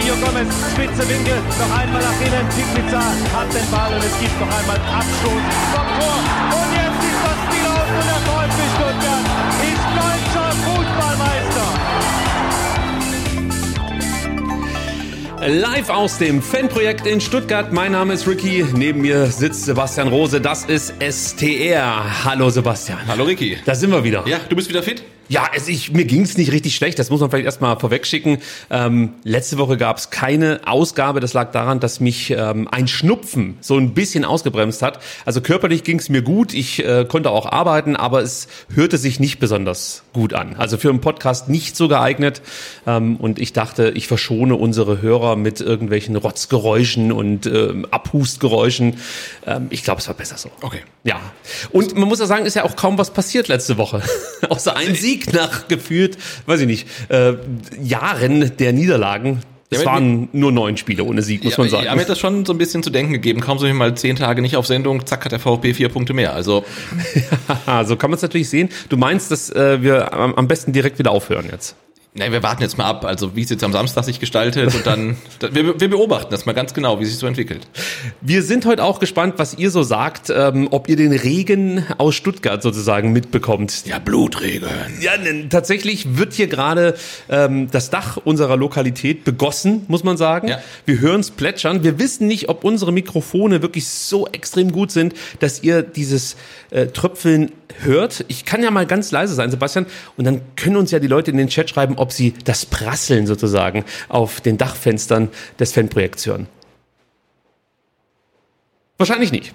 Mario Gomez, spitze Winkel, noch einmal nach innen. Pizza hat den Ball und es gibt noch einmal Abstoß vom Tor. Und jetzt ist das Spiel aus und der VfB Stuttgart ist deutscher Fußballmeister. Live aus dem Fanprojekt in Stuttgart. Mein Name ist Ricky. Neben mir sitzt Sebastian Rose. Das ist STR. Hallo Sebastian. Hallo Ricky. Da sind wir wieder. Ja, du bist wieder fit? Ja, es, ich, mir ging's nicht richtig schlecht, das muss man vielleicht erstmal vorwegschicken. Ähm, letzte Woche gab's keine Ausgabe, das lag daran, dass mich ähm, ein Schnupfen so ein bisschen ausgebremst hat. Also körperlich ging's mir gut, ich äh, konnte auch arbeiten, aber es hörte sich nicht besonders gut an. Also für einen Podcast nicht so geeignet. Ähm, und ich dachte, ich verschone unsere Hörer mit irgendwelchen Rotzgeräuschen und ähm, Abhustgeräuschen. Ähm, ich glaube, es war besser so. Okay. Ja. Und man muss ja sagen, ist ja auch kaum was passiert letzte Woche. Außer ein Sieg nach gefühlt, weiß ich nicht, äh, Jahren der Niederlagen. Es Ja, waren nur neun Spiele ohne Sieg, muss man sagen. Ja, mir hat das schon so ein bisschen zu denken gegeben. Kaum sind wir mal zehn Tage nicht auf Sendung, zack, hat der VfB vier Punkte mehr. Also, Haha, so kann man es natürlich sehen. Du meinst, dass äh, wir am, am besten direkt wieder aufhören jetzt? Nein, wir warten jetzt mal ab, also wie es jetzt am Samstag sich gestaltet und dann, da- wir, wir beobachten das mal ganz genau, wie sich so entwickelt. Wir sind heute auch gespannt, was ihr so sagt, ähm, ob ihr den Regen aus Stuttgart sozusagen mitbekommt. Ja, Blutregen. Ja, denn tatsächlich wird hier gerade ähm, das Dach unserer Lokalität begossen, muss man sagen. Ja. Wir hören es plätschern. Wir wissen nicht, ob unsere Mikrofone wirklich so extrem gut sind, dass ihr dieses äh, Tröpfeln hört. Ich kann ja mal ganz leise sein, Sebastian, und dann können uns ja die Leute in den Chat schreiben, ob sie das Prasseln sozusagen auf den Dachfenstern des Fanprojekts hören. Wahrscheinlich nicht.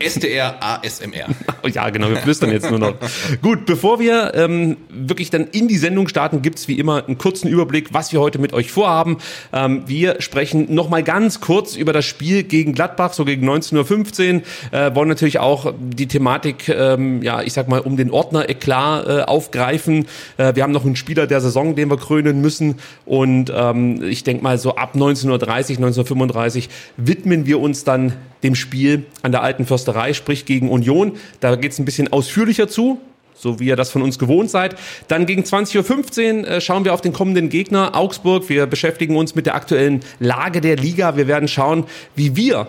SDR ASMR. Oh Ja, genau, wir flüstern jetzt nur noch. Gut, bevor wir ähm, wirklich dann in die Sendung starten, gibt's wie immer einen kurzen Überblick, was wir heute mit euch vorhaben. Ähm, wir sprechen nochmal ganz kurz über das Spiel gegen Gladbach, so gegen 19.15 Uhr. Äh, wollen natürlich auch die Thematik, ähm, ja, ich sag mal, um den Ordner Eklat äh, aufgreifen. Äh, wir haben noch einen Spieler der Saison, den wir krönen müssen. Und ähm, ich denke mal, so ab 19.30 1935 widmen wir uns dann dem Spiel an der alten Försterei, sprich gegen Union. Da geht's ein bisschen ausführlicher zu, so wie ihr das von uns gewohnt seid. Dann gegen 20.15 Uhr äh, schauen wir auf den kommenden Gegner Augsburg. Wir beschäftigen uns mit der aktuellen Lage der Liga. Wir werden schauen, wie wir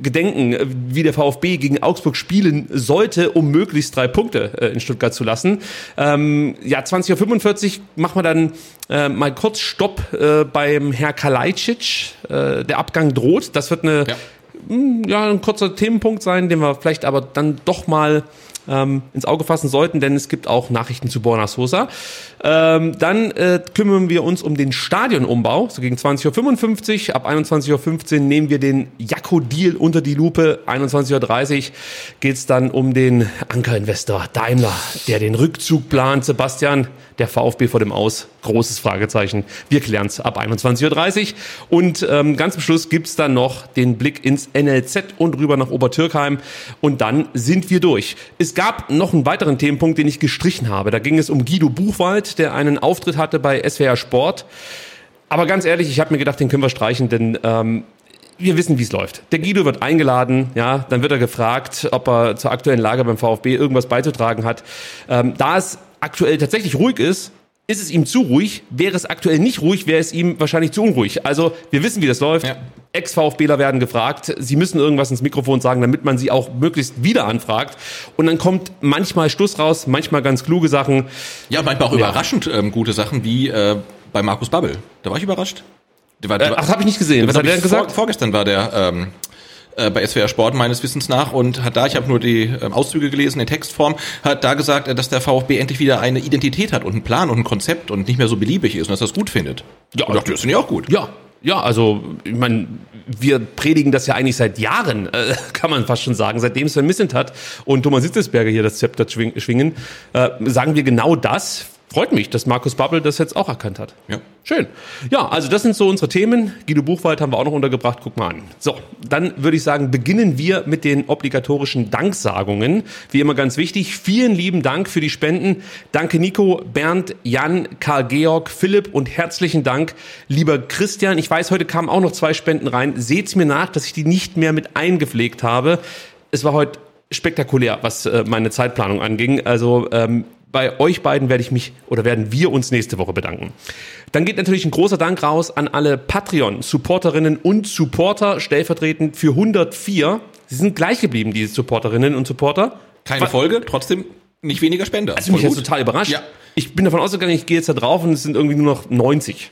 gedenken, äh, wie der VfB gegen Augsburg spielen sollte, um möglichst drei Punkte äh, in Stuttgart zu lassen. Ähm, ja, 20.45 Uhr machen wir dann äh, mal kurz Stopp äh, beim Herr Kalajdzic. Der Abgang droht. Das wird eine Ja. Ja, ein kurzer Themenpunkt sein, den wir vielleicht aber dann doch mal ähm, ins Auge fassen sollten, denn es gibt auch Nachrichten zu Borna Sosa. Ähm, dann äh, kümmern wir uns um den Stadionumbau, so gegen 20.55 Uhr. Ab 21.15 Uhr nehmen wir den Jakko-Deal unter die Lupe. 21.30 Uhr geht's dann um den Ankerinvestor Daimler, der den Rückzug plant. Sebastian, der VfB vor dem Aus, großes Fragezeichen. Wir klären's ab 21.30 Uhr. Und ähm, ganz zum Schluss gibt's dann noch den Blick ins NLZ und rüber nach Obertürkheim. Und dann sind wir durch. Es gab noch einen weiteren Themenpunkt, den ich gestrichen habe. Da ging es um Guido Buchwald, der einen Auftritt hatte bei SWR Sport. Aber ganz ehrlich, ich habe mir gedacht, den können wir streichen, denn ähm, wir wissen, wie es läuft. Der Guido wird eingeladen, ja, dann wird er gefragt, ob er zur aktuellen Lage beim VfB irgendwas beizutragen hat. Ähm, da es aktuell tatsächlich ruhig ist, ist es ihm zu ruhig. Wäre es aktuell nicht ruhig, wäre es ihm wahrscheinlich zu unruhig. Also wir wissen, wie das läuft. Ja. Ex-VfBler werden gefragt. Sie müssen irgendwas ins Mikrofon sagen, damit man sie auch möglichst wieder anfragt. Und dann kommt manchmal Stuss raus, manchmal ganz kluge Sachen. Ja, manchmal auch Ja. überraschend ähm, gute Sachen, wie äh, bei Markus Babbel. Da war ich überrascht. Der war, der Äh, ach, habe ich nicht gesehen. Was hat er denn gesagt? Vor, vorgestern war der ähm, äh, bei SWR Sport meines Wissens nach und hat da, ich habe nur die äh, Auszüge gelesen in Textform, hat da gesagt, äh, dass der VfB endlich wieder eine Identität hat und einen Plan und ein Konzept und nicht mehr so beliebig ist und dass er das gut findet. Ja, und dachte, das finde ich auch gut. Ja, ja, also ich meine, wir predigen das ja eigentlich seit Jahren, äh, kann man fast schon sagen, seitdem Sven Missentat und Thomas Hitzesberger hier das Zepter schwing, schwingen, äh, sagen wir genau das. Freut mich, dass Markus Babbel das jetzt auch erkannt hat. Ja. Schön. Ja, also das sind so unsere Themen. Guido Buchwald haben wir auch noch untergebracht. Guck mal an. So, dann würde ich sagen, beginnen wir mit den obligatorischen Danksagungen. Wie immer ganz wichtig. Vielen lieben Dank für die Spenden. Danke Nico, Bernd, Jan, Karl Georg, Philipp und herzlichen Dank, lieber Christian. Ich weiß, heute kamen auch noch zwei Spenden rein. Seht's mir nach, dass ich die nicht mehr mit eingepflegt habe. Es war heute spektakulär, was äh, meine Zeitplanung anging. Also ähm, bei euch beiden werde ich mich oder werden wir uns nächste Woche bedanken. Dann geht natürlich ein großer Dank raus an alle Patreon-Supporterinnen und Supporter, stellvertretend für 104. Sie sind gleich geblieben, diese Supporterinnen und Supporter. Keine Folge, trotzdem nicht weniger Spender. Also mich gut. total überrascht. Ja. Ich bin davon ausgegangen, ich gehe jetzt da drauf und es sind irgendwie nur noch 90.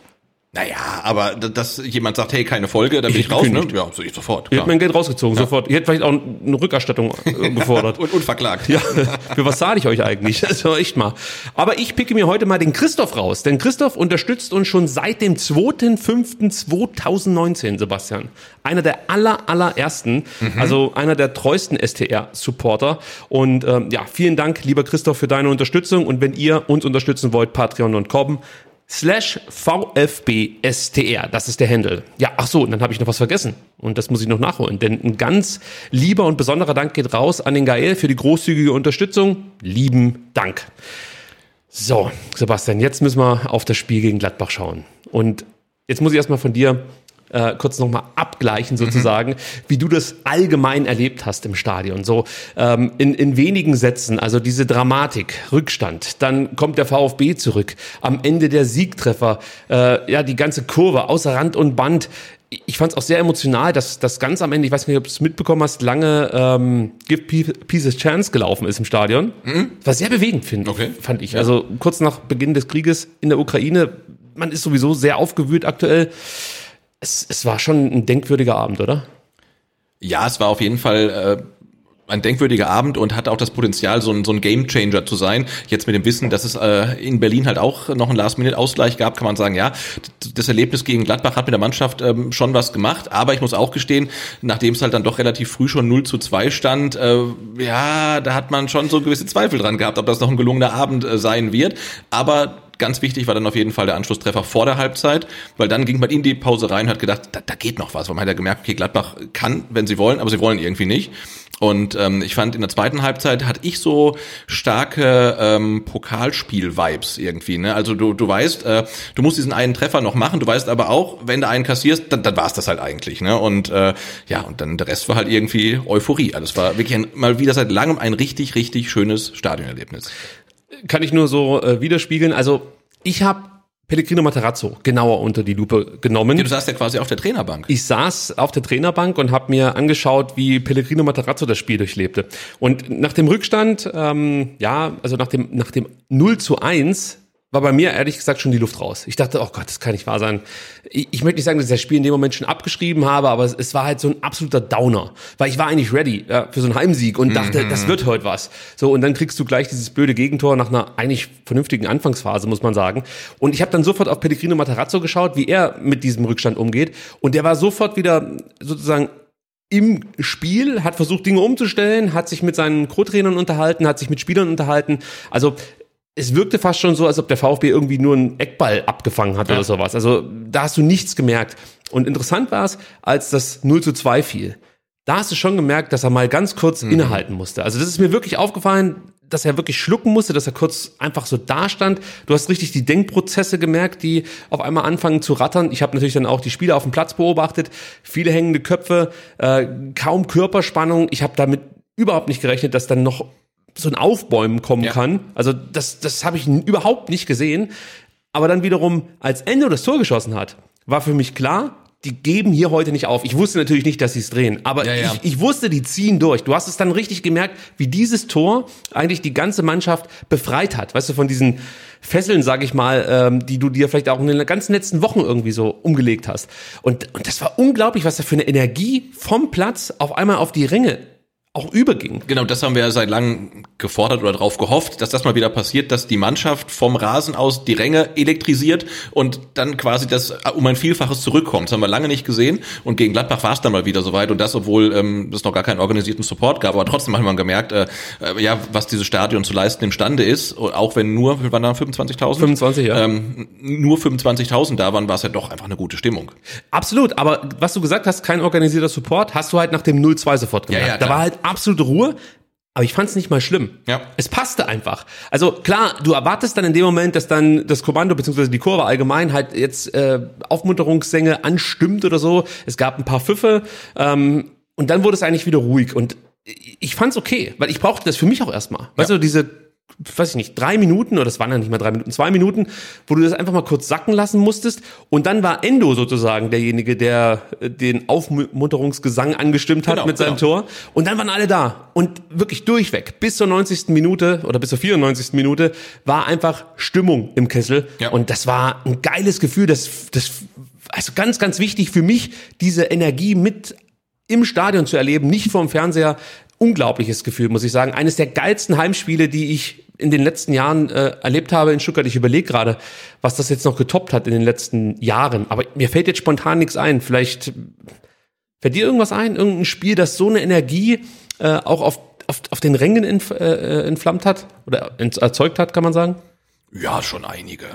Naja, aber dass jemand sagt, hey, keine Folge, dann bin Ich ich raus, ne? Ja, so ich sofort. Ich Klar. hätte mein Geld rausgezogen, sofort. Ich hätte vielleicht auch eine Rückerstattung äh, gefordert. Und, und verklagt. Ja, für was zahle ich euch eigentlich? Also echt mal. Aber ich picke mir heute mal den Christoph raus, denn Christoph unterstützt uns schon seit dem 2.5.2019, Sebastian. Einer der aller, allerersten, also einer der treuesten STR-Supporter. Und ähm, ja, vielen Dank, lieber Christoph, für deine Unterstützung. Und wenn ihr uns unterstützen wollt, patreon.com slash VfBSTR. Das ist der Handle. Ja, ach so, und dann habe ich noch was vergessen. Und das muss ich noch nachholen. Denn ein ganz lieber und besonderer Dank geht raus an den Gael für die großzügige Unterstützung. Lieben Dank. So, Sebastian, jetzt müssen wir auf das Spiel gegen Gladbach schauen. Und jetzt muss ich erstmal von dir äh, kurz nochmal abgleichen sozusagen, wie du das allgemein erlebt hast im Stadion. So ähm, in, in wenigen Sätzen, also diese Dramatik, Rückstand, dann kommt der VfB zurück, am Ende der Siegtreffer, äh, ja die ganze Kurve außer Rand und Band. Ich fand es auch sehr emotional, dass das ganz am Ende, ich weiß nicht, ob du es mitbekommen hast, lange ähm, Give a Chance gelaufen ist im Stadion. War sehr bewegend, finde Okay. fand ich. Also kurz nach Beginn des Krieges in der Ukraine, man ist sowieso sehr aufgewühlt aktuell. Es, es war schon ein denkwürdiger Abend, oder? Ja, es war auf jeden Fall äh, ein denkwürdiger Abend und hatte auch das Potenzial, so ein, so ein Gamechanger zu sein. Jetzt mit dem Wissen, dass es äh, in Berlin halt auch noch einen Last-Minute-Ausgleich gab, kann man sagen, ja, das Erlebnis gegen Gladbach hat mit der Mannschaft ähm, schon was gemacht. Aber ich muss auch gestehen, nachdem es halt dann doch relativ früh schon 0 zu 2 stand, äh, ja, da hat man schon so gewisse Zweifel dran gehabt, ob das noch ein gelungener Abend äh, sein wird. Aber ganz wichtig war dann auf jeden Fall der Anschlusstreffer vor der Halbzeit, weil dann ging man in die Pause rein und hat gedacht, da, da geht noch was. Weil man hat ja gemerkt, okay, Gladbach kann, wenn sie wollen, aber sie wollen irgendwie nicht. Und ähm, ich fand, in der zweiten Halbzeit hatte ich so starke ähm, Pokalspiel-Vibes irgendwie. Ne? Also du, du weißt, äh, du musst diesen einen Treffer noch machen, du weißt aber auch, wenn du einen kassierst, dann, dann war es das halt eigentlich. Ne? Und äh, ja, und dann der Rest war halt irgendwie Euphorie. Also es war wirklich ein, mal wieder seit langem ein richtig, richtig schönes Stadionerlebnis. Kann ich nur so äh, widerspiegeln. Also ich habe Pellegrino Materazzo genauer unter die Lupe genommen. Du saßt ja quasi auf der Trainerbank. Ich saß auf der Trainerbank und habe mir angeschaut, wie Pellegrino Materazzo das Spiel durchlebte. Und nach dem Rückstand, ähm, ja, also nach dem, nach dem 0 zu 1 war bei mir ehrlich gesagt schon die Luft raus. Ich dachte, oh Gott, das kann nicht wahr sein. Ich, ich möchte nicht sagen, dass ich das Spiel in dem Moment schon abgeschrieben habe, aber es, es war halt so ein absoluter Downer. Weil ich war eigentlich ready ja, für so einen Heimsieg und dachte, das wird heute was. So, und dann kriegst du gleich dieses blöde Gegentor nach einer eigentlich vernünftigen Anfangsphase, muss man sagen. Und ich habe dann sofort auf Pellegrino Matarazzo geschaut, wie er mit diesem Rückstand umgeht. Und der war sofort wieder sozusagen im Spiel, hat versucht, Dinge umzustellen, hat sich mit seinen Co-Trainern unterhalten, hat sich mit Spielern unterhalten. Also es wirkte fast schon so, als ob der VfB irgendwie nur einen Eckball abgefangen hat oder sowas. Also da hast du nichts gemerkt. Und interessant war es, als das 0 zu 2 fiel. Da hast du schon gemerkt, dass er mal ganz kurz innehalten musste. Also das ist mir wirklich aufgefallen, dass er wirklich schlucken musste, dass er kurz einfach so dastand. Du hast richtig die Denkprozesse gemerkt, die auf einmal anfangen zu rattern. Ich habe natürlich dann auch die Spieler auf dem Platz beobachtet. Viele hängende Köpfe, äh, kaum Körperspannung. Ich habe damit überhaupt nicht gerechnet, dass dann noch so ein Aufbäumen kommen Ja. kann. Also das, das habe ich überhaupt nicht gesehen. Aber dann wiederum, als Endo das Tor geschossen hat, war für mich klar, die geben hier heute nicht auf. Ich wusste natürlich nicht, dass sie es drehen, aber Ja, ja. Ich, ich wusste, die ziehen durch. Du hast es dann richtig gemerkt, wie dieses Tor eigentlich die ganze Mannschaft befreit hat. Weißt du, von diesen Fesseln, sag ich mal, ähm, die du dir vielleicht auch in den ganzen letzten Wochen irgendwie so umgelegt hast. Und, und das war unglaublich, was da für eine Energie vom Platz auf einmal auf die Ringe auch überging. Genau, das haben wir ja seit langem gefordert oder darauf gehofft, dass das mal wieder passiert, dass die Mannschaft vom Rasen aus die Ränge elektrisiert und dann quasi das um ein Vielfaches zurückkommt. Das haben wir lange nicht gesehen und gegen Gladbach war es dann mal wieder soweit und das, obwohl ähm, es noch gar keinen organisierten Support gab, aber trotzdem hat man gemerkt, äh, äh, ja, was dieses Stadion zu leisten imstande ist, auch wenn nur, waren da 25.000? 25, ja. Ähm, nur 25.000 da waren, war es ja doch einfach eine gute Stimmung. Absolut, aber was du gesagt hast, kein organisierter Support, hast du halt nach dem 0-2 sofort gemerkt. Ja, ja, da war halt absolute Ruhe. Aber ich fand es nicht mal schlimm. Ja. Es passte einfach. Also klar, du erwartest dann in dem Moment, dass dann das Kommando beziehungsweise die Kurve allgemein halt jetzt äh, Aufmunterungssänger anstimmt oder so. Es gab ein paar Pfiffe ähm, und dann wurde es eigentlich wieder ruhig. Und ich fand's okay, weil ich brauchte das für mich auch erstmal. Weißt du, diese, weiß ich nicht, drei Minuten, oder es waren ja nicht mal drei Minuten, zwei Minuten, wo du das einfach mal kurz sacken lassen musstest. Und dann war Endo sozusagen derjenige, der äh, den Aufmunterungsgesang angestimmt hat Genau, mit seinem genau. Tor. Und dann waren alle da. Und wirklich durchweg, bis zur 90. Minute oder bis zur 94. Minute war einfach Stimmung im Kessel. Ja. Und das war ein geiles Gefühl, das, das, also ganz, ganz wichtig für mich, diese Energie mit im Stadion zu erleben, nicht vom Fernseher. Unglaubliches Gefühl, muss ich sagen. Eines der geilsten Heimspiele, die ich in den letzten Jahren äh, erlebt habe in Stuttgart. Ich überlege gerade, was das jetzt noch getoppt hat in den letzten Jahren. Aber mir fällt jetzt spontan nichts ein. Vielleicht fällt dir irgendwas ein? Irgendein Spiel, das so eine Energie äh, auch auf, auf, auf den Rängen entf äh, äh, entflammt hat oder erzeugt hat, kann man sagen? Ja, schon einige.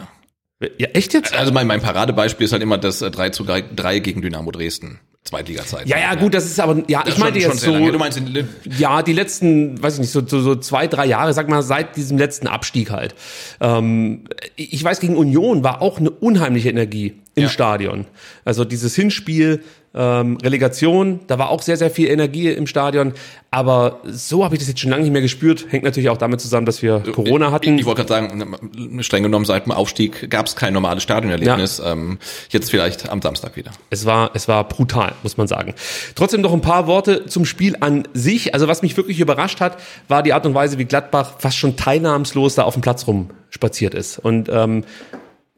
Ja, echt jetzt? Also mein, mein Paradebeispiel ist halt immer das äh, 3 zu 3, 3 gegen Dynamo Dresden. Zweitliga-Zeit. Ja, ja, gut, das ist aber, ja, ich meinte jetzt so, Du meinst, in, ja, die letzten, weiß ich nicht, so, so, so zwei, drei Jahre, sag mal, seit diesem letzten Abstieg halt. Ähm, ich weiß, gegen Union war auch eine unheimliche Energie im Ja. Stadion. Also dieses Hinspiel, ähm, Relegation, da war auch sehr, sehr viel Energie im Stadion. Aber so habe ich das jetzt schon lange nicht mehr gespürt. Hängt natürlich auch damit zusammen, dass wir Corona hatten. Ich, ich wollte gerade sagen, streng genommen, seit dem Aufstieg gab es kein normales Stadionerlebnis. Ähm, jetzt vielleicht am Samstag wieder. Es war, es war brutal, muss man sagen. Trotzdem noch ein paar Worte zum Spiel an sich. Also was mich wirklich überrascht hat, war die Art und Weise, wie Gladbach fast schon teilnahmslos da auf dem Platz rumspaziert ist. Und ähm,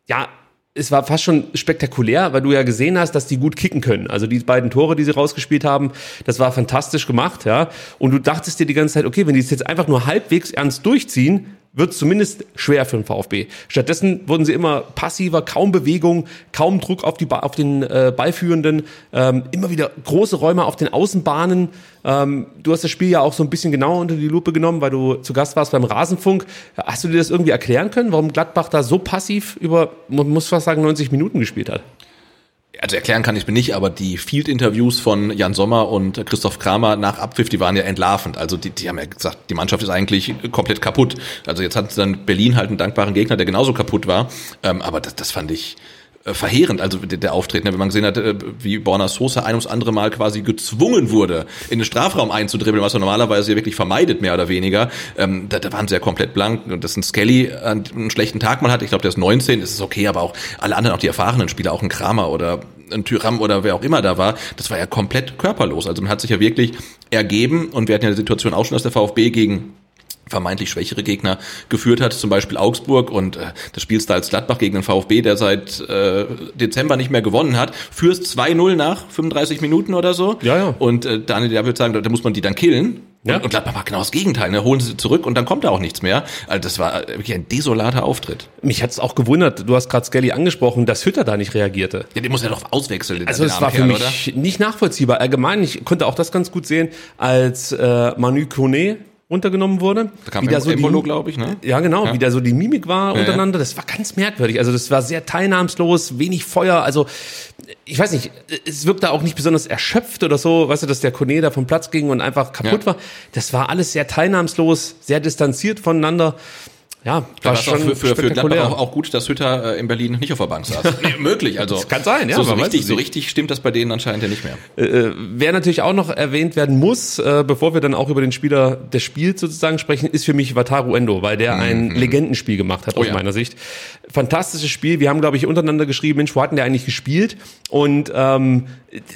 ja, es war fast schon spektakulär, weil du ja gesehen hast, dass die gut kicken können. Also die beiden Tore, die sie rausgespielt haben, das war fantastisch gemacht, ja. Und du dachtest dir die ganze Zeit, okay, wenn die es jetzt einfach nur halbwegs ernst durchziehen, wird es zumindest schwer für den VfB. Stattdessen wurden sie immer passiver, kaum Bewegung, kaum Druck auf, die ba auf den äh, Ballführenden, ähm, immer wieder große Räume auf den Außenbahnen. Ähm, du hast das Spiel ja auch so ein bisschen genauer unter die Lupe genommen, weil du zu Gast warst beim Rasenfunk. Hast du dir das irgendwie erklären können, warum Gladbach da so passiv über, man muss fast sagen, 90 Minuten gespielt hat? Also erklären kann ich mir nicht, aber die Field-Interviews von Jan Sommer und Christoph Kramer nach Abpfiff, die waren ja entlarvend. Also die, die haben ja gesagt, die Mannschaft ist eigentlich komplett kaputt. Also jetzt hat dann Berlin halt einen dankbaren Gegner, der genauso kaputt war. Ähm, aber das, das fand ich verheerend, also der, Auftritt, ne? wenn man gesehen hat, äh, wie Borna Sosa ein ums andere Mal quasi gezwungen wurde, in den Strafraum einzudribbeln, was er normalerweise ja wirklich vermeidet, mehr oder weniger. Ähm, da, da waren sie ja komplett blank und dass ein Skelly einen schlechten Tag mal hat, ich glaube, der ist 19, das ist okay, aber auch alle anderen, auch die erfahrenen Spieler, auch ein Kramer oder ein Tyram oder wer auch immer da war, das war ja komplett körperlos. Also man hat sich ja wirklich ergeben und wir hatten ja die Situation auch schon, dass der VfB gegen vermeintlich schwächere Gegner geführt hat, zum Beispiel Augsburg und äh, das spielst du als Gladbach gegen den VfB, der seit äh, Dezember nicht mehr gewonnen hat, führst 2-0 nach 35 Minuten oder so. Ja, ja. Und äh, Daniel, der würde sagen, da, da muss man die dann killen. Ja. Und, und Gladbach macht genau das Gegenteil, ne? holen sie zurück und dann kommt da auch nichts mehr. Also das war wirklich ein desolater Auftritt. Mich hat es auch gewundert, du hast gerade Skelly angesprochen, dass Hütter da nicht reagierte. Ja, den muss er doch auswechseln. Also es war für mich nicht nachvollziehbar. Allgemein, ich konnte auch das ganz gut sehen, als äh, Manu Kone runtergenommen wurde. Da kam wie da so die- Embolo, glaube ich, ne? Ja, genau, Ja. wie da so die Mimik war untereinander. Das war ganz merkwürdig. Also das war sehr teilnahmslos, wenig Feuer. Also ich weiß nicht, es wirkte auch nicht besonders erschöpft oder so. Weißt du, dass der Kone da vom Platz ging und einfach kaputt Ja. war. Das war alles sehr teilnahmslos, sehr distanziert voneinander. Ja, war schon für, für, für Gladbach auch, auch gut, dass Hütter äh, in Berlin nicht auf der Bank saß. nee, möglich, also. Das kann sein, ja. So, so richtig, so richtig stimmt das bei denen anscheinend ja nicht mehr. Äh, wer natürlich auch noch erwähnt werden muss, äh, bevor wir dann auch über den Spieler des Spiels sozusagen sprechen, ist für mich Wataru Endo, weil der ein Legendenspiel gemacht hat Oh aus ja. meiner Sicht. Fantastisches Spiel. Wir haben, glaube ich, untereinander geschrieben, Mensch, wo hat denn der eigentlich gespielt? Und ähm,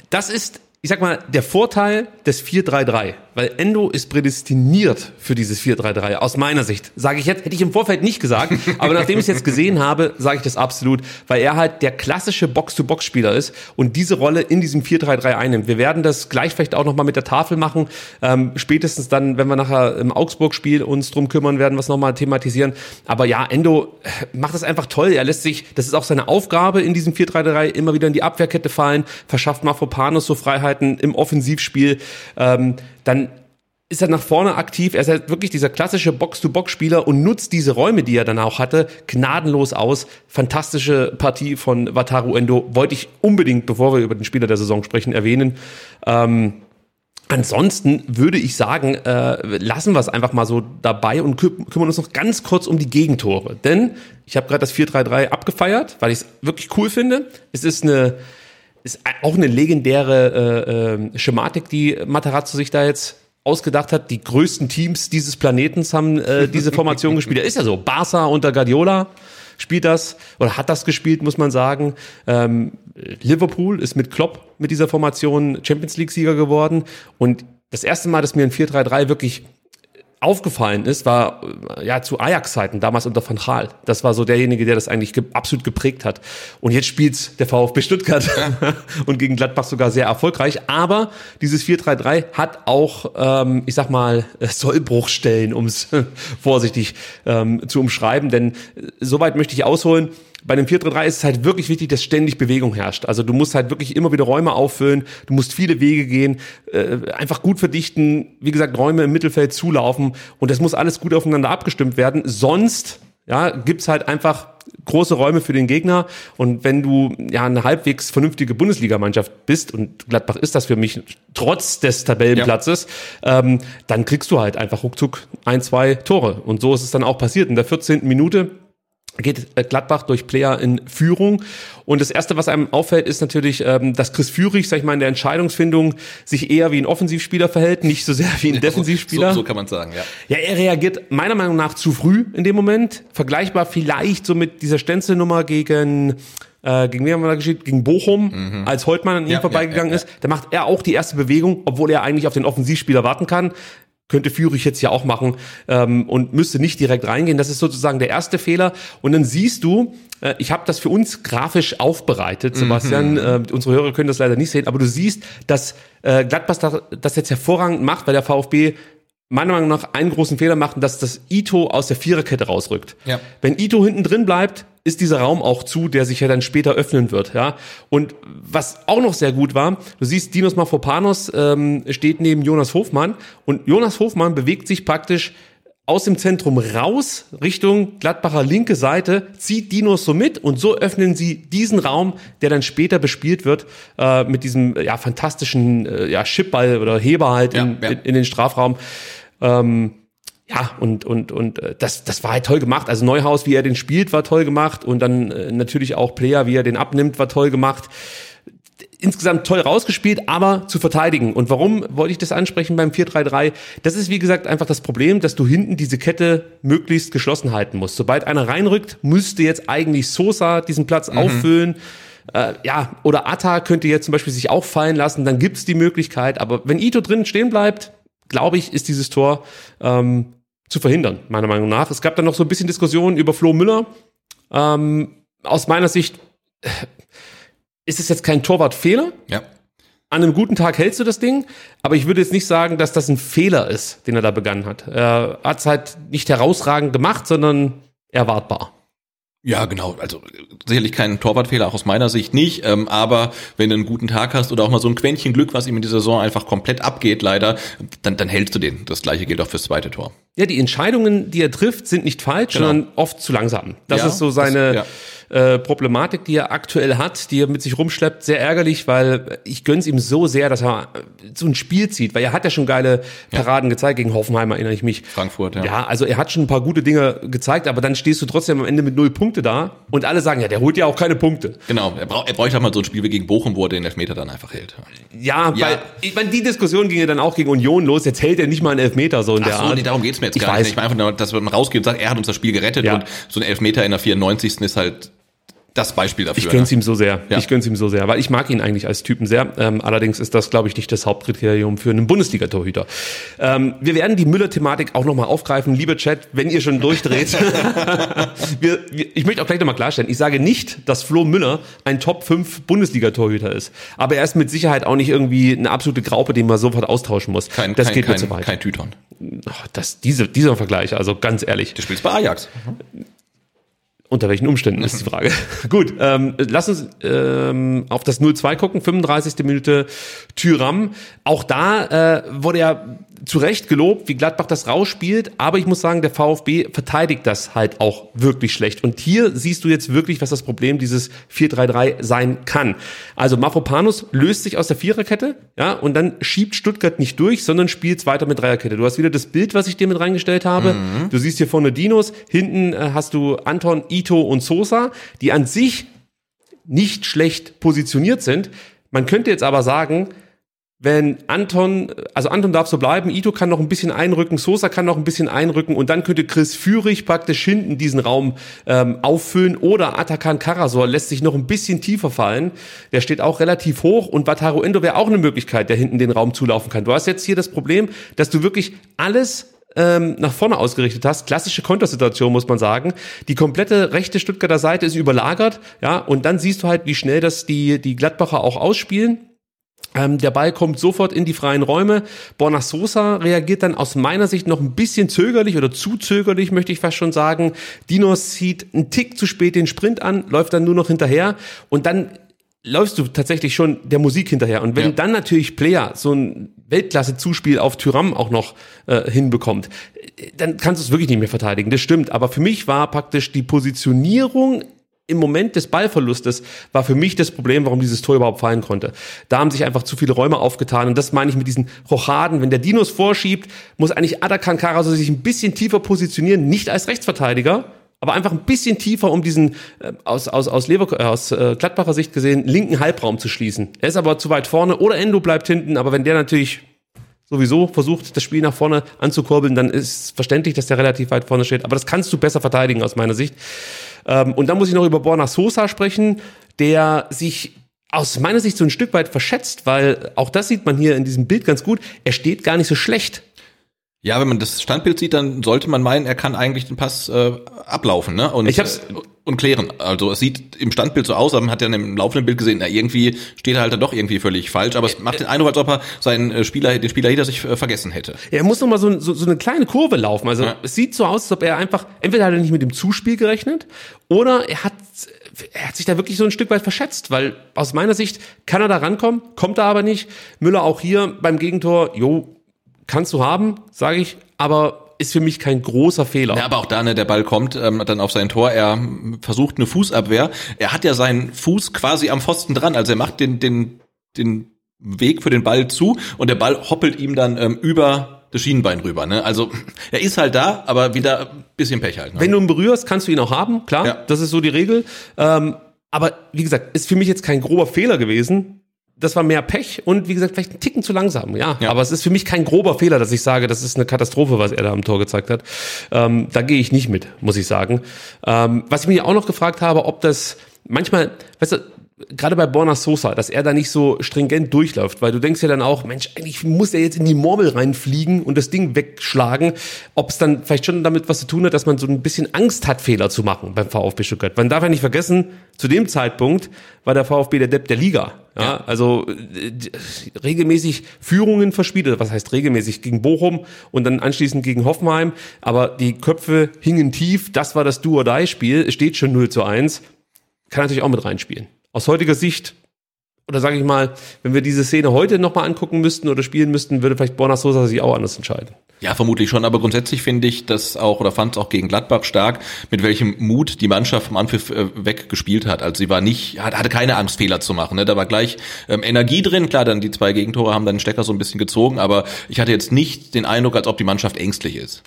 das ist, ich sag mal, der Vorteil des 4-3-3, weil Endo ist prädestiniert für dieses 4-3-3, aus meiner Sicht. Sage ich jetzt, hätte ich im Vorfeld nicht gesagt, aber nachdem ich es jetzt gesehen habe, sage ich das absolut, weil er halt der klassische Box-to-Box-Spieler ist und diese Rolle in diesem 4-3-3 einnimmt. Wir werden das gleich vielleicht auch nochmal mit der Tafel machen, ähm, spätestens dann, wenn wir nachher im Augsburg-Spiel uns drum kümmern, werden wir es nochmal thematisieren. Aber ja, Endo äh, macht das einfach toll. Er lässt sich, das ist auch seine Aufgabe in diesem 4-3-3, immer wieder in die Abwehrkette fallen, verschafft Mafropanos so Freiheiten im Offensivspiel. Ähm, dann ist er nach vorne aktiv. Er ist halt wirklich dieser klassische Box-to-Box-Spieler und nutzt diese Räume, die er dann auch hatte, gnadenlos aus. Fantastische Partie von Wataru Endo. Wollte ich unbedingt, bevor wir über den Spieler der Saison sprechen, erwähnen. Ähm, Ansonsten würde ich sagen, äh, lassen wir es einfach mal so dabei und kü kümmern uns noch ganz kurz um die Gegentore. Denn ich habe gerade das 4-3-3 abgefeiert, weil ich es wirklich cool finde. Es ist eine ist auch eine legendäre äh, äh, Schematik, die Materazzo sich da jetzt ausgedacht hat. Die größten Teams dieses Planetens haben äh, diese Formation gespielt. Ist ja so. Barca unter Guardiola spielt das oder hat das gespielt, muss man sagen. Ähm, Liverpool ist mit Klopp mit dieser Formation Champions League Sieger geworden und das erste Mal, dass mir ein 4-3-3 wirklich aufgefallen ist, war ja zu Ajax-Zeiten, damals unter Van Gaal. Das war so derjenige, der das eigentlich ge absolut geprägt hat. Und jetzt spielt's der VfB Stuttgart und gegen Gladbach sogar sehr erfolgreich. Aber dieses 4-3-3 hat auch, ähm, ich sag mal, äh, Sollbruchstellen, um es vorsichtig ähm, zu umschreiben. Denn äh, soweit möchte ich ausholen. Bei dem 4-3-3 ist es halt wirklich wichtig, dass ständig Bewegung herrscht. Also du musst halt wirklich immer wieder Räume auffüllen, du musst viele Wege gehen, äh, einfach gut verdichten, wie gesagt, Räume im Mittelfeld zulaufen und das muss alles gut aufeinander abgestimmt werden. Sonst ja, gibt's halt einfach große Räume für den Gegner und wenn du ja eine halbwegs vernünftige Bundesligamannschaft bist und Gladbach ist das für mich trotz des Tabellenplatzes, ähm, dann kriegst du halt einfach ruckzuck ein, zwei Tore und so ist es dann auch passiert in der 14. Minute geht äh, Gladbach durch Player in Führung. Und das Erste, was einem auffällt, ist natürlich, ähm, dass Chris Führig, sag ich mal, in der Entscheidungsfindung sich eher wie ein Offensivspieler verhält, nicht so sehr wie ein Defensivspieler. So, so kann man sagen, ja. Ja, er reagiert meiner Meinung nach zu früh in dem Moment. Vergleichbar vielleicht so mit dieser Stenzelnummer gegen äh, gegen wen haben wir da gespielt? Gegen Bochum, als Holtmann an ihm Ja, vorbeigegangen ja, ja, ist. Da macht er auch die erste Bewegung, obwohl er eigentlich auf den Offensivspieler warten kann. Könnte Führig jetzt ja auch machen ähm, und müsste nicht direkt reingehen. Das ist sozusagen der erste Fehler. Und dann siehst du, äh, ich habe das für uns grafisch aufbereitet, Sebastian. Äh, unsere Hörer können das leider nicht sehen, aber du siehst, dass äh, Gladbach das- das jetzt hervorragend macht, weil der VfB meiner Meinung nach einen großen Fehler macht, dass das Ito aus der Viererkette rausrückt. Ja. Wenn Ito hinten drin bleibt, ist dieser Raum auch zu, der sich ja dann später öffnen wird. Ja. Und was auch noch sehr gut war, du siehst, Dinos Mafropanos ähm, steht neben Jonas Hofmann und Jonas Hofmann bewegt sich praktisch aus dem Zentrum raus Richtung Gladbacher linke Seite, zieht Dinos so mit und so öffnen sie diesen Raum, der dann später bespielt wird äh, mit diesem ja fantastischen äh, ja Chipball oder Heber halt Ja, in, ja. in, in den Strafraum. Ähm, ja, und, und, und äh, das, das war halt toll gemacht. Also Neuhaus, wie er den spielt, war toll gemacht. Und dann äh, natürlich auch Player, wie er den abnimmt, war toll gemacht. Insgesamt toll rausgespielt, aber zu verteidigen. Und warum wollte ich das ansprechen beim 4-3-3? Das ist, wie gesagt, einfach das Problem, dass du hinten diese Kette möglichst geschlossen halten musst. Sobald einer reinrückt, müsste jetzt eigentlich Sosa diesen Platz auffüllen. Äh, ja, oder Atta könnte jetzt zum Beispiel sich auch fallen lassen, dann gibt's die Möglichkeit. Aber wenn Ito drin stehen bleibt, glaube ich, ist dieses Tor ähm, zu verhindern, meiner Meinung nach. Es gab dann noch so ein bisschen Diskussionen über Flo Müller. Ähm, aus meiner Sicht äh, ist es jetzt kein Torwartfehler. Ja. An einem guten Tag hältst du das Ding, aber ich würde jetzt nicht sagen, dass das ein Fehler ist, den er da begangen hat. Er hat es halt nicht herausragend gemacht, sondern erwartbar. Ja, genau. Also sicherlich kein Torwartfehler, auch aus meiner Sicht nicht. Ähm, aber wenn du einen guten Tag hast oder auch mal so ein Quäntchen Glück, was ihm in dieser Saison einfach komplett abgeht, leider, dann, dann hältst du den. Das gleiche gilt auch fürs zweite Tor. Ja, die Entscheidungen, die er trifft, sind nicht falsch, Genau. sondern oft zu langsam. Das Ja, ist so seine, das- äh, Problematik, die er aktuell hat, die er mit sich rumschleppt, sehr ärgerlich, weil ich gönn's ihm so sehr, dass er so ein Spiel zieht, weil er hat ja schon geile Paraden gezeigt gegen Hoffenheim, erinnere ich mich. Frankfurt, ja. Ja, also er hat schon ein paar gute Dinge gezeigt, aber dann stehst du trotzdem am Ende mit null Punkte da und alle sagen, ja, der holt ja auch keine Punkte. Genau, er, braucht er bräuchte halt mal so ein Spiel wie gegen Bochum, wo er den Elfmeter dann einfach hält. Ja, Ja. weil ich meine, die Diskussion ging ja dann auch gegen Union los. Jetzt hält er nicht mal einen Elfmeter so in der Ach so, Art. nee, darum geht's mir jetzt Ich gar weiß. nicht. Ich meine einfach nur, dass man rausgeht und sagt, er hat uns das Spiel gerettet Ja. und so ein Elfmeter in der 94. ist halt das Beispiel dafür. Ich gönn's ne? ihm so sehr. Ja. Ich gönn's ihm so sehr, weil ich mag ihn eigentlich als Typen sehr. Ähm, allerdings ist das, glaube ich, nicht das Hauptkriterium für einen Bundesliga-Torhüter. Ähm, wir werden die Müller-Thematik auch nochmal aufgreifen. Lieber Chat, wenn ihr schon durchdreht. wir, wir, ich möchte auch gleich nochmal klarstellen. Ich sage nicht, dass Flo Müller ein Top 5 Bundesliga-Torhüter ist. Aber er ist mit Sicherheit auch nicht irgendwie eine absolute Graupe, den man sofort austauschen muss. Kein, das kein, geht kein, mir zu weit. kein Tyton. Ach, das, diese, dieser Vergleich, also ganz ehrlich. Du spielst bei Ajax. Unter welchen Umständen ist die Frage. Gut, ähm, lass uns ähm, auf das 0-2 gucken. 35. Minute Tyram. Auch da äh, wurde ja zu Recht gelobt, wie Gladbach das rausspielt. Aber ich muss sagen, der VfB verteidigt das halt auch wirklich schlecht. Und hier siehst du jetzt wirklich, was das Problem dieses 4-3-3 sein kann. Also Mafropanus löst sich aus der Viererkette, ja, und dann schiebt Stuttgart nicht durch, sondern spielt weiter mit Dreierkette. Du hast wieder das Bild, was ich dir mit reingestellt habe. Du siehst hier vorne Dinos, hinten äh, hast du Anton, Ito und Sosa, die an sich nicht schlecht positioniert sind. Man könnte jetzt aber sagen, wenn Anton, also Anton darf so bleiben, Ito kann noch ein bisschen einrücken, Sosa kann noch ein bisschen einrücken und dann könnte Chris Führig praktisch hinten diesen Raum ähm, auffüllen oder Atakan Karasor lässt sich noch ein bisschen tiefer fallen. Der steht auch relativ hoch und Wataru Endo wäre auch eine Möglichkeit, der hinten den Raum zulaufen kann. Du hast jetzt hier das Problem, dass du wirklich alles ähm, nach vorne ausgerichtet hast. Klassische Kontersituation, muss man sagen. Die komplette rechte Stuttgarter Seite ist überlagert, ja, und dann siehst du halt, wie schnell das die, die Gladbacher auch ausspielen. Ähm, der Ball kommt sofort in die freien Räume. Borna Sosa reagiert dann aus meiner Sicht noch ein bisschen zögerlich oder zu zögerlich, möchte ich fast schon sagen. Dinos zieht einen Tick zu spät den Sprint an, läuft dann nur noch hinterher und dann läufst du tatsächlich schon der Musik hinterher. Und wenn Ja. dann natürlich Player so ein Weltklasse-Zuspiel auf Tyram auch noch äh, hinbekommt, äh, dann kannst du es wirklich nicht mehr verteidigen. Das stimmt. Aber für mich war praktisch die Positionierung im Moment des Ballverlustes war für mich das Problem, warum dieses Tor überhaupt fallen konnte. Da haben sich einfach zu viele Räume aufgetan und das meine ich mit diesen Rochaden. Wenn der Dinos vorschiebt, muss eigentlich Adakan Karaso sich ein bisschen tiefer positionieren, nicht als Rechtsverteidiger, aber einfach ein bisschen tiefer, um diesen äh, aus aus aus, Lever äh, aus äh, Gladbacher Sicht gesehen linken Halbraum zu schließen. Er ist aber zu weit vorne oder Endo bleibt hinten, aber wenn der natürlich sowieso versucht, das Spiel nach vorne anzukurbeln, dann ist verständlich, dass der relativ weit vorne steht. Aber das kannst du besser verteidigen aus meiner Sicht. Ähm, und dann muss ich noch über Borna Sosa sprechen, der sich aus meiner Sicht so ein Stück weit verschätzt, weil auch das sieht man hier in diesem Bild ganz gut. Er steht gar nicht so schlecht. Ja, wenn man das Standbild sieht, dann sollte man meinen, er kann eigentlich den Pass äh, ablaufen, ne? Und, Ich hab's- äh, und klären. Also es sieht im Standbild so aus, aber man hat ja im laufenden Bild gesehen, na, irgendwie steht er halt dann doch irgendwie völlig falsch. Aber es macht den Eindruck, als ob er seinen äh, Spieler, den Spieler hinter sich äh, vergessen hätte. Er muss noch mal so, so, so eine kleine Kurve laufen. Also Ja. es sieht so aus, als ob er einfach, entweder hat er nicht mit dem Zuspiel gerechnet oder er hat, er hat sich da wirklich so ein Stück weit verschätzt, weil aus meiner Sicht kann er da rankommen, kommt er aber nicht. Müller auch hier beim Gegentor, jo, kannst du haben, sage ich, aber ist für mich kein großer Fehler. Ja, aber auch da, ne, der Ball kommt ähm, dann auf sein Tor, er versucht eine Fußabwehr. Er hat ja seinen Fuß quasi am Pfosten dran, also er macht den, den, den Weg für den Ball zu und der Ball hoppelt ihm dann ähm, über das Schienenbein rüber. Ne? Also er ist halt da, aber wieder ein bisschen Pech halt. Ne? Wenn du ihn berührst, kannst du ihn auch haben, klar, Ja. das ist so die Regel. Ähm, aber wie gesagt, ist für mich jetzt kein grober Fehler gewesen. Das war mehr Pech und wie gesagt, vielleicht ein Ticken zu langsam, ja. Ja. Aber es ist für mich kein grober Fehler, dass ich sage, das ist eine Katastrophe, was er da am Tor gezeigt hat. Ähm, da gehe ich nicht mit, muss ich sagen. Ähm, was ich mich auch noch gefragt habe, ob das manchmal, weißt du, gerade bei Borna Sosa, dass er da nicht so stringent durchläuft, weil du denkst ja dann auch, Mensch, eigentlich muss er jetzt in die Murmel reinfliegen und das Ding wegschlagen, ob es dann vielleicht schon damit was zu tun hat, dass man so ein bisschen Angst hat, Fehler zu machen beim VfB Stuttgart. Man darf ja nicht vergessen, zu dem Zeitpunkt war der VfB der Depp der Liga. Ja, Ja. also äh, regelmäßig Führungen verspielt, oder was heißt regelmäßig gegen Bochum und dann anschließend gegen Hoffenheim, aber die Köpfe hingen tief, das war das Do-or-Die-Spiel, es steht schon 0 zu 1, kann natürlich auch mit reinspielen. Aus heutiger Sicht oder sage ich mal, wenn wir diese Szene heute nochmal angucken müssten oder spielen müssten, würde vielleicht Borna Sosa sich auch anders entscheiden. Ja, vermutlich schon, aber grundsätzlich finde ich das auch oder fand es auch gegen Gladbach stark, mit welchem Mut die Mannschaft vom Anpfiff äh, weg gespielt hat. Also sie war nicht, hatte keine Angst, Fehler zu machen. Ne? Da war gleich ähm, Energie drin. Klar, dann die zwei Gegentore haben dann den Stecker so ein bisschen gezogen, aber ich hatte jetzt nicht den Eindruck, als ob die Mannschaft ängstlich ist.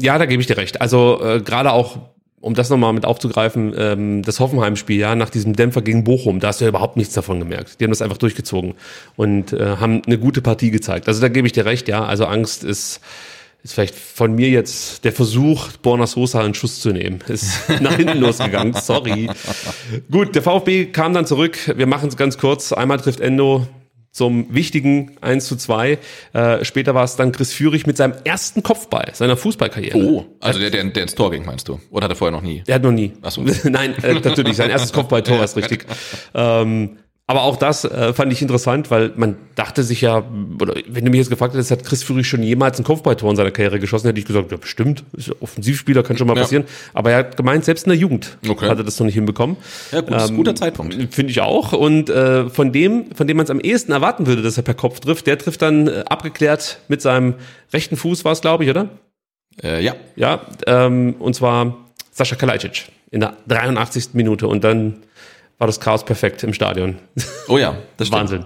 Ja, da gebe ich dir recht. Also äh, gerade auch um das nochmal mit aufzugreifen, ähm, das Hoffenheim-Spiel, ja, nach diesem Dämpfer gegen Bochum, da hast du ja überhaupt nichts davon gemerkt. Die haben das einfach durchgezogen und äh, haben eine gute Partie gezeigt. Also da gebe ich dir recht, ja. Also Angst ist, ist vielleicht von mir jetzt der Versuch, Borna Sosa einen Schuss zu nehmen. Ist nach hinten losgegangen, sorry. Gut, der VfB kam dann zurück. Wir machen es ganz kurz. Einmal trifft Endo, zum wichtigen 1 zu 2. Äh, später war es dann Chris Führig mit seinem ersten Kopfball seiner Fußballkarriere. Oh, also der, der, der ins Tor ging, meinst du? Oder hat er vorher noch nie? Der hat noch nie. Ach so. Nein, äh, natürlich, sein erstes Kopfballtor ist richtig. Ähm, aber auch das äh, fand ich interessant, weil man dachte sich ja, oder wenn du mich jetzt gefragt hättest, hat Chris Führig schon jemals ein Kopfballtor in seiner Karriere geschossen, hätte ich gesagt, ja bestimmt, ist Offensivspieler, kann schon mal Ja. passieren. Aber er hat gemeint, selbst in der Jugend Okay. hat er das noch nicht hinbekommen. Ja, gut, ist ein guter Zeitpunkt. Finde ich auch. Und äh, von dem, von dem man es am ehesten erwarten würde, dass er per Kopf trifft, der trifft dann äh, abgeklärt mit seinem rechten Fuß, war es, glaube ich, oder? Äh, ja. Ja, ähm, und zwar Sascha Kalajdzic in der 83. Minute und dann war das Chaos perfekt im Stadion. Oh ja, das stimmt. Wahnsinn.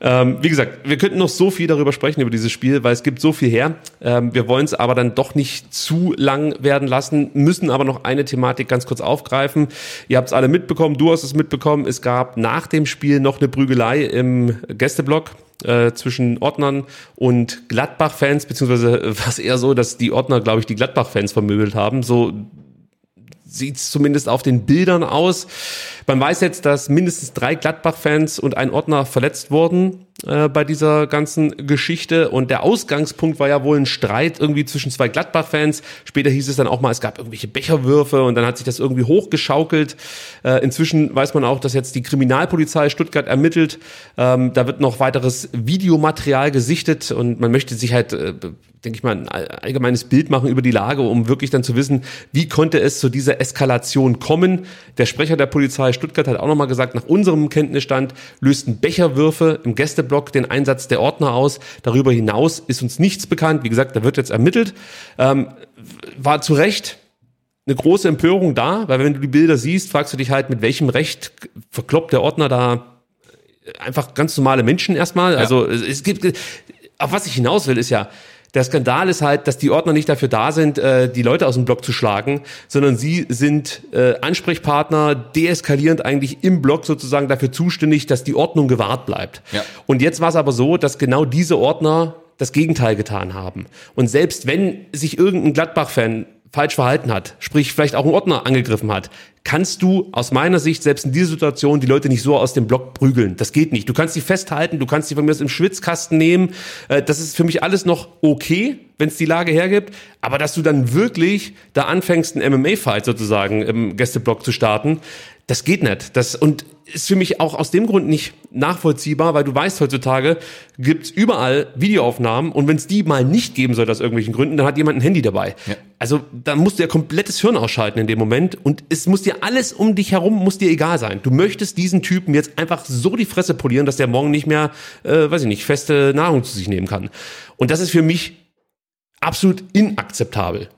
Ähm, wie gesagt, wir könnten noch so viel darüber sprechen, über dieses Spiel, weil es gibt so viel her. Ähm, wir wollen es aber dann doch nicht zu lang werden lassen, müssen aber noch eine Thematik ganz kurz aufgreifen. Ihr habt es alle mitbekommen, du hast es mitbekommen. Es gab nach dem Spiel noch eine Prügelei im Gästeblock äh, zwischen Ordnern und Gladbach-Fans, beziehungsweise war es eher so, dass die Ordner, glaube ich, die Gladbach-Fans vermöbelt haben. So sieht es zumindest auf den Bildern aus. Man weiß jetzt, dass mindestens drei Gladbach-Fans und ein Ordner verletzt wurden äh, bei dieser ganzen Geschichte. Und der Ausgangspunkt war ja wohl ein Streit irgendwie zwischen zwei Gladbach-Fans. Später hieß es dann auch mal, es gab irgendwelche Becherwürfe und dann hat sich das irgendwie hochgeschaukelt. Äh, inzwischen weiß man auch, dass jetzt die Kriminalpolizei Stuttgart ermittelt. Ähm, da wird noch weiteres Videomaterial gesichtet und man möchte sich halt, äh, denke ich mal, ein all- allgemeines Bild machen über die Lage, um wirklich dann zu wissen, wie konnte es zu dieser Eskalation kommen. Der Sprecher der Polizei Stuttgart hat auch nochmal gesagt, nach unserem Kenntnisstand lösten Becherwürfe im Gästeblock den Einsatz der Ordner aus. Darüber hinaus ist uns nichts bekannt. Wie gesagt, da wird jetzt ermittelt. Ähm, war zu Recht eine große Empörung da, weil wenn du die Bilder siehst, fragst du dich halt, mit welchem Recht verkloppt der Ordner da einfach ganz normale Menschen erstmal. Also es es gibt, auf was ich hinaus will, ist ja, der Skandal ist halt, dass die Ordner nicht dafür da sind, äh, die Leute aus dem Block zu schlagen, sondern sie sind äh, Ansprechpartner, deeskalierend eigentlich im Block sozusagen dafür zuständig, dass die Ordnung gewahrt bleibt. Ja. Und jetzt war es aber so, dass genau diese Ordner das Gegenteil getan haben. Und selbst wenn sich irgendein Gladbach-Fan falsch verhalten hat, sprich vielleicht auch einen Ordner angegriffen hat, kannst du aus meiner Sicht selbst in dieser Situation die Leute nicht so aus dem Block prügeln. Das geht nicht. Du kannst sie festhalten, du kannst sie von mir aus im Schwitzkasten nehmen. Äh, Das ist für mich alles noch okay, wenn es die Lage hergibt. Aber dass du dann wirklich da anfängst, einen MMA-Fight sozusagen im Gästeblock zu starten, das geht nicht. Das, und ist für mich auch aus dem Grund nicht nachvollziehbar, weil du weißt, heutzutage gibt's überall Videoaufnahmen und wenn es die mal nicht geben soll aus irgendwelchen Gründen, dann hat jemand ein Handy dabei. Ja. Also da musst du ja komplettes Hirn ausschalten in dem Moment und es muss dir alles um dich herum, muss dir egal sein. Du möchtest diesen Typen jetzt einfach so die Fresse polieren, dass der morgen nicht mehr, äh, weiß ich nicht, feste Nahrung zu sich nehmen kann. Und das ist für mich absolut inakzeptabel.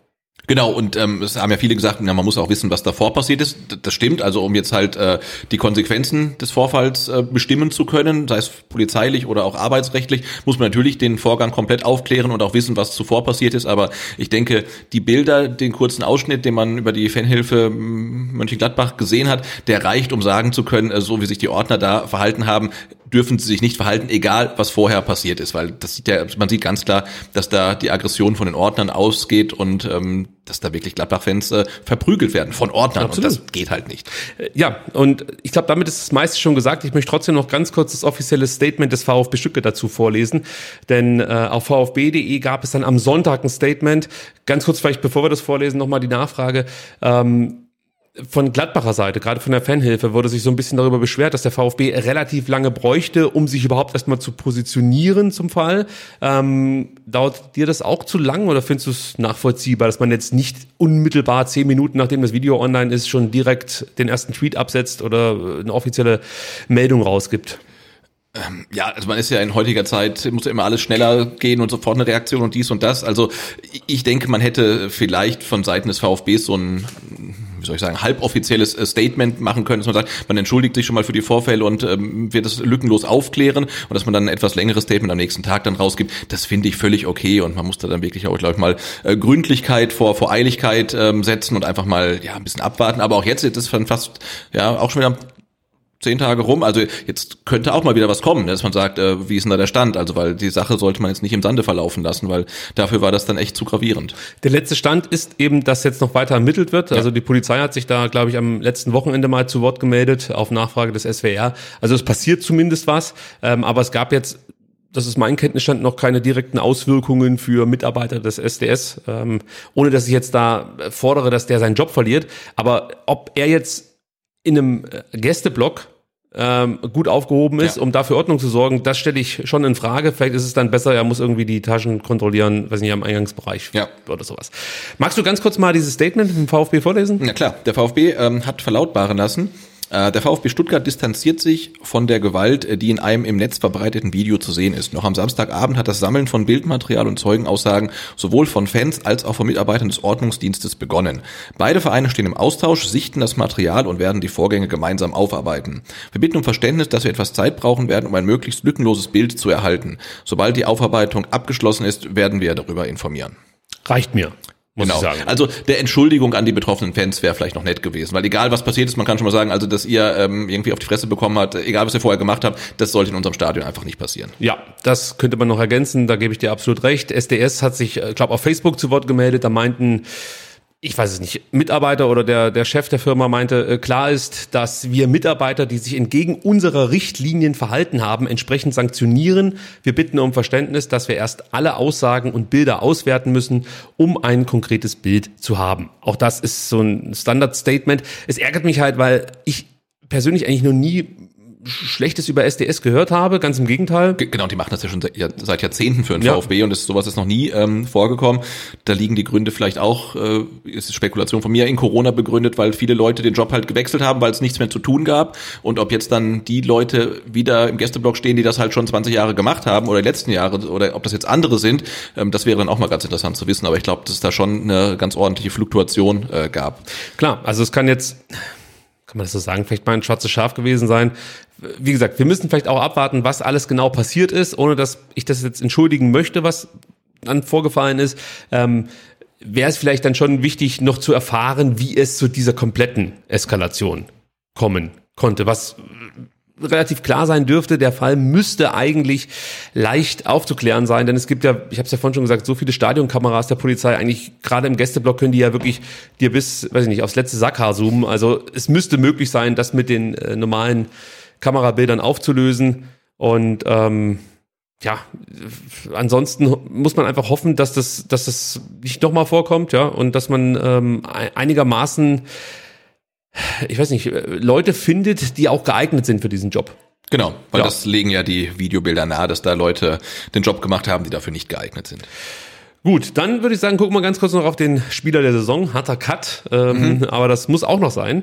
Genau, und ähm, es haben ja viele gesagt, na, man muss auch wissen, was davor passiert ist. Das stimmt, also um jetzt halt äh, die Konsequenzen des Vorfalls äh, bestimmen zu können, sei es polizeilich oder auch arbeitsrechtlich, muss man natürlich den Vorgang komplett aufklären und auch wissen, was zuvor passiert ist. Aber ich denke, die Bilder, den kurzen Ausschnitt, den man über die Fanhilfe Mönchengladbach gesehen hat, der reicht, um sagen zu können, äh, so wie sich die Ordner da verhalten haben, dürfen sie sich nicht verhalten, egal was vorher passiert ist, weil das sieht ja, man sieht ganz klar, dass da die Aggression von den Ordnern ausgeht und ähm, dass da wirklich Gladbach-Fans äh, verprügelt werden von Ordnern Absolut. und das geht halt nicht. Ja, und ich glaube, damit ist das meiste schon gesagt. Ich möchte trotzdem noch ganz kurz das offizielle Statement des VfB Stuttgart dazu vorlesen, denn äh, auf vfb.de gab es dann am Sonntag ein Statement. Ganz kurz vielleicht, bevor wir das vorlesen, nochmal die Nachfrage. Ähm, von Gladbacher Seite, gerade von der Fanhilfe, wurde sich so ein bisschen darüber beschwert, dass der VfB relativ lange bräuchte, um sich überhaupt erstmal zu positionieren zum Fall. Ähm, dauert dir das auch zu lang oder findest du es nachvollziehbar, dass man jetzt nicht unmittelbar zehn Minuten nachdem das Video online ist, schon direkt den ersten Tweet absetzt oder eine offizielle Meldung rausgibt? Ja, also man ist ja in heutiger Zeit, muss ja immer alles schneller gehen und sofort eine Reaktion und dies und das. Also ich denke, man hätte vielleicht von Seiten des VfBs so ein, wie soll ich sagen, halboffizielles äh, Statement machen können, dass man sagt, man entschuldigt sich schon mal für die Vorfälle und ähm, wird das lückenlos aufklären und dass man dann ein etwas längeres Statement am nächsten Tag dann rausgibt, das finde ich völlig okay und man muss da dann wirklich auch, glaube ich, mal äh, Gründlichkeit vor, vor Eiligkeit ähm, setzen und einfach mal ja ein bisschen abwarten. Aber auch jetzt ist es fast ja auch schon wieder zehn Tage rum. Also jetzt könnte auch mal wieder was kommen, ne, dass man sagt, äh, wie ist denn da der Stand? Also weil die Sache sollte man jetzt nicht im Sande verlaufen lassen, weil dafür war das dann echt zu gravierend. Der letzte Stand ist eben, dass jetzt noch weiter ermittelt wird. Also die Polizei hat sich da, glaube ich, am letzten Wochenende mal zu Wort gemeldet auf Nachfrage des SWR. Also es passiert zumindest was, ähm, aber es gab jetzt das ist mein Kenntnisstand, noch keine direkten Auswirkungen für Mitarbeiter des SDS, ähm, ohne dass ich jetzt da fordere, dass der seinen Job verliert. Aber ob er jetzt in einem Gästeblock ähm, gut aufgehoben ist, Ja. um dafür Ordnung zu sorgen, das stelle ich schon in Frage. Vielleicht ist es dann besser, er muss irgendwie die Taschen kontrollieren, weiß nicht, am Eingangsbereich Ja. oder sowas. Magst du ganz kurz mal dieses Statement vom VfB vorlesen? Ja klar, der VfB ähm, hat verlautbaren lassen, der VfB Stuttgart distanziert sich von der Gewalt, äh, die in einem im Netz verbreiteten Video zu sehen ist. Noch am Samstagabend hat das Sammeln von Bildmaterial und Zeugenaussagen sowohl von Fans als auch von Mitarbeitern des Ordnungsdienstes begonnen. Beide Vereine stehen im Austausch, sichten das Material und werden die Vorgänge gemeinsam aufarbeiten. Wir bitten um Verständnis, dass wir etwas Zeit brauchen werden, um ein möglichst lückenloses Bild zu erhalten. Sobald die Aufarbeitung abgeschlossen ist, werden wir darüber informieren. Reicht mir, muss Genau. ich sagen. Also der Entschuldigung an die betroffenen Fans wäre vielleicht noch nett gewesen, weil egal was passiert ist, man kann schon mal sagen, also dass ihr ähm, irgendwie auf die Fresse bekommen habt, egal was ihr vorher gemacht habt, das sollte in unserem Stadion einfach nicht passieren. Ja, das könnte man noch ergänzen, da gebe ich dir absolut recht. SDS hat sich, ich glaube, auf Facebook zu Wort gemeldet, da meinten, ich weiß es nicht, Mitarbeiter oder der, der Chef der Firma meinte, äh, klar ist, dass wir Mitarbeiter, die sich entgegen unserer Richtlinien verhalten haben, entsprechend sanktionieren. Wir bitten um Verständnis, dass wir erst alle Aussagen und Bilder auswerten müssen, um ein konkretes Bild zu haben. Auch das ist so ein Standard-Statement. Es ärgert mich halt, weil ich persönlich eigentlich noch nie Schlechtes über SDS gehört habe, ganz im Gegenteil. Ge- Genau, die machen das ja schon seit, ja, seit Jahrzehnten für den Ja. VfB und das, sowas ist noch nie ähm, vorgekommen. Da liegen die Gründe vielleicht auch, äh, ist Spekulation von mir, in Corona begründet, weil viele Leute den Job halt gewechselt haben, weil es nichts mehr zu tun gab. Und ob jetzt dann die Leute wieder im Gästeblock stehen, die das halt schon 20 Jahre gemacht haben oder die letzten Jahre oder ob das jetzt andere sind, ähm, das wäre dann auch mal ganz interessant zu wissen. Aber ich glaube, dass es da schon eine ganz ordentliche Fluktuation äh, gab. Klar, also es kann jetzt, kann man das so sagen, vielleicht mal ein schwarzes Schaf gewesen sein. Wie gesagt, wir müssen vielleicht auch abwarten, was alles genau passiert ist, ohne dass ich das jetzt entschuldigen möchte, was dann vorgefallen ist. Ähm, Wäre es vielleicht dann schon wichtig, noch zu erfahren, wie es zu dieser kompletten Eskalation kommen konnte, was relativ klar sein dürfte, der Fall müsste eigentlich leicht aufzuklären sein, denn es gibt ja, ich habe es ja vorhin schon gesagt, so viele Stadionkameras der Polizei, eigentlich gerade im Gästeblock können die ja wirklich dir bis, weiß ich nicht, aufs letzte Sackhaar zoomen. Also es müsste möglich sein, das mit den äh, normalen Kamerabildern aufzulösen und ähm, ja, ansonsten muss man einfach hoffen, dass das, dass das nicht nochmal vorkommt, ja, und dass man ähm, ein- einigermaßen ich weiß nicht, Leute findet, die auch geeignet sind für diesen Job. Genau, weil Ja. das legen ja die Videobilder nahe, dass da Leute den Job gemacht haben, die dafür nicht geeignet sind. Gut, dann würde ich sagen, gucken wir ganz kurz noch auf den Spieler der Saison. Harter Cut, ähm, aber das muss auch noch sein.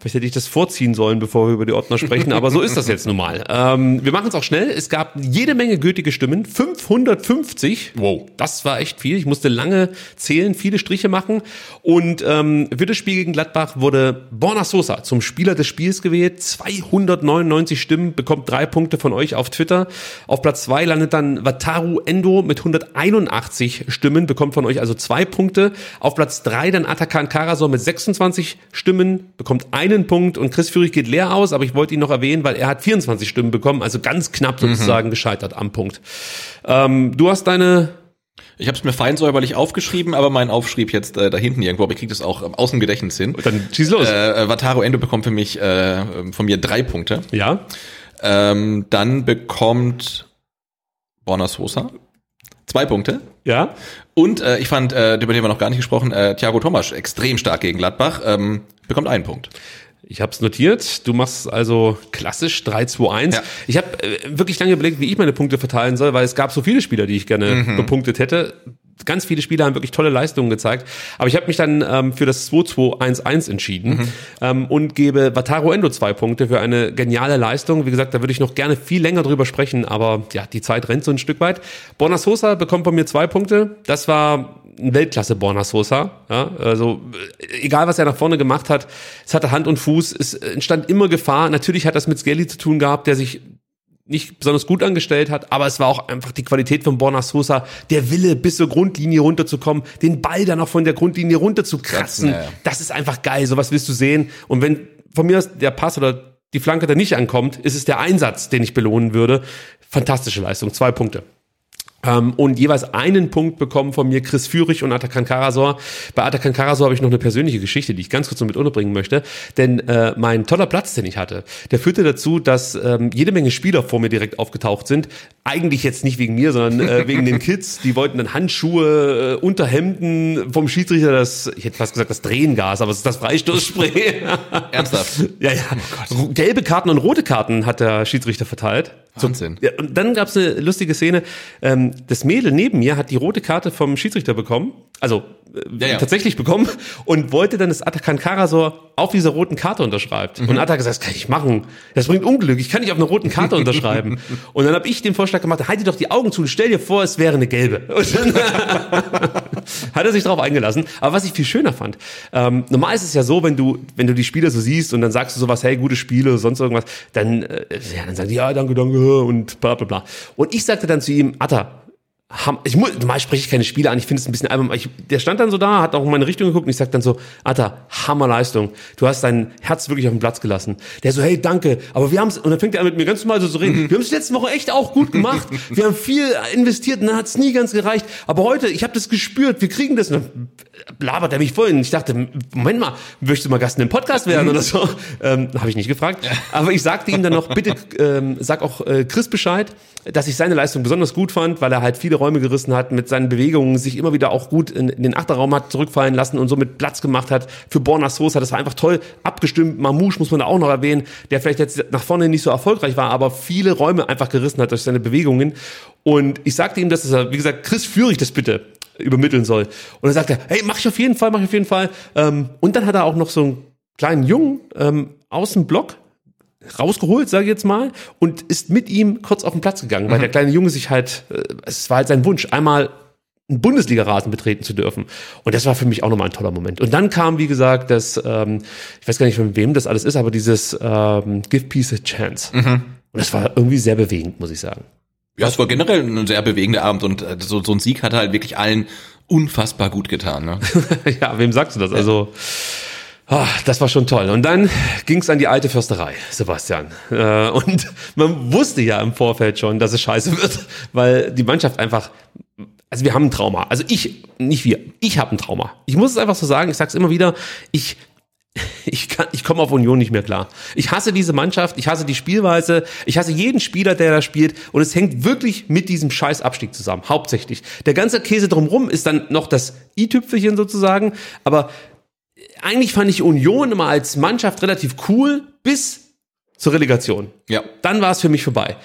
Vielleicht hätte ich das vorziehen sollen, bevor wir über die Ordner sprechen, aber so ist das jetzt nun mal. Ähm, wir machen es auch schnell. Es gab jede Menge gültige Stimmen, 550. Wow, das war echt viel. Ich musste lange zählen, viele Striche machen. Und ähm, für das Spiel gegen Gladbach wurde Borna Sosa zum Spieler des Spiels gewählt. 299 Stimmen, bekommt drei Punkte von euch auf Twitter. Auf Platz zwei landet dann Wataru Endo mit 181 Stimmen, bekommt von euch also zwei Punkte. Auf Platz drei dann Atakan Karasor mit 26 Stimmen, bekommt einen Punkt und Chris Führig geht leer aus, aber ich wollte ihn noch erwähnen, weil er hat 24 Stimmen bekommen, also ganz knapp sozusagen gescheitert am Punkt. Ähm, du hast deine Ich habe es mir fein säuberlich aufgeschrieben, aber mein Aufschrieb jetzt äh, da hinten irgendwo, aber ich kriege das auch ähm, aus dem Gedächtnis hin. Dann schieß los. Äh, äh, Wataru Endo bekommt für mich äh, von mir drei Punkte. ja, Ähm, dann bekommt Borna Sosa Zwei Punkte. Ja. Und äh, ich fand, äh, über den wir noch gar nicht gesprochen, äh, Thiago Thomas extrem stark gegen Gladbach. Ähm, bekommt einen Punkt. Ich habe es notiert. Du machst also klassisch 3-2-1. Ja. Ich habe äh, wirklich lange überlegt, wie ich meine Punkte verteilen soll, weil es gab so viele Spieler, die ich gerne Mhm. bepunktet hätte. Ganz viele Spieler haben wirklich tolle Leistungen gezeigt. Aber ich habe mich dann ähm, für das 2-2-1-1 entschieden Mhm. ähm, und gebe Wataru Endo zwei Punkte für eine geniale Leistung. Wie gesagt, da würde ich noch gerne viel länger drüber sprechen, aber ja, die Zeit rennt so ein Stück weit. Borna Sosa bekommt von mir zwei Punkte. Das war ein Weltklasse Borna Sosa. Ja, also äh, egal, was er nach vorne gemacht hat, es hatte Hand und Fuß, es entstand immer Gefahr. Natürlich hat das mit Skelly zu tun gehabt, der sich nicht besonders gut angestellt hat, aber es war auch einfach die Qualität von Borna Sosa, der Wille, bis zur Grundlinie runterzukommen, den Ball dann auch von der Grundlinie runterzukratzen. Ja, ja. Das ist einfach geil, sowas willst du sehen. Und wenn von mir aus der Pass oder die Flanke da nicht ankommt, ist es der Einsatz, den ich belohnen würde. Fantastische Leistung, zwei Punkte. Ähm, und jeweils einen Punkt bekommen von mir Chris Führig und Atakan Karasor. Bei Atakan Karasor habe ich noch eine persönliche Geschichte, die ich ganz kurz noch mit unterbringen möchte. Denn äh, mein toller Platz, den ich hatte, der führte dazu, dass ähm, jede Menge Spieler vor mir direkt aufgetaucht sind. Eigentlich jetzt nicht wegen mir, sondern äh, wegen den Kids. Die wollten dann Handschuhe, äh, Unterhemden vom Schiedsrichter, das, ich hätte fast gesagt, das Drehengas, aber es ist das Freistoßspray. Ernsthaft? ja, ja. Gelbe Karten und rote Karten hat der Schiedsrichter verteilt. Wahnsinn. Ja, und dann gab's eine lustige Szene. Ähm, das Mädel neben mir hat die rote Karte vom Schiedsrichter bekommen, also äh, Ja, ja. tatsächlich bekommen, und wollte dann, dass Atakan Karasor auf dieser roten Karte unterschreibt. Mhm. Und Atta gesagt, das kann ich machen. Das bringt Unglück. Ich kann nicht auf einer roten Karte unterschreiben. und dann habe ich den Vorschlag gemacht, halt dir doch die Augen zu und stell dir vor, es wäre eine gelbe. Und dann hat er sich darauf eingelassen. Aber was ich viel schöner fand, ähm, normal ist es ja so, wenn du, wenn du die Spieler so siehst und dann sagst du sowas, hey, gute Spiele, sonst irgendwas, dann, äh, ja, dann sagen die, ja, danke, danke, und bla bla bla. Und ich sagte dann zu ihm, Atta, Ham- ich muss, normal spreche ich keine Spiele an, ich finde es ein bisschen albern. Ich, der stand dann so da, hat auch in meine Richtung geguckt und ich sag dann so, Atta, Hammerleistung. Du hast dein Herz wirklich auf den Platz gelassen. Der so, hey, danke, aber wir haben es, und dann fängt er an mit mir ganz normal so zu reden. Wir haben es letzte Woche echt auch gut gemacht. Wir haben viel investiert und dann hat es nie ganz gereicht. Aber heute, ich habe das gespürt, wir kriegen das. Und dann labert er mich voll und ich dachte, Moment mal, möchtest du mal Gast in dem Podcast werden oder so? Ähm, habe ich nicht gefragt. Aber ich sagte ihm dann noch, bitte ähm, sag auch äh, Chris Bescheid, dass ich seine Leistung besonders gut fand, weil er halt viele Räume gerissen hat, mit seinen Bewegungen sich immer wieder auch gut in, in den Achterraum hat zurückfallen lassen und somit Platz gemacht hat für Borna Sosa. Das war einfach toll abgestimmt. Mamouche muss man da auch noch erwähnen, der vielleicht jetzt nach vorne nicht so erfolgreich war, aber viele Räume einfach gerissen hat durch seine Bewegungen. Und ich sagte ihm, dass er, wie gesagt, Chris Führig das bitte übermitteln soll. Und er, hey, mach ich auf jeden Fall, mach ich auf jeden Fall. Ähm, und dann hat er auch noch so einen kleinen Jungen ähm, aus dem Block rausgeholt, sage ich jetzt mal, und ist mit ihm kurz auf den Platz gegangen, weil der kleine Junge sich halt, äh, es war halt sein Wunsch, einmal einen Bundesliga-Rasen betreten zu dürfen. Und das war für mich auch nochmal ein toller Moment. Und dann kam, wie gesagt, das, ähm, ich weiß gar nicht, von wem das alles ist, aber dieses ähm, Give Peace a Chance. Und das war irgendwie sehr bewegend, muss ich sagen. Ja, es war generell ein sehr bewegender Abend und äh, so, so ein Sieg hat halt wirklich allen unfassbar gut getan. Ne? ja, wem sagst du das? Also, ah, das war schon toll. Und dann ging's an die alte Fürsterei, Sebastian. Äh, und man wusste ja im Vorfeld schon, dass es scheiße wird, weil die Mannschaft einfach, also wir haben ein Trauma. Also ich, nicht wir, ich habe ein Trauma. Ich muss es einfach so sagen, ich sag's immer wieder, ich ich, kann, ich komme auf Union nicht mehr klar. Ich hasse diese Mannschaft, ich hasse die Spielweise, ich hasse jeden Spieler, der da spielt und es hängt wirklich mit diesem scheiß Abstieg zusammen, hauptsächlich. Der ganze Käse drumrum ist dann noch das i-Tüpfelchen sozusagen, aber eigentlich fand ich Union immer als Mannschaft relativ cool bis zur Relegation. Ja. Dann war es für mich vorbei.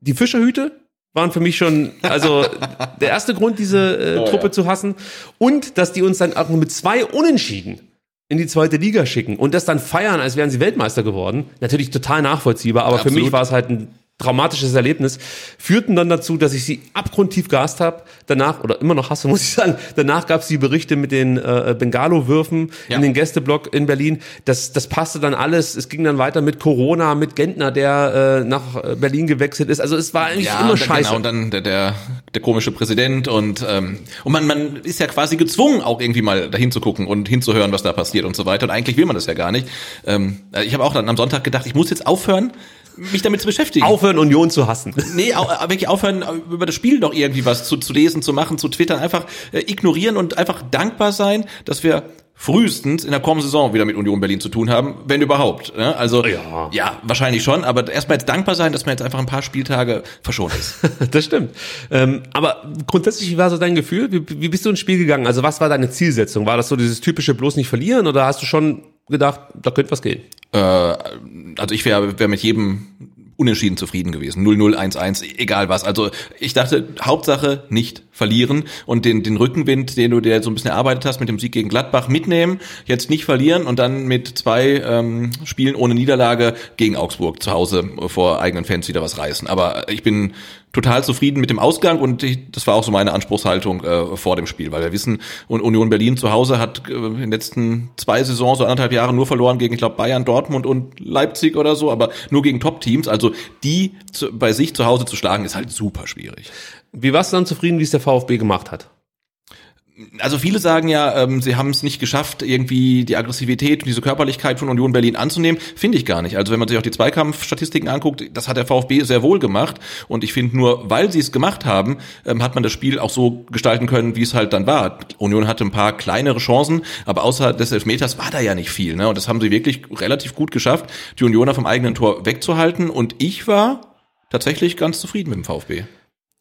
Die Fischerhüte waren für mich schon, also der erste Grund, diese äh, Truppe zu hassen. Und dass die uns dann auch nur mit zwei Unentschieden in die zweite Liga schicken und das dann feiern, als wären sie Weltmeister geworden. Natürlich total nachvollziehbar, aber für Absolut. mich war es halt ein traumatisches Erlebnis, führten dann dazu, dass ich sie abgrundtief gehasst habe. Danach, oder immer noch hasse, muss ich sagen, danach gab es die Berichte mit den äh, Bengalo-Würfen Ja. in den Gästeblock in Berlin. Das, das passte dann alles. Es ging dann weiter mit Corona, mit Gentner, der äh, nach äh, Berlin gewechselt ist. Also es war eigentlich Ja, immer scheiße. genau, und dann der, der, der komische Präsident und, ähm, und man, man ist ja quasi gezwungen, auch irgendwie mal dahin zu gucken und hinzuhören, was da passiert und so weiter. Und eigentlich will man das ja gar nicht. Ähm, ich habe auch dann am Sonntag gedacht, ich muss jetzt aufhören, mich damit zu beschäftigen. Aufhören, Union zu hassen. Nee, au, äh, wirklich aufhören, über das Spiel noch irgendwie was zu, zu lesen, zu machen, zu twittern, einfach äh, ignorieren und einfach dankbar sein, dass wir frühestens in der kommenden Saison wieder mit Union Berlin zu tun haben, wenn überhaupt. Ne? Also Ja. ja, wahrscheinlich schon, aber erstmal jetzt dankbar sein, dass man jetzt einfach ein paar Spieltage verschont ist. Das stimmt. Ähm, aber grundsätzlich, wie war so dein Gefühl? Wie, wie bist du ins Spiel gegangen? Also was war deine Zielsetzung? War das so dieses typische bloß nicht verlieren oder hast du schon gedacht, da könnte was gehen? äh, also ich wäre wär mit jedem unentschieden zufrieden gewesen. 0-0, 1-1, egal was. Also ich dachte, Hauptsache nicht verlieren und den, den Rückenwind, den du dir so ein bisschen erarbeitet hast mit dem Sieg gegen Gladbach mitnehmen, jetzt nicht verlieren und dann mit zwei ähm, Spielen ohne Niederlage gegen Augsburg zu Hause vor eigenen Fans wieder was reißen. Aber ich bin total zufrieden mit dem Ausgang und ich, das war auch so meine Anspruchshaltung äh, vor dem Spiel, weil wir wissen, Union Berlin zu Hause hat äh, in den letzten zwei Saisons, so anderthalb Jahre nur verloren gegen, ich glaube, Bayern, Dortmund und Leipzig oder so, aber nur gegen Top-Teams. Also die zu, bei sich zu Hause zu schlagen, ist halt super schwierig. Wie warst du dann zufrieden, wie es der VfB gemacht hat? Also viele sagen ja, ähm, sie haben es nicht geschafft, irgendwie die Aggressivität und diese Körperlichkeit von Union Berlin anzunehmen. Finde ich gar nicht. Also wenn man sich auch die Zweikampfstatistiken anguckt, das hat der VfB sehr wohl gemacht. Und ich finde nur, weil sie es gemacht haben, ähm, hat man das Spiel auch so gestalten können, wie es halt dann war. Union hatte ein paar kleinere Chancen, aber außer des Elfmeters war da ja nicht viel. Ne? Und das haben sie wirklich relativ gut geschafft, die Unioner vom eigenen Tor wegzuhalten. Und ich war tatsächlich ganz zufrieden mit dem VfB.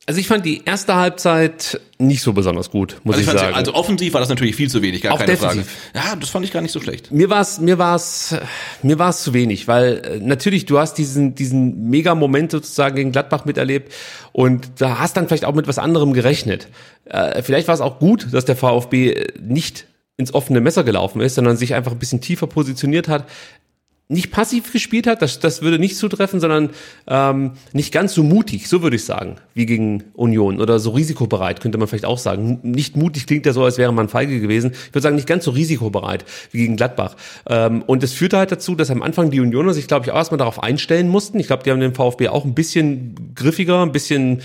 Also ich fand die erste Halbzeit nicht so besonders gut, muss Also, ich ich sagen. also offensiv war das natürlich viel zu wenig, gar Auch keine defensiv. Frage. Ja, das fand ich gar nicht so schlecht. mir war's mir war's mir war's zu wenig, weil äh, natürlich du hast diesen diesen mega Moment sozusagen gegen Gladbach miterlebt und da hast dann vielleicht auch mit was anderem gerechnet. Äh, vielleicht war es auch gut, dass der VfB nicht ins offene Messer gelaufen ist, sondern sich einfach ein bisschen tiefer positioniert hat. Nicht passiv gespielt hat, das, das würde nicht zutreffen, sondern ähm, nicht ganz so mutig, so würde ich sagen, wie gegen Union oder so risikobereit, könnte man vielleicht auch sagen. Nicht mutig klingt ja so, als wäre man feige gewesen. Ich würde sagen, nicht ganz so risikobereit wie gegen Gladbach. Ähm, und das führte halt dazu, dass am Anfang die Unioner sich, glaube ich, auch erstmal darauf einstellen mussten. Ich glaube, die haben den VfB auch ein bisschen griffiger, ein bisschen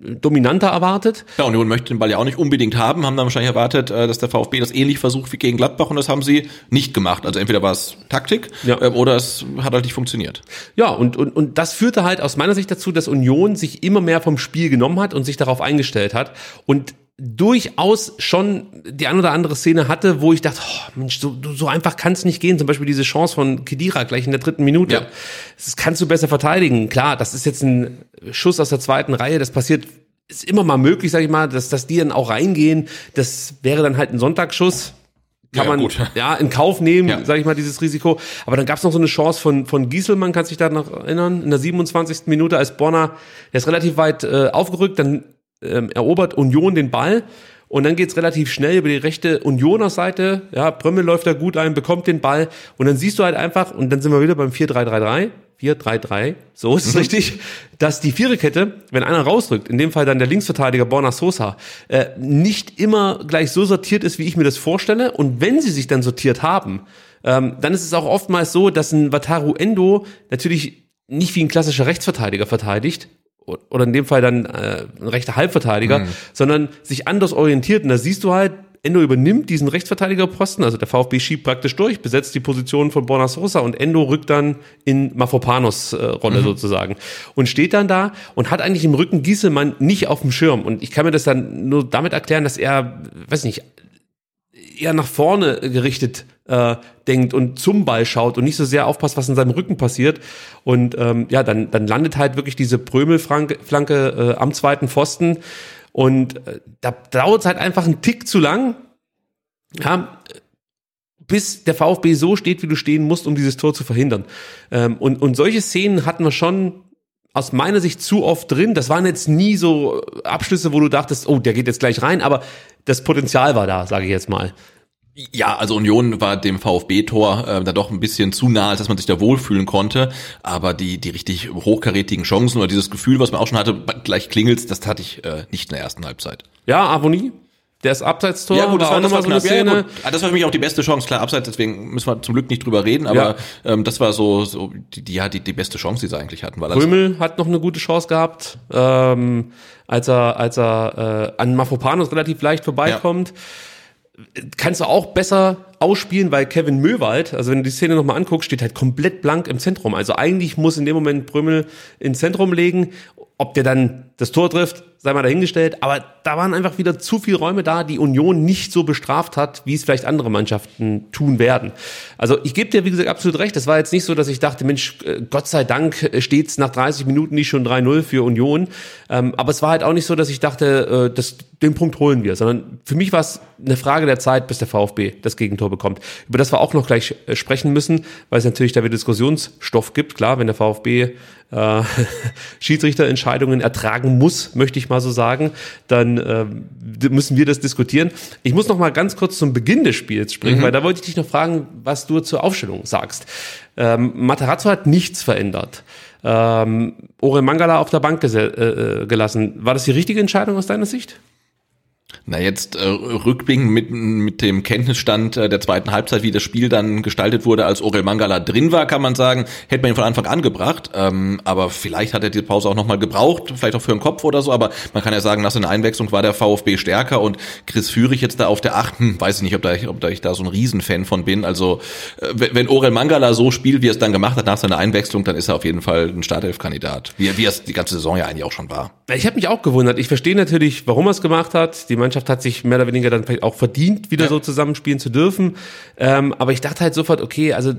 dominanter erwartet. Ja, Union möchte den Ball ja auch nicht unbedingt haben, haben dann wahrscheinlich erwartet, äh, dass der VfB das ähnlich versucht wie gegen Gladbach und das haben sie nicht gemacht. Also entweder war es Taktik Ja. ähm, oder es hat halt nicht funktioniert. Ja, und, und, und das führte halt aus meiner Sicht dazu, dass Union sich immer mehr vom Spiel genommen hat und sich darauf eingestellt hat und durchaus schon die ein oder andere Szene hatte, wo ich dachte, oh, Mensch, so, so einfach kann es nicht gehen. Zum Beispiel diese Chance von Kedira gleich in der dritten Minute. Ja. Das kannst du besser verteidigen. Klar, das ist jetzt ein Schuss aus der zweiten Reihe. Das passiert, ist immer mal möglich, sag ich mal, dass, dass die dann auch reingehen. Das wäre dann halt ein Sonntagsschuss kann Ja, man gut. ja in Kauf nehmen, Ja. sage ich mal, dieses Risiko. Aber dann gab es noch so eine Chance von von Gieselmann, kannst dich da noch erinnern, in der 27. Minute, als Bonner, der ist relativ weit äh, aufgerückt, dann ähm, erobert Union den Ball und dann geht's relativ schnell über die rechte Unioner Seite. Ja, Prömmel läuft da gut ein, bekommt den Ball und dann siehst du halt einfach, und dann sind wir wieder beim 4-3-3-3, 4-3-3, so ist es richtig, dass die Viererkette, wenn einer rausrückt, in dem Fall dann der Linksverteidiger Borna Sosa, äh, nicht immer gleich so sortiert ist, wie ich mir das vorstelle. Und wenn sie sich dann sortiert haben, ähm, dann ist es auch oftmals so, dass ein Wataru Endo natürlich nicht wie ein klassischer Rechtsverteidiger verteidigt, oder in dem Fall dann äh, ein rechter Halbverteidiger, sondern sich anders orientiert. Und da siehst du halt, Endo übernimmt diesen Rechtsverteidigerposten, also der VfB schiebt praktisch durch, besetzt die Position von Borna Sosa und Endo rückt dann in Mafopanos äh, Rolle sozusagen und steht dann da und hat eigentlich im Rücken Gieselmann nicht auf dem Schirm. Und ich kann mir das dann nur damit erklären, dass er, weiß nicht, eher nach vorne gerichtet äh, denkt und zum Ball schaut und nicht so sehr aufpasst, was in seinem Rücken passiert. Und ähm, ja, dann, dann landet halt wirklich diese Prömel-Flanke Flanke, äh, am zweiten Pfosten. Und äh, da dauert es halt einfach einen Tick zu lang, ja, bis der VfB so steht, wie du stehen musst, um dieses Tor zu verhindern. Ähm, und, und solche Szenen hatten wir schon aus meiner Sicht zu oft drin. Das waren jetzt nie so Abschlüsse, wo du dachtest, oh, der geht jetzt gleich rein, aber das Potenzial war da, sage ich jetzt mal. Ja, also Union war dem VfB-Tor äh, da doch ein bisschen zu nah, als dass man sich da wohlfühlen konnte. Aber die, die richtig hochkarätigen Chancen oder dieses Gefühl, was man auch schon hatte, gleich klingelt's, das hatte ich äh, nicht in der ersten Halbzeit. Ja, Avonie, der ist Abseitstor, Ja, gut, das war das war so eine. Ja, Szene. gut. Ah, Das war für mich auch die beste Chance. Klar, abseits, deswegen müssen wir zum Glück nicht drüber reden, aber ähm, das war so, so die, die, ja, die, die beste Chance, die sie eigentlich hatten. Weil Römel hat noch eine gute Chance gehabt, ähm, als er, als er äh, an Mafopanos relativ leicht vorbeikommt. Kannst du auch besser ausspielen, weil Kevin Möwald, also wenn du die Szene nochmal anguckst, steht halt komplett blank im Zentrum. Also eigentlich muss in dem Moment Brümmel ins Zentrum legen. Ob der dann das Tor trifft, sei mal dahingestellt. Aber da waren einfach wieder zu viele Räume da, die Union nicht so bestraft hat, wie es vielleicht andere Mannschaften tun werden. Also ich gebe dir, wie gesagt, absolut recht. Das war jetzt nicht so, dass ich dachte, Mensch, äh, Gott sei Dank steht's nach 30 Minuten nicht schon 3-0 für Union. Ähm, aber es war halt auch nicht so, dass ich dachte, äh, das, den Punkt holen wir, sondern für mich war es eine Frage der Zeit, bis der VfB das Gegentor bekommt. Über das wir auch noch gleich äh, sprechen müssen, weil es natürlich da wieder Diskussionsstoff gibt. Klar, wenn der VfB äh, Schiedsrichterentscheidungen ertragen muss, möchte ich mal so sagen, dann äh, müssen wir das diskutieren. Ich muss noch mal ganz kurz zum Beginn des Spiels springen, mhm. weil da wollte ich dich noch fragen, was du zur Aufstellung sagst. Ähm, Materazzo hat nichts verändert. Ähm, Ore Mangala auf der Bank äh, äh, gelassen. War das die richtige Entscheidung aus deiner Sicht? Na jetzt äh, rückblickend mit, mit dem Kenntnisstand äh, der zweiten Halbzeit, wie das Spiel dann gestaltet wurde, als Orel Mangala drin war, kann man sagen, hätte man ihn von Anfang an gebracht. Ähm, aber vielleicht hat er die Pause auch nochmal gebraucht, vielleicht auch für den Kopf oder so. Aber man kann ja sagen, nach seiner Einwechslung war der VfB stärker und Chris Führig jetzt da auf der achten, weiß ich nicht, ob, da, ob da ich da so ein Riesenfan von bin. Also äh, wenn Orel Mangala so spielt, wie er es dann gemacht hat nach seiner Einwechslung, dann ist er auf jeden Fall ein Startelf-Kandidat, wie, wie er es die ganze Saison ja eigentlich auch schon war. Ich habe mich auch gewundert. Ich verstehe natürlich, warum er es gemacht hat. Die Mannschaft hat sich mehr oder weniger dann vielleicht auch verdient, wieder ja. so zusammenspielen zu dürfen. Ähm, aber ich dachte halt sofort, okay, also äh,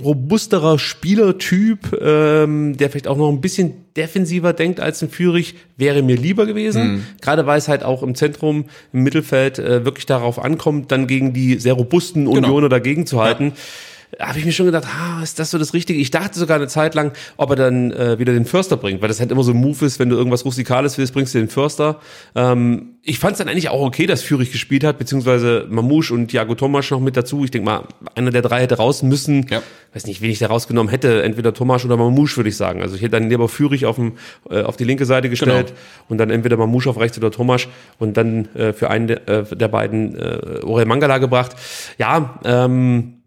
robusterer Spielertyp, ähm, der vielleicht auch noch ein bisschen defensiver denkt als ein Führig, wäre mir lieber gewesen. Mhm. Gerade weil es halt auch im Zentrum, im Mittelfeld äh, wirklich darauf ankommt, dann gegen die sehr robusten genau. Unioner dagegen zu halten. Ja habe ich mir schon gedacht, ah, ist das so das Richtige? Ich dachte sogar eine Zeit lang, ob er dann äh, wieder den Förster bringt, weil das halt immer so ein Move ist, wenn du irgendwas Rustikales willst, bringst du den Förster. Ähm, ich fand es dann eigentlich auch okay, dass Führig gespielt hat, beziehungsweise Mamouche und Thiago Tomasch noch mit dazu. Ich denke mal, einer der drei hätte raus müssen. Ja. Weiß nicht, wen ich da rausgenommen hätte, entweder Tomasch oder Mamouche, würde ich sagen. Also ich hätte dann lieber Führig auf, dem, äh, auf die linke Seite gestellt genau. und dann entweder Mamouche auf rechts oder Tomasch und dann äh, für einen de, äh, der beiden äh, Orel Mangala gebracht. Ja, ähm,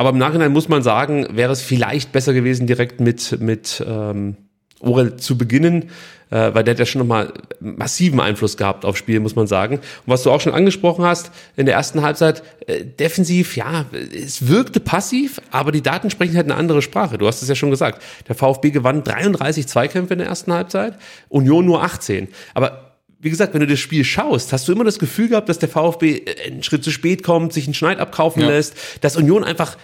aber im Nachhinein muss man sagen, wäre es vielleicht besser gewesen, direkt mit, mit ähm, Orel zu beginnen, äh, weil der hat ja schon nochmal massiven Einfluss gehabt aufs Spiel, muss man sagen. Und was du auch schon angesprochen hast, in der ersten Halbzeit, äh, defensiv, ja, es wirkte passiv, aber die Daten sprechen halt eine andere Sprache. Du hast es ja schon gesagt. Der VfB gewann 33 Zweikämpfe in der ersten Halbzeit, Union nur 18. Aber wie gesagt, wenn du das Spiel schaust, hast du immer das Gefühl gehabt, dass der VfB äh, einen Schritt zu spät kommt, sich einen Schneid abkaufen ja. lässt, dass Union einfach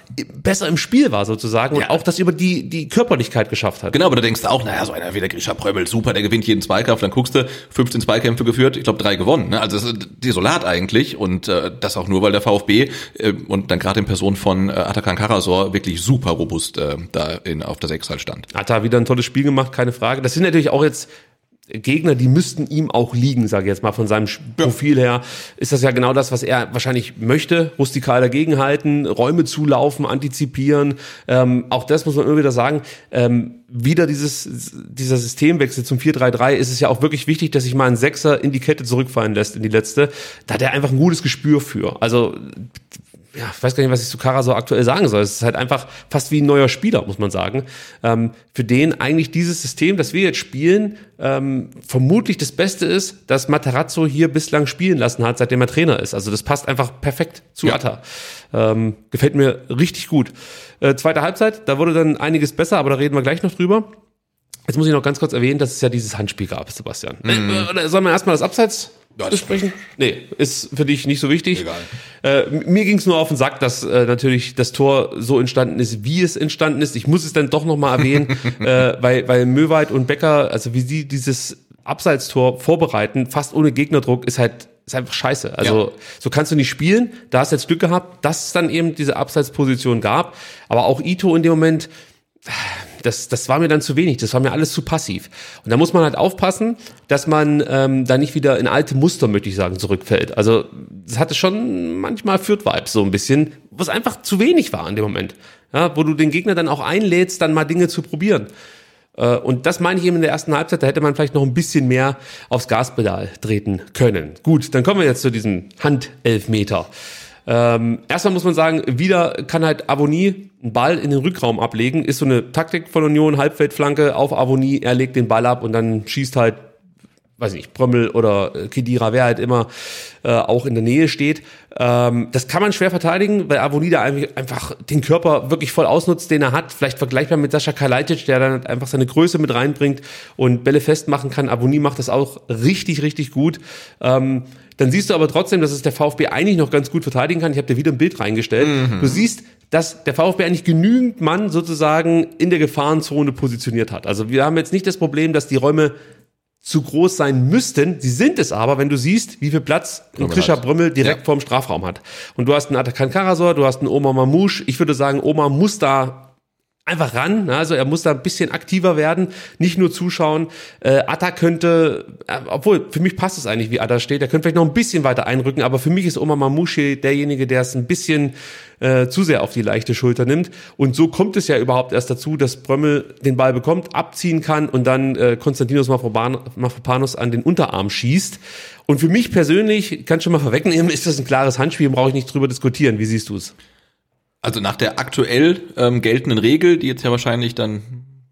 besser im Spiel war sozusagen ja. und auch das über die, die Körperlichkeit geschafft hat. Genau, aber da denkst du auch, naja, so einer wie der Grisha Pröbel, super, der gewinnt jeden Zweikampf, dann guckst du, 15 Zweikämpfe geführt, ich glaube drei gewonnen. Ne? Also das ist desolat eigentlich und äh, das auch nur, weil der VfB äh, und dann gerade in Person von äh, Atakan Karasor wirklich super robust äh, da in, auf der Sechs halt stand. Hat da wieder ein tolles Spiel gemacht, keine Frage. Das sind natürlich auch jetzt Gegner, die müssten ihm auch liegen, sage ich jetzt mal von seinem Profil her, ist das ja genau das, was er wahrscheinlich möchte, rustikal dagegenhalten, Räume zulaufen, antizipieren. Ähm, auch das muss man immer wieder sagen. Ähm, wieder dieses, dieser Systemwechsel zum 4-3-3 ist es ja auch wirklich wichtig, dass sich mal ein Sechser in die Kette zurückfallen lässt, in die letzte. Da hat er einfach ein gutes Gespür für. Also ja, ich weiß gar nicht, was ich zu Kara so aktuell sagen soll. Es ist halt einfach fast wie ein neuer Spieler, muss man sagen. Ähm, für den eigentlich dieses System, das wir jetzt spielen, ähm, vermutlich das Beste ist, dass Materazzo hier bislang spielen lassen hat, seitdem er Trainer ist. Also das passt einfach perfekt zu ja. Atta. Ähm, gefällt mir richtig gut. Äh, zweite Halbzeit, da wurde dann einiges besser, aber da reden wir gleich noch drüber. Jetzt muss ich noch ganz kurz erwähnen, dass es ja dieses Handspiel gab, Sebastian. Mhm. Äh, sollen wir erstmal das Abseits ja, besprechen? Nee, ist für dich nicht so wichtig. Egal. Äh, mir ging es nur auf den Sack, dass äh, natürlich das Tor so entstanden ist, wie es entstanden ist. Ich muss es dann doch nochmal erwähnen, äh, weil, weil Möwald und Becker, also wie sie dieses Abseitstor vorbereiten, fast ohne Gegnerdruck, ist halt ist einfach scheiße. Also ja. so kannst du nicht spielen. Da hast du jetzt Glück gehabt, dass es dann eben diese Abseitsposition gab. Aber auch Ito in dem Moment, das, das war mir dann zu wenig, das war mir alles zu passiv. Und da muss man halt aufpassen, dass man ähm, da nicht wieder in alte Muster, möchte ich sagen, zurückfällt. Also das hatte schon manchmal Führt-Vibes so ein bisschen, was einfach zu wenig war in dem Moment. Ja, wo du den Gegner dann auch einlädst, dann mal Dinge zu probieren. Äh, und das meine ich eben in der ersten Halbzeit, da hätte man vielleicht noch ein bisschen mehr aufs Gaspedal treten können. Gut, dann kommen wir jetzt zu diesem Handelfmeter. Ähm, erstmal muss man sagen, wieder kann halt Avonie einen Ball in den Rückraum ablegen. Ist so eine Taktik von Union, Halbfeldflanke auf Avonie, er legt den Ball ab und dann schießt halt weiß nicht, Brömmel oder äh, Kedira, wer halt immer äh, auch in der Nähe steht. Ähm, das kann man schwer verteidigen, weil Avoni da einfach den Körper wirklich voll ausnutzt, den er hat. Vielleicht vergleichbar mit Sascha Kalajdzic, der dann einfach seine Größe mit reinbringt und Bälle festmachen kann. Avoni macht das auch richtig, richtig gut. Ähm, dann siehst du aber trotzdem, dass es der VfB eigentlich noch ganz gut verteidigen kann. Ich habe dir wieder ein Bild reingestellt. Mhm. Du siehst, dass der VfB eigentlich genügend Mann sozusagen in der Gefahrenzone positioniert hat. Also wir haben jetzt nicht das Problem, dass die Räume zu groß sein müssten. Sie sind es aber, wenn du siehst, wie viel Platz ein Krischer Brümmel direkt ja. vorm Strafraum hat. Und du hast einen Atakan Karasor, du hast einen Oma Mamouche. Ich würde sagen, Oma muss da einfach ran. Also er muss da ein bisschen aktiver werden, nicht nur zuschauen. Äh, Atta könnte, äh, obwohl für mich passt es eigentlich, wie Atta steht. Er könnte vielleicht noch ein bisschen weiter einrücken, aber für mich ist Oma Mamouche derjenige, der es ein bisschen äh, zu sehr auf die leichte Schulter nimmt. Und so kommt es ja überhaupt erst dazu, dass Brömmel den Ball bekommt, abziehen kann und dann äh, Konstantinos Mafropanos an den Unterarm schießt. Und für mich persönlich, kann schon mal vorwegnehmen, ist das ein klares Handspiel, brauche ich nicht drüber diskutieren. Wie siehst du es? Also nach der aktuell ähm, geltenden Regel, die jetzt ja wahrscheinlich dann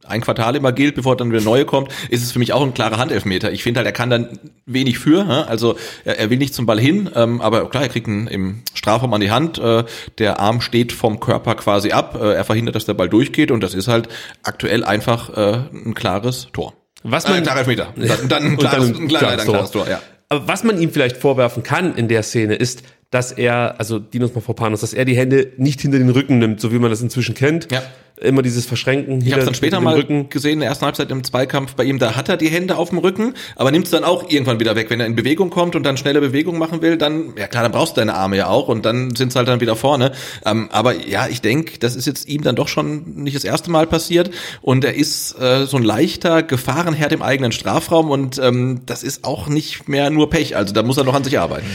ein Quartal immer gilt, bevor dann wieder neue kommt, ist es für mich auch ein klarer Handelfmeter. Ich finde halt, er kann dann wenig für, also er, will nicht zum Ball hin, ähm, aber klar, er kriegt ihn im Strafraum an die Hand, äh, der Arm steht vom Körper quasi ab, äh, er verhindert, dass der Ball durchgeht und das ist halt aktuell einfach äh, ein klares Tor. Was man, äh, ein klarer Elfmeter. Dann, dann ein klares, ein, klares, ein klares Tor, ja. Aber was man ihm vielleicht vorwerfen kann in der Szene ist, dass er, also Dinos Mafropanos, dass er die Hände nicht hinter den Rücken nimmt, so wie man das inzwischen kennt. Ja. Immer dieses Verschränken. Ich habe dann später mal Rücken. gesehen, in der ersten Halbzeit im Zweikampf bei ihm, da hat er die Hände auf dem Rücken, aber nimmt es dann auch irgendwann wieder weg. Wenn er in Bewegung kommt und dann schnelle Bewegung machen will, dann, ja klar, dann brauchst du deine Arme ja auch und dann sind halt dann wieder vorne. Ähm, aber ja, ich denke, das ist jetzt ihm dann doch schon nicht das erste Mal passiert und er ist äh, so ein leichter Gefahrenherd im eigenen Strafraum und ähm, das ist auch nicht mehr nur Pech. Also da muss er noch an sich arbeiten.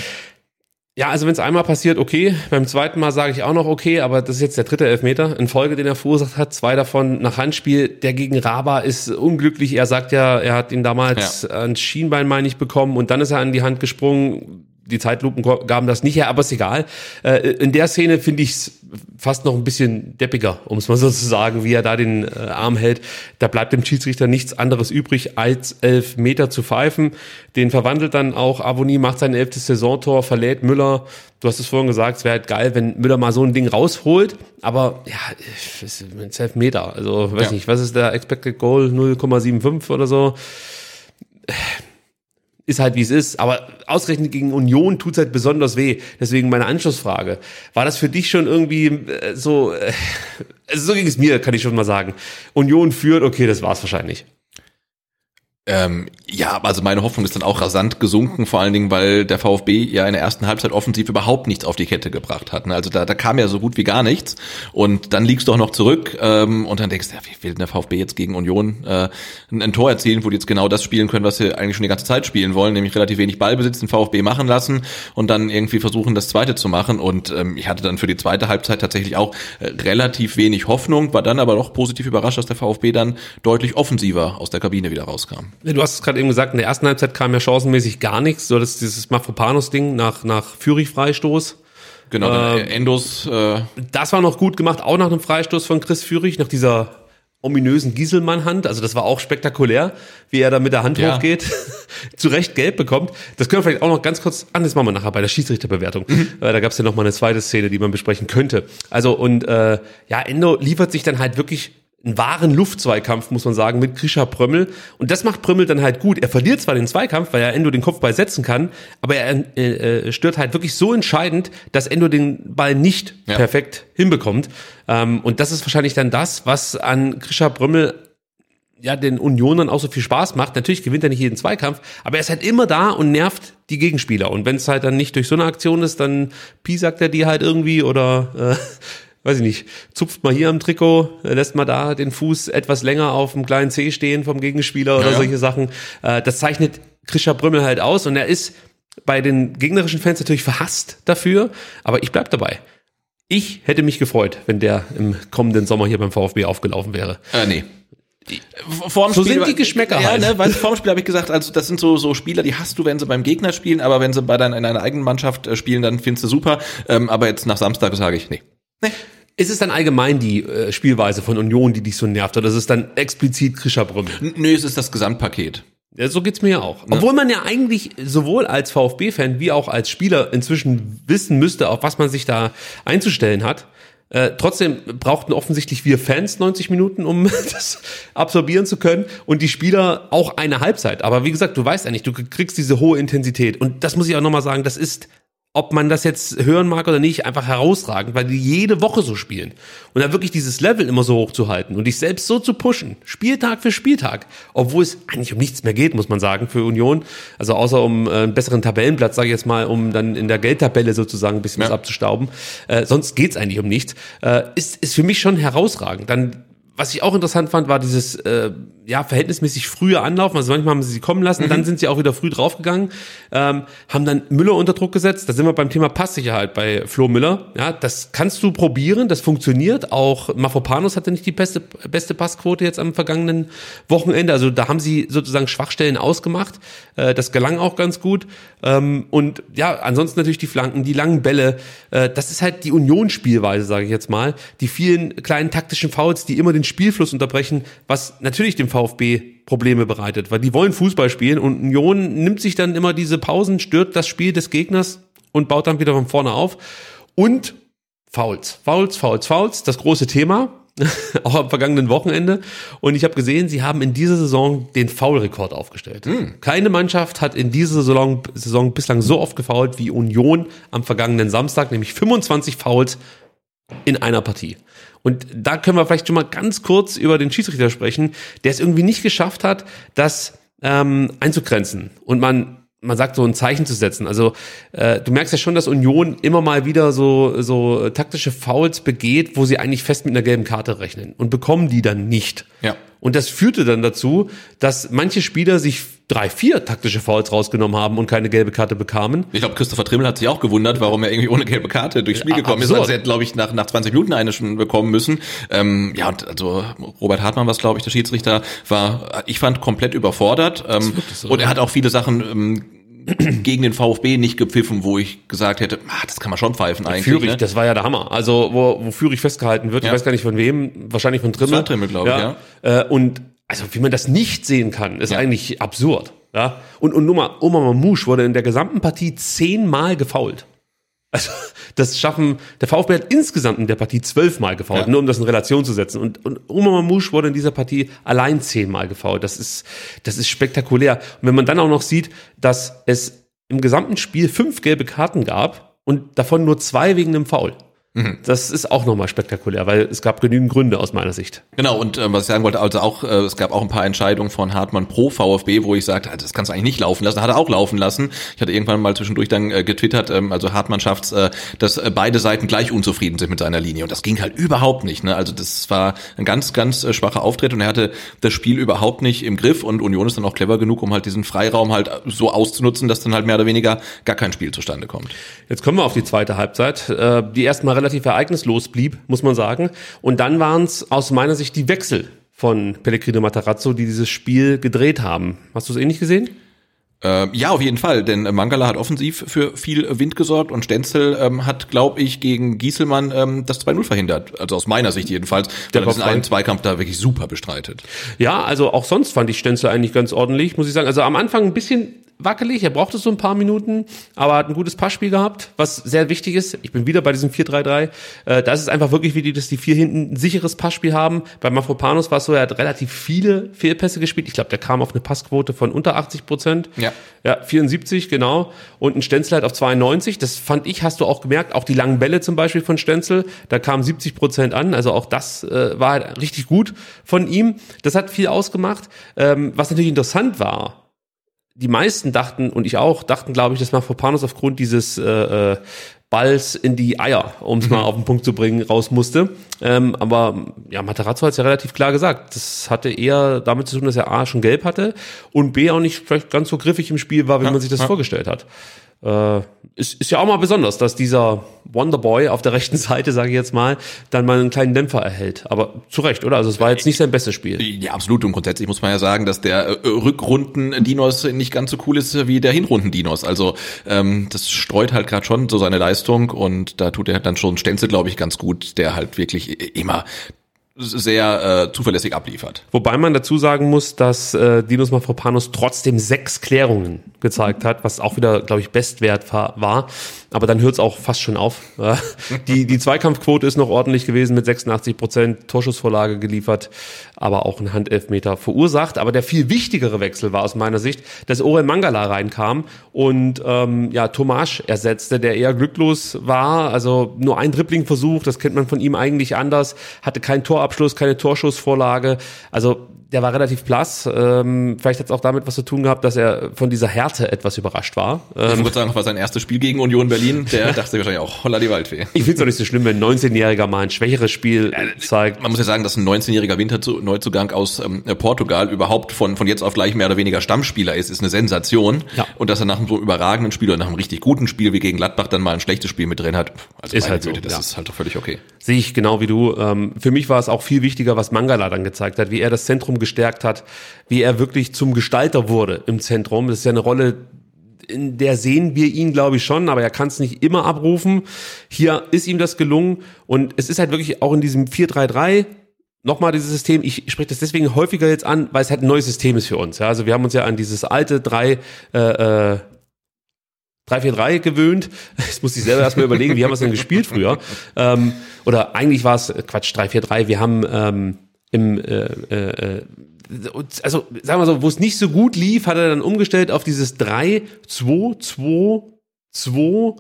Ja, also wenn es einmal passiert, okay. Beim zweiten Mal sage ich auch noch okay, aber das ist jetzt der dritte Elfmeter in Folge, den er verursacht hat. Zwei davon nach Handspiel. Der gegen Raba ist unglücklich. Er sagt ja, er hat ihn damals ja. ans Schienbein, meine ich, bekommen und dann ist er an die Hand gesprungen die Zeitlupen gaben das nicht her, aber ist egal. Äh, in der Szene finde ich es fast noch ein bisschen deppiger, um es mal so zu sagen, wie er da den äh, Arm hält. Da bleibt dem Schiedsrichter nichts anderes übrig, als elf Meter zu pfeifen. Den verwandelt dann auch Avoni, macht sein elftes Saisontor, verlädt Müller. Du hast es vorhin gesagt, es wäre halt geil, wenn Müller mal so ein Ding rausholt. Aber ja, es ist elf Meter. Also weiß ja. nicht, was ist der Expected Goal? 0,75 oder so ist halt wie es ist. Aber ausgerechnet gegen Union tut's halt besonders weh. Deswegen meine Anschlussfrage. War das für dich schon irgendwie äh, so, äh, also so ging es mir, kann ich schon mal sagen. Union führt, okay, das war's wahrscheinlich. Ähm, ja, also meine Hoffnung ist dann auch rasant gesunken, vor allen Dingen, weil der VfB ja in der ersten Halbzeit offensiv überhaupt nichts auf die Kette gebracht hat. Ne? Also da, da kam ja so gut wie gar nichts. Und dann liegst du auch noch zurück ähm, und dann denkst du, ja, wie will denn der VfB jetzt gegen Union äh, ein, ein, Tor erzielen, wo die jetzt genau das spielen können, was sie eigentlich schon die ganze Zeit spielen wollen, nämlich relativ wenig Ballbesitz den VfB machen lassen und dann irgendwie versuchen, das zweite zu machen. Und ähm, ich hatte dann für die zweite Halbzeit tatsächlich auch äh, relativ wenig Hoffnung, war dann aber doch positiv überrascht, dass der VfB dann deutlich offensiver aus der Kabine wieder rauskam. Du hast es gerade eben gesagt, in der ersten Halbzeit kam ja chancenmäßig gar nichts. So das dieses Mafropanos-Ding nach, nach Führig-Freistoß. Genau, äh, Endos. Äh das war noch gut gemacht, auch nach einem Freistoß von Chris Führig, nach dieser ominösen Gieselmann-Hand. Also das war auch spektakulär, wie er da mit der Hand ja. hochgeht, zu Recht gelb bekommt. Das können wir vielleicht auch noch ganz kurz an, das machen wir nachher bei der Schiedsrichterbewertung. Mhm. Äh, da gab es ja noch mal eine zweite Szene, die man besprechen könnte. Also und äh, ja, Endo liefert sich dann halt wirklich einen wahren Luftzweikampf, muss man sagen, mit Grisha Prömmel. Und das macht Prömmel dann halt gut. Er verliert zwar den Zweikampf, weil er Endo den Kopfball setzen kann, aber er äh, äh, stört halt wirklich so entscheidend, dass Endo den Ball nicht ja. perfekt hinbekommt. Ähm, und das ist wahrscheinlich dann das, was an Grisha Prömmel ja den Unionern auch so viel Spaß macht. Natürlich gewinnt er nicht jeden Zweikampf, aber er ist halt immer da und nervt die Gegenspieler. Und wenn es halt dann nicht durch so eine Aktion ist, dann piesackt er die halt irgendwie oder äh, weiß ich nicht, zupft mal hier am Trikot, äh, lässt mal da den Fuß etwas länger auf dem kleinen C stehen vom Gegenspieler oder ja, solche Sachen. Äh, das zeichnet Krischer Brümmel halt aus und er ist bei den gegnerischen Fans natürlich verhasst dafür, aber ich bleib dabei. Ich hätte mich gefreut, wenn der im kommenden Sommer hier beim VfB aufgelaufen wäre. Äh, nee. Vorm so Spiel, sind die Geschmäcker ja, halt. Ne, weil vorm Spiel habe ich gesagt, also das sind so so Spieler, die hast du, wenn sie beim Gegner spielen, aber wenn sie bei deiner in deiner eigenen Mannschaft äh, spielen, dann findest du super. Ähm, aber jetzt nach Samstag sage ich, nee. Nee. Ist es dann allgemein die äh, Spielweise von Union, die dich so nervt, oder ist es dann explizit Krischer Brümmel? Nö, es ist das Gesamtpaket. Ja, so geht's mir ja auch. Obwohl man ja eigentlich sowohl als VfB-Fan wie auch als Spieler inzwischen wissen müsste, auf was man sich da einzustellen hat. Äh, trotzdem brauchten offensichtlich wir Fans 90 Minuten, um das absorbieren zu können und die Spieler auch eine Halbzeit. Aber wie gesagt, du weißt ja nicht, du kriegst diese hohe Intensität. Und das muss ich auch nochmal sagen, das ist ob man das jetzt hören mag oder nicht, einfach herausragend, weil die jede Woche so spielen. Und da wirklich dieses Level immer so hoch zu halten und dich selbst so zu pushen, Spieltag für Spieltag, obwohl es eigentlich um nichts mehr geht, muss man sagen, für Union. Also außer um äh, einen besseren Tabellenplatz, sage ich jetzt mal, um dann in der Geldtabelle sozusagen ein bisschen ja. was abzustauben. Äh, sonst geht's eigentlich um nichts. Äh, ist, ist für mich schon herausragend. Dann was ich auch interessant fand, war dieses äh, ja verhältnismäßig frühe Anlaufen. Also manchmal haben sie sie kommen lassen, mhm. dann sind sie auch wieder früh draufgegangen, ähm, haben dann Müller unter Druck gesetzt. Da sind wir beim Thema Passsicherheit bei Flo Müller. Ja, das kannst du probieren, das funktioniert. Auch Mafopanos hatte nicht die beste beste Passquote jetzt am vergangenen Wochenende. Also da haben sie sozusagen Schwachstellen ausgemacht. Äh, das gelang auch ganz gut. Ähm, und ja, ansonsten natürlich die Flanken, die langen Bälle. Äh, das ist halt die Unionsspielweise, sage ich jetzt mal. Die vielen kleinen taktischen Fouls, die immer den Spielfluss unterbrechen, was natürlich dem VfB Probleme bereitet, weil die wollen Fußball spielen und Union nimmt sich dann immer diese Pausen, stört das Spiel des Gegners und baut dann wieder von vorne auf. Und Fouls, Fouls, Fouls, Fouls, das große Thema, auch am vergangenen Wochenende. Und ich habe gesehen, sie haben in dieser Saison den Foul-Rekord aufgestellt. Mhm. Keine Mannschaft hat in dieser Saison, Saison bislang so oft gefoult wie Union am vergangenen Samstag, nämlich 25 Fouls in einer Partie. Und da können wir vielleicht schon mal ganz kurz über den Schiedsrichter sprechen, der es irgendwie nicht geschafft hat, das ähm, einzugrenzen. Und man man sagt so ein Zeichen zu setzen. Also äh, du merkst ja schon, dass Union immer mal wieder so so taktische Fouls begeht, wo sie eigentlich fest mit einer gelben Karte rechnen und bekommen die dann nicht. Ja. Und das führte dann dazu, dass manche Spieler sich drei, vier taktische Fouls rausgenommen haben und keine gelbe Karte bekamen. Ich glaube, Christopher Trimmel hat sich auch gewundert, warum er irgendwie ohne gelbe Karte durchs Spiel gekommen Absurd. ist. Also er hat, glaube ich, nach, nach 20 Minuten eine schon bekommen müssen. Ähm, ja, und also Robert Hartmann, was glaube ich, der Schiedsrichter, war, ich fand, komplett überfordert. Ähm, so, und er hat auch viele Sachen ähm, gegen den VfB nicht gepfiffen, wo ich gesagt hätte, ah, das kann man schon pfeifen eigentlich. Fürich, ne? das war ja der Hammer. Also wo, wo Fürich festgehalten wird, ja. ich weiß gar nicht von wem, wahrscheinlich von Trimmel. War Trimmel, glaube ja. ich, ja. Äh, und also wie man das nicht sehen kann, ist ja. eigentlich absurd. Ja? Und, und Nummer, Oma Mamouche wurde in der gesamten Partie zehnmal gefault. Also, das schaffen, der VfB hat insgesamt in der Partie zwölfmal gefault, ja. nur um das in Relation zu setzen. Und, und Oma Mamouche wurde in dieser Partie allein zehnmal gefault. Das ist, das ist spektakulär. Und wenn man dann auch noch sieht, dass es im gesamten Spiel fünf gelbe Karten gab und davon nur zwei wegen einem Foul. Mhm. Das ist auch nochmal spektakulär, weil es gab genügend Gründe aus meiner Sicht. Genau, und äh, was ich sagen wollte, also auch, äh, es gab auch ein paar Entscheidungen von Hartmann pro VfB, wo ich sagte, das kannst du eigentlich nicht laufen lassen. Hat er auch laufen lassen. Ich hatte irgendwann mal zwischendurch dann äh, getwittert, ähm, also Hartmann schafft's, äh, dass äh, beide Seiten gleich unzufrieden sind mit seiner Linie. Und das ging halt überhaupt nicht. Ne? Also das war ein ganz, ganz äh, schwacher Auftritt und er hatte das Spiel überhaupt nicht im Griff und Union ist dann auch clever genug, um halt diesen Freiraum halt so auszunutzen, dass dann halt mehr oder weniger gar kein Spiel zustande kommt. Jetzt kommen wir auf die zweite Halbzeit, äh, die erstmal relativ ereignislos los blieb, muss man sagen. Und dann waren es aus meiner Sicht die Wechsel von Pellegrino Matarazzo, die dieses Spiel gedreht haben. Hast du es ähnlich gesehen? Äh, ja, auf jeden Fall, denn Mangala hat offensiv für viel Wind gesorgt und Stenzel ähm, hat, glaube ich, gegen Gieselmann ähm, das 2-0 verhindert. Also aus meiner Sicht jedenfalls, der diesen einen Zweikampf da wirklich super bestreitet. Ja, also auch sonst fand ich Stenzel eigentlich ganz ordentlich, muss ich sagen. Also am Anfang ein bisschen wackelig, er brauchte so ein paar Minuten, aber hat ein gutes Passspiel gehabt, was sehr wichtig ist. Ich bin wieder bei diesem 4-3-3. Äh, da ist es einfach wirklich wichtig, dass die vier hinten ein sicheres Passspiel haben. Bei Mafropanos war es so, er hat relativ viele Fehlpässe gespielt. Ich glaube, der kam auf eine Passquote von unter 80 Prozent. Ja. Ja, 74, genau. Und ein Stenzel halt auf 92. Das fand ich, hast du auch gemerkt, auch die langen Bälle zum Beispiel von Stenzel, da kamen 70 Prozent an. Also auch das äh, war halt richtig gut von ihm. Das hat viel ausgemacht. Ähm, was natürlich interessant war, die meisten dachten, und ich auch, dachten, glaube ich, dass Mafropanos aufgrund dieses äh, äh, Balls in die Eier, um es mhm. mal auf den Punkt zu bringen, raus musste. Ähm, aber ja, Matarazzo hat es ja relativ klar gesagt. Das hatte eher damit zu tun, dass er A schon gelb hatte und B auch nicht vielleicht ganz so griffig im Spiel war, wie ja, man sich das ja. vorgestellt hat äh, ist, ist ja auch mal besonders, dass dieser Wonderboy auf der rechten Seite, sage ich jetzt mal, dann mal einen kleinen Dämpfer erhält. Aber zu Recht, oder? Also es war jetzt nicht sein bestes Spiel. Ja, absolut. Und grundsätzlich muss man ja sagen, dass der äh, Rückrunden-Dinos nicht ganz so cool ist wie der Hinrunden-Dinos. Also ähm, das streut halt gerade schon so seine Leistung und da tut er dann schon Stenzel, glaube ich, ganz gut, der halt wirklich immer sehr äh, zuverlässig abliefert. Wobei man dazu sagen muss, dass äh, Dinos Mafropanos trotzdem sechs Klärungen gezeigt hat, was auch wieder, glaube ich, Bestwert war. Aber dann hört es auch fast schon auf. die, die Zweikampfquote ist noch ordentlich gewesen mit 86 Prozent, Torschussvorlage geliefert, aber auch ein Handelfmeter verursacht. Aber der viel wichtigere Wechsel war aus meiner Sicht, dass Orel Mangala reinkam und ähm, ja Tomasch ersetzte, der eher glücklos war. Also nur ein Dribbling-Versuch, das kennt man von ihm eigentlich anders, hatte kein Torabschluss, keine Torschussvorlage. Also der war relativ blass. Ähm, vielleicht hat es auch damit was zu tun gehabt, dass er von dieser Härte etwas überrascht war. Ähm, ich würde sagen, das war sein erstes Spiel gegen Union Berlin. Der dachte wahrscheinlich auch, holla die Waldfee. Ich finde es doch nicht so schlimm, wenn ein 19-Jähriger mal ein schwächeres Spiel zeigt. Man muss ja sagen, dass ein 19-jähriger Winterneuzugang aus ähm, Portugal überhaupt von, von jetzt auf gleich mehr oder weniger Stammspieler ist, ist eine Sensation. Ja. Und dass er nach einem so überragenden Spiel oder nach einem richtig guten Spiel wie gegen Gladbach dann mal ein schlechtes Spiel mit drin hat, also ist halt Güte, so, das ja. ist halt doch völlig okay. Sehe ich genau wie du. Ähm, für mich war es auch viel wichtiger, was Mangala dann gezeigt hat, wie er das Zentrum gestärkt hat, wie er wirklich zum Gestalter wurde im Zentrum. Das ist ja eine Rolle, in der sehen wir ihn, glaube ich, schon, aber er kann es nicht immer abrufen. Hier ist ihm das gelungen und es ist halt wirklich auch in diesem 4-3-3 nochmal dieses System, ich spreche das deswegen häufiger jetzt an, weil es halt ein neues System ist für uns. Ja? Also wir haben uns ja an dieses alte 3 äh, äh, 3-4-3 gewöhnt. Jetzt muss ich selber erstmal überlegen, wie haben wir es denn gespielt früher? Ähm, oder eigentlich war es, Quatsch, 3-4-3, wir haben ähm, im äh, äh, also sagen wir so, wo es nicht so gut lief, hat er dann umgestellt auf dieses 3, 2, 2, 2,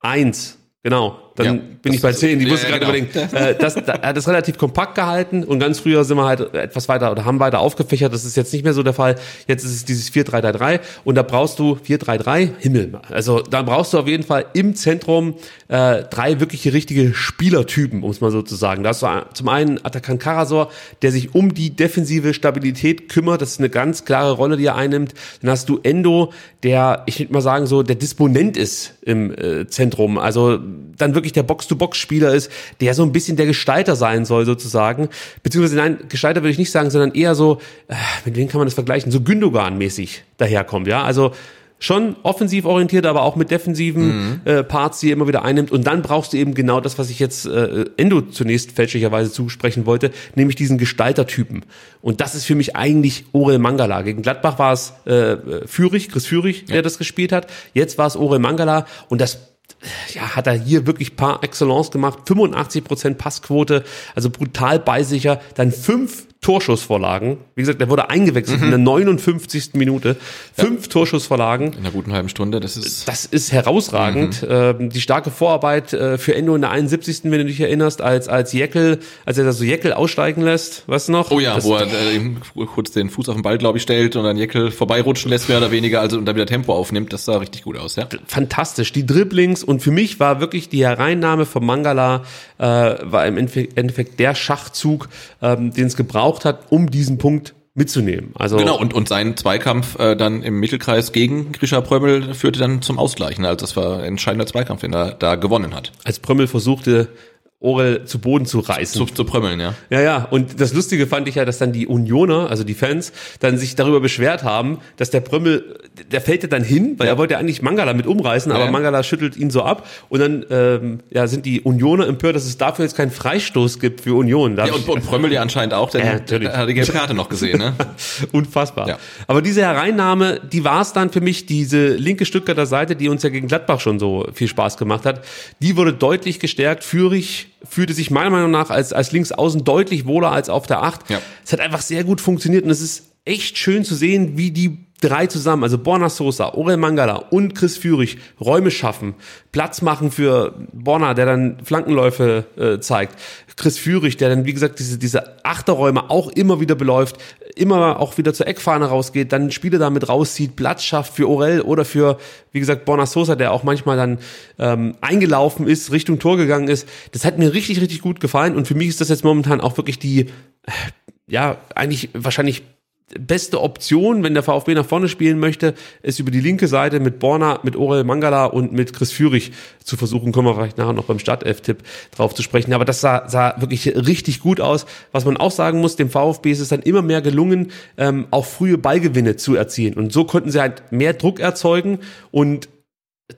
1. Genau. Dann ja, bin ich bei 10. Die musste ja, gerade genau. überlegen. Äh, das, da, er hat das relativ kompakt gehalten und ganz früher sind wir halt etwas weiter oder haben weiter aufgefächert. Das ist jetzt nicht mehr so der Fall. Jetzt ist es dieses 4-3-3-3 und da brauchst du 4-3-3, Himmel. Also da brauchst du auf jeden Fall im Zentrum äh, drei wirkliche richtige Spielertypen, um es mal so zu sagen. Da hast du zum einen Atakan Karasor, der sich um die defensive Stabilität kümmert. Das ist eine ganz klare Rolle, die er einnimmt. Dann hast du Endo, der, ich würde mal sagen, so der Disponent ist im äh, Zentrum. Also dann wirklich der Box-to-Box-Spieler ist, der so ein bisschen der Gestalter sein soll sozusagen. Beziehungsweise nein, Gestalter würde ich nicht sagen, sondern eher so, äh, mit wem kann man das vergleichen? So Gündogan-mäßig daherkommt, ja. Also schon offensiv orientiert, aber auch mit defensiven mhm. äh, Parts, die er immer wieder einnimmt. Und dann brauchst du eben genau das, was ich jetzt äh, Endo zunächst fälschlicherweise zusprechen wollte, nämlich diesen Gestaltertypen. Und das ist für mich eigentlich Orel Mangala. Gegen Gladbach war es äh, Führig, Chris Führig, der das gespielt hat. Jetzt war es Orel Mangala und das ja, hat er hier wirklich par excellence gemacht. 85% Passquote, also brutal beisicher. Dann fünf Torschussvorlagen. Wie gesagt, der wurde eingewechselt mhm. in der 59. Minute. Fünf ja. Torschussvorlagen. In einer guten halben Stunde. Das ist, das ist herausragend. Mhm. Ähm, die starke Vorarbeit äh, für Endo in der 71. wenn du dich erinnerst, als, als Jeckel, als er da so Jeckel aussteigen lässt. Was noch? Oh ja, das, wo er äh, kurz den Fuß auf den Ball, glaube ich, stellt und dann Jeckel vorbeirutschen lässt, mehr oder weniger, also und dann wieder Tempo aufnimmt. Das sah richtig gut aus, ja. Fantastisch. Die Dribblings und für mich war wirklich die Hereinnahme von Mangala, äh, war im Endeffekt der Schachzug, ähm, den es gebraucht gebraucht hat, um diesen Punkt mitzunehmen. Also genau und und sein Zweikampf äh, dann im Mittelkreis gegen Grisha Prömmel führte dann zum Ausgleichen. Also das war ein entscheidender Zweikampf, den er da gewonnen hat. Als Prömmel versuchte Orel zu Boden zu reißen. Zu, zu prömmeln, ja. Ja, ja. Und das Lustige fand ich ja, dass dann die Unioner, also die Fans, dann sich darüber beschwert haben, dass der Prömmel, der fällt ja dann hin, weil ja. er wollte ja eigentlich Mangala mit umreißen, ja, aber ja. Mangala schüttelt ihn so ab. Und dann ähm, ja, sind die Unioner empört, dass es dafür jetzt keinen Freistoß gibt für Union. ja, und, und Prömmel ja anscheinend auch, denn ja, natürlich. hat die gelbe Karte noch gesehen. Ne? Unfassbar. Ja. Aber diese Hereinnahme, die war es dann für mich, diese linke Stuttgarter Seite, die uns ja gegen Gladbach schon so viel Spaß gemacht hat, die wurde deutlich gestärkt. Führig fühlte sich meiner Meinung nach als, als Linksaußen deutlich wohler als auf der Acht. Ja. Es hat einfach sehr gut funktioniert und es ist echt schön zu sehen, wie die drei zusammen, also Borna Sosa, Orel Mangala und Chris Führig, Räume schaffen, Platz machen für Borna, der dann Flankenläufe äh, zeigt, Chris Führig, der dann, wie gesagt, diese, diese Achterräume auch immer wieder beläuft, immer auch wieder zur Eckfahne rausgeht, dann Spiele damit rauszieht, Platz schafft für Orel oder für, wie gesagt, Borna Sosa, der auch manchmal dann ähm, eingelaufen ist, Richtung Tor gegangen ist. Das hat mir richtig, richtig gut gefallen und für mich ist das jetzt momentan auch wirklich die, äh, ja, eigentlich wahrscheinlich beste Option, wenn der VfB nach vorne spielen möchte, ist über die linke Seite mit Borna, mit Orel Mangala und mit Chris Führig zu versuchen. Kommen wir vielleicht nachher noch beim Startelf-Tipp drauf zu sprechen. Aber das sah, sah wirklich richtig gut aus. Was man auch sagen muss, dem VfB ist es dann immer mehr gelungen, ähm, auch frühe Ballgewinne zu erzielen. Und so konnten sie halt mehr Druck erzeugen und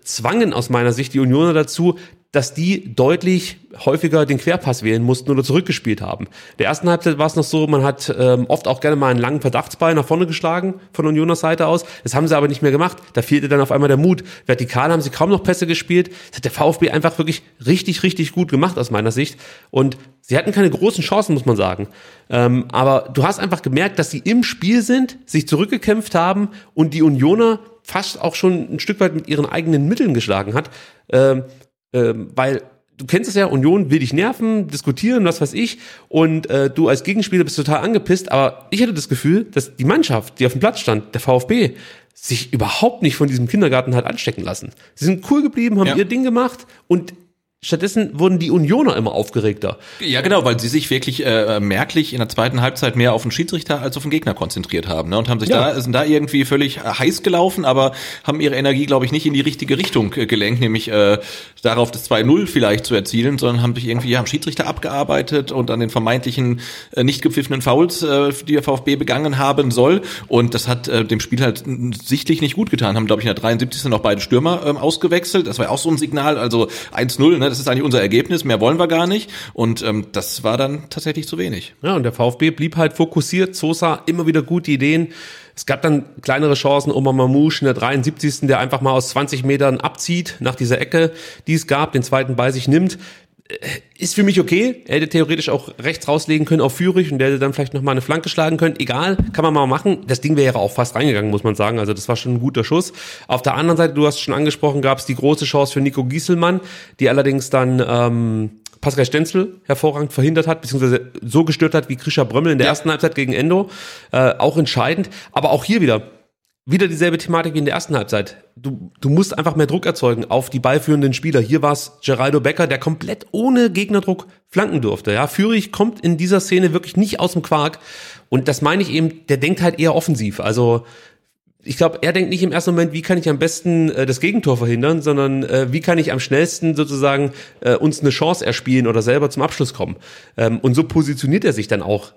zwangen aus meiner Sicht die Unioner dazu, dass die deutlich häufiger den Querpass wählen mussten oder zurückgespielt haben. Der ersten Halbzeit war es noch so, man hat ähm, oft auch gerne mal einen langen Verdachtsball nach vorne geschlagen von Unioners Seite aus. Das haben sie aber nicht mehr gemacht. Da fehlte dann auf einmal der Mut. Vertikal haben sie kaum noch Pässe gespielt. Das hat der VfB einfach wirklich richtig, richtig gut gemacht aus meiner Sicht. Und sie hatten keine großen Chancen, muss man sagen. Ähm, aber du hast einfach gemerkt, dass sie im Spiel sind, sich zurückgekämpft haben und die Unioner fast auch schon ein Stück weit mit ihren eigenen Mitteln geschlagen hat. Ähm, ähm, weil du kennst es ja, Union will dich nerven, diskutieren, was weiß ich, und äh, du als Gegenspieler bist total angepisst, aber ich hatte das Gefühl, dass die Mannschaft, die auf dem Platz stand, der VfB, sich überhaupt nicht von diesem Kindergarten hat anstecken lassen. Sie sind cool geblieben, haben Ja. ihr Ding gemacht und Stattdessen wurden die Unioner immer aufgeregter. Ja, genau, weil sie sich wirklich äh, merklich in der zweiten Halbzeit mehr auf den Schiedsrichter als auf den Gegner konzentriert haben ne? und haben sich Ja. da sind da irgendwie völlig äh, heiß gelaufen, aber haben ihre Energie, glaube ich, nicht in die richtige Richtung äh, gelenkt, nämlich äh, darauf das 2-0 vielleicht zu erzielen, sondern haben sich irgendwie ja, am Schiedsrichter abgearbeitet und an den vermeintlichen äh, nicht gepfiffenen Fouls, äh, die der VfB begangen haben soll und das hat äh, dem Spiel halt sichtlich nicht gut getan. Haben glaube ich in der 73. noch beide Stürmer ähm, ausgewechselt. Das war ja auch so ein Signal, also 1-0, ne, das ist eigentlich unser Ergebnis, mehr wollen wir gar nicht und ähm, das war dann tatsächlich zu wenig. Ja, und der VfB blieb halt fokussiert. Sosa immer wieder gute Ideen. Es gab dann kleinere Chancen, Omar Mamouche in der 73. der einfach mal aus 20 Metern abzieht nach dieser Ecke, die es gab, den zweiten bei sich nimmt. Äh, Ist für mich okay. Er hätte theoretisch auch rechts rauslegen können auf Führig und der hätte dann vielleicht noch mal eine Flanke schlagen können. Egal, kann man mal machen. Das Ding wäre auch fast reingegangen, muss man sagen. Also das war schon ein guter Schuss. Auf der anderen Seite, du hast es schon angesprochen, gab es die große Chance für Nico Gieselmann, die allerdings dann ähm, Pascal Stenzel hervorragend verhindert hat, beziehungsweise so gestört hat wie Krischer Brömmel in der ersten Halbzeit gegen Endo. Äh, auch entscheidend. Aber auch hier wieder, wieder dieselbe Thematik wie in der ersten Halbzeit. Du, du musst einfach mehr Druck erzeugen auf die ballführenden Spieler. Hier war es Geraldo Becker, der komplett ohne Gegnerdruck flanken durfte. Ja, Führig kommt in dieser Szene wirklich nicht aus dem Quark. Und das meine ich eben, der denkt halt eher offensiv. Also ich glaube, er denkt nicht im ersten Moment, wie kann ich am besten äh, das Gegentor verhindern, sondern äh, wie kann ich am schnellsten sozusagen äh, uns eine Chance erspielen oder selber zum Abschluss kommen. Ähm, und so positioniert er sich dann auch.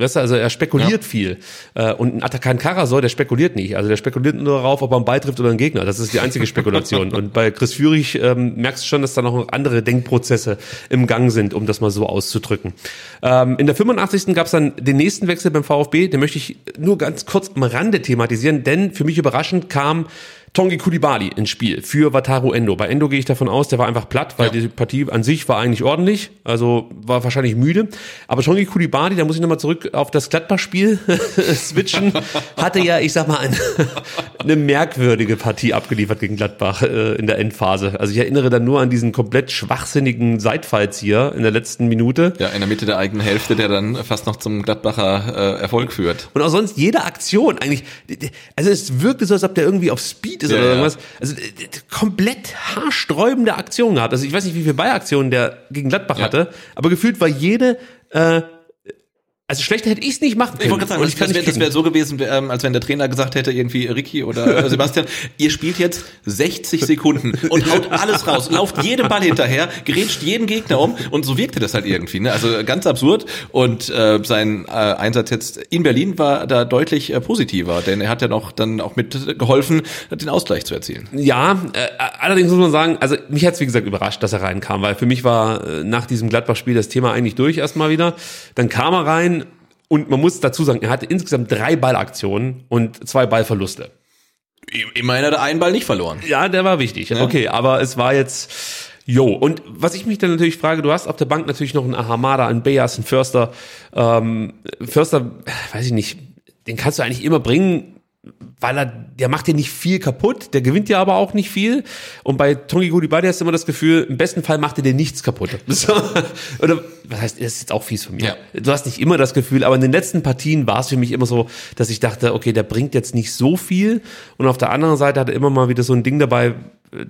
Weißt du, also er spekuliert viel. Äh, und ein Atakan Karasor, der spekuliert nicht. Also der spekuliert nur darauf, ob er einen Ball trifft oder einen Gegner. Das ist die einzige Spekulation. und bei Chris Führig ähm, merkst du schon, dass da noch andere Denkprozesse im Gang sind, um das mal so auszudrücken. Ähm, in der 85. gab es dann den nächsten Wechsel beim VfB. Den möchte ich nur ganz kurz am Rande thematisieren, denn für mich überraschend kam Tongi Kulibali ins Spiel für Wataru Endo. Bei Endo gehe ich davon aus, der war einfach platt, weil Ja. die Partie an sich war eigentlich ordentlich, also war wahrscheinlich müde. Aber Tongi Kulibali, da muss ich nochmal zurück auf das Gladbach-Spiel switchen, hatte ja, ich sag mal, eine, eine merkwürdige Partie abgeliefert gegen Gladbach äh, in der Endphase. Also ich erinnere dann nur an diesen komplett schwachsinnigen Seitfallzieher in der letzten Minute. Ja, in der Mitte der eigenen Hälfte, der dann fast noch zum Gladbacher äh, Erfolg führt. Und auch sonst jede Aktion eigentlich, also es wirkte so, als ob der irgendwie auf Speed ist Ja, oder irgendwas. Also äh, komplett haarsträubende Aktion gehabt. Also ich weiß nicht, wie viele Ballaktionen der gegen Gladbach hatte, aber gefühlt war jede, äh, also schlechter hätte ich es nicht machen können. Ich wollte gerade sagen, das, das wäre wär so gewesen, ähm, als wenn der Trainer gesagt hätte, irgendwie Ricky oder äh, Sebastian, ihr spielt jetzt 60 Sekunden und haut alles raus, lauft jedem Ball hinterher, gerätscht jeden Gegner um und so wirkte das halt irgendwie. Ne? Also ganz absurd und äh, sein äh, Einsatz jetzt in Berlin war da deutlich äh, positiver, denn er hat ja noch dann auch mit geholfen, den Ausgleich zu erzielen. Ja, äh, allerdings muss man sagen, also mich hat's wie gesagt überrascht, dass er reinkam, weil für mich war äh, nach diesem Gladbach-Spiel das Thema eigentlich durch erstmal wieder. Dann kam er rein und man muss dazu sagen, er hatte insgesamt drei Ballaktionen und zwei Ballverluste. Immerhin hat er einen Ball nicht verloren. Ja, der war wichtig. Okay, aber es war jetzt. Jo, und was ich mich dann natürlich frage, du hast auf der Bank natürlich noch einen Ahamada, einen Beas, einen Förster. Ähm, Förster, weiß ich nicht, den kannst du eigentlich immer bringen, weil er, der macht dir nicht viel kaputt, der gewinnt dir aber auch nicht viel. Und bei Tongi Kulibadi hast du immer das Gefühl, im besten Fall macht er dir nichts kaputt. So, oder, was heißt, das ist jetzt auch fies von mir. Ja. Du hast nicht immer das Gefühl, aber in den letzten Partien war es für mich immer so, dass ich dachte, okay, der bringt jetzt nicht so viel. Und auf der anderen Seite hat er immer mal wieder so ein Ding dabei,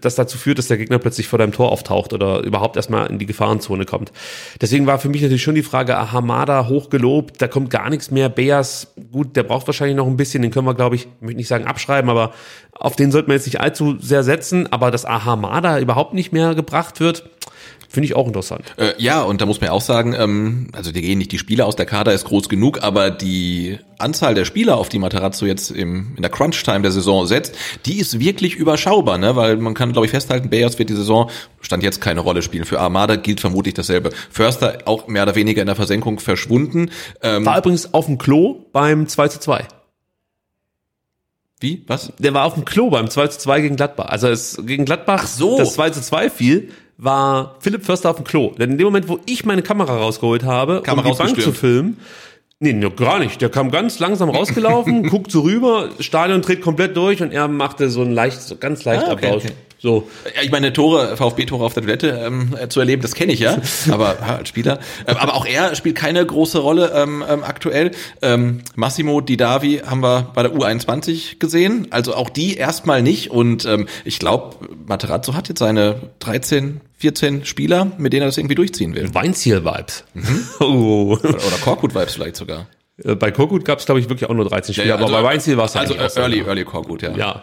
das dazu führt, dass der Gegner plötzlich vor deinem Tor auftaucht oder überhaupt erstmal in die Gefahrenzone kommt. Deswegen war für mich natürlich schon die Frage, ah, Hamada hochgelobt, da kommt gar nichts mehr. Beas, gut, der braucht wahrscheinlich noch ein bisschen, den können wir, glaube ich, ich möchte nicht sagen abschreiben, aber auf den sollten wir jetzt nicht allzu sehr setzen. Aber dass Ahamada überhaupt nicht mehr gebracht wird, Finde ich auch interessant. Äh, ja, und da muss man ja auch sagen, ähm, also die gehen nicht die Spieler aus, der Kader ist groß genug, aber die Anzahl der Spieler, auf die Materazzo jetzt im, in der Crunch-Time der Saison setzt, die ist wirklich überschaubar, ne? weil man kann, glaube ich, festhalten, Bayers wird die Saison, stand jetzt keine Rolle spielen. Für Armada gilt vermutlich dasselbe. Förster auch mehr oder weniger in der Versenkung verschwunden. Ähm, War übrigens auf dem Klo beim 2 zu 2. wie? Was? Der war auf dem Klo beim 2 zu 2 gegen Gladbach. Also es gegen Gladbach so. das 2 zu 2 fiel, war Philipp Förster auf dem Klo. Denn in dem Moment, wo ich meine Kamera rausgeholt habe, Kam um die Bank zu filmen, Nee, nee, gar nicht. Der kam ganz langsam rausgelaufen, guckt so rüber, Stadion dreht komplett durch und er machte so ein leicht, so ganz leicht Ah, okay, Applaus. okay. So. Ja, ich meine, Tore, VfB-Tore auf der Toilette ähm, äh, zu erleben, das kenne ich ja, aber als Spieler. Ähm, aber auch er spielt keine große Rolle ähm, ähm, aktuell. Ähm, Massimo Di Davi haben wir bei der U21 gesehen, also auch die erstmal nicht. Und ähm, ich glaube, Materazzo hat jetzt seine 13, 14 Spieler, mit denen er das irgendwie durchziehen will. Weinziel-Vibes. Mhm. Oh. Oder, oder Korkut-Vibes vielleicht sogar. Äh, Bei Korkut gab es, glaube ich, wirklich auch nur 13 Spiele, aber bei Weinziel war es Also so. äh, Early, Early Korkut, ja. Ja,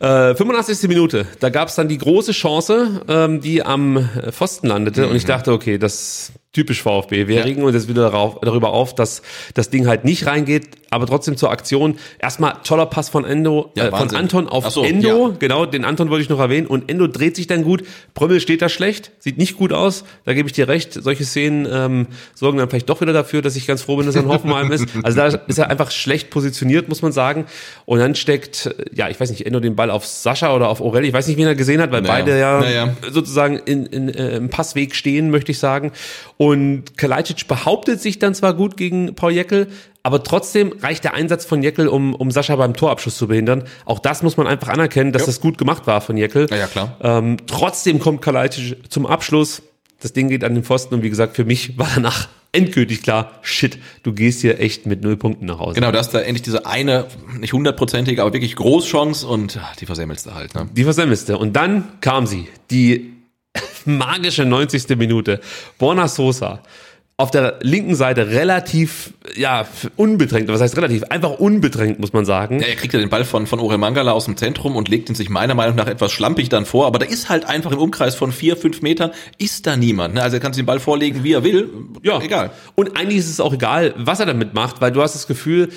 ja. Äh, 85. Minute, da gab es dann die große Chance, ähm, die am Pfosten landete. Und ich Mhm. dachte, okay, das typisch VfB. Wir regen uns jetzt wieder darauf, darüber auf, dass das Ding halt nicht reingeht, aber trotzdem zur Aktion. Erstmal toller Pass von Endo, Ja, äh, von. Anton auf so, Endo. ja. Genau, den Anton wollte ich noch erwähnen. Und Endo dreht sich dann gut. Prömmel steht da schlecht, sieht nicht gut aus. Da gebe ich dir recht. Solche Szenen ähm, sorgen dann vielleicht doch wieder dafür, dass ich ganz froh bin, dass er in Hoffenheim ist. Also da ist er einfach schlecht positioniert, muss man sagen. Und dann steckt, äh, ja, ich weiß nicht, Endo den Ball auf Sascha oder auf Aureli. Ich weiß nicht, wen er gesehen hat, weil Naja, beide ja naja. sozusagen in, in, äh, im Passweg stehen, möchte ich sagen. Und Kalajdzic behauptet sich dann zwar gut gegen Paul Jeckel, aber trotzdem reicht der Einsatz von Jeckel, um, um Sascha beim Torabschuss zu behindern. Auch das muss man einfach anerkennen, dass das gut gemacht war von Jeckel. Ja, ja, klar. Ähm, trotzdem kommt Kalajdzic zum Abschluss. Das Ding geht an den Pfosten und wie gesagt, für mich war danach endgültig klar, shit, du gehst hier echt mit null Punkten nach Hause. Genau, da ist da endlich diese eine, nicht hundertprozentige, aber wirklich Großchance und ah, die versemmelst du halt. Ne? Die versemmelste. Und dann kam sie, die magische 90. Minute. Borna Sosa auf der linken Seite relativ, ja, unbedrängt. Was heißt relativ? Einfach unbedrängt, muss man sagen. Ja, er kriegt ja den Ball von, von Ore Mangala aus dem Zentrum und legt ihn sich meiner Meinung nach etwas schlampig dann vor. Aber da ist halt einfach im Umkreis von vier, fünf Metern ist da niemand. Ne? Also er kann sich den Ball vorlegen, wie er will. Ja, Egal. Und eigentlich ist es auch egal, was er damit macht, weil du hast das Gefühl,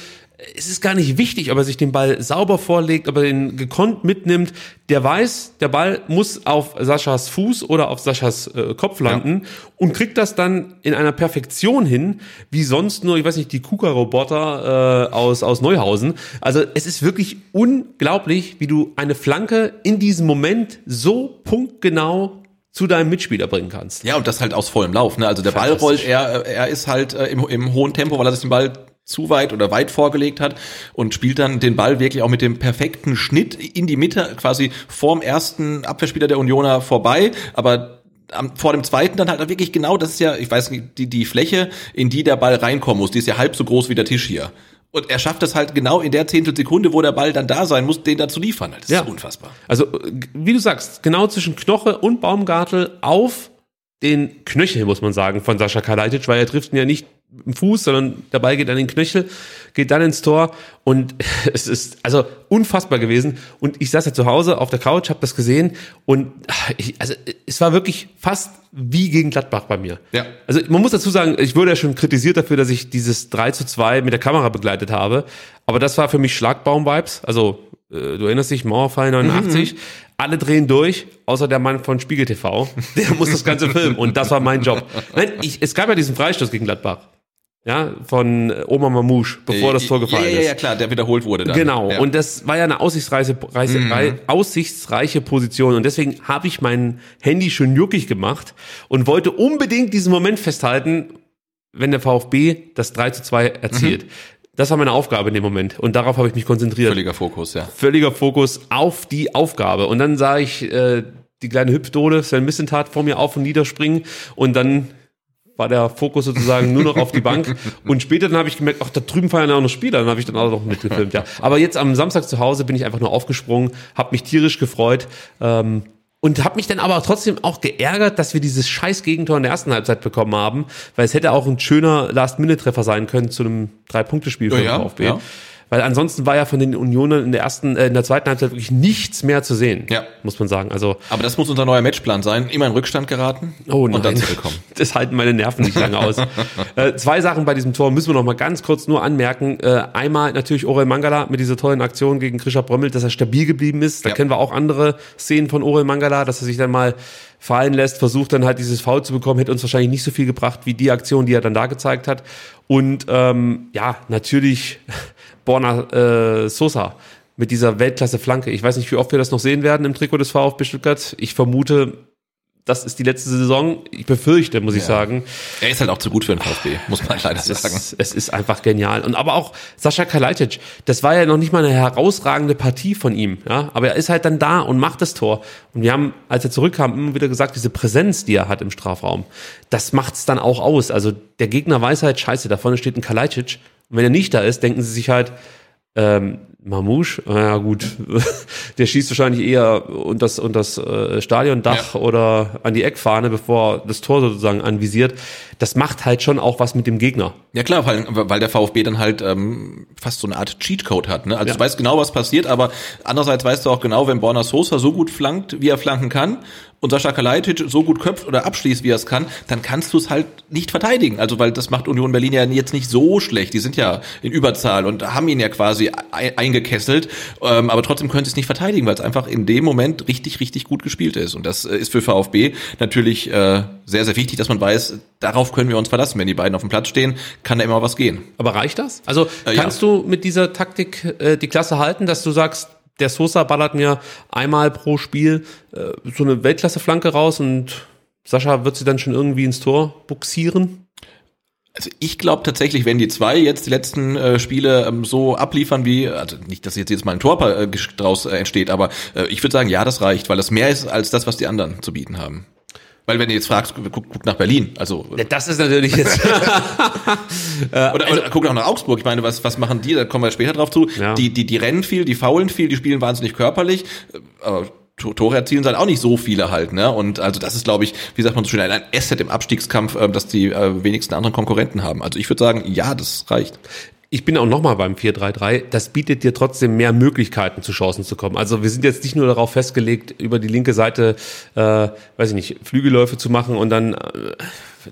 es ist gar nicht wichtig, ob er sich den Ball sauber vorlegt, ob er den gekonnt mitnimmt. Der weiß, der Ball muss auf Saschas Fuß oder auf Saschas äh, Kopf landen und kriegt das dann in einer Perfektion hin, wie sonst nur, ich weiß nicht, die KUKA-Roboter äh, aus, aus Neuhausen. Also es ist wirklich unglaublich, wie du eine Flanke in diesem Moment so punktgenau zu deinem Mitspieler bringen kannst. Ja, und das halt aus vollem Lauf. Ne? Also der Ball rollt, er, er ist halt äh, im, im hohen Tempo, weil er sich den Ball zu weit oder weit vorgelegt hat und spielt dann den Ball wirklich auch mit dem perfekten Schnitt in die Mitte, quasi vorm ersten Abwehrspieler der Unioner vorbei, aber am, vor dem zweiten dann halt wirklich genau, das ist ja, ich weiß nicht, die, die Fläche, in die der Ball reinkommen muss, die ist ja halb so groß wie der Tisch hier. Und er schafft es halt genau in der Zehntelsekunde, wo der Ball dann da sein muss, den dazu liefern. Das Ja. ist unfassbar. Also, äh, wie du sagst, genau zwischen Knoche und Baumgartel auf den Knöchel, muss man sagen, von Sascha Kalajdzic, weil er trifft ihn ja nicht im Fuß, sondern der Ball geht an den Knöchel, geht dann ins Tor und es ist also unfassbar gewesen. Und ich saß ja zu Hause auf der Couch, habe das gesehen und ich, also es war wirklich fast wie gegen Gladbach bei mir. Ja. Also man muss dazu sagen, ich wurde ja schon kritisiert dafür, dass ich dieses 3 zu 2 mit der Kamera begleitet habe. Aber das war für mich Schlagbaum-Vibes. Also äh, du erinnerst dich, Mauerfall 89. Alle drehen durch, außer der Mann von Spiegel TV. Der muss das Ganze filmen. Und das war mein Job. Nein, ich, es gab ja diesen Freistoß gegen Gladbach. Ja, von äh, Oma Mamouche, bevor das Tor gefallen ja, ja, ist. Ja, klar, der wiederholt wurde dann. Genau, ja. und das war ja eine aussichtsreiche, reiche, rei- aussichtsreiche Position und deswegen habe ich mein Handy schon juckig gemacht und wollte unbedingt diesen Moment festhalten, wenn der VfB das 3 zu 2 erzielt. Das war meine Aufgabe in dem Moment und darauf habe ich mich konzentriert. Völliger Fokus, ja. Völliger Fokus auf die Aufgabe und dann sah ich äh, die kleine Hüpfdode Sven Missentat vor mir auf und niederspringen und dann war der Fokus sozusagen nur noch auf die Bank. Und später dann habe ich gemerkt, ach, da drüben feiern ja auch noch Spieler. Dann habe ich dann auch noch mitgefilmt, ja. Aber jetzt am Samstag zu Hause bin ich einfach nur aufgesprungen, habe mich tierisch gefreut ähm, und habe mich dann aber trotzdem auch geärgert, dass wir dieses scheiß Gegentor in der ersten Halbzeit bekommen haben, weil es hätte auch ein schöner Last-Minute-Treffer sein können zu einem Drei-Punkte-Spiel für Ja, den VfB. ja. Weil ansonsten war ja von den Unionen in der ersten, äh, in der zweiten Halbzeit wirklich nichts mehr zu sehen. Ja. Muss man sagen. Also, Aber das muss unser neuer Matchplan sein. Immer in Rückstand geraten oh nein. und dann zurückkommen. Das halten meine Nerven nicht lange aus. äh, zwei Sachen bei diesem Tor müssen wir noch mal ganz kurz nur anmerken. Äh, einmal natürlich Orel Mangala mit dieser tollen Aktion gegen Grisha Brömmel, dass er stabil geblieben ist. Da Ja. kennen wir auch andere Szenen von Orel Mangala, dass er sich dann mal fallen lässt, versucht dann halt dieses Foul zu bekommen, hätte uns wahrscheinlich nicht so viel gebracht wie die Aktion, die er dann da gezeigt hat. Und ähm, ja, natürlich Borna äh, Sosa mit dieser Weltklasse-Flanke. Ich weiß nicht, wie oft wir das noch sehen werden im Trikot des VfB Stuttgart. Ich vermute, das ist die letzte Saison. Ich befürchte, muss ich sagen. Er ist halt auch zu gut für den VfB, muss man leider Es sagen. ist, es ist einfach genial. Und aber auch Sascha Kalajdzic, das war ja noch nicht mal eine herausragende Partie von ihm, ja. Aber er ist halt dann da und macht das Tor. Und wir haben, als er zurückkam, immer wieder gesagt, diese Präsenz, die er hat im Strafraum, das macht's dann auch aus. Also der Gegner weiß halt, scheiße, da vorne steht ein Kalajdzic. Und wenn er nicht da ist, denken sie sich halt, ähm, Mamouche, ja gut, der schießt wahrscheinlich eher unter das, unter das äh, Stadiondach oder an die Eckfahne, bevor er das Tor sozusagen anvisiert. Das macht halt schon auch was mit dem Gegner. Ja klar, weil, weil der VfB dann halt ähm, fast so eine Art Cheatcode hat. Ne? Also Ja. du weißt genau, was passiert, aber andererseits weißt du auch genau, wenn Borna Sosa so gut flankt, wie er flanken kann, und Sascha Kalajdzic so gut köpft oder abschließt, wie er es kann, dann kannst du es halt nicht verteidigen. Also weil das macht Union Berlin ja jetzt nicht so schlecht. Die sind ja in Überzahl und haben ihn ja quasi ei- eingekesselt, ähm, aber trotzdem können sie es nicht verteidigen, weil es einfach in dem Moment richtig, richtig gut gespielt ist. Und das äh, ist für VfB natürlich äh, sehr, sehr wichtig, dass man weiß, darauf können wir uns verlassen. Wenn die beiden auf dem Platz stehen, kann da immer was gehen. Aber reicht das? Also Äh, ja. kannst du mit dieser Taktik äh, die Klasse halten, dass du sagst, der Sosa ballert mir einmal pro Spiel äh, so eine Weltklasse-Flanke raus und Sascha wird sie dann schon irgendwie ins Tor buxieren? Also ich glaube tatsächlich, wenn die zwei jetzt die letzten äh, Spiele ähm, so abliefern wie, also nicht, dass jetzt jedes Mal ein Tor äh, draus äh, entsteht, aber äh, ich würde sagen, ja, das reicht, weil das mehr ist als das, was die anderen zu bieten haben. Weil wenn du jetzt fragst, guck, guck nach Berlin, also Das ist natürlich jetzt. oder, oder guck auch nach Augsburg. Ich meine, was was machen die? Da kommen wir später drauf zu. Ja. Die die die rennen viel, die faulen viel, die spielen wahnsinnig körperlich. äh, Aber Tore erzielen halt auch nicht so viele halt, ne? Und also das ist, glaube ich, wie sagt man so schön, ein Asset im Abstiegskampf, ähm, dass die äh, wenigsten anderen Konkurrenten haben. Also ich würde sagen, ja, das reicht. Ich bin auch nochmal beim 4-3-3. Das bietet dir trotzdem mehr Möglichkeiten, zu Chancen zu kommen. Also wir sind jetzt nicht nur darauf festgelegt, über die linke Seite, äh, weiß ich nicht, Flügelläufe zu machen und dann äh,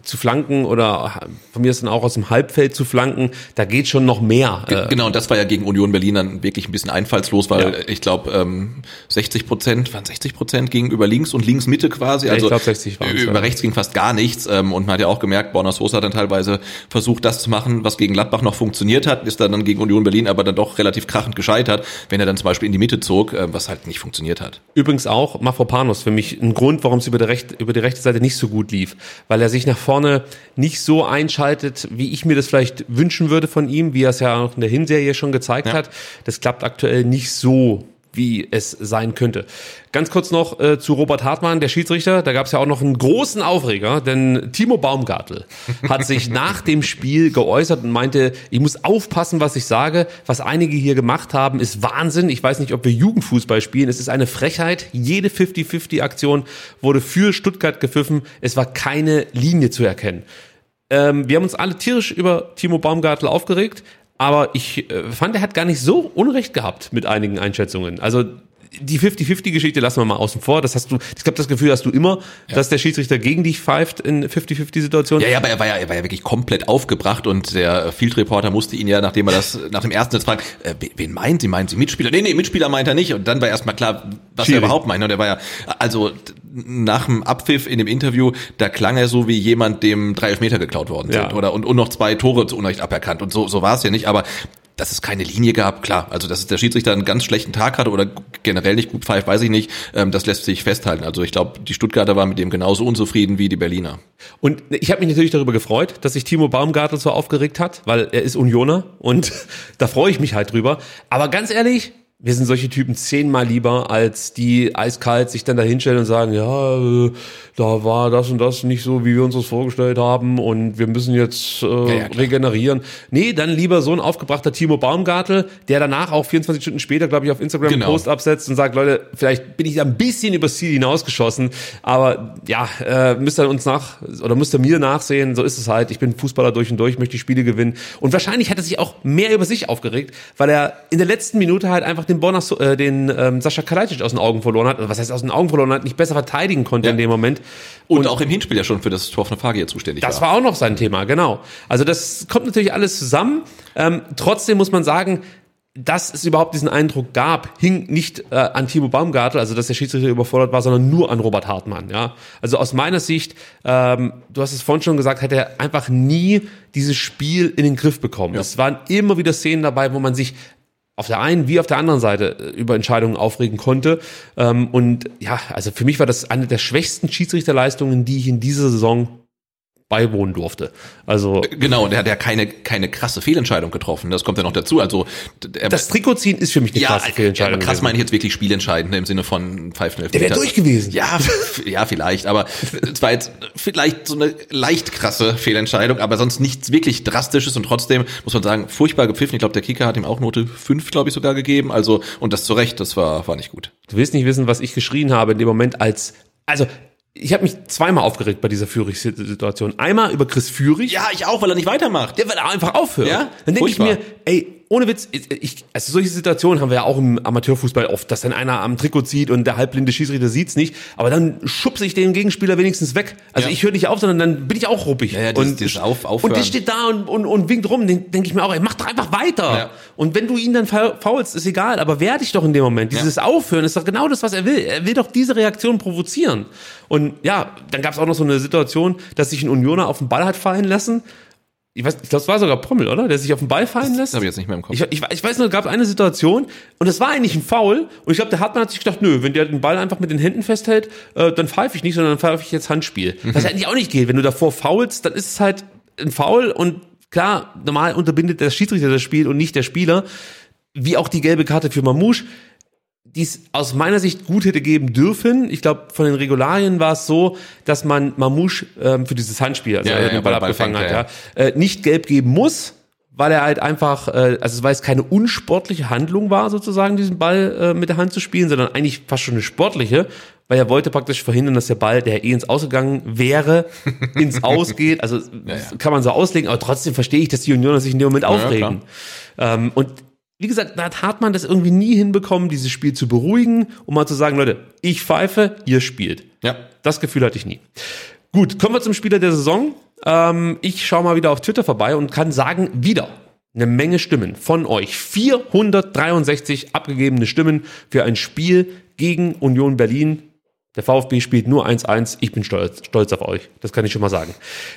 zu flanken oder von mir ist dann auch aus dem Halbfeld zu flanken. Da geht schon noch mehr. Äh, Genau, und das war ja gegen Union Berlin dann wirklich ein bisschen einfallslos, weil Ja. ich glaube, ähm, 60 Prozent, waren 60 Prozent gingen über links und links Mitte quasi. Also glaub, 60 waren's, über ja. rechts ging fast gar nichts. Ähm, und man hat ja auch gemerkt, Borna Sosa hat dann teilweise versucht, das zu machen, was gegen Gladbach noch funktioniert hat, ist dann, dann gegen Union Berlin aber dann doch relativ krachend gescheitert, wenn er dann zum Beispiel in die Mitte zog, äh, was halt nicht funktioniert hat. Übrigens auch Mafropanos für mich ein Grund, warum es über, recht, über die rechte Seite nicht so gut lief. Weil er sich nach vorne nicht so einschaltet, wie ich mir das vielleicht wünschen würde von ihm, wie er es ja auch in der Hinserie schon gezeigt Ja. hat. Das klappt aktuell nicht so wie es sein könnte. Ganz kurz noch äh, zu Robert Hartmann, der Schiedsrichter. Da gab es ja auch noch einen großen Aufreger, denn Timo Baumgartel hat sich nach dem Spiel geäußert und meinte, ich muss aufpassen, was ich sage. Was einige hier gemacht haben, ist Wahnsinn. Ich weiß nicht, ob wir Jugendfußball spielen. Es ist eine Frechheit. Jede 50-50-Aktion wurde für Stuttgart gepfiffen. Es war keine Linie zu erkennen. Ähm, wir haben uns alle tierisch über Timo Baumgartel aufgeregt, aber ich äh, fand, er hat gar nicht so Unrecht gehabt mit einigen Einschätzungen. Also die 50-50-Geschichte lassen wir mal außen vor. Das hast du, ich glaube, das Gefühl hast du immer, dass der Schiedsrichter gegen dich pfeift in 50-50-Situationen. Ja, ja, aber er war ja, er war ja wirklich komplett aufgebracht und der äh, Field Reporter musste ihn ja, nachdem er das nach dem ersten Satz fragt, äh, wen- meint sie? Meint sie Mitspieler? Nee, nee, Mitspieler meint er nicht. Und dann war erstmal klar, was Schwierig. er überhaupt meint. Und er war ja, also nach dem Abpfiff in dem Interview, da klang er so wie jemand, dem drei Elfmeter geklaut worden sind. Ja. Oder und, und noch zwei Tore zu Unrecht aberkannt. Und so, so war es ja nicht. Aber dass es keine Linie gab, klar. Also, dass der Schiedsrichter einen ganz schlechten Tag hatte oder generell nicht gut pfeift, weiß ich nicht. Ähm, das lässt sich festhalten. Also ich glaube, die Stuttgarter waren mit dem genauso unzufrieden wie die Berliner. Und ich habe mich natürlich darüber gefreut, dass sich Timo Baumgartel so aufgeregt hat, weil er ist Unioner und da freue ich mich halt drüber. Aber ganz ehrlich, wir sind solche Typen zehnmal lieber, als die eiskalt sich dann da hinstellen und sagen, ja, äh, da war das und das nicht so, wie wir uns das vorgestellt haben und wir müssen jetzt äh, ja, klar. regenerieren. Nee, dann lieber so ein aufgebrachter Timo Baumgartel, der danach auch 24 Stunden später, glaube ich, auf Instagram Genau. einen Post absetzt und sagt, Leute, vielleicht bin ich da ein bisschen übers Ziel hinausgeschossen, aber ja, äh, müsst ihr uns nach, oder müsst ihr mir nachsehen, so ist es halt. Ich bin Fußballer durch und durch, möchte die Spiele gewinnen. Und wahrscheinlich hat er sich auch mehr über sich aufgeregt, weil er in der letzten Minute halt einfach den Bonner, äh, den ähm, Sascha Kalajdzic aus den Augen verloren hat. Also Was heißt aus den Augen verloren hat? Nicht besser verteidigen konnte Ja. in dem Moment. Und, auch im Hinspiel ja schon für das Tor von Fagier zuständig Das war. war auch noch sein Thema, genau. Also das kommt natürlich alles zusammen. Ähm, trotzdem muss man sagen, dass es überhaupt diesen Eindruck gab, hing nicht äh, an Timo Baumgartel, also dass der Schiedsrichter überfordert war, sondern nur an Robert Hartmann. Ja, also aus meiner Sicht, ähm, du hast es vorhin schon gesagt, hat er einfach nie dieses Spiel in den Griff bekommen. Es waren immer wieder Szenen dabei, wo man sich auf der einen wie auf der anderen Seite äh, über Entscheidungen aufregen konnte. Ähm, und ja, also für mich war das eine der schwächsten Schiedsrichterleistungen, die ich in dieser Saison beiwohnen durfte. Also Genau, und er hat ja keine, keine krasse Fehlentscheidung getroffen. Das kommt ja noch dazu. Also er, das Trikot ziehen ist für mich eine ja, krasse ja, Fehlentscheidung. aber krass meine ich jetzt wirklich spielentscheidend im Sinne von pfeifen Der wäre durch gewesen. Ja, ja, vielleicht, aber es war jetzt vielleicht so eine leicht krasse Fehlentscheidung, aber sonst nichts wirklich drastisches und trotzdem muss man sagen, furchtbar gepfiffen. Ich glaube, der Kicker hat ihm auch Note 5, glaube ich, sogar gegeben. Also, und das zu Recht, das war, war nicht gut. Du willst nicht wissen, was ich geschrien habe in dem Moment als, also ich habe mich zweimal aufgeregt bei dieser Führig-Situation. Einmal über Chris Führig. Ja, ich auch, weil er nicht weitermacht. Der will einfach aufhören. Ja, Dann denke ich mir, ey, ohne Witz, ich, also solche Situationen haben wir ja auch im Amateurfußball oft, dass dann einer am Trikot zieht und der halbblinde Schiedsrichter sieht's nicht, aber dann schubse ich den Gegenspieler wenigstens weg. Also Ja. ich höre nicht auf, sondern dann bin ich auch ruppig. Ja, ja, dieses- und, dieses Auf- Aufhören. und der steht da und, und, und winkt rum, den denke ich mir auch, ey, mach doch einfach weiter. Ja. Und wenn du ihn dann fa- faulst, ist egal, aber wehr dich doch in dem Moment. Dieses Aufhören ist doch genau das, was er will. Er will doch diese Reaktion provozieren. Und ja, dann gab es auch noch so eine Situation, dass sich ein Unioner auf den Ball hat fallen lassen. Ich weiß, ich glaube, es war sogar Pommel, oder? Der sich auf den Ball fallen lässt. Das habe ich jetzt nicht mehr im Kopf. Ich, ich, ich weiß nur, es gab eine Situation und es war eigentlich ein Foul und ich glaube, der Hartmann hat sich gedacht, nö, wenn der den Ball einfach mit den Händen festhält, äh, dann pfeife ich nicht, sondern dann pfeife ich jetzt Handspiel. Was eigentlich auch nicht geht. Wenn du davor faulst, dann ist es halt ein Foul und klar, normal unterbindet der Schiedsrichter das Spiel und nicht der Spieler. Wie auch die gelbe Karte für Mamouche die es aus meiner Sicht gut hätte geben dürfen. Ich glaube, von den Regularien war es so, dass man Mamouche ähm, für dieses Handspiel, also Ja, er ja, den ja, Ball Ball- abgefangen hat, ja, äh, nicht gelb geben muss, weil er halt einfach, äh, also weil es keine unsportliche Handlung war, sozusagen diesen Ball äh, mit der Hand zu spielen, sondern eigentlich fast schon eine sportliche, weil er wollte praktisch verhindern, dass der Ball, der eh ins Ausgegangen wäre, ins Ausgeht. Also kann man so auslegen, aber trotzdem verstehe ich, dass die Unioner sich in dem Moment aufregen. Ähm, und wie gesagt, da hat Hartmann das irgendwie nie hinbekommen, dieses Spiel zu beruhigen, um mal zu sagen, Leute, ich pfeife, ihr spielt. Ja. Das Gefühl hatte ich nie. Gut, kommen wir zum Spieler der Saison. Ähm, ich schaue mal wieder auf Twitter vorbei und kann sagen, wieder eine Menge Stimmen von euch. 463 abgegebene Stimmen für ein Spiel gegen Union Berlin. Der VfB spielt nur 1-1. Ich bin stolz, stolz auf euch. Das kann ich schon mal sagen.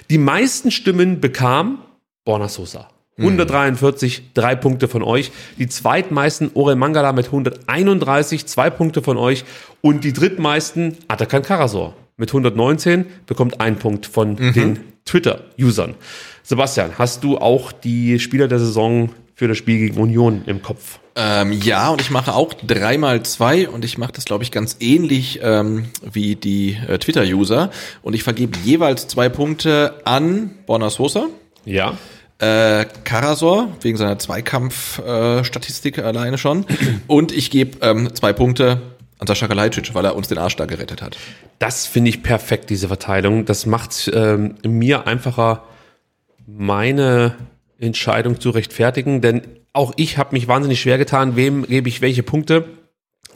Die meisten Stimmen bekam Borna Sosa. 143, drei Punkte von euch. Die zweitmeisten Orel Mangala mit 131, zwei Punkte von euch. Und die drittmeisten Atakan Karasor mit 119 bekommt ein Punkt von den Twitter-Usern. Sebastian, hast du auch die Spieler der Saison für das Spiel gegen Union im Kopf? Ähm, ja, und ich mache auch dreimal zwei und ich mache das, glaube ich, ganz ähnlich ähm, wie die äh, Twitter-User. Und ich vergebe jeweils zwei Punkte an Borna Sosa, Ja. Äh, Karasor, wegen seiner Zweikampf-Statistik alleine schon. Und ich gebe ähm, zwei Punkte an Sascha Kalajdzic, weil er uns den Arsch da gerettet hat. Das finde ich perfekt, diese Verteilung. Das macht ähm, mir einfacher, meine Entscheidung zu rechtfertigen, denn auch ich habe mich wahnsinnig schwer getan, wem gebe ich welche Punkte.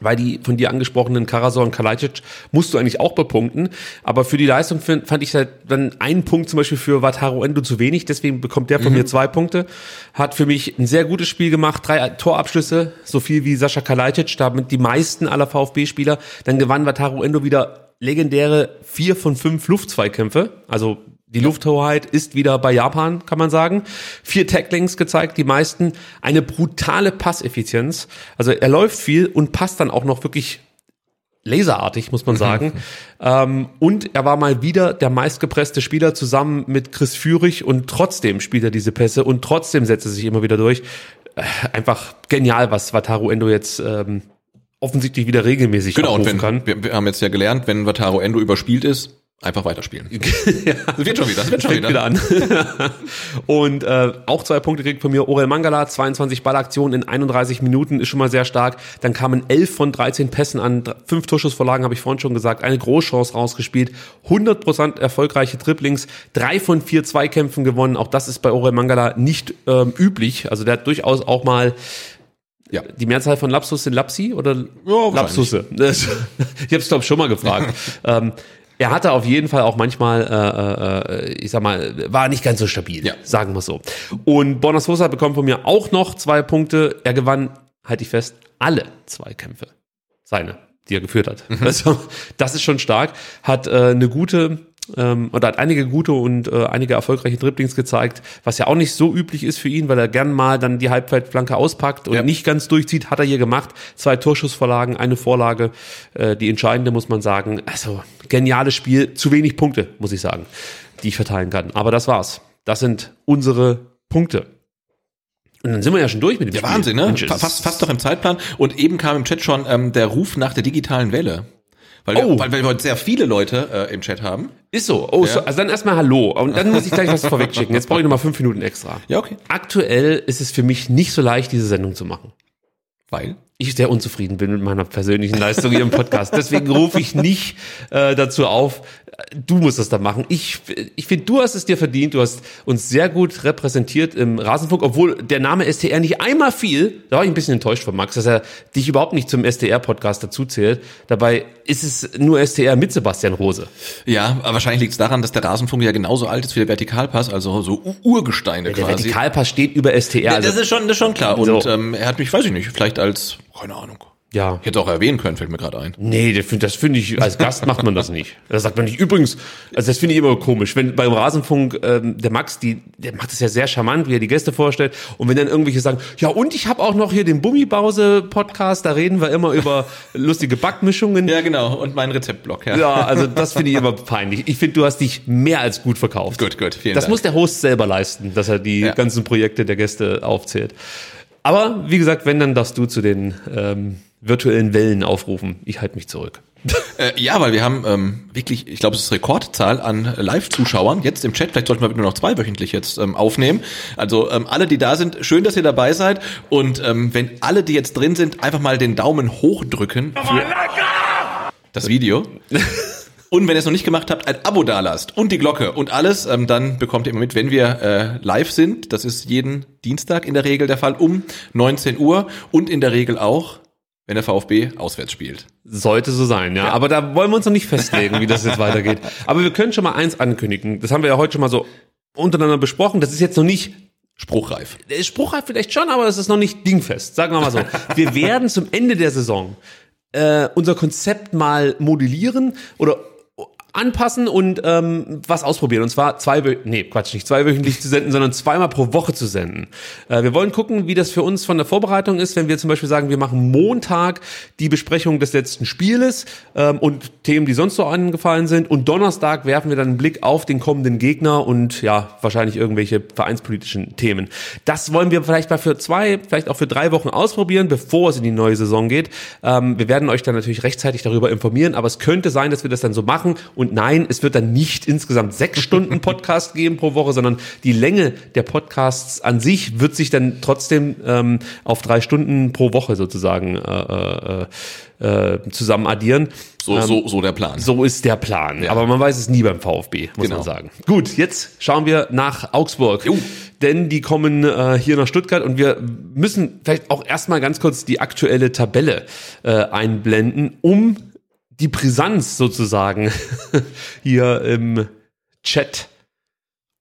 Weil die von dir angesprochenen Karasor und Kalajdzic musst du eigentlich auch bepunkten. Aber für die Leistung fand ich halt dann einen Punkt zum Beispiel für Wataru Endo zu wenig. Deswegen bekommt der von mir zwei Punkte. Hat für mich ein sehr gutes Spiel gemacht. Drei Torabschlüsse, so viel wie Sascha Kalajdzic, damit die meisten aller VfB-Spieler. Dann gewann Wataru Endo wieder legendäre vier von fünf Luftzweikämpfe. Also die Lufthoheit ist wieder bei Japan, kann man sagen. Vier Tacklings gezeigt, die meisten. Eine brutale Passeffizienz. Also er läuft viel und passt dann auch noch wirklich laserartig, muss man sagen. ähm, und er war mal wieder der meistgepresste Spieler zusammen mit Chris Führig und trotzdem spielt er diese Pässe und trotzdem setzt er sich immer wieder durch. äh, einfach genial, was Wataru Endo jetzt ähm, offensichtlich wieder regelmäßig Genau, und wenn, kann. wir, wir haben jetzt ja gelernt, wenn Wataru Endo überspielt ist, einfach weiterspielen. Das wird schon wieder, das wird schon wieder. wieder an. und äh, auch zwei Punkte kriegt von mir Orel Mangala, 22 Ballaktionen in 31 Minuten, ist schon mal sehr stark. Dann kamen 11 von 13 Pässen an, fünf Torschussvorlagen, habe ich vorhin schon gesagt, eine Großchance rausgespielt, 100% erfolgreiche Dribblings, drei von vier Zweikämpfen gewonnen. Auch das ist bei Orel Mangala nicht ähm, üblich. Also der hat durchaus auch mal Ja. die Mehrzahl von Lapsus sind Lapsi oder wahrscheinlich. Lapsusse? Ich habe es glaube schon mal gefragt. ähm, er hatte auf jeden Fall auch manchmal, äh, äh, ich sag mal, war nicht ganz so stabil, Ja. sagen wir so. Und Bonasosa bekommt von mir auch noch zwei Punkte. Er gewann, halte ich fest, alle Zweikämpfe. Seine, die er geführt hat. Also, das ist schon stark. Hat äh, eine gute ähm, oder hat einige gute und äh, einige erfolgreiche Dribblings gezeigt, was ja auch nicht so üblich ist für ihn, weil er gern mal dann die Halbfeldflanke auspackt und Ja. nicht ganz durchzieht, hat er hier gemacht. Zwei Torschussvorlagen, eine Vorlage, äh, die entscheidende muss man sagen. Also geniales Spiel, zu wenig Punkte, muss ich sagen, die ich verteilen kann. Aber das war's. Das sind unsere Punkte. Und dann sind wir ja schon durch mit dem Ja, Spiel. Wahnsinn, ne? Fast, fast doch im Zeitplan. Und eben kam im Chat schon ähm, der Ruf nach der digitalen Welle. Weil, Oh. wir, weil, weil wir heute sehr viele Leute äh, im Chat haben. Ist so. Oh, Ja. so. Also dann erstmal Hallo. Und dann muss ich gleich was vorwegschicken. Jetzt brauche ich nochmal fünf Minuten extra. Ja, okay. Aktuell ist es für mich nicht so leicht, diese Sendung zu machen. Weil? Ich sehr unzufrieden bin mit meiner persönlichen Leistung hier im Podcast. Deswegen rufe ich nicht äh, dazu auf, du musst das da machen. Ich, ich finde, du hast es dir verdient. Du hast uns sehr gut repräsentiert im Rasenfunk, obwohl der Name STR nicht einmal fiel. Da war ich ein bisschen enttäuscht von Max, dass er dich überhaupt nicht zum STR-Podcast dazu zählt. Dabei ist es nur STR mit Sebastian Rose. Ja, aber wahrscheinlich liegt es daran, dass der Rasenfunk ja genauso alt ist wie der Vertikalpass, also so Urgesteine Der quasi. Vertikalpass steht über STR. Ja, Also, das ist schon, das ist schon klar. Und So. ähm, er hat mich, weiß ich nicht, vielleicht als, keine Ahnung. Ja. Ich hätte auch erwähnen können, fällt mir gerade ein. Nee, das finde das find ich, als Gast macht man das nicht. Da sagt man nicht, übrigens, also das finde ich immer komisch, wenn beim Rasenfunk ähm, der Max, die, der macht es ja sehr charmant, wie er die Gäste vorstellt. Und wenn dann irgendwelche sagen, ja und ich habe auch noch hier den Bummibause-Podcast, da reden wir immer über lustige Backmischungen. Ja, genau. Und mein Rezeptblock, ja. Ja, also das finde ich immer peinlich. Ich finde, du hast dich mehr als gut verkauft. Gut, gut, vielen Das Dank. muss der Host selber leisten, dass er die Ja. ganzen Projekte der Gäste aufzählt. Aber wie gesagt, wenn, dann darfst du zu den ähm, virtuellen Wellen aufrufen. Ich halte mich zurück. Äh, ja, weil wir haben ähm, wirklich, ich glaube, es ist Rekordzahl an Live-Zuschauern jetzt im Chat. Vielleicht sollten wir nur noch zwei wöchentlich jetzt ähm, aufnehmen. Also ähm, alle, die da sind, schön, dass ihr dabei seid. Und ähm, wenn alle, die jetzt drin sind, einfach mal den Daumen hoch drücken für das Video. Und wenn ihr es noch nicht gemacht habt, ein Abo dalasst und die Glocke und alles, ähm, dann bekommt ihr immer mit, wenn wir äh, live sind. Das ist jeden Dienstag in der Regel der Fall um 19 Uhr und in der Regel auch, wenn der VfB auswärts spielt. Sollte so sein, ja. Aber da wollen wir uns noch nicht festlegen, wie das jetzt weitergeht. Aber wir können schon mal eins ankündigen. Das haben wir ja heute schon mal so untereinander besprochen. Das ist jetzt noch nicht Spruchreif. der Spruch hat vielleicht schon, aber es ist noch nicht dingfest. Sagen wir mal so. Wir werden zum Ende der Saison äh, unser Konzept mal modellieren oder anpassen und ähm, was ausprobieren. Und zwar zwei, nee, Quatsch, nicht zweiwöchentlich zu senden, sondern zweimal pro Woche zu senden. Äh, wir wollen gucken, wie das für uns von der Vorbereitung ist, wenn wir zum Beispiel sagen, wir machen Montag die Besprechung des letzten Spieles ähm, und Themen, die sonst so angefallen sind. Und Donnerstag werfen wir dann einen Blick auf den kommenden Gegner und ja, wahrscheinlich irgendwelche vereinspolitischen Themen. Das wollen wir vielleicht mal für zwei, vielleicht auch für drei Wochen ausprobieren, bevor es in die neue Saison geht. Ähm, wir werden euch dann natürlich rechtzeitig darüber informieren, aber es könnte sein, dass wir das dann so machen. Und nein, es wird dann nicht insgesamt sechs Stunden Podcast geben pro Woche, sondern die Länge der Podcasts an sich wird sich dann trotzdem ähm, auf drei Stunden pro Woche sozusagen äh, äh, äh, zusammen addieren. So, so, so der Plan. So ist der Plan. Aber man weiß es nie beim VfB, muss Genau. man sagen. Gut, jetzt schauen wir nach Augsburg. Jo. Denn die kommen äh, hier nach Stuttgart und wir müssen vielleicht auch erstmal ganz kurz die aktuelle Tabelle äh, einblenden, um die Brisanz sozusagen hier im Chat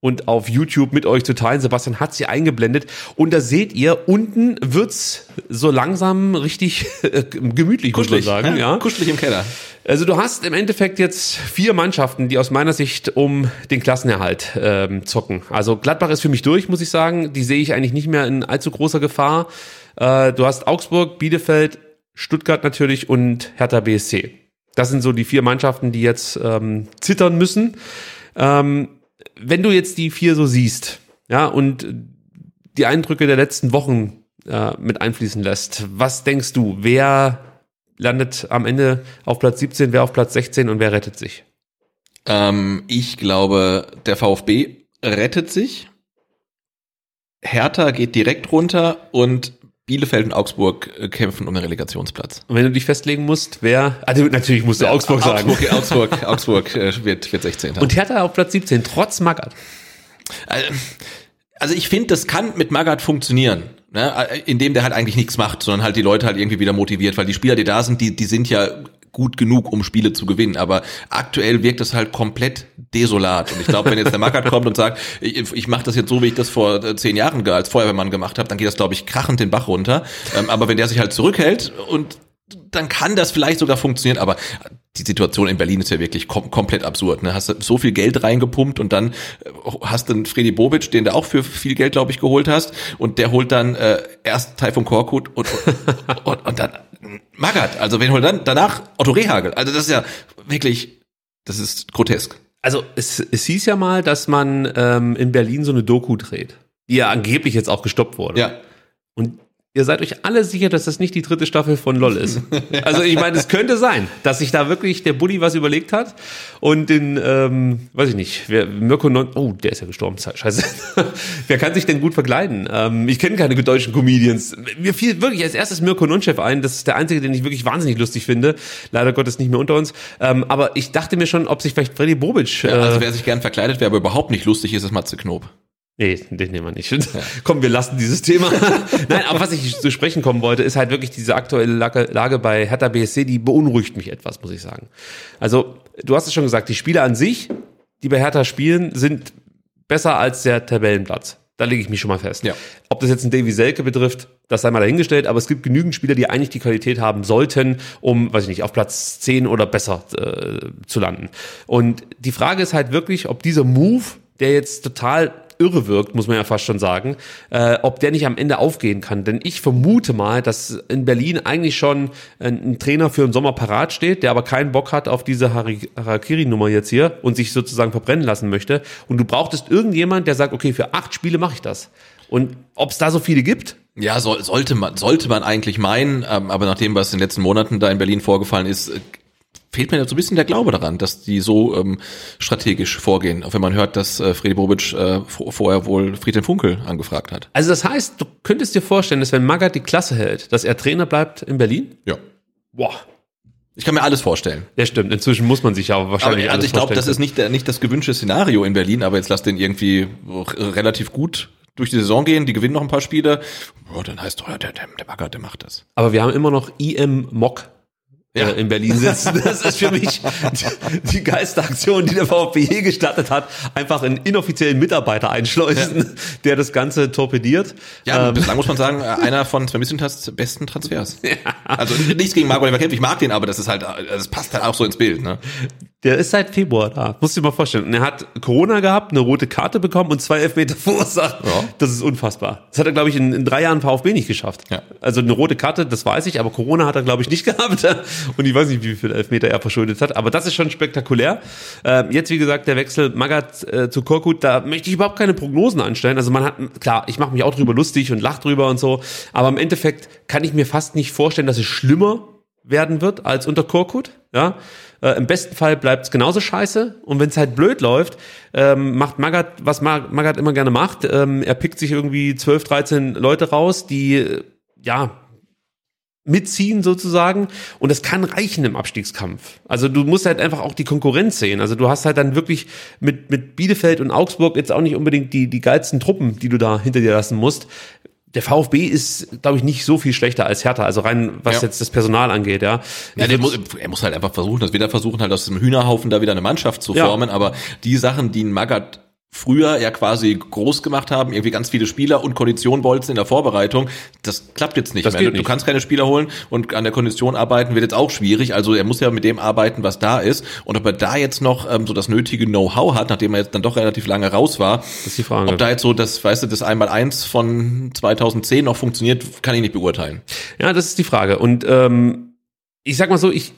und auf YouTube mit euch zu teilen. Sebastian hat sie eingeblendet. Und da seht ihr, unten wird's so langsam richtig äh, gemütlich, muss man sagen. Ja. Kuschelig im Keller. Also du hast im Endeffekt jetzt vier Mannschaften, die aus meiner Sicht um den Klassenerhalt ähm, zocken. Also Gladbach ist für mich durch, muss ich sagen. Die sehe ich eigentlich nicht mehr in allzu großer Gefahr. Äh, du hast Augsburg, Bielefeld, Stuttgart natürlich und Hertha BSC. Das sind so die vier Mannschaften, die jetzt ähm, zittern müssen. Ähm, wenn du jetzt die vier so siehst, ja, und die Eindrücke der letzten Wochen äh, mit einfließen lässt. Was denkst du, wer landet am Ende auf Platz 17, wer auf Platz 16 und wer rettet sich? Ähm, ich glaube, der VfB rettet sich. Hertha geht direkt runter und Bielefeld und Augsburg äh, kämpfen um den Relegationsplatz. Und wenn du dich festlegen musst, wer, also natürlich musst du Augsburg sagen. Augsburg, Augsburg, Augsburg äh, wird, wird 16. Und Hertha auf Platz 17, trotz Magath. Also ich finde, das kann mit Magath funktionieren. Ne, indem der halt eigentlich nichts macht, sondern halt die Leute halt irgendwie wieder motiviert, weil die Spieler, die da sind, die, die sind ja gut genug, um Spiele zu gewinnen. Aber aktuell wirkt es halt komplett desolat. Und ich glaube, wenn jetzt der Magath kommt und sagt, ich, ich mache das jetzt so, wie ich das vor äh, zehn Jahren als Feuerwehrmann gemacht habe, dann geht das, glaube ich, krachend den Bach runter. Ähm, aber wenn der sich halt zurückhält und dann kann das vielleicht sogar funktionieren, aber die Situation in Berlin ist ja wirklich kom komplett absurd. Ne? Hast du so viel Geld reingepumpt und dann äh, hast du einen Freddy Bobic, den du auch für viel Geld, glaube ich, geholt hast, und der holt dann äh, erst Taifun Korkut und, und, und, und dann Magath. Also wen holt dann? Danach Otto Rehagel. Also das ist ja wirklich, das ist grotesk. Also es, es hieß ja mal, dass man ähm, in Berlin so eine Doku dreht, die ja angeblich jetzt auch gestoppt wurde. Ja. Ihr seid euch alle sicher, dass das nicht die dritte Staffel von LOL ist. Also ich meine, es könnte sein, dass sich da wirklich der Bully was überlegt hat und den, ähm, weiß ich nicht, wer, Mirko Non, oh, der ist ja gestorben, scheiße. wer kann sich denn gut verkleiden? Ähm, ich kenne keine deutschen Comedians. Mir fiel wirklich als erstes Mirko Nonchef ein, das ist der einzige, den ich wirklich wahnsinnig lustig finde. Leider Gottes nicht mehr unter uns. Ähm, aber ich dachte mir schon, ob sich vielleicht Freddy Bobic... Ja, also wer sich gern verkleidet, wer aber überhaupt nicht lustig ist, ist Matze Knob. Nee, den nehmen wir nicht. Ja. Komm, wir lassen dieses Thema. Nein, aber was ich zu sprechen kommen wollte, ist halt wirklich diese aktuelle Lage, Lage bei Hertha BSC, die beunruhigt mich etwas, muss ich sagen. Also, du hast es schon gesagt, die Spieler an sich, die bei Hertha spielen, sind besser als der Tabellenplatz. Da lege ich mich schon mal fest. Ja. Ob das jetzt ein Davy Selke betrifft, das sei mal dahingestellt, aber es gibt genügend Spieler, die eigentlich die Qualität haben sollten, um, weiß ich nicht, auf Platz 10 oder besser äh, zu landen. Und die Frage ist halt wirklich, ob dieser Move, der jetzt total irre wirkt, muss man ja fast schon sagen, äh, ob der nicht am Ende aufgehen kann. Denn ich vermute mal, dass in Berlin eigentlich schon ein, ein Trainer für den Sommer parat steht, der aber keinen Bock hat auf diese Harakiri-Nummer jetzt hier und sich sozusagen verbrennen lassen möchte. Und du brauchtest irgendjemand, der sagt, okay, für acht Spiele mache ich das. Und ob es da so viele gibt, ja, soll, sollte man sollte man eigentlich meinen, ähm, aber nachdem was in den letzten Monaten da in Berlin vorgefallen ist, fehlt mir so ein bisschen der Glaube daran, dass die so ähm, strategisch vorgehen, auch wenn man hört, dass äh, Fredi Bobic äh, vorher wohl Friedhelm Funkel angefragt hat. Also das heißt, du könntest dir vorstellen, dass wenn Magath die Klasse hält, dass er Trainer bleibt in Berlin? Ja. Boah. Ich kann mir alles vorstellen. Ja, stimmt. Inzwischen muss man sich ja wahrscheinlich aber, also ich glaube, das ist nicht, nicht das gewünschte Szenario in Berlin, aber jetzt lass den irgendwie relativ gut durch die Saison gehen, die gewinnen noch ein paar Spiele. Oh, dann heißt, oh, der, der, der Magath, der macht das. Aber wir haben immer noch IM Mock ja. Äh, in Berlin sitzen. Das ist für mich die, die geilste Aktion, die der VfB gestartet hat. Einfach einen inoffiziellen Mitarbeiter einschleusen, ja. der das Ganze torpediert. Ja, ähm. bislang muss man sagen, einer von Sven Missentats besten Transfers. Ja. Also nichts gegen Marco Kempf, ich mag den, aber das ist halt, das passt halt auch so ins Bild. Ne? Der ist seit Februar da. Musst du dir mal vorstellen. Und er hat Corona gehabt, eine rote Karte bekommen und zwei Elfmeter verursacht. Ja. Das ist unfassbar. Das hat er, glaube ich, in, in, drei Jahren VfB nicht geschafft. Ja. Also eine rote Karte, das weiß ich, aber Corona hat er, glaube ich, nicht gehabt. Und ich weiß nicht, wie viel Elfmeter er verschuldet hat. Aber das ist schon spektakulär. Ähm, jetzt, wie gesagt, der Wechsel Magath äh, zu Korkut, da möchte ich überhaupt keine Prognosen anstellen. Also man hat, klar, ich mache mich auch drüber lustig und lach drüber und so. Aber im Endeffekt kann ich mir fast nicht vorstellen, dass es schlimmer werden wird als unter Korkut. Ja, äh, Im besten Fall bleibt es genauso scheiße. Und wenn es halt blöd läuft, ähm, macht Magath, was Magath immer gerne macht. Ähm, er pickt sich irgendwie 12, 13 Leute raus, die äh, ja mitziehen sozusagen und das kann reichen im Abstiegskampf. Also du musst halt einfach auch die Konkurrenz sehen. Also du hast halt dann wirklich mit mit Bielefeld und Augsburg jetzt auch nicht unbedingt die die geilsten Truppen, die du da hinter dir lassen musst der VfB ist, glaube ich, nicht so viel schlechter als Hertha, also rein was ja. jetzt das Personal angeht, ja. ja der muss, er muss halt einfach versuchen, das wieder versuchen, halt aus dem Hühnerhaufen da wieder eine Mannschaft zu formen, ja. aber die Sachen, die ein Magath früher ja quasi groß gemacht haben, irgendwie ganz viele Spieler und Kondition wollten in der Vorbereitung. Das klappt jetzt nicht das mehr. Du, nicht. kannst keine Spieler holen und an der Kondition arbeiten wird jetzt auch schwierig. Also er muss ja mit dem arbeiten, was da ist. Und ob er da jetzt noch ähm, so das nötige Know-how hat, nachdem er jetzt dann doch relativ lange raus war, das ist die Frage. ob da jetzt so das, weißt du, das Einmal-Eins von 2010 noch funktioniert, kann ich nicht beurteilen. Ja, das ist die Frage. Und ähm, ich sag mal so, ich,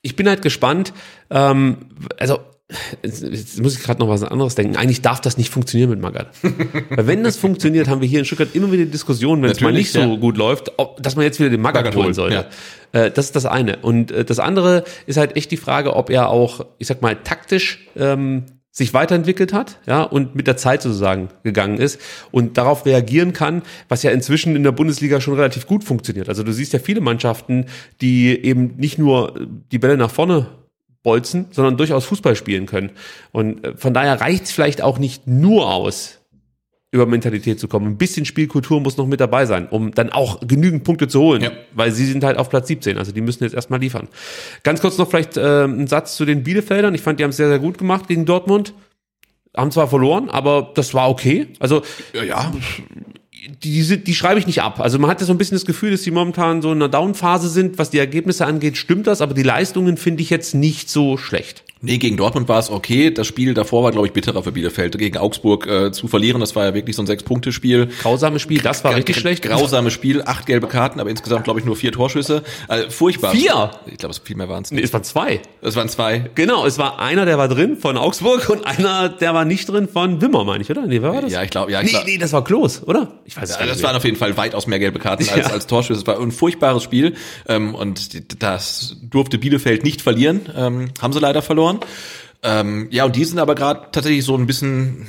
ich bin halt gespannt, ähm, also jetzt, jetzt muss ich gerade noch was anderes denken. Eigentlich darf das nicht funktionieren mit Magath. Weil wenn das funktioniert, haben wir hier in Stuttgart immer wieder Diskussionen, wenn es mal nicht so ja. gut läuft, ob, dass man jetzt wieder den Magath, Magath holen sollte. Äh, das ist das eine. Und äh, das andere ist halt echt die Frage, ob er auch, ich sag mal, taktisch ähm, sich weiterentwickelt hat, ja, und mit der Zeit sozusagen gegangen ist und darauf reagieren kann, was ja inzwischen in der Bundesliga schon relativ gut funktioniert. Also du siehst ja viele Mannschaften, die eben nicht nur die Bälle nach vorne bolzen, sondern durchaus Fußball spielen können. Und äh, von daher reicht es vielleicht auch nicht nur aus, über Mentalität zu kommen. Ein bisschen Spielkultur muss noch mit dabei sein, um dann auch genügend Punkte zu holen, Ja. weil sie sind halt auf Platz 17, also die müssen jetzt erstmal liefern. Ganz kurz noch vielleicht äh, ein Satz zu den Bielefeldern. Ich fand, die haben es sehr, sehr gut gemacht gegen Dortmund. Haben zwar verloren, aber das war okay. Also Ja, ja. Die, sind- die schreibe ich nicht ab. Also man hat ja so ein bisschen das Gefühl, dass sie momentan so in einer Down-Phase sind. Was die Ergebnisse angeht, stimmt das, aber die Leistungen finde ich jetzt nicht so schlecht. Nee, gegen Dortmund war es okay. Das Spiel davor war, glaube ich, bitterer für Bielefeld. Gegen Augsburg äh, zu verlieren, das war ja wirklich so ein Sechs-Punkte-Spiel. Grausames Spiel, das war richtig schlecht. Grausames Spiel, acht gelbe Karten, aber insgesamt, glaube ich, nur vier Torschüsse. Also, furchtbar. Vier? Ich glaube, es viel mehr waren es Nee, es waren zwei. Es waren zwei. Genau, es war einer, der war drin von Augsburg und einer, der war nicht drin von Wimmer, meine ich, oder? Nee, wer war das? Ja, ich glaube, ja, ich Nee, glaub- nee, das war Klos, oder? Ich weiß gar das waren auf jeden Fall weitaus mehr gelbe Karten als, Ja. als Torschüsse. Es war ein furchtbares Spiel ähm, und das durfte Bielefeld nicht verlieren. Ähm, haben sie leider verloren. Ähm, ja, und die sind aber gerade tatsächlich so ein bisschen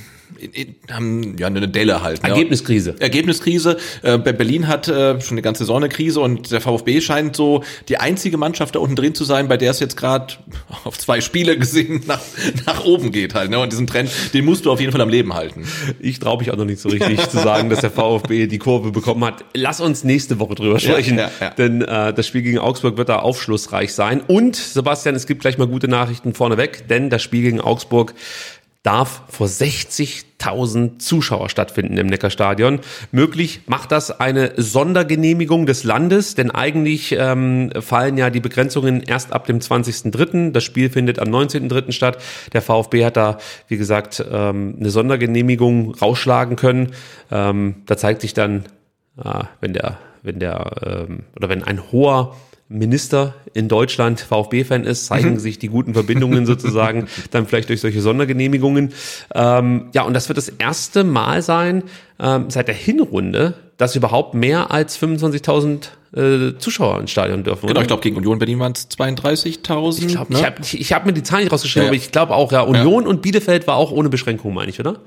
haben ja eine Delle halt. Ne? Ergebniskrise. Ergebniskrise. Äh, Berlin hat äh, schon eine ganze Saison eine Krise und der VfB scheint so die einzige Mannschaft da unten drin zu sein, bei der es jetzt gerade auf zwei Spiele gesehen nach, nach oben geht halt. Ne? Und diesen Trend, den musst du auf jeden Fall am Leben halten. Ich traue mich auch noch nicht so richtig zu sagen, dass der VfB die Kurve bekommen hat. Lass uns nächste Woche drüber sprechen, ja, ja. denn äh, das Spiel gegen Augsburg wird da aufschlussreich sein. Und Sebastian, es gibt gleich mal gute Nachrichten vorneweg, denn das Spiel gegen Augsburg darf vor 60.000 Zuschauer stattfinden im Neckarstadion. Möglich macht das eine Sondergenehmigung des Landes, denn eigentlich ähm, fallen ja die Begrenzungen erst ab dem 20.03. Das Spiel findet am 19.03. statt. Der VfB hat da, wie gesagt, ähm, eine Sondergenehmigung rausschlagen können. Ähm, da zeigt sich dann, äh, wenn der, wenn der ähm, oder wenn ein hoher Minister in Deutschland VfB-Fan ist, zeigen sich die guten Verbindungen sozusagen dann vielleicht durch solche Sondergenehmigungen. Ähm, ja, und das wird das erste Mal sein ähm, seit der Hinrunde, dass überhaupt mehr als 25.000 äh, Zuschauer ins Stadion dürfen. Genau, oder? ich glaube, gegen Union Berlin waren es 32.000. Ich, glaub, ne? ich habe ich, ich hab mir die Zahlen nicht rausgeschrieben, Ja, ja. aber ich glaube auch, ja, Union und Bielefeld war auch ohne Beschränkung, meine ich, oder?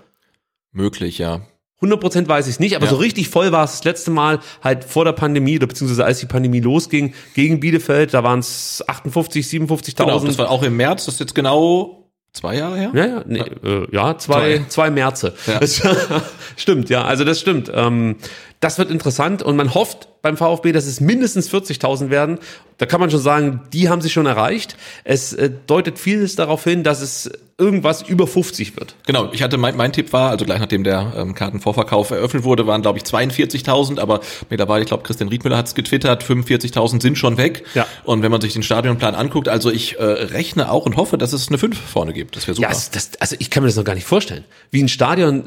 Möglich, ja. 100% weiß ich nicht, aber Ja. so richtig voll war es das letzte Mal halt vor der Pandemie oder beziehungsweise als die Pandemie losging gegen Bielefeld, da waren es 58, 57.000. Genau, das war auch im März, das ist jetzt genau zwei Jahre her. ja, ja, nee, äh, ja, zwei, Zwei. zwei Märze. Ja. Stimmt, ja, also das stimmt. Ähm, das wird interessant und man hofft beim VfB, dass es mindestens 40.000 werden. Da kann man schon sagen, die haben sie schon erreicht. Es äh, deutet vieles darauf hin, dass es irgendwas über 50 wird. Genau, ich hatte mein, mein Tipp war, also gleich nachdem der ähm, Kartenvorverkauf eröffnet wurde, waren glaube ich 42.000, aber mittlerweile, ich glaube Christian Riedmüller hat es getwittert, 45.000 sind schon weg. Ja. Und wenn man sich den Stadionplan anguckt, also ich äh, rechne auch und hoffe, dass es eine 5 vorne gibt. Das wäre super. Ja, es- das, also ich kann mir das noch gar nicht vorstellen. Wie ein Stadion,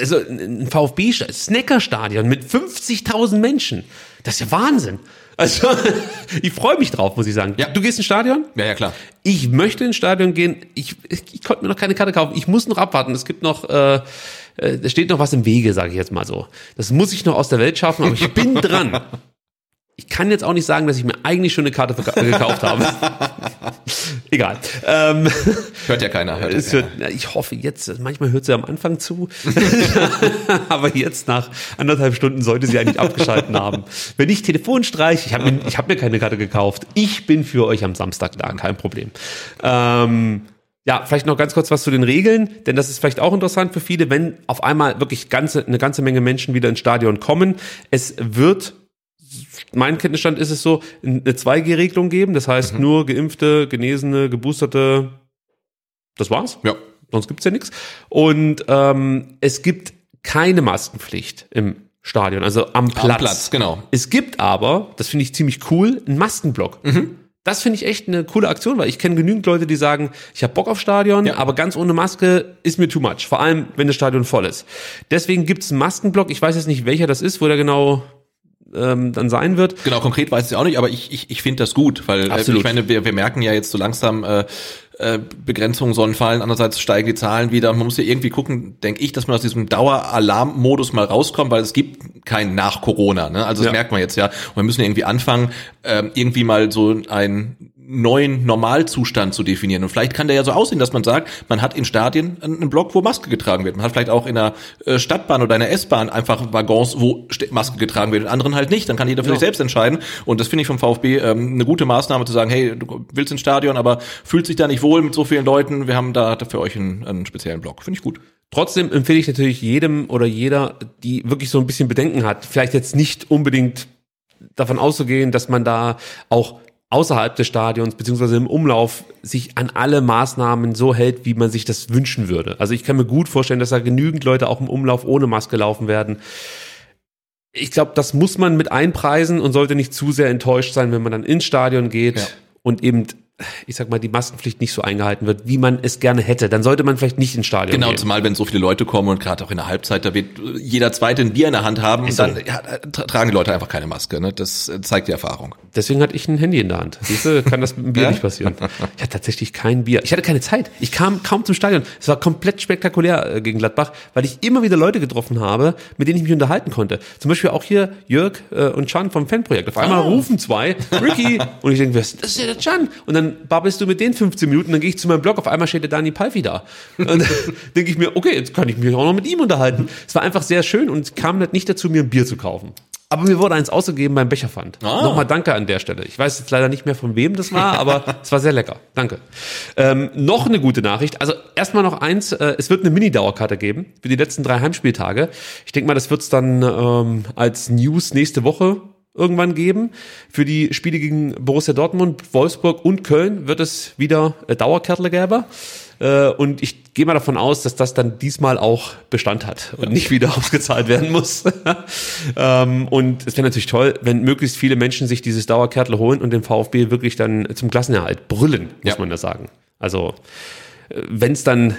also ein VfB, Snacker-Stadion mit 50.000 Menschen. Das ist ja Wahnsinn. Also, ich freue mich drauf, muss ich sagen. Ja. Du gehst ins Stadion? ja, ja, klar. Ich möchte ins Stadion gehen. Ich, ich, ich konnte mir noch keine Karte kaufen. Ich muss noch abwarten. Es gibt noch, äh, äh, da steht noch was im Wege, sage ich jetzt mal so. Das muss ich noch aus der Welt schaffen, aber ich bin dran. Ich kann jetzt auch nicht sagen, dass ich mir eigentlich schon eine Karte verka- gekauft habe. Egal. Ähm, Hört ja keiner. Hört es keiner. hört, na, ich hoffe jetzt, manchmal hört sie am Anfang zu, aber jetzt nach anderthalb Stunden sollte sie eigentlich abgeschalten haben. Wenn ich Telefonstreich, ich habe mir, ich hab mir keine Karte gekauft, ich bin für euch am Samstag da, kein Problem. Ähm, ja, vielleicht noch ganz kurz was zu den Regeln, denn das ist vielleicht auch interessant für viele, wenn auf einmal wirklich ganze, eine ganze Menge Menschen wieder ins Stadion kommen. Es wird mein Kenntnisstand ist es so, eine 2G-Regelung geben. Das heißt, Mhm. nur Geimpfte, Genesene, Geboosterte, das war's. Ja. Sonst gibt's ja nichts. Und ähm, es gibt keine Maskenpflicht im Stadion, also am Platz. Am Platz, genau. Es gibt aber, das finde ich ziemlich cool, einen Maskenblock. Mhm. Das finde ich echt eine coole Aktion, weil ich kenne genügend Leute, die sagen, ich habe Bock auf Stadion, Ja. aber ganz ohne Maske ist mir too much. Vor allem, wenn das Stadion voll ist. Deswegen gibt's einen Maskenblock. Ich weiß jetzt nicht, welcher das ist, wo der genau ähm, dann sein wird. Genau, konkret weiß ich auch nicht, aber ich, ich, ich finde das gut, weil äh, Absolut. ich meine, wir, wir merken ja jetzt so langsam, äh, äh, Begrenzungen sollen fallen, andererseits steigen die Zahlen wieder. Man muss ja irgendwie gucken, denke ich, dass man aus diesem Daueralarmmodus mal rauskommt, weil es gibt kein nach Corona. Ne? Also das Ja. merkt man jetzt ja. Und wir müssen irgendwie anfangen, ähm, irgendwie mal so einen neuen Normalzustand zu definieren. Und vielleicht kann der ja so aussehen, dass man sagt, man hat in Stadien einen Block, wo Maske getragen wird. Man hat vielleicht auch in einer äh, Stadtbahn oder einer S-Bahn einfach Waggons, wo Maske getragen wird, in anderen halt nicht. Dann kann jeder für Ja. sich selbst entscheiden. Und das finde ich vom VfB ähm, eine gute Maßnahme zu sagen, hey, du willst ins Stadion, aber fühlt sich da nicht wohl mit so vielen Leuten. Wir haben da für euch einen, einen speziellen Block. Finde ich gut. Trotzdem empfehle ich natürlich jedem oder jeder, die wirklich so ein bisschen Bedenken hat, vielleicht jetzt nicht unbedingt davon auszugehen, dass man da auch außerhalb des Stadions beziehungsweise im Umlauf sich an alle Maßnahmen so hält, wie man sich das wünschen würde. Also ich kann mir gut vorstellen, dass da genügend Leute auch im Umlauf ohne Maske laufen werden. Ich glaube, das muss man mit einpreisen und sollte nicht zu sehr enttäuscht sein, wenn man dann ins Stadion geht Ja. und eben ich sag mal, die Maskenpflicht nicht so eingehalten wird, wie man es gerne hätte, dann sollte man vielleicht nicht ins Stadion Genau, gehen. zumal wenn so viele Leute kommen und gerade auch in der Halbzeit, da wird jeder zweite ein Bier in der Hand haben, Ist so. dann ja, tra- tragen die Leute einfach keine Maske. Ne? Das äh, zeigt die Erfahrung. Deswegen hatte ich ein Handy in der Hand. Siehst du, kann das mit dem Bier Ja? nicht passieren. Ich hatte tatsächlich kein Bier. Ich hatte keine Zeit. Ich kam kaum zum Stadion. Es war komplett spektakulär äh, gegen Gladbach, weil ich immer wieder Leute getroffen habe, mit denen ich mich unterhalten konnte. Zum Beispiel auch hier Jörg äh, und Chan vom Fanprojekt. Auf einmal rufen zwei, Ricky, und ich denke, wer ist das ist ja der Chan. Und dann babbelst du mit denen 15 Minuten, dann gehe ich zu meinem Blog, auf einmal steht der Dani Palfi da. Und dann denke ich mir, okay, jetzt kann ich mich auch noch mit ihm unterhalten. Es war einfach sehr schön und kam halt nicht dazu, mir ein Bier zu kaufen. Aber mir wurde eins ausgegeben beim Becherpfand. Ah. Nochmal danke an der Stelle. Ich weiß jetzt leider nicht mehr von wem das war, aber es war sehr lecker. Danke. Ähm, noch eine gute Nachricht. Also erstmal noch eins. Äh, es wird eine Mini-Dauerkarte geben für die letzten drei Heimspieltage. Ich denke mal, das wird es dann ähm, als News nächste Woche irgendwann geben. Für die Spiele gegen Borussia Dortmund, Wolfsburg und Köln wird es wieder äh, Dauerkärtle geben. Äh, und ich gehe mal davon aus, dass das dann diesmal auch Bestand hat und nicht wieder ausgezahlt werden muss. ähm, und es wäre natürlich toll, wenn möglichst viele Menschen sich dieses Dauerkärtle holen und den VfB wirklich dann zum Klassenerhalt brüllen, muss Ja. man ja sagen. Also wenn es dann,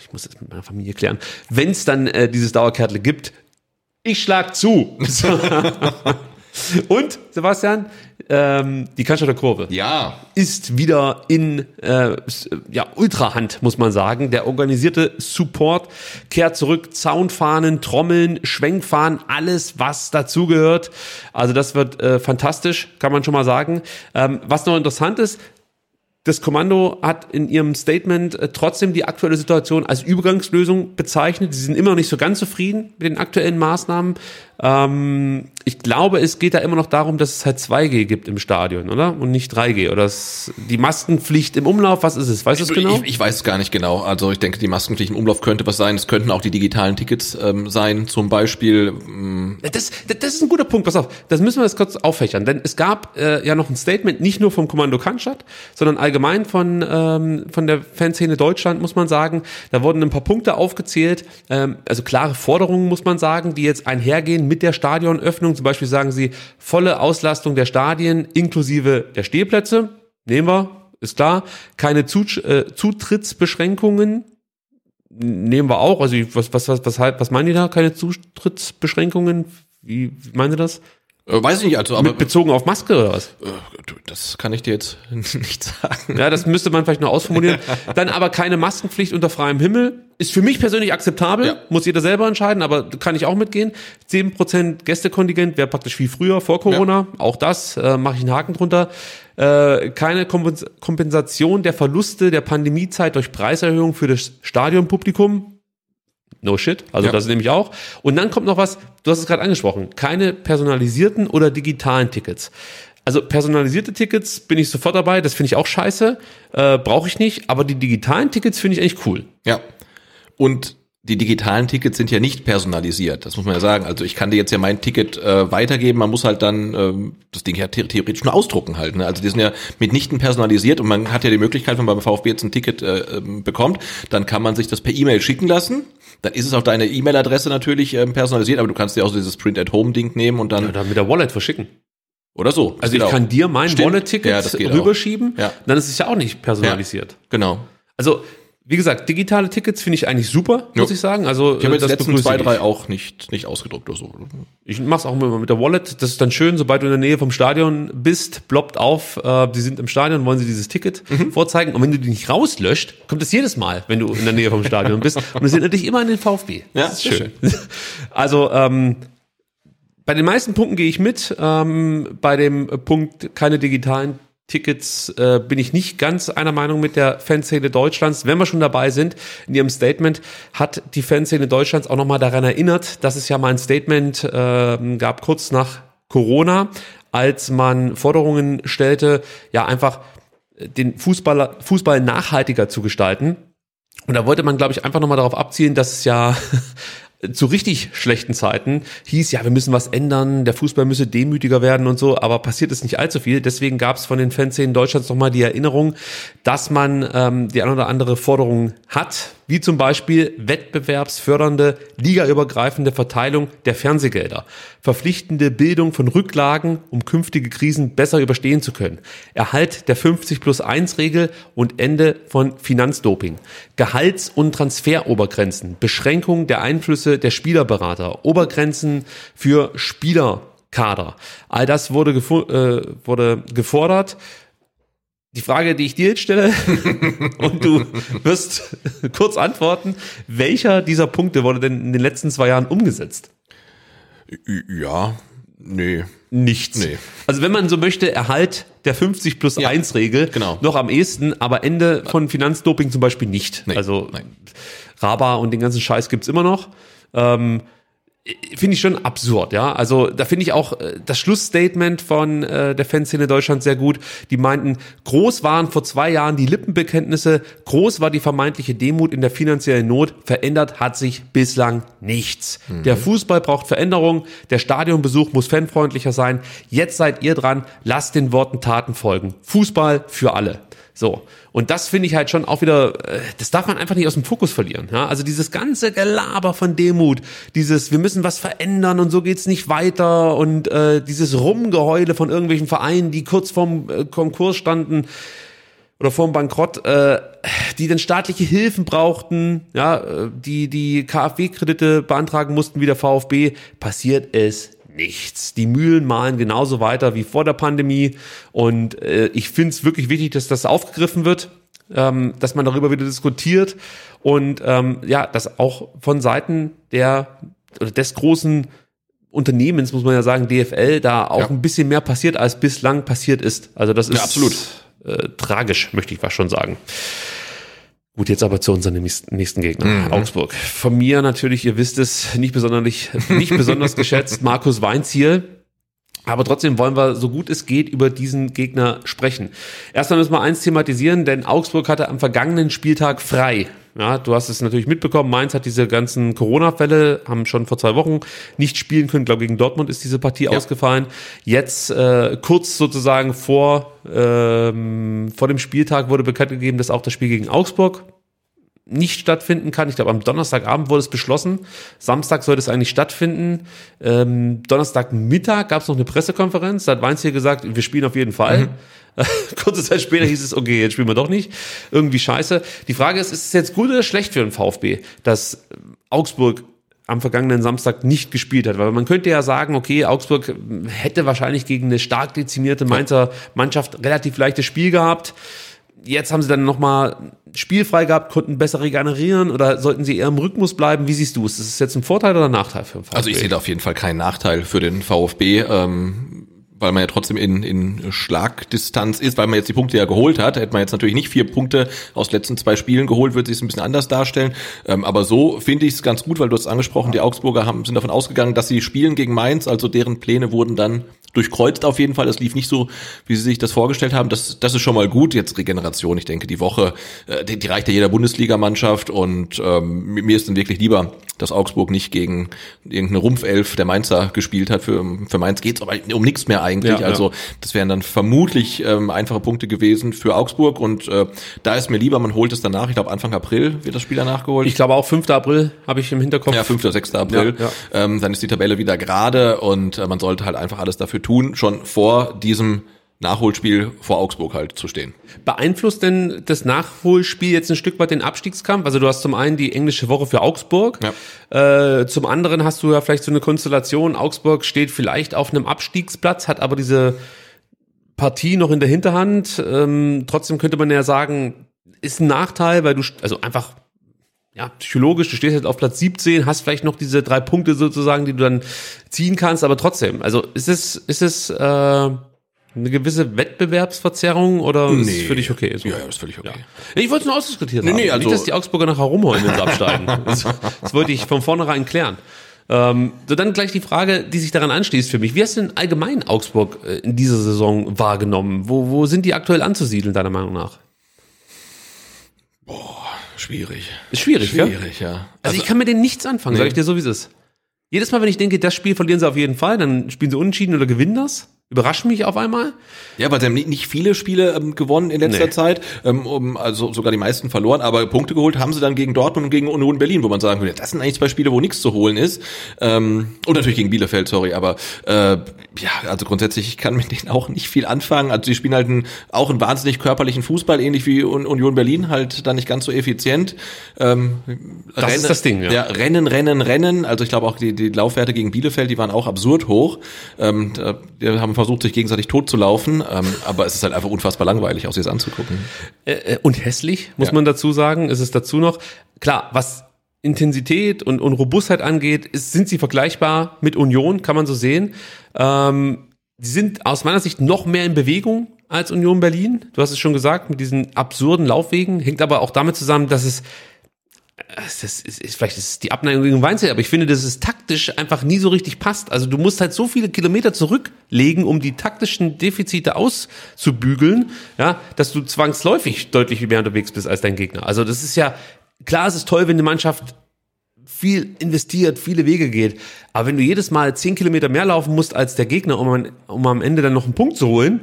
ich muss das mit meiner Familie klären, wenn es dann äh, dieses Dauerkärtle gibt, ich schlag zu. Und, Sebastian, ähm, die Cannstatter Kurve Ja. ist wieder in äh, ja, Ultrahand, muss man sagen. Der organisierte Support kehrt zurück. Soundfahnen, Trommeln, Schwenkfahnen, alles, was dazugehört. Also das wird äh, fantastisch, kann man schon mal sagen. Ähm, was noch interessant ist, das Kommando hat in ihrem Statement äh, trotzdem die aktuelle Situation als Übergangslösung bezeichnet. Sie sind immer noch nicht so ganz zufrieden mit den aktuellen Maßnahmen. Ähm, ich glaube, es geht da immer noch darum, dass es halt 2G gibt im Stadion, oder? Und nicht 3G. Oder es, die Maskenpflicht im Umlauf, was ist es? Weißt du es genau? Ich, ich weiß es gar nicht genau. Also ich denke, die Maskenpflicht im Umlauf könnte was sein. Es könnten auch die digitalen Tickets ähm, sein, zum Beispiel. mm, Das, das, das ist ein guter Punkt, pass auf, das müssen wir jetzt kurz auffächern, denn es gab äh, ja noch ein Statement, nicht nur vom Kommando Cannstatt, sondern allgemein von, ähm, von der Fanszene Deutschland, muss man sagen. Da wurden ein paar Punkte aufgezählt, ähm, also klare Forderungen, muss man sagen, die jetzt einhergehen mit der Stadionöffnung. Zum Beispiel sagen sie, volle Auslastung der Stadien inklusive der Stehplätze, nehmen wir, ist klar, keine Zut äh, Zutrittsbeschränkungen, nehmen wir auch. Also was, was, was, was, was meinen die da? Keine Zutrittsbeschränkungen? Wie, wie meinen Sie das? Äh, weiß ich nicht, also aber Mit bezogen auf Maske oder was? äh, das kann ich dir jetzt nicht sagen. Ja, das müsste man vielleicht noch ausformulieren. Dann aber keine Maskenpflicht unter freiem Himmel. Ist für mich persönlich akzeptabel. Ja. Muss jeder selber entscheiden, aber kann ich auch mitgehen. 10% Gästekontingent wäre praktisch wie früher, vor Corona. Auch das äh, mache ich einen Haken drunter. Äh, keine Kompens Kompensation der Verluste der Pandemiezeit durch Preiserhöhung für das Stadionpublikum. No shit. Also Ja. das nehme ich auch. Und dann kommt noch was, du hast es gerade angesprochen, keine personalisierten oder digitalen Tickets. Also personalisierte Tickets bin ich sofort dabei, das finde ich auch scheiße, äh, brauche ich nicht, aber die digitalen Tickets finde ich eigentlich cool. Ja. Und die digitalen Tickets sind ja nicht personalisiert, das muss man ja sagen. Also ich kann dir jetzt ja mein Ticket äh, weitergeben, man muss halt dann ähm, das Ding ja the theoretisch nur ausdrucken halt. Ne? Also die sind ja mitnichten personalisiert und man hat ja die Möglichkeit, wenn man beim VfB jetzt ein Ticket äh, ähm, bekommt, dann kann man sich das per E-Mail schicken lassen. Dann ist es auch deine E-Mail-Adresse natürlich ähm, personalisiert, aber du kannst dir auch so dieses Print-at-Home-Ding nehmen und dann Oder mit der Wallet verschicken. oder so. Das Also ich auch. kann dir mein. Wallet-Ticket Ja, rüberschieben, Ja. dann ist es ja auch nicht personalisiert. Genau. Also wie gesagt, digitale Tickets finde ich eigentlich super, muss Ja. ich sagen. Also Ich habe jetzt das die letzten zwei, drei auch nicht, nicht ausgedruckt oder so. Ich mach's auch immer mit der Wallet. Das ist dann schön, sobald du in der Nähe vom Stadion bist, ploppt auf, äh, sie sind im Stadion, wollen sie dieses Ticket Mhm. vorzeigen. Und wenn du die nicht rauslöscht, kommt es jedes Mal, wenn du in der Nähe vom Stadion bist. Und es erinnert dich immer an den VfB. Ja, das ist sehr schön. Also ähm, bei den meisten Punkten gehe ich mit. Ähm, bei dem Punkt keine digitalen Tickets äh, bin ich nicht ganz einer Meinung mit der Fanszene Deutschlands. Wenn wir schon dabei sind, in ihrem Statement hat die Fanszene Deutschlands auch nochmal daran erinnert, dass es ja mal ein Statement äh, gab kurz nach Corona, als man Forderungen stellte, ja einfach den Fußballer, Fußball nachhaltiger zu gestalten. Und da wollte man, glaube ich, einfach nochmal darauf abzielen, dass es ja zu richtig schlechten Zeiten hieß, ja, wir müssen was ändern, der Fußball müsse demütiger werden und so, aber passiert ist nicht allzu viel. Deswegen gab es von den Fanszenen Deutschlands nochmal die Erinnerung, dass man ähm, die ein oder andere Forderung hat, wie zum Beispiel wettbewerbsfördernde, ligaübergreifende Verteilung der Fernsehgelder, verpflichtende Bildung von Rücklagen, um künftige Krisen besser überstehen zu können, Erhalt der 50 plus 1 Regel und Ende von Finanzdoping, Gehalts- und Transferobergrenzen, Beschränkung der Einflüsse der Spielerberater, Obergrenzen für Spielerkader. All das wurde, äh, wurde gefordert. Die Frage, die ich dir jetzt stelle, und du wirst kurz antworten, welcher dieser Punkte wurde denn in den letzten zwei Jahren umgesetzt? Ja, nee. Nichts. Nee. Also wenn man so möchte, Erhalt der 50 plus Ja, 1 Regel genau. noch am ehesten, aber Ende von Finanzdoping zum Beispiel nicht. Nee, also nein. Raba und den ganzen Scheiß gibt's immer noch. Ähm, finde ich schon absurd, ja. Also da finde ich auch äh, das Schlussstatement von äh, der Fanszene Deutschland sehr gut. Die meinten, groß waren vor zwei Jahren die Lippenbekenntnisse, groß war die vermeintliche Demut in der finanziellen Not, verändert hat sich bislang nichts. Der Fußball braucht Veränderung, der Stadionbesuch muss fanfreundlicher sein. Jetzt seid ihr dran, lasst den Worten Taten folgen. Fußball für alle. So. Und das finde ich halt schon auch wieder, äh, das darf man einfach nicht aus dem Fokus verlieren. Ja? Also dieses ganze Gelaber von Demut, dieses, wir müssen was verändern und so geht's nicht weiter und äh, dieses Rumgeheule von irgendwelchen Vereinen, die kurz vorm äh, Konkurs standen oder vorm Bankrott, äh, die dann staatliche Hilfen brauchten, ja, äh, die die KfW-Kredite beantragen mussten wie der VfB, passiert es nichts. Die Mühlen malen genauso weiter wie vor der Pandemie und äh, ich finde es wirklich wichtig, dass das aufgegriffen wird, ähm, dass man darüber wieder diskutiert und ähm, ja, dass auch von Seiten der oder des großen Unternehmens, muss man ja sagen, DFL, da auch Ja. ein bisschen mehr passiert, als bislang passiert ist. Also das ist Ja, absolut. Äh, tragisch, möchte ich fast schon sagen. Gut, jetzt aber zu unserem nächsten Gegner, Mhm. Augsburg. Von mir natürlich, ihr wisst es, nicht besonders, nicht besonders geschätzt, Markus Weinziel. Aber trotzdem wollen wir, so gut es geht, über diesen Gegner sprechen. Erstmal müssen wir eins thematisieren, denn Augsburg hatte am vergangenen Spieltag frei. Ja, du hast es natürlich mitbekommen. Mainz hat diese ganzen Corona-Fälle, haben schon vor zwei Wochen nicht spielen können. Ich glaube, gegen Dortmund ist diese Partie ausgefallen. Jetzt äh, kurz sozusagen vor, ähm, vor dem Spieltag wurde bekannt gegeben, dass auch das Spiel gegen Augsburg nicht stattfinden kann. Ich glaube, am Donnerstagabend wurde es beschlossen. Samstag sollte es eigentlich stattfinden. Ähm, Donnerstagmittag gab es noch eine Pressekonferenz. Da hat Weinz hier gesagt, wir spielen auf jeden Fall. Kurze Zeit später hieß es, okay, jetzt spielen wir doch nicht. Irgendwie scheiße. Die Frage ist, ist es jetzt gut oder schlecht für den VfB, dass Augsburg am vergangenen Samstag nicht gespielt hat. Weil man könnte ja sagen, okay, Augsburg hätte wahrscheinlich gegen eine stark dezimierte Mainzer Mannschaft relativ leichtes Spiel gehabt. Jetzt haben sie dann nochmal spielfrei gehabt, konnten besser regenerieren oder sollten sie eher im Rhythmus bleiben? Wie siehst du es? Ist es jetzt ein Vorteil oder ein Nachteil für den VfB? Also ich sehe da auf jeden Fall keinen Nachteil für den VfB, ähm, weil man ja trotzdem in, in Schlagdistanz ist, weil man jetzt die Punkte ja geholt hat. Hätte man jetzt natürlich nicht vier Punkte aus den letzten zwei Spielen geholt, würde sich es ein bisschen anders darstellen. Ähm, aber so finde ich es ganz gut, weil du hast angesprochen, die Augsburger haben, sind davon ausgegangen, dass sie spielen gegen Mainz, also deren Pläne wurden dann durchkreuzt auf jeden Fall. Es lief nicht so, wie sie sich das vorgestellt haben. Das, das ist schon mal gut. Jetzt Regeneration. Ich denke, die Woche, äh, die, die reicht ja jeder Bundesligamannschaft und ähm, mir ist dann wirklich lieber, dass Augsburg nicht gegen irgendeine Rumpfelf der Mainzer gespielt hat. Für, für Mainz geht's aber um nichts mehr eigentlich. Ja, ja. also das wären dann vermutlich ähm, einfache Punkte gewesen für Augsburg und äh, da ist mir lieber, man holt es danach. Ich glaube Anfang April wird das Spiel danach geholt. ich glaube auch 5. April habe ich im Hinterkopf. Ja, 5. oder 6. April. Ja, Ähm, dann ist die Tabelle wieder gerade und äh, man sollte halt einfach alles dafür tun, schon vor diesem Nachholspiel vor Augsburg halt zu stehen. Beeinflusst denn das Nachholspiel jetzt ein Stück weit den Abstiegskampf? Also du hast zum einen die englische Woche für Augsburg, ja. äh, zum anderen hast du ja vielleicht so eine Konstellation, Augsburg steht vielleicht auf einem Abstiegsplatz, hat aber diese Partie noch in der Hinterhand. Ähm, trotzdem könnte man ja sagen, ist ein Nachteil, weil du, also einfach ja, psychologisch, du stehst jetzt auf Platz 17, hast vielleicht noch diese drei Punkte sozusagen, die du dann ziehen kannst, aber trotzdem, also ist es, ist es äh, eine gewisse Wettbewerbsverzerrung oder nee. ist es für dich okay? So? Ja, ja, ist völlig okay. Ja. Ich wollte es nur ausdiskutiert nee, haben. Nee, also Nicht, dass die Augsburger nachher rumheulen, wenn sie absteigen. Das, das wollte ich von vornherein klären. Ähm, so dann gleich die Frage, die sich daran anschließt für mich. Wie hast du denn allgemein Augsburg äh, in dieser Saison wahrgenommen? Wo, wo sind die aktuell anzusiedeln, deiner Meinung nach? Boah. Schwierig. Ist schwierig, Schwierig, ja. ja. Also, also, ich kann mit denen nichts anfangen, nee. sage ich dir so, wie es ist. Jedes Mal, wenn ich denke, das Spiel verlieren sie auf jeden Fall, dann spielen sie unentschieden oder gewinnen das überrascht mich auf einmal. Ja, weil sie haben nicht viele Spiele ähm, gewonnen in letzter nee. Zeit, ähm, um, also sogar die meisten verloren, aber Punkte geholt haben sie dann gegen Dortmund und gegen Union Berlin, wo man sagen würde, das sind eigentlich zwei Spiele, wo nichts zu holen ist. Ähm, und natürlich gegen Bielefeld, sorry, aber äh, ja, also grundsätzlich ich kann mit denen auch nicht viel anfangen. Also die spielen halt einen, auch einen wahnsinnig körperlichen Fußball, ähnlich wie Union Berlin, halt dann nicht ganz so effizient. Ähm, das Rennen, ist das Ding, ja. ja. Rennen, Rennen, Rennen. Also ich glaube auch die, die Laufwerte gegen Bielefeld, die waren auch absurd hoch. Ähm, da, haben versucht, sich gegenseitig tot zu laufen, ähm, aber es ist halt einfach unfassbar langweilig, auch sich das anzugucken. Äh, äh, und hässlich, muss ja. man dazu sagen, ist es dazu noch. Klar, was Intensität und, und Robustheit angeht, ist, sind sie vergleichbar mit Union, kann man so sehen. Ähm, sie sind aus meiner Sicht noch mehr in Bewegung als Union Berlin. Du hast es schon gesagt, mit diesen absurden Laufwegen. Hängt aber auch damit zusammen, dass es das ist, ist, vielleicht ist es die Abneigung gegen Weinzel, aber ich finde, dass es taktisch einfach nie so richtig passt. Also du musst halt so viele Kilometer zurücklegen, um die taktischen Defizite auszubügeln, ja, dass du zwangsläufig deutlich mehr unterwegs bist als dein Gegner. Also das ist ja, klar, es ist toll, wenn eine Mannschaft viel investiert, viele Wege geht. Aber wenn du jedes Mal zehn Kilometer mehr laufen musst als der Gegner, um, um am Ende dann noch einen Punkt zu holen,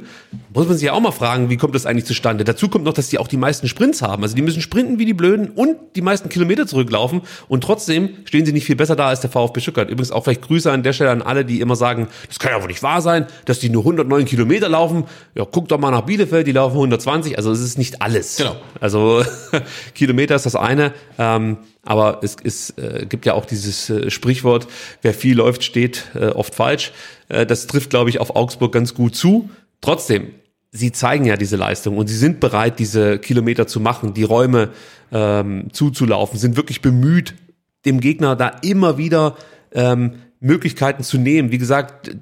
muss man sich ja auch mal fragen, wie kommt das eigentlich zustande? Dazu kommt noch, dass die auch die meisten Sprints haben. Also die müssen sprinten wie die Blöden und die meisten Kilometer zurücklaufen und trotzdem stehen sie nicht viel besser da als der VfB Stuttgart. Übrigens auch vielleicht Grüße an der Stelle an alle, die immer sagen, das kann ja wohl nicht wahr sein, dass die nur 109 Kilometer laufen. Ja, guck doch mal nach Bielefeld, die laufen 120. Also es ist nicht alles. Genau. Also Kilometer ist das eine. Ähm, aber es, es äh, gibt ja auch dieses äh, Sprichwort, wer viel läuft, steht äh, oft falsch. Äh, das trifft, glaube ich, auf Augsburg ganz gut zu. Trotzdem, sie zeigen ja diese Leistung und sie sind bereit, diese Kilometer zu machen, die Räume ähm, zuzulaufen, sind wirklich bemüht, dem Gegner da immer wieder ähm, Möglichkeiten zu nehmen. Wie gesagt,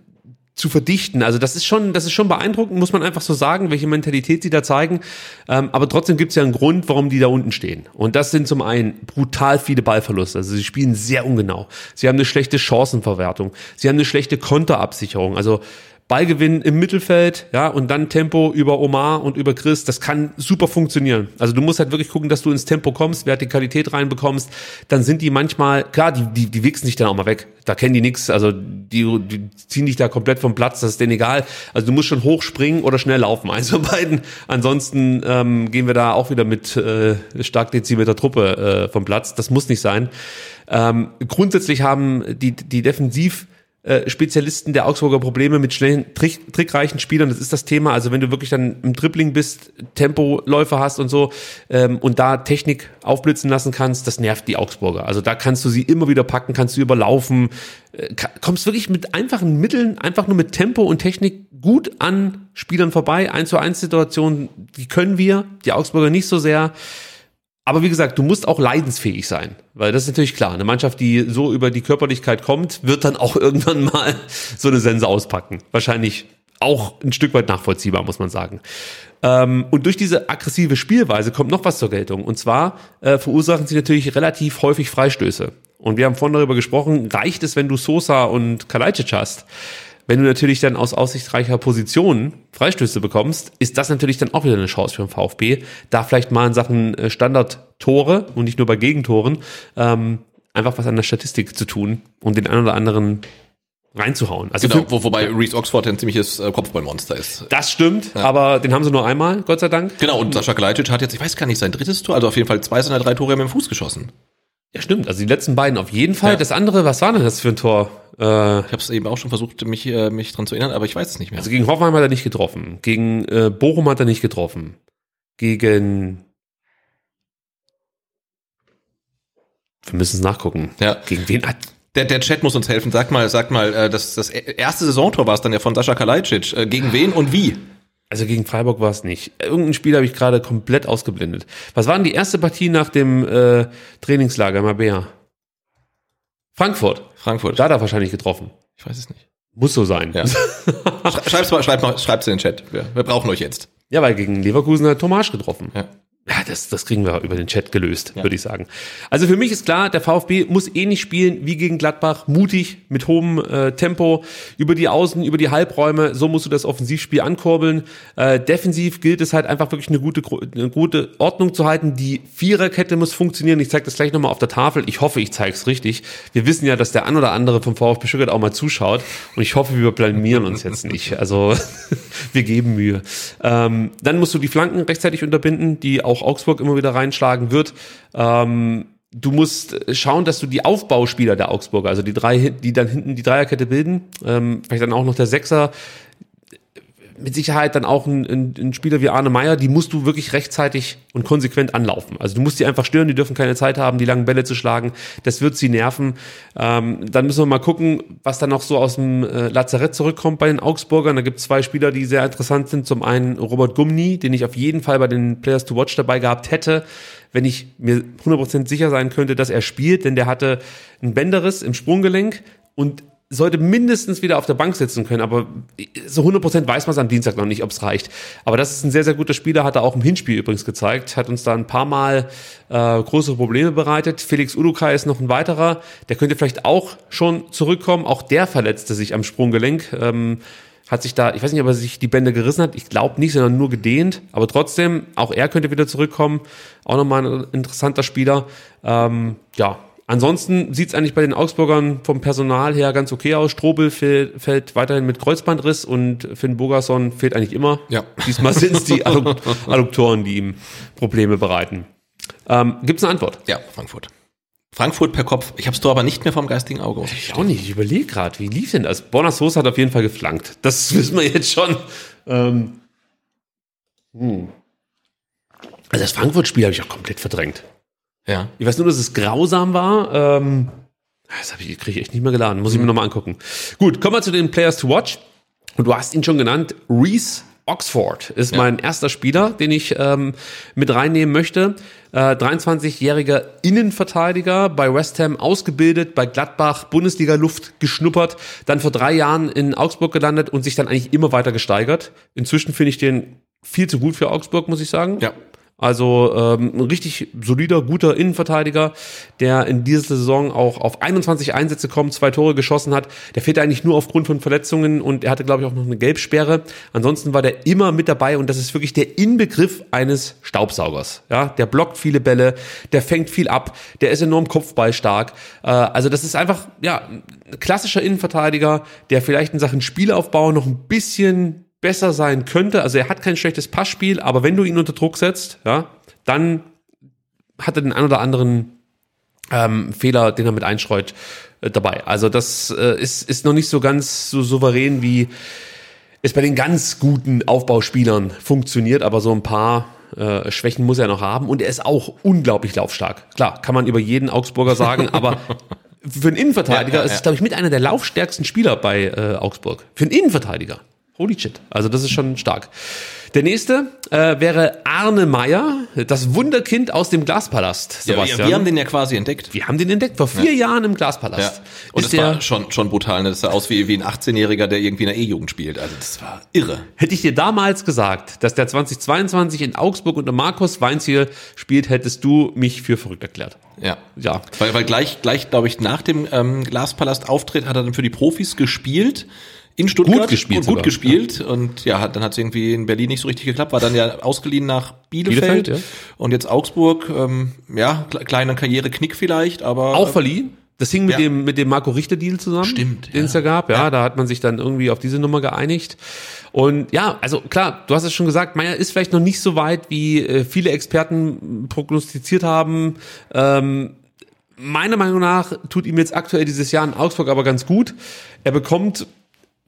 zu verdichten. Also das ist schon, das ist schon beeindruckend, muss man einfach so sagen, welche Mentalität sie da zeigen. Ähm, aber trotzdem gibt es ja einen Grund, warum die da unten stehen. Und das sind zum einen brutal viele Ballverluste. Also sie spielen sehr ungenau. Sie haben eine schlechte Chancenverwertung. Sie haben eine schlechte Konterabsicherung. Also Ballgewinn im Mittelfeld, ja, und dann Tempo über Omar und über Chris, das kann super funktionieren. Also du musst halt wirklich gucken, dass du ins Tempo kommst, Vertikalität reinbekommst, dann sind die manchmal, klar, die, die, die wichsen sich dann auch mal weg. Da kennen die nichts, also die, die ziehen dich da komplett vom Platz, das ist denen egal. Also du musst schon hoch springen oder schnell laufen, von beiden. Ansonsten ähm, gehen wir da auch wieder mit äh, stark dezimierter Truppe äh, vom Platz. Das muss nicht sein. Ähm, grundsätzlich haben die, die Defensiv- Spezialisten der Augsburger Probleme mit schnellen, trick, trickreichen Spielern. Das ist das Thema. Also wenn du wirklich dann im Dribbling bist, Tempoläufer hast und so ähm, und da Technik aufblitzen lassen kannst, das nervt die Augsburger. Also da kannst du sie immer wieder packen, kannst du überlaufen, äh, kommst wirklich mit einfachen Mitteln, einfach nur mit Tempo und Technik gut an Spielern vorbei. Eins zu eins Situationen, die können wir, die Augsburger nicht so sehr. Aber wie gesagt, du musst auch leidensfähig sein, weil das ist natürlich klar. Eine Mannschaft, die so über die Körperlichkeit kommt, wird dann auch irgendwann mal so eine Sense auspacken. Wahrscheinlich auch ein Stück weit nachvollziehbar, muss man sagen. Ähm, und durch diese aggressive Spielweise kommt noch was zur Geltung. Und zwar äh, verursachen sie natürlich relativ häufig Freistöße. Und wir haben vorhin darüber gesprochen, reicht es, wenn du Sosa und Kalajdzic hast? Wenn du natürlich dann aus aussichtsreicher Position Freistöße bekommst, ist das natürlich dann auch wieder eine Chance für den VfB, da vielleicht mal in Sachen äh, Standardtore und nicht nur bei Gegentoren ähm, einfach was an der Statistik zu tun und den einen oder anderen reinzuhauen. Also genau, wo, wobei Reese Oxford ein ziemliches äh, Kopfballmonster ist. Das stimmt, ja. aber den haben sie nur einmal, Gott sei Dank. Genau, und Sascha Kalajdzic hat jetzt, ich weiß gar nicht, sein drittes Tor, also auf jeden Fall zwei seiner drei Tore mit dem Fuß geschossen. Ja, stimmt. Also die letzten beiden auf jeden Fall. Ja. Das andere, was war denn das für ein Tor? Äh, Ich habe es eben auch schon versucht, mich, äh, mich dran zu erinnern, aber ich weiß es nicht mehr. also gegen Hoffenheim hat er nicht getroffen. Gegen äh, Bochum hat er nicht getroffen. Gegen. Wir müssen es nachgucken. Ja. Gegen wen hat. Der, der Chat muss uns helfen. Sag mal, sag mal, äh, das, das erste Saisontor war es dann ja von Sascha Kalajdzic. Äh, Gegen wen und wie? Also gegen Freiburg war es nicht. Irgendein Spiel habe ich gerade komplett ausgeblendet. Was war denn die erste Partie nach dem äh, Trainingslager Mabea? Frankfurt. Frankfurt. Da hat er wahrscheinlich getroffen. Ich weiß es nicht. Muss so sein. Ja. Sch- Schreib's mal, schreib mal, schreib's in den Chat. Wir, wir brauchen euch jetzt. Ja, weil gegen Leverkusen hat Tomasch getroffen. Ja. Ja, das, das kriegen wir über den Chat gelöst, würde ich sagen. Also für mich ist klar, der VfB muss ähnlich spielen wie gegen Gladbach, mutig, mit hohem äh, Tempo, über die Außen, über die Halbräume, so musst du das Offensivspiel ankurbeln. Äh, defensiv gilt es halt einfach wirklich eine gute, eine gute Ordnung zu halten. Die Viererkette muss funktionieren. Ich zeige das gleich nochmal auf der Tafel. Ich hoffe, ich zeige es richtig. Wir wissen ja, dass der ein oder andere vom VfB Stuttgart auch mal zuschaut und ich hoffe, wir blamieren uns jetzt nicht. Also wir geben Mühe. Ähm, dann musst du die Flanken rechtzeitig unterbinden, die auch Augsburg immer wieder reinschlagen wird. Ähm, du musst schauen, dass du die Aufbauspieler der Augsburger, also die drei, die dann hinten die Dreierkette bilden, ähm, vielleicht dann auch noch der Sechser, mit Sicherheit dann auch ein, ein, ein Spieler wie Arne Meyer, die musst du wirklich rechtzeitig und konsequent anlaufen. Also du musst die einfach stören, die dürfen keine Zeit haben, die langen Bälle zu schlagen. Das wird sie nerven. Ähm, dann müssen wir mal gucken, was dann noch so aus dem äh, Lazarett zurückkommt bei den Augsburgern. Da gibt es zwei Spieler, die sehr interessant sind. Zum einen Robert Gumni, den ich auf jeden Fall bei den Players to Watch dabei gehabt hätte, wenn ich mir 100% sicher sein könnte, dass er spielt, denn der hatte einen Bänderriss im Sprunggelenk und sollte mindestens wieder auf der Bank sitzen können, aber so 100% weiß man es am Dienstag noch nicht, ob es reicht. Aber das ist ein sehr, sehr guter Spieler, hat er auch im Hinspiel übrigens gezeigt, hat uns da ein paar Mal äh, größere Probleme bereitet. Felix Udukai ist noch ein weiterer, der könnte vielleicht auch schon zurückkommen, auch der verletzte sich am Sprunggelenk. Ähm, hat sich da, ich weiß nicht, ob er sich die Bände gerissen hat, ich glaube nicht, sondern nur gedehnt, aber trotzdem, auch er könnte wieder zurückkommen, auch nochmal ein interessanter Spieler. Ähm, ja, Ansonsten sieht's eigentlich bei den Augsburgern vom Personal her ganz okay aus. Strobel fällt, fällt weiterhin mit Kreuzbandriss und Finn Bogerson fehlt eigentlich immer. Ja. Diesmal sind's die Addukt Adduktoren, die ihm Probleme bereiten. Ähm, gibt's eine Antwort? Ja, Frankfurt. Frankfurt per Kopf. Ich habe es doch aber nicht mehr vom geistigen Auge. ich auch nicht. Ich überlege gerade, wie lief denn das? Bonas hat auf jeden Fall geflankt. Das wissen wir jetzt schon. Ähm, hm. Also das Frankfurt-Spiel habe ich auch komplett verdrängt. Ja. Ich weiß nur, dass es grausam war. Ähm, das habe ich, kriege ich echt nicht mehr geladen. Muss ich mir nochmal angucken. Gut, kommen wir zu den Players to Watch. Und du hast ihn schon genannt. Reese Oxford ist Ja. mein erster Spieler, den ich ähm, mit reinnehmen möchte. Äh, 23-jähriger Innenverteidiger bei West Ham ausgebildet, bei Gladbach Bundesliga-Luft geschnuppert, dann vor drei Jahren in Augsburg gelandet und sich dann eigentlich immer weiter gesteigert. Inzwischen finde ich den viel zu gut für Augsburg, muss ich sagen. Ja. Also ähm, ein richtig solider, guter Innenverteidiger, der in dieser Saison auch auf 21 Einsätze kommt, zwei Tore geschossen hat. Der fehlt eigentlich nur aufgrund von Verletzungen und er hatte, glaube ich, auch noch eine Gelbsperre. Ansonsten war der immer mit dabei und das ist wirklich der Inbegriff eines Staubsaugers. Ja, der blockt viele Bälle, der fängt viel ab, der ist enorm kopfballstark. Äh, also das ist einfach ja ein klassischer Innenverteidiger, der vielleicht in Sachen Spielaufbau noch ein bisschen besser sein könnte. Also er hat kein schlechtes Passspiel, aber wenn du ihn unter Druck setzt, ja, dann hat er den ein oder anderen ähm, Fehler, den er mit einstreut, äh, dabei. Also das äh, ist, ist noch nicht so ganz so souverän, wie es bei den ganz guten Aufbauspielern funktioniert, aber so ein paar äh, Schwächen muss er noch haben und er ist auch unglaublich laufstark. Klar, kann man über jeden Augsburger sagen, aber für einen Innenverteidiger Ja, ja, ist es, glaube ich, mit einer der laufstärksten Spieler bei äh, Augsburg. Für einen Innenverteidiger. Holy shit. Also das ist schon stark. Der nächste äh, wäre Arne Meyer, das Wunderkind aus dem Glaspalast. Ja, Sebastian. wir, wir haben den ja quasi entdeckt. Wir haben den entdeckt vor vier Jahren im Ja. Glaspalast. Und ist das war schon, schon brutal. Ne? Das sah aus wie, wie ein 18-Jähriger, der irgendwie in der E-Jugend spielt. Also das war irre. hätte ich dir damals gesagt, dass der 2022 in Augsburg unter Markus Weinziel spielt, hättest du mich für verrückt erklärt. Ja. Ja. Weil, weil gleich, gleich glaube ich, nach dem ähm, Glaspalast-Auftritt hat er dann für die Profis gespielt. In Stuttgart. Gut gespielt Gut, sogar. gespielt. Und ja, dann hat es irgendwie in Berlin nicht so richtig geklappt. War dann ja ausgeliehen nach Bielefeld. Bielefeld, ja. Und jetzt Augsburg. Ähm, ja, kle- kleiner Karriereknick vielleicht, aber. Auch verliehen. Das hing mit Ja. dem, mit dem Marco Richter-Deal zusammen. Stimmt, Den es da gab. Ja, da hat man sich dann irgendwie auf diese Nummer geeinigt. Und ja, also klar, du hast es schon gesagt, Meier ist vielleicht noch nicht so weit, wie äh, viele Experten prognostiziert haben. Ähm, meiner Meinung nach tut ihm jetzt aktuell dieses Jahr in Augsburg aber ganz gut. Er bekommt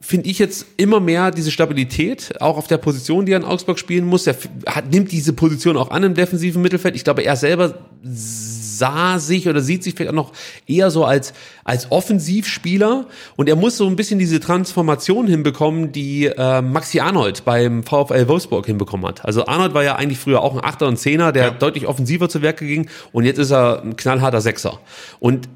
finde ich jetzt immer mehr diese Stabilität, auch auf der Position, die er in Augsburg spielen muss. Er hat, nimmt diese Position auch an im defensiven Mittelfeld. Ich glaube, er selber sah sich oder sieht sich vielleicht auch noch eher so als, als Offensivspieler und er muss so ein bisschen diese Transformation hinbekommen, die äh, Maxi Arnold beim VfL Wolfsburg hinbekommen hat. Also Arnold war ja eigentlich früher auch ein Achter und Zehner, der ja. deutlich offensiver zu Werke ging und jetzt ist er ein knallharter Sechser. Und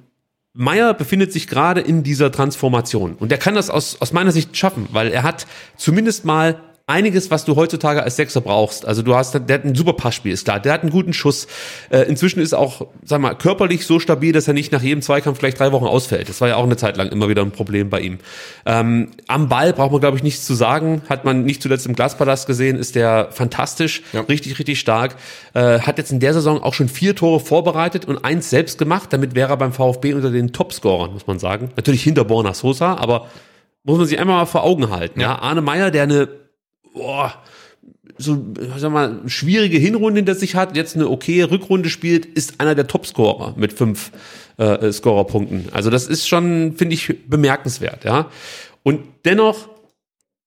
Meyer befindet sich gerade in dieser Transformation. Und er kann das aus, aus meiner Sicht schaffen, weil er hat zumindest mal einiges, was du heutzutage als Sechser brauchst. Also du hast, der hat ein super Passspiel, ist klar. Der hat einen guten Schuss. Äh, inzwischen ist er auch, sag mal, körperlich so stabil, dass er nicht nach jedem Zweikampf gleich drei Wochen ausfällt. Das war ja auch eine Zeit lang immer wieder ein Problem bei ihm. Ähm, am Ball braucht man, glaube ich, nichts zu sagen. Hat man nicht zuletzt im Glaspalast gesehen, ist der fantastisch, ja. richtig, richtig stark. Äh, hat jetzt in der Saison auch schon vier Tore vorbereitet und eins selbst gemacht. Damit wäre er beim VfB unter den Topscorern, muss man sagen. Natürlich hinter Borna Sosa, aber muss man sich einmal mal vor Augen halten. Ja, ja Arne Meyer, der eine boah, so, sag mal, schwierige Hinrunde hinter sich hat, jetzt eine okay Rückrunde spielt, ist einer der Topscorer mit fünf äh, Scorerpunkten. Also das ist schon, finde ich, bemerkenswert, ja. Und dennoch,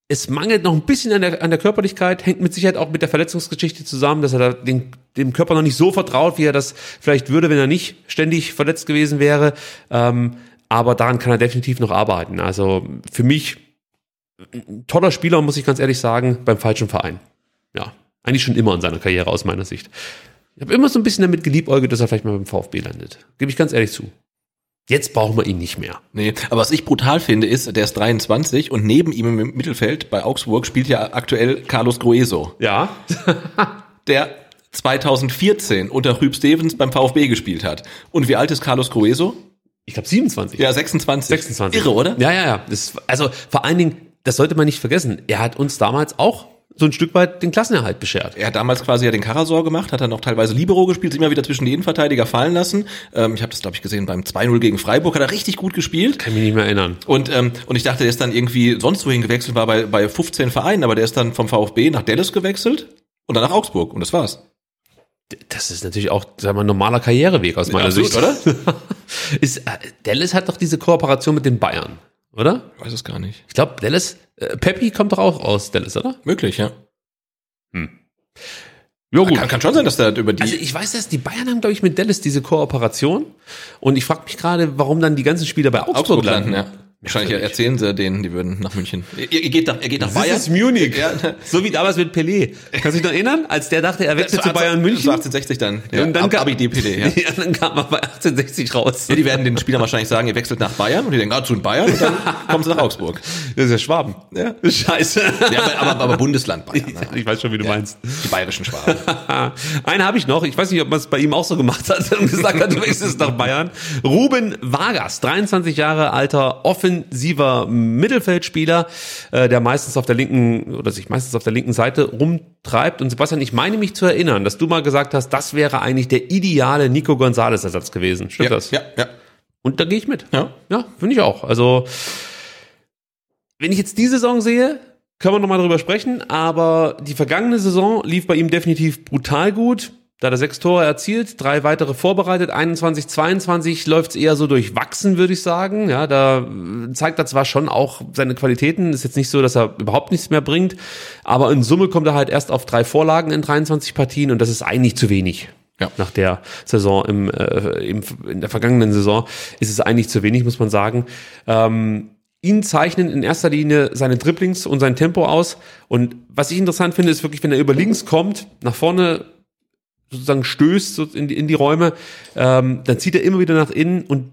es mangelt noch ein bisschen an der, an der Körperlichkeit, hängt mit Sicherheit auch mit der Verletzungsgeschichte zusammen, dass er da den, dem Körper noch nicht so vertraut, wie er das vielleicht würde, wenn er nicht ständig verletzt gewesen wäre. Ähm, aber daran kann er definitiv noch arbeiten. Also für mich toller Spieler, muss ich ganz ehrlich sagen, beim falschen Verein. Ja, eigentlich schon immer in seiner Karriere aus meiner Sicht. Ich habe immer so ein bisschen damit geliebäugelt, dass er vielleicht mal beim VfB landet. Gebe ich ganz ehrlich zu. Jetzt brauchen wir ihn nicht mehr. Nee, aber was ich brutal finde, ist, der ist 23 und neben ihm im Mittelfeld bei Augsburg spielt ja aktuell Carlos Grueso. Ja. der 2014 unter Rüb Stevens beim VfB gespielt hat. Und wie alt ist Carlos Grueso? Ich glaube 27. Ja, 26. 26. Irre, oder? Ja, ja, ja. Das, also vor allen Dingen, das sollte man nicht vergessen. Er hat uns damals auch so ein Stück weit den Klassenerhalt beschert. Er hat damals quasi ja den Karasor gemacht, hat dann noch teilweise Libero gespielt, sich immer wieder zwischen die Innenverteidiger fallen lassen. Ähm, ich habe das, glaube ich, gesehen beim 2-0 gegen Freiburg, hat er richtig gut gespielt. Kann mich nicht mehr erinnern. Und, ähm, und ich dachte, der ist dann irgendwie sonst wohin gewechselt, war bei, bei 15 Vereinen, aber der ist dann vom VfB nach Dallas gewechselt und dann nach Augsburg und das war's. Das ist natürlich auch, sagen wir, ein normaler Karriereweg aus meiner ja, absolut, Sicht, oder? ist, äh, Dallas hat doch diese Kooperation mit den Bayern oder? Ich weiß es gar nicht. Ich glaube, Dallas, äh, Peppy kommt doch auch aus Dallas, oder? Möglich, ja. Hm. Ja, gut. Kann, kann schon sein, dass da über die. Also ich weiß, dass die Bayern haben, glaube ich, mit Dallas diese Kooperation. Und ich frage mich gerade, warum dann die ganzen Spieler bei Augsburg, Augsburg landen. landen ja. Wahrscheinlich erzählen sie denen, die würden nach München. Ihr, ihr geht nach, er geht nach Bayern. Das ist Munich. Ja. So wie damals mit Pelé. Kannst du dich noch erinnern? Als der dachte, er wechselt zu Bayern München. So 1860 dann. Ja. Und dann Ab, kam, DPD, ja. ja. dann kam er bei 1860 raus. Ja, die werden den Spielern wahrscheinlich sagen, ihr wechselt nach Bayern. Und die denken, ah, zu Bayern. Und dann kommen sie nach Augsburg. Das ist ja Schwaben. Ja. Scheiße. Ja, aber, aber, aber Bundesland Bayern. Ne? Ich weiß schon, wie du meinst. Die bayerischen Schwaben. Einen habe ich noch. Ich weiß nicht, ob man es bei ihm auch so gemacht hat und gesagt hat, du wechselst nach Bayern. Ruben Vargas, 23 Jahre alter, offensiver Mittelfeldspieler, äh, der meistens auf der linken oder sich meistens auf der linken Seite rumtreibt. Und Sebastian, ich meine mich zu erinnern, dass du mal gesagt hast, das wäre eigentlich der ideale Nico Gonzalez Ersatz gewesen. Stimmt ja, das? Ja, ja. Und da gehe ich mit. Ja, ja finde ich auch. Also wenn ich jetzt die Saison sehe, können wir nochmal drüber sprechen, aber die vergangene Saison lief bei ihm definitiv brutal gut. Da hat er sechs Tore erzielt, drei weitere vorbereitet, 21, 22 läuft es eher so durchwachsen, würde ich sagen. Ja, da zeigt er zwar schon auch seine Qualitäten, ist jetzt nicht so, dass er überhaupt nichts mehr bringt, aber in Summe kommt er halt erst auf drei Vorlagen in 23 Partien und das ist eigentlich zu wenig. Ja. Nach der Saison im, äh, im, in der vergangenen Saison ist es eigentlich zu wenig, muss man sagen. Ähm, ihn zeichnen in erster Linie seine Dribblings und sein Tempo aus. Und was ich interessant finde, ist wirklich, wenn er über links kommt, nach vorne sozusagen stößt in die, in die Räume, ähm, dann zieht er immer wieder nach innen und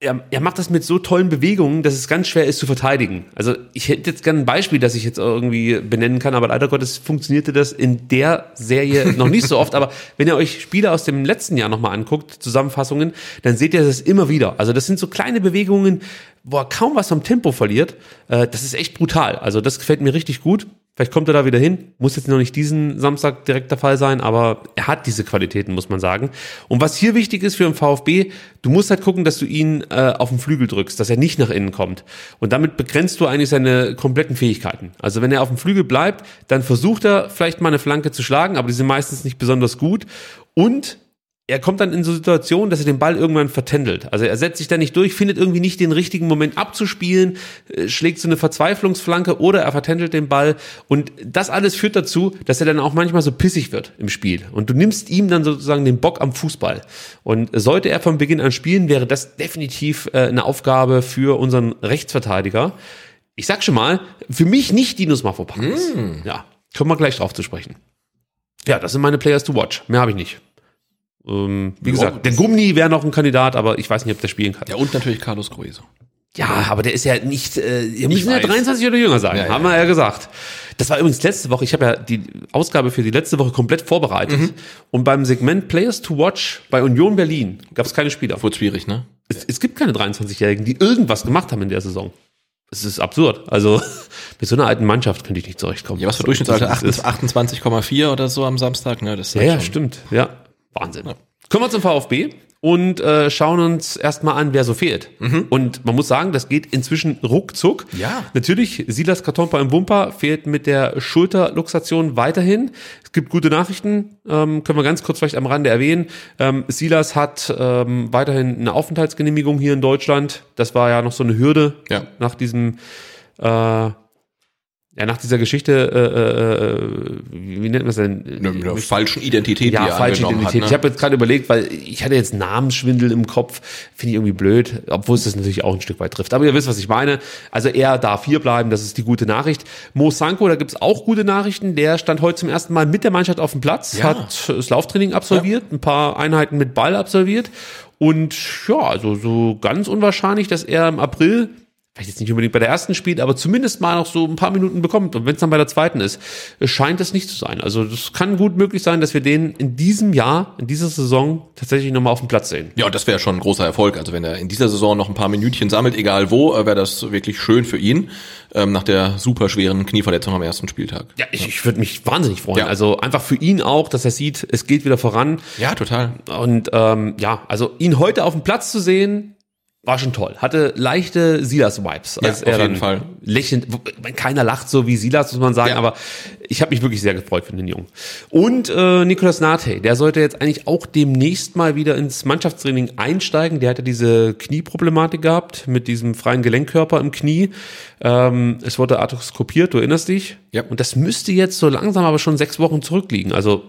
er, er macht das mit so tollen Bewegungen, dass es ganz schwer ist zu verteidigen. Also ich hätte jetzt gerne ein Beispiel, das ich jetzt irgendwie benennen kann, aber leider Gottes funktionierte das in der Serie noch nicht so oft. Aber wenn ihr euch Spiele aus dem letzten Jahr nochmal anguckt, Zusammenfassungen, dann seht ihr das immer wieder. Also das sind so kleine Bewegungen, wo er kaum was vom Tempo verliert. Äh, das ist echt brutal. Also das gefällt mir richtig gut. Vielleicht kommt er da wieder hin. Muss jetzt noch nicht diesen Samstag direkt der Fall sein, aber er hat diese Qualitäten, muss man sagen. Und was hier wichtig ist für den VfB, du musst halt gucken, dass du ihn äh, auf den Flügel drückst, dass er nicht nach innen kommt. Und damit begrenzt du eigentlich seine kompletten Fähigkeiten. Also wenn er auf dem Flügel bleibt, dann versucht er vielleicht mal eine Flanke zu schlagen, aber die sind meistens nicht besonders gut. Und er kommt dann in so Situationen, dass er den Ball irgendwann vertändelt. Also er setzt sich da nicht durch, findet irgendwie nicht den richtigen Moment abzuspielen, äh, schlägt so eine Verzweiflungsflanke oder er vertändelt den Ball. Und das alles führt dazu, dass er dann auch manchmal so pissig wird im Spiel. Und du nimmst ihm dann sozusagen den Bock am Fußball. Und sollte er von Beginn an spielen, wäre das definitiv äh, eine Aufgabe für unseren Rechtsverteidiger. Ich sag schon mal, für mich nicht Dinos Mafropanos. Ja, kommen wir gleich drauf zu sprechen. Ja, das sind meine Players to watch. Mehr habe ich nicht. Ähm, wie gesagt, der Gummi wäre noch ein Kandidat, aber ich weiß nicht, ob der spielen kann. Ja, und natürlich Carlos Grueso. Ja, aber der ist ja nicht, äh, ihr müssen ja weiß. 23 oder jünger sein, Ja, ja. haben wir ja gesagt. Das war übrigens letzte Woche, ich habe ja die Ausgabe für die letzte Woche komplett vorbereitet. Mhm. Und beim Segment Players to Watch bei Union Berlin gab es keine Spieler. Wird schwierig, ne? Es, es gibt keine 23-Jährigen, die irgendwas gemacht haben in der Saison. Es ist absurd. Also mit so einer alten Mannschaft könnte ich nicht zurechtkommen. Ja, was für Durchschnittsalter? Das ist- 28,4 oder so am Samstag, ne? Das ist Ja, halt ja, schon- stimmt. Ja, Wahnsinn. Kommen wir zum VfB und äh, schauen uns erstmal an, wer so fehlt. Und man muss sagen, das geht inzwischen ruckzuck. Ja. Natürlich, Silas Kartonpa im Wumper fehlt mit der Schulterluxation weiterhin. Es gibt gute Nachrichten, ähm, können wir ganz kurz vielleicht am Rande erwähnen. Ähm, Silas hat ähm, weiterhin eine Aufenthaltsgenehmigung hier in Deutschland. Das war ja noch so eine Hürde Ja. nach diesem äh, ja, nach dieser Geschichte, äh, äh, wie wie nennt man es denn? Eine, eine falschen Identität, die ja, er falsche Identität. Hat, Ich ne? habe jetzt gerade überlegt, weil ich hatte jetzt Namensschwindel im Kopf, finde ich irgendwie blöd, obwohl es das natürlich auch ein Stück weit trifft. Aber ihr wisst, was ich meine. Also er darf hier bleiben, das ist die gute Nachricht. Mo Sanko, da gibt's auch gute Nachrichten. Der stand heute zum ersten Mal mit der Mannschaft auf dem Platz, Ja. hat das Lauftraining absolviert, ein paar Einheiten mit Ball absolviert. Und ja, also so ganz unwahrscheinlich, dass er im April vielleicht jetzt nicht unbedingt bei der ersten spielt, aber zumindest mal noch so ein paar Minuten bekommt. Und wenn es dann bei der zweiten ist, scheint es nicht zu sein. Also das kann gut möglich sein, dass wir den in diesem Jahr, in dieser Saison tatsächlich nochmal auf dem Platz sehen. Ja, und das wäre schon ein großer Erfolg. Also wenn er in dieser Saison noch ein paar Minütchen sammelt, egal wo, äh, wäre das wirklich schön für ihn. Ähm, nach der super schweren Knieverletzung am ersten Spieltag. Ja, ich, ich würde mich wahnsinnig freuen. Ja. Also einfach für ihn auch, dass er sieht, es geht wieder voran. Ja, total. Und ähm, ja, also ihn heute auf dem Platz zu sehen, war schon toll. Hatte leichte Silas-Vibes, als Ja, er auf jeden dann Fall. lächelnd, keiner lacht so wie Silas, muss man sagen, Ja. aber ich habe mich wirklich sehr gefreut für den Jungen. Und äh, Nicolas Nate, der sollte jetzt eigentlich auch demnächst mal wieder ins Mannschaftstraining einsteigen. Der hatte diese Knieproblematik gehabt mit diesem freien Gelenkkörper im Knie. Ähm, es wurde arthroskopiert, du erinnerst dich? Ja. Und das müsste jetzt so langsam aber schon sechs Wochen zurückliegen. Also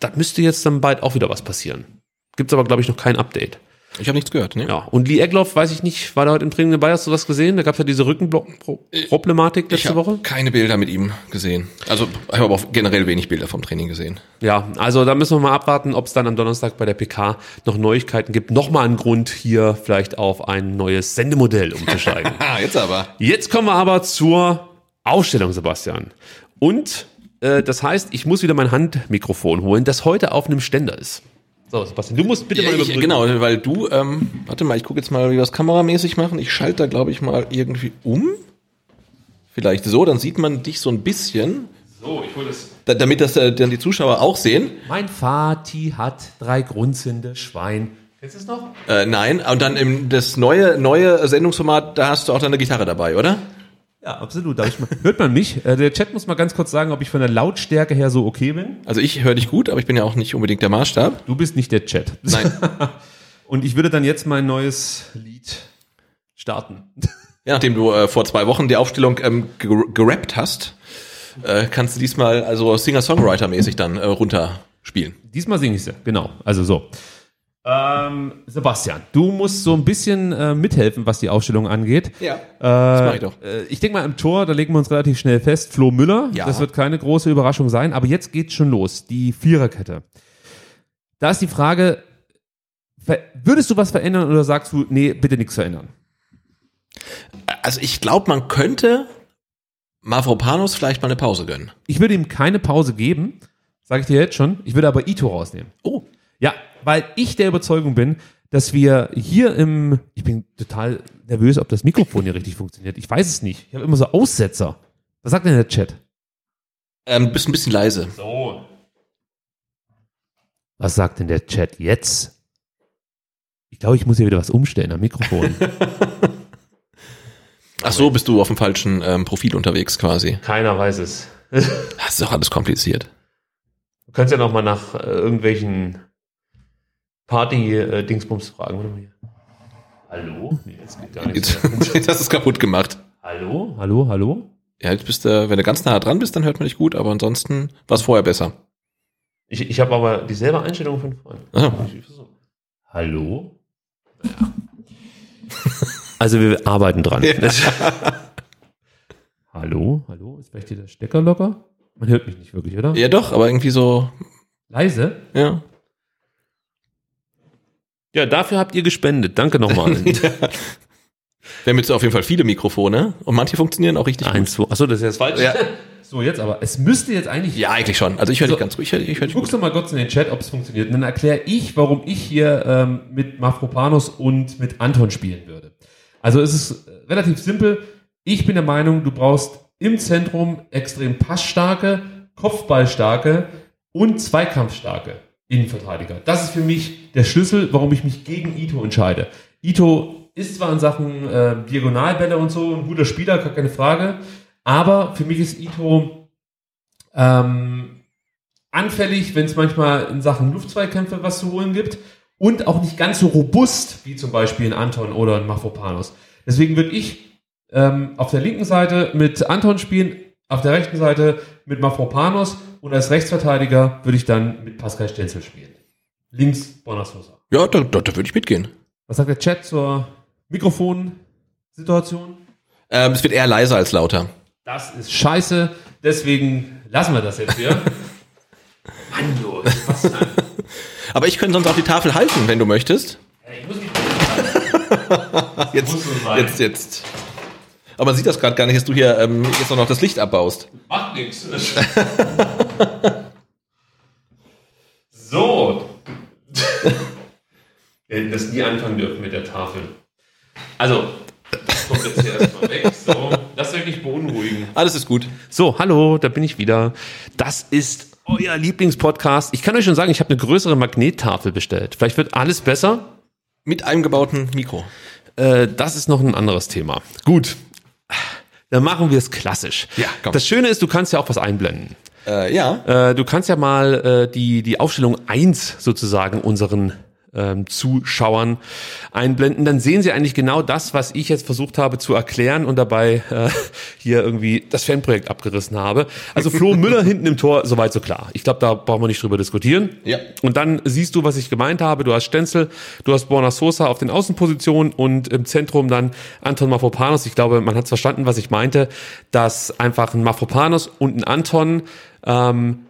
da müsste jetzt dann bald auch wieder was passieren. Gibt's aber, glaube ich, noch kein Update. Ich habe nichts gehört, ne? Ja, und Lee Egloff, weiß ich nicht, war da heute im Training dabei, hast du was gesehen? Da gab es ja diese Rückenproblematik Ich letzte habe Woche. keine Bilder mit ihm gesehen. Also ich habe aber auch generell wenig Bilder vom Training gesehen. Ja, also da müssen wir mal abwarten, ob es dann am Donnerstag bei der PK noch Neuigkeiten gibt. Nochmal ein Grund, hier vielleicht auf ein neues Sendemodell umzusteigen. Ah, jetzt aber. Jetzt kommen wir aber zur Aufstellung, Sebastian. Und äh, das heißt, ich muss wieder mein Handmikrofon holen, das heute auf einem Ständer ist. So, Sebastian, du musst bitte Ja, mal ich, überbrücken. genau, weil du, ähm, warte mal, ich gucke jetzt mal, wie wir das kameramäßig machen. Ich schalte da, glaube ich, mal irgendwie um. Vielleicht so, dann sieht man dich so ein bisschen, So, ich hole das. da, damit das äh, dann die Zuschauer auch sehen. Mein Vati hat drei grunzende Schwein. Kennst du es noch? Äh, nein, und dann im, das neue, neue Sendungsformat, da hast du auch deine Gitarre dabei, oder? Ja, absolut. Mal, hört man mich? Äh, der Chat muss mal ganz kurz sagen, ob ich von der Lautstärke her so okay bin. Also ich höre dich gut, aber ich bin ja auch nicht unbedingt der Maßstab. Du bist nicht der Chat. Nein. Und ich würde dann jetzt mein neues Lied starten. Ja, nachdem du äh, vor zwei Wochen die Aufstellung ähm, ger gerappt hast, äh, kannst du diesmal also Singer-Songwriter-mäßig dann äh, runterspielen. Diesmal singe ich sie, genau. Also so. Ähm, Sebastian, du musst so ein bisschen äh, mithelfen, was die Aufstellung angeht. Ja, Äh, das mache ich doch. äh, ich denke mal im Tor, da legen wir uns relativ schnell fest. Flo Müller, Ja. das wird keine große Überraschung sein, aber jetzt geht's schon los. Die Viererkette. Da ist die Frage, würdest du was verändern oder sagst du, nee, bitte nichts verändern? Also ich glaube, man könnte Mavropanos vielleicht mal eine Pause gönnen. Ich würde ihm keine Pause geben, sage ich dir jetzt schon. Ich würde aber Ito rausnehmen. Oh, Ja, weil ich der Überzeugung bin, dass wir hier im, ich bin total nervös, ob das Mikrofon hier richtig funktioniert. Ich weiß es nicht. Ich habe immer so Aussetzer. Was sagt denn der Chat? ähm, bist ein bisschen leise. So. Was sagt denn der Chat jetzt? Ich glaube, ich muss hier wieder was umstellen am Mikrofon. Ach so, bist du auf dem falschen ähm, Profil unterwegs quasi. Keiner weiß es. Das ist doch alles kompliziert. Du kannst ja noch mal nach äh, irgendwelchen Party-Dingsbums fragen. Warte mal hier. Hallo? Nee, jetzt geht gar nichts Jetzt, mehr. das ist kaputt gemacht. Hallo? Hallo? Hallo? Ja, jetzt bist du, wenn du ganz nah dran bist, dann hört man dich gut, aber ansonsten war es vorher besser. Ich, ich habe aber dieselbe Einstellung von vorhin. Versuche. Hallo? Ja. Also wir arbeiten dran. Hallo? Hallo? Ist vielleicht hier der Stecker locker? Man hört mich nicht wirklich, oder? Ja, doch, aber irgendwie so, Leise? ja. Ja, dafür habt ihr gespendet. Danke nochmal. Wir haben jetzt auf jeden Fall viele Mikrofone und manche funktionieren auch richtig Eins, zwei. Achso, das ist jetzt falsch. Ja. So, jetzt aber. Es müsste jetzt eigentlich. Ja, eigentlich schon. Also ich höre So. dich ganz ruhig. Ich höre ich hör dich Guckst gut. du mal kurz in den Chat, ob es funktioniert. Und dann erkläre ich, warum ich hier ähm, mit Mafropanos und mit Anton spielen würde. Also es ist äh, relativ simpel. Ich bin der Meinung, du brauchst im Zentrum extrem passstarke, Kopfballstarke und Zweikampfstarke Innenverteidiger. Das ist für mich der Schlüssel, warum ich mich gegen Ito entscheide. Ito ist zwar in Sachen äh, Diagonalbälle und so ein guter Spieler, gar keine Frage, aber für mich ist Ito ähm, anfällig, wenn es manchmal in Sachen Luftzweikämpfe was zu holen gibt und auch nicht ganz so robust wie zum Beispiel ein Anton oder ein Mafropanos. Deswegen würde ich ähm, auf der linken Seite mit Anton spielen, auf der rechten Seite mit Mafropanos und als Rechtsverteidiger würde ich dann mit Pascal Stenzel spielen. Links Bonasosa. Ja, da, da, da würde ich mitgehen. Was sagt der Chat zur Mikrofonsituation? Ähm, es wird eher leiser als lauter. Das ist scheiße, deswegen lassen wir das jetzt hier. Mann, du, was denn? Aber ich könnte sonst auch die Tafel halten, wenn du möchtest. Ich muss mich Jetzt, jetzt, jetzt. Aber man sieht das gerade gar nicht, dass du hier ähm, jetzt auch noch das Licht abbaust. Macht nichts. So. Wir hätten das nie anfangen dürfen mit der Tafel. Also, das kommt jetzt hier erstmal weg. So, das wirklich beunruhigen. Alles ist gut. So, hallo, da bin ich wieder. Das ist euer Lieblingspodcast. Ich kann euch schon sagen, ich habe eine größere Magnettafel bestellt. Vielleicht wird alles besser. Mit eingebauten Mikro. Äh, das ist noch ein anderes Thema. Gut. Dann machen wir es klassisch. Ja, komm. Das Schöne ist, du kannst ja auch was einblenden. Äh, ja. Äh, du kannst ja mal äh, die, die Aufstellung 1 sozusagen unseren ähm, Zuschauern einblenden. Dann sehen sie eigentlich genau das, was ich jetzt versucht habe zu erklären und dabei äh, hier irgendwie das Fanprojekt abgerissen habe. Also Flo Müller hinten im Tor, soweit so klar. Ich glaube, da brauchen wir nicht drüber diskutieren. Ja. Und dann siehst du, was ich gemeint habe. Du hast Stenzel, du hast Borna Sosa auf den Außenpositionen und im Zentrum dann Anton Mafropanos. Ich glaube, man hat verstanden, was ich meinte, dass einfach ein Mafropanos und ein Anton ähm,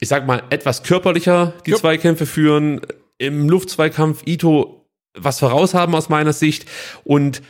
ich sag mal, etwas körperlicher die Jupp. Zweikämpfe führen, im Luftzweikampf Ito was voraus haben aus meiner Sicht und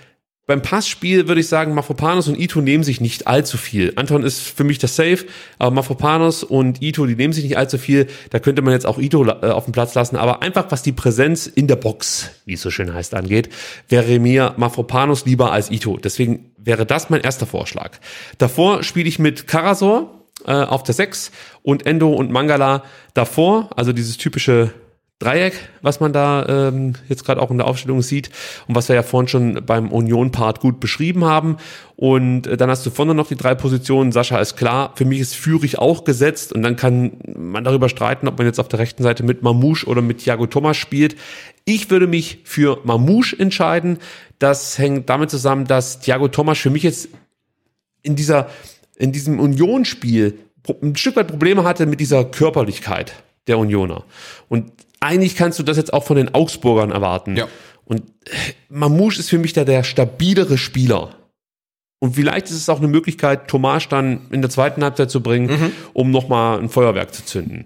beim Passspiel würde ich sagen, Mafropanos und Ito nehmen sich nicht allzu viel. Anton ist für mich das Safe, aber Mafropanos und Ito, die nehmen sich nicht allzu viel. Da könnte man jetzt auch Ito äh, auf den Platz lassen. Aber einfach, was die Präsenz in der Box, wie es so schön heißt, angeht, wäre mir Mafropanos lieber als Ito. Deswegen wäre das mein erster Vorschlag. Davor spiele ich mit Karasor äh, auf der 6 und Endo und Mangala davor, also dieses typische Dreieck, was man da ähm, jetzt gerade auch in der Aufstellung sieht und was wir ja vorhin schon beim Union-Part gut beschrieben haben. Und äh, dann hast du vorne noch die drei Positionen. Sascha ist klar, für mich ist Führig auch gesetzt und dann kann man darüber streiten, ob man jetzt auf der rechten Seite mit Mamouche oder mit Thiago Thomas spielt. Ich würde mich für Mamouche entscheiden. Das hängt damit zusammen, dass Thiago Thomas für mich jetzt in dieser in diesem Unionsspiel pro- ein Stück weit Probleme hatte mit dieser Körperlichkeit der Unioner. Und eigentlich kannst du das jetzt auch von den Augsburgern erwarten. Ja. Und äh, Mamouche ist für mich da der stabilere Spieler. Und vielleicht ist es auch eine Möglichkeit, Tomasch dann in der zweiten Halbzeit zu bringen, um nochmal ein Feuerwerk zu zünden.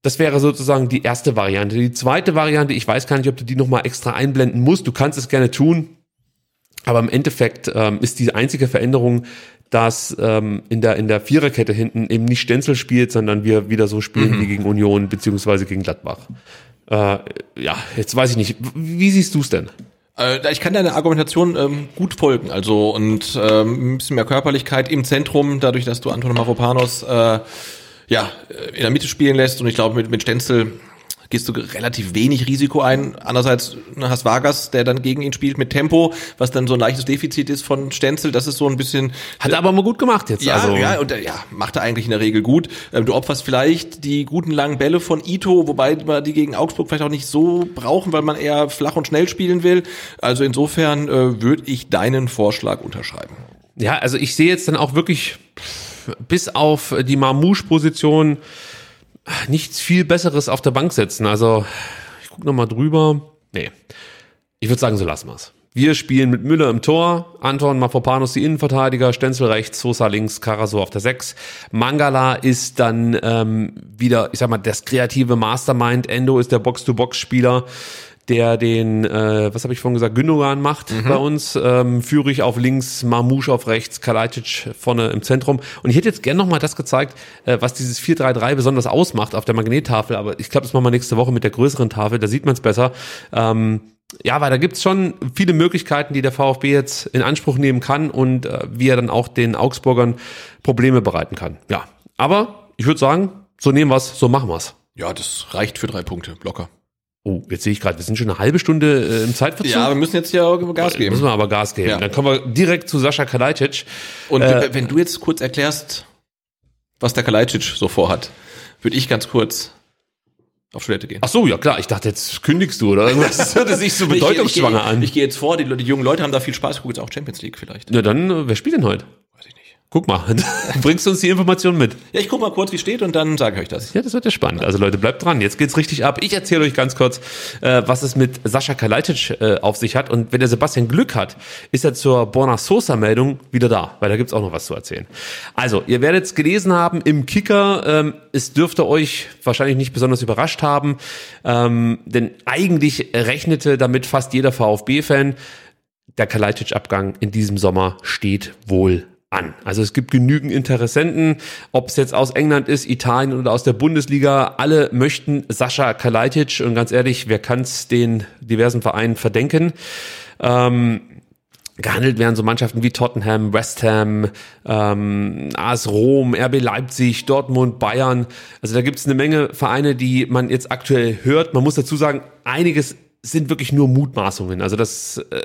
Das wäre sozusagen die erste Variante. Die zweite Variante, ich weiß gar nicht, ob du die nochmal extra einblenden musst. Du kannst es gerne tun. Aber im Endeffekt ähm, ist die einzige Veränderung, dass ähm, in der in der Viererkette hinten eben nicht Stenzel spielt, sondern wir wieder so spielen wie gegen Union beziehungsweise gegen Gladbach. Äh, ja, jetzt weiß ich nicht. Wie siehst du es denn? Äh, ich kann deiner Argumentation ähm, gut folgen. Also und ähm, ein bisschen mehr Körperlichkeit im Zentrum, dadurch, dass du Anton Mavropanos äh, ja, in der Mitte spielen lässt. Und ich glaube, mit, mit Stenzel, gehst du relativ wenig Risiko ein. Andererseits hast Vargas, der dann gegen ihn spielt mit Tempo, was dann so ein leichtes Defizit ist von Stenzel. Das ist so ein bisschen. Hat er aber mal gut gemacht jetzt. Ja, also. ja, und äh, ja, macht er eigentlich in der Regel gut. Ähm, Du opferst vielleicht die guten langen Bälle von Ito, wobei wir die gegen Augsburg vielleicht auch nicht so brauchen, weil man eher flach und schnell spielen will. Also insofern äh, würde ich deinen Vorschlag unterschreiben. Ja, also ich sehe jetzt dann auch wirklich bis auf die Marmouche-Position nichts viel Besseres auf der Bank setzen. Also ich gucke nochmal drüber. Nee, ich würde sagen, so lassen wir's. Wir spielen mit Müller im Tor, Anton Mafropanos die Innenverteidiger, Stenzel rechts, Sosa links, Karaso auf der 6. Mangala ist dann ähm, wieder, ich sag mal, das kreative Mastermind. Endo ist der Box-to-Box-Spieler der den, äh, was habe ich vorhin gesagt, Gündogan macht bei uns. Ähm, Führig auf links, Marmouche auf rechts, Kalajdzic vorne im Zentrum. Und ich hätte jetzt gerne nochmal das gezeigt, äh, was dieses 4-3-3 besonders ausmacht auf der Magnettafel. Aber ich glaube, das machen wir nächste Woche mit der größeren Tafel, da sieht man es besser. Ähm, ja, weil da gibt's schon viele Möglichkeiten, die der VfB jetzt in Anspruch nehmen kann und äh, wie er dann auch den Augsburgern Probleme bereiten kann. Ja, aber ich würde sagen, so nehmen wir's, so machen wir's. Ja, das reicht für drei Punkte, locker. Oh, jetzt sehe ich gerade, wir sind schon eine halbe Stunde äh, im Zeitverzug. Ja, wir müssen jetzt ja Gas geben. Müssen wir aber Gas geben. Ja. Dann kommen wir direkt zu Sascha Kalajdzic. Und Äh, wenn du jetzt kurz erklärst, was der Kalajdzic so vorhat, würde ich ganz kurz auf Toilette gehen. Ach so, ja klar. Ich dachte, jetzt kündigst du oder irgendwas. Das hörte sich so bedeutungsschwanger ich, ich, an. Ich, ich gehe jetzt vor, die, die jungen Leute haben da viel Spaß. Ich gucke jetzt auch Champions League vielleicht. Na dann, äh, wer spielt denn heute? Guck mal, bringst du uns die Information mit. Ja, ich gucke mal kurz, wie steht und dann sage ich euch das. Ja, das wird ja spannend. Also Leute, bleibt dran. Jetzt geht's richtig ab. Ich erzähle euch ganz kurz, äh, was es mit Sascha Kalajdzic äh, auf sich hat. Und wenn der Sebastian Glück hat, ist er zur Borna Sosa-Meldung wieder da, weil da gibt's auch noch was zu erzählen. Also, ihr werdet es gelesen haben im Kicker. Ähm, es dürfte euch wahrscheinlich nicht besonders überrascht haben, ähm, denn eigentlich rechnete damit fast jeder VfB-Fan, der Kalajdzic-Abgang in diesem Sommer steht wohl an. Also es gibt genügend Interessenten, ob es jetzt aus England ist, Italien oder aus der Bundesliga. Alle möchten Sascha Kalajdzic und ganz ehrlich, wer kann es den diversen Vereinen verdenken? Ähm, gehandelt werden so Mannschaften wie Tottenham, West Ham, ähm, AS Rom, RB Leipzig, Dortmund, Bayern. Also da gibt es eine Menge Vereine, die man jetzt aktuell hört. Man muss dazu sagen, einiges sind wirklich nur Mutmaßungen. Also das äh,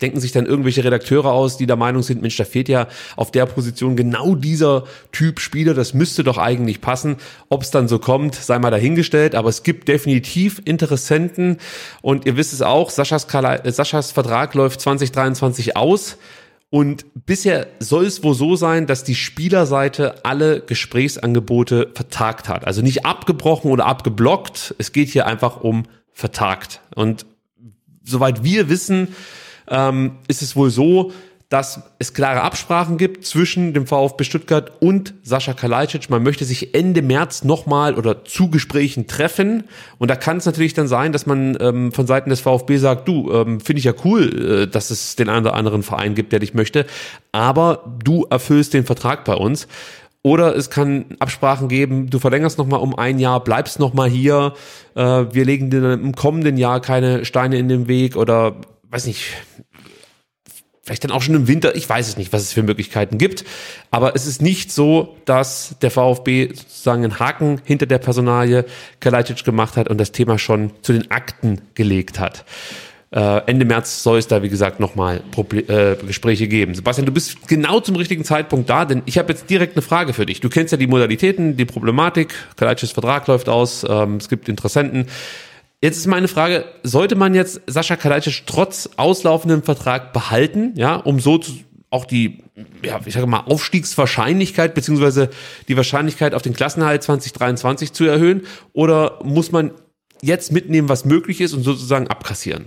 denken sich dann irgendwelche Redakteure aus, die der Meinung sind, Mensch, da fehlt ja auf der Position genau dieser Typ Spieler, das müsste doch eigentlich passen. Ob es dann so kommt, sei mal dahingestellt, aber es gibt definitiv Interessenten und ihr wisst es auch, Saschas, Kala Saschas Vertrag läuft 2023 aus. Und bisher soll es wohl so sein, dass die Spielerseite alle Gesprächsangebote vertagt hat. Also nicht abgebrochen oder abgeblockt. Es geht hier einfach um vertagt. Und soweit wir wissen, ähm, ist es wohl so, dass es klare Absprachen gibt zwischen dem VfB Stuttgart und Sascha Kalajdzic. Man möchte sich Ende März nochmal oder zu Gesprächen treffen. Und da kann es natürlich dann sein, dass man ähm, von Seiten des VfB sagt, du, ähm, finde ich ja cool, äh, dass es den einen oder anderen Verein gibt, der dich möchte, aber du erfüllst den Vertrag bei uns. Oder es kann Absprachen geben, du verlängerst nochmal um ein Jahr, bleibst nochmal hier, äh, wir legen dir dann im kommenden Jahr keine Steine in den Weg oder weiß nicht, vielleicht dann auch schon im Winter, ich weiß es nicht, was es für Möglichkeiten gibt, aber es ist nicht so, dass der VfB sozusagen einen Haken hinter der Personalie Kalajdzic gemacht hat und das Thema schon zu den Akten gelegt hat. Äh, Ende März soll es da, wie gesagt, nochmal äh, Gespräche geben. Sebastian, du bist genau zum richtigen Zeitpunkt da, denn ich habe jetzt direkt eine Frage für dich. Du kennst ja die Modalitäten, die Problematik, Kalajdzics Vertrag läuft aus, ähm, es gibt Interessenten. Jetzt ist meine Frage, sollte man jetzt Sascha Kalajdzic trotz auslaufendem Vertrag behalten, ja, um so zu, auch die, ja, ich sage mal, Aufstiegswahrscheinlichkeit beziehungsweise die Wahrscheinlichkeit auf den Klassenhalt 2023 zu erhöhen? Oder muss man jetzt mitnehmen, was möglich ist und sozusagen abkassieren?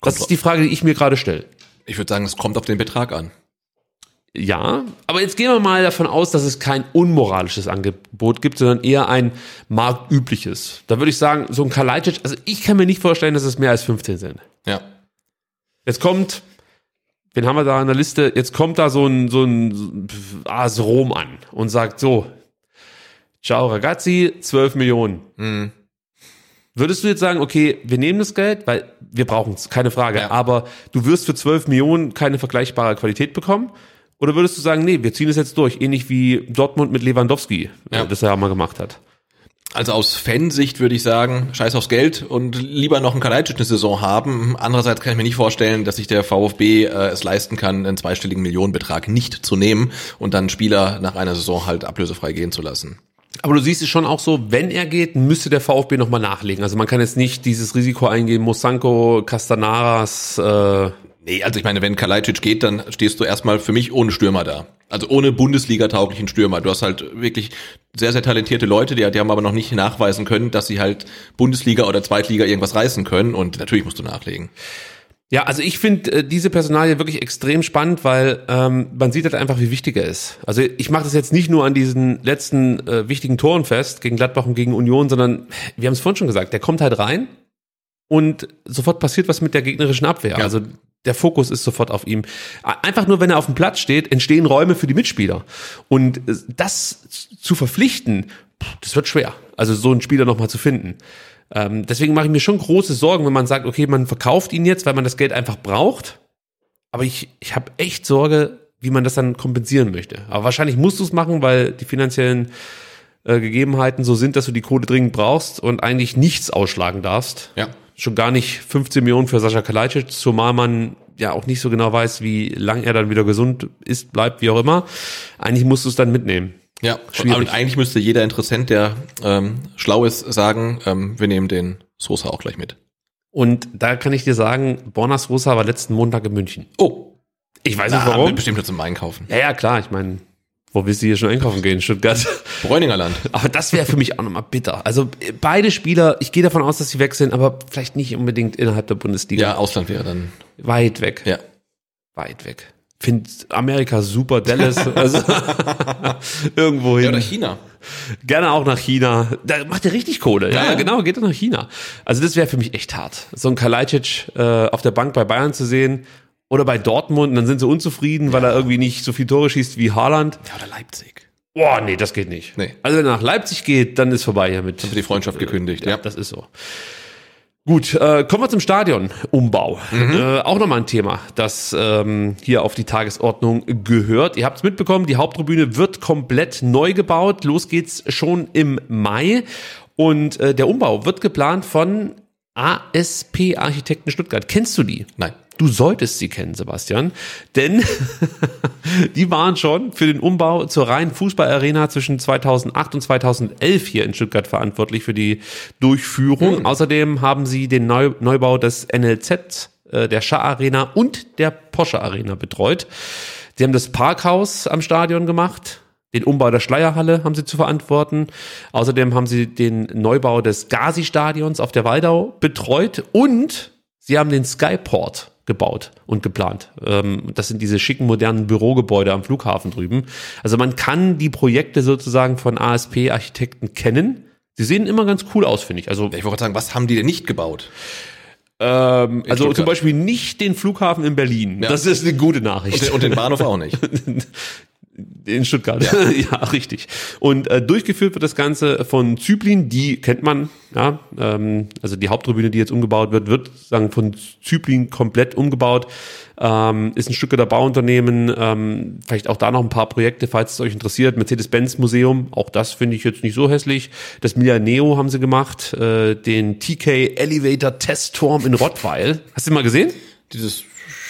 Das ist die Frage, die ich mir gerade stelle. Ich würde sagen, es kommt auf den Betrag an. Ja, aber jetzt gehen wir mal davon aus, dass es kein unmoralisches Angebot gibt, sondern eher ein marktübliches. Da würde ich sagen, so ein Kalajdzic, also ich kann mir nicht vorstellen, dass es mehr als 15 sind. Ja. Jetzt kommt, wen haben wir da in der Liste? Jetzt kommt da so ein, so ein AS Rom an und sagt so, ciao ragazzi, 12 Millionen. Mhm. Würdest du jetzt sagen, okay, wir nehmen das Geld, weil wir brauchen es, keine Frage, Ja. aber du wirst für 12 Millionen keine vergleichbare Qualität bekommen? Oder würdest du sagen, nee, wir ziehen es jetzt durch, ähnlich wie Dortmund mit Lewandowski, Ja. äh, das er ja mal gemacht hat? Also aus Fansicht würde ich sagen, scheiß aufs Geld und lieber noch einen Kalajdzic eine Saison haben. Andererseits kann ich mir nicht vorstellen, dass sich der VfB äh, es leisten kann, einen zweistelligen Millionenbetrag nicht zu nehmen und dann Spieler nach einer Saison halt ablösefrei gehen zu lassen. Aber du siehst es schon auch so, wenn er geht, müsste der VfB nochmal nachlegen. Also man kann jetzt nicht dieses Risiko eingehen, Mosanko, Castanaras, äh, Nee, also ich meine, wenn Kalajdzic geht, dann stehst du erstmal für mich ohne Stürmer da. Also ohne Bundesliga-tauglichen Stürmer. Du hast halt wirklich sehr, sehr talentierte Leute, die, die haben aber noch nicht nachweisen können, dass sie halt Bundesliga oder Zweitliga irgendwas reißen können. Und natürlich musst du nachlegen. Ja, also ich finde äh, diese Personalie wirklich extrem spannend, weil ähm, man sieht halt einfach, wie wichtig er ist. Also ich mache das jetzt nicht nur an diesen letzten äh, wichtigen Toren fest, gegen Gladbach und gegen Union, sondern wir haben es vorhin schon gesagt, der kommt halt rein und sofort passiert was mit der gegnerischen Abwehr. Ja. Also der Fokus ist sofort auf ihm. Einfach nur, wenn er auf dem Platz steht, entstehen Räume für die Mitspieler. Und äh, das zu verpflichten, pff, das wird schwer. Also so einen Spieler nochmal zu finden. Ähm, deswegen mache ich mir schon große Sorgen, wenn man sagt, okay, man verkauft ihn jetzt, weil man das Geld einfach braucht. Aber ich, ich habe echt Sorge, wie man das dann kompensieren möchte. Aber wahrscheinlich musst du es machen, weil die finanziellen äh, Gegebenheiten so sind, dass du die Kohle dringend brauchst und eigentlich nichts ausschlagen darfst. Ja. Schon gar nicht 15 Millionen für Sascha Kalajdzic, zumal man ja auch nicht so genau weiß, wie lang er dann wieder gesund ist, bleibt, wie auch immer. Eigentlich musst du es dann mitnehmen. Ja, Schwierig. und eigentlich müsste jeder Interessent, der ähm, schlau ist, sagen, ähm, wir nehmen den Sosa auch gleich mit. Und da kann ich dir sagen, Bornas Rosa war letzten Montag in München. Oh, Ich weiß na, nicht warum. bestimmt nur zum Einkaufen. Ja, ja, klar. Ich meine, wo willst du hier schon einkaufen gehen? Stuttgart. Bräuningerland. Aber das wäre für mich auch nochmal bitter. Also beide Spieler, ich gehe davon aus, dass sie wechseln, aber vielleicht nicht unbedingt innerhalb der Bundesliga. Ja, Ausland wäre dann. Weit weg. Ja. Weit weg. Find Amerika super, Dallas, also irgendwo Ja, hin. oder China. Gerne auch nach China. Da macht er richtig Kohle. Ja, Ja, ja. genau, geht er nach China. Also das wäre für mich echt hart. So ein Kalajdzic äh, auf der Bank bei Bayern zu sehen oder bei Dortmund und dann sind sie unzufrieden, weil er irgendwie nicht so viel Tore schießt wie Haaland. Ja, oder Leipzig. Boah, nee, das geht nicht. Nee. Also wenn er nach Leipzig geht, dann ist vorbei hier mit. Wird die Freundschaft gekündigt. Ja, Ja. das ist so. Gut, äh, kommen wir zum Stadionumbau. Äh, auch nochmal ein Thema, das ähm, hier auf die Tagesordnung gehört. Ihr habt es mitbekommen, die Haupttribüne wird komplett neu gebaut. Los geht's schon im Mai. Und äh, der Umbau wird geplant von ASP Architekten Stuttgart. Kennst du die? Nein. Du solltest sie kennen, Sebastian, denn die waren schon für den Umbau zur reinen Fußballarena zwischen 2008 und 2011 hier in Stuttgart verantwortlich für die Durchführung. Außerdem haben sie den Neu Neubau des NLZ, äh, der Schar Arena und der Porsche Arena betreut. Sie haben das Parkhaus am Stadion gemacht. Den Umbau der Schleierhalle haben sie zu verantworten. Außerdem haben sie den Neubau des Gazi-Stadions auf der Waldau betreut und sie haben den Skyport gebaut und geplant. Ähm, Das sind diese schicken modernen Bürogebäude am Flughafen drüben. Also man kann die Projekte sozusagen von ASP-Architekten kennen. Sie sehen immer ganz cool aus, finde ich. Also, Ich wollte gerade sagen, was haben die denn nicht gebaut? ähm, also Stuttgart. zum Beispiel nicht den Flughafen in Berlin. Das ist eine gute Nachricht. Und den, und den Bahnhof auch nicht. In Stuttgart, ja, ja richtig. Und äh, durchgeführt wird das Ganze von Zyplin, die kennt man, ja, ähm, also die Haupttribüne, die jetzt umgebaut wird, wird sagen von Zyplin komplett umgebaut. Ähm, ist ein Stuttgarter Bauunternehmen, ähm, vielleicht auch da noch ein paar Projekte, falls es euch interessiert. Mercedes-Benz Museum, auch das finde ich jetzt nicht so hässlich. Das Milaneo haben sie gemacht, äh, den TK Elevator Testturm in Rottweil. Hast du den mal gesehen? Dieses,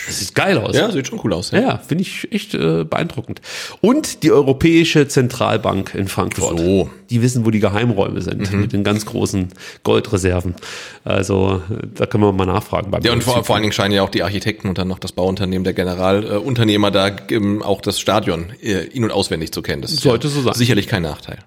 Das sieht geil aus. ja, sieht schon cool aus. Ja, ja finde ich echt äh, beeindruckend. Und die Europäische Zentralbank in Frankfurt. So. Die wissen, wo die Geheimräume sind, mit den ganz großen Goldreserven. Also da können wir mal nachfragen. Ja, und vor, vor allen Dingen scheinen ja auch die Architekten und dann noch das Bauunternehmen, der Generalunternehmer äh, da ähm, auch das Stadion äh, in- und auswendig zu kennen. Das ist Sollte ja so sein. Sicherlich kein Nachteil.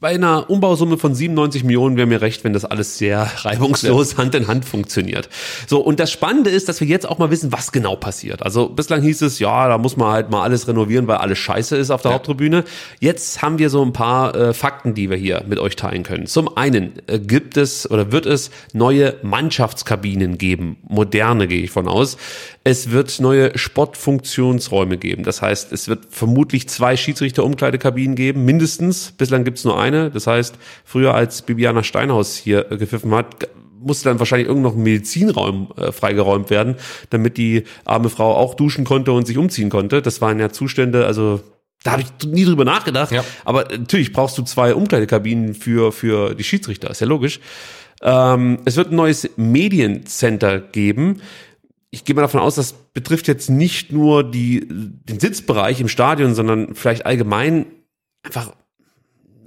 Bei einer Umbausumme von 97 Millionen wäre mir recht, wenn das alles sehr reibungslos Hand in Hand funktioniert. So, und das Spannende ist, dass wir jetzt auch mal wissen, was genau passiert. Also bislang hieß es, ja, da muss man halt mal alles renovieren, weil alles scheiße ist auf der Haupttribüne. Jetzt haben wir so ein paar äh, Fakten, die wir hier mit euch teilen können. Zum einen äh, gibt es oder wird es neue Mannschaftskabinen geben. Moderne gehe ich von aus. Es wird neue Sportfunktionsräume geben. Das heißt, es wird vermutlich zwei Schiedsrichter-Umkleidekabinen geben, mindestens. Bislang gibt es nur eine. Das heißt, früher als Bibiana Steinhaus hier äh, gepfiffen hat, musste dann wahrscheinlich irgend noch ein Medizinraum äh, freigeräumt werden, damit die arme Frau auch duschen konnte und sich umziehen konnte. Das waren ja Zustände, also Da habe ich nie drüber nachgedacht. Ja. Aber natürlich brauchst du zwei Umkleidekabinen für, für die Schiedsrichter, ist ja logisch. Ähm, es wird ein neues Mediencenter geben. Ich gehe mal davon aus, das betrifft jetzt nicht nur die, den Sitzbereich im Stadion, sondern vielleicht allgemein einfach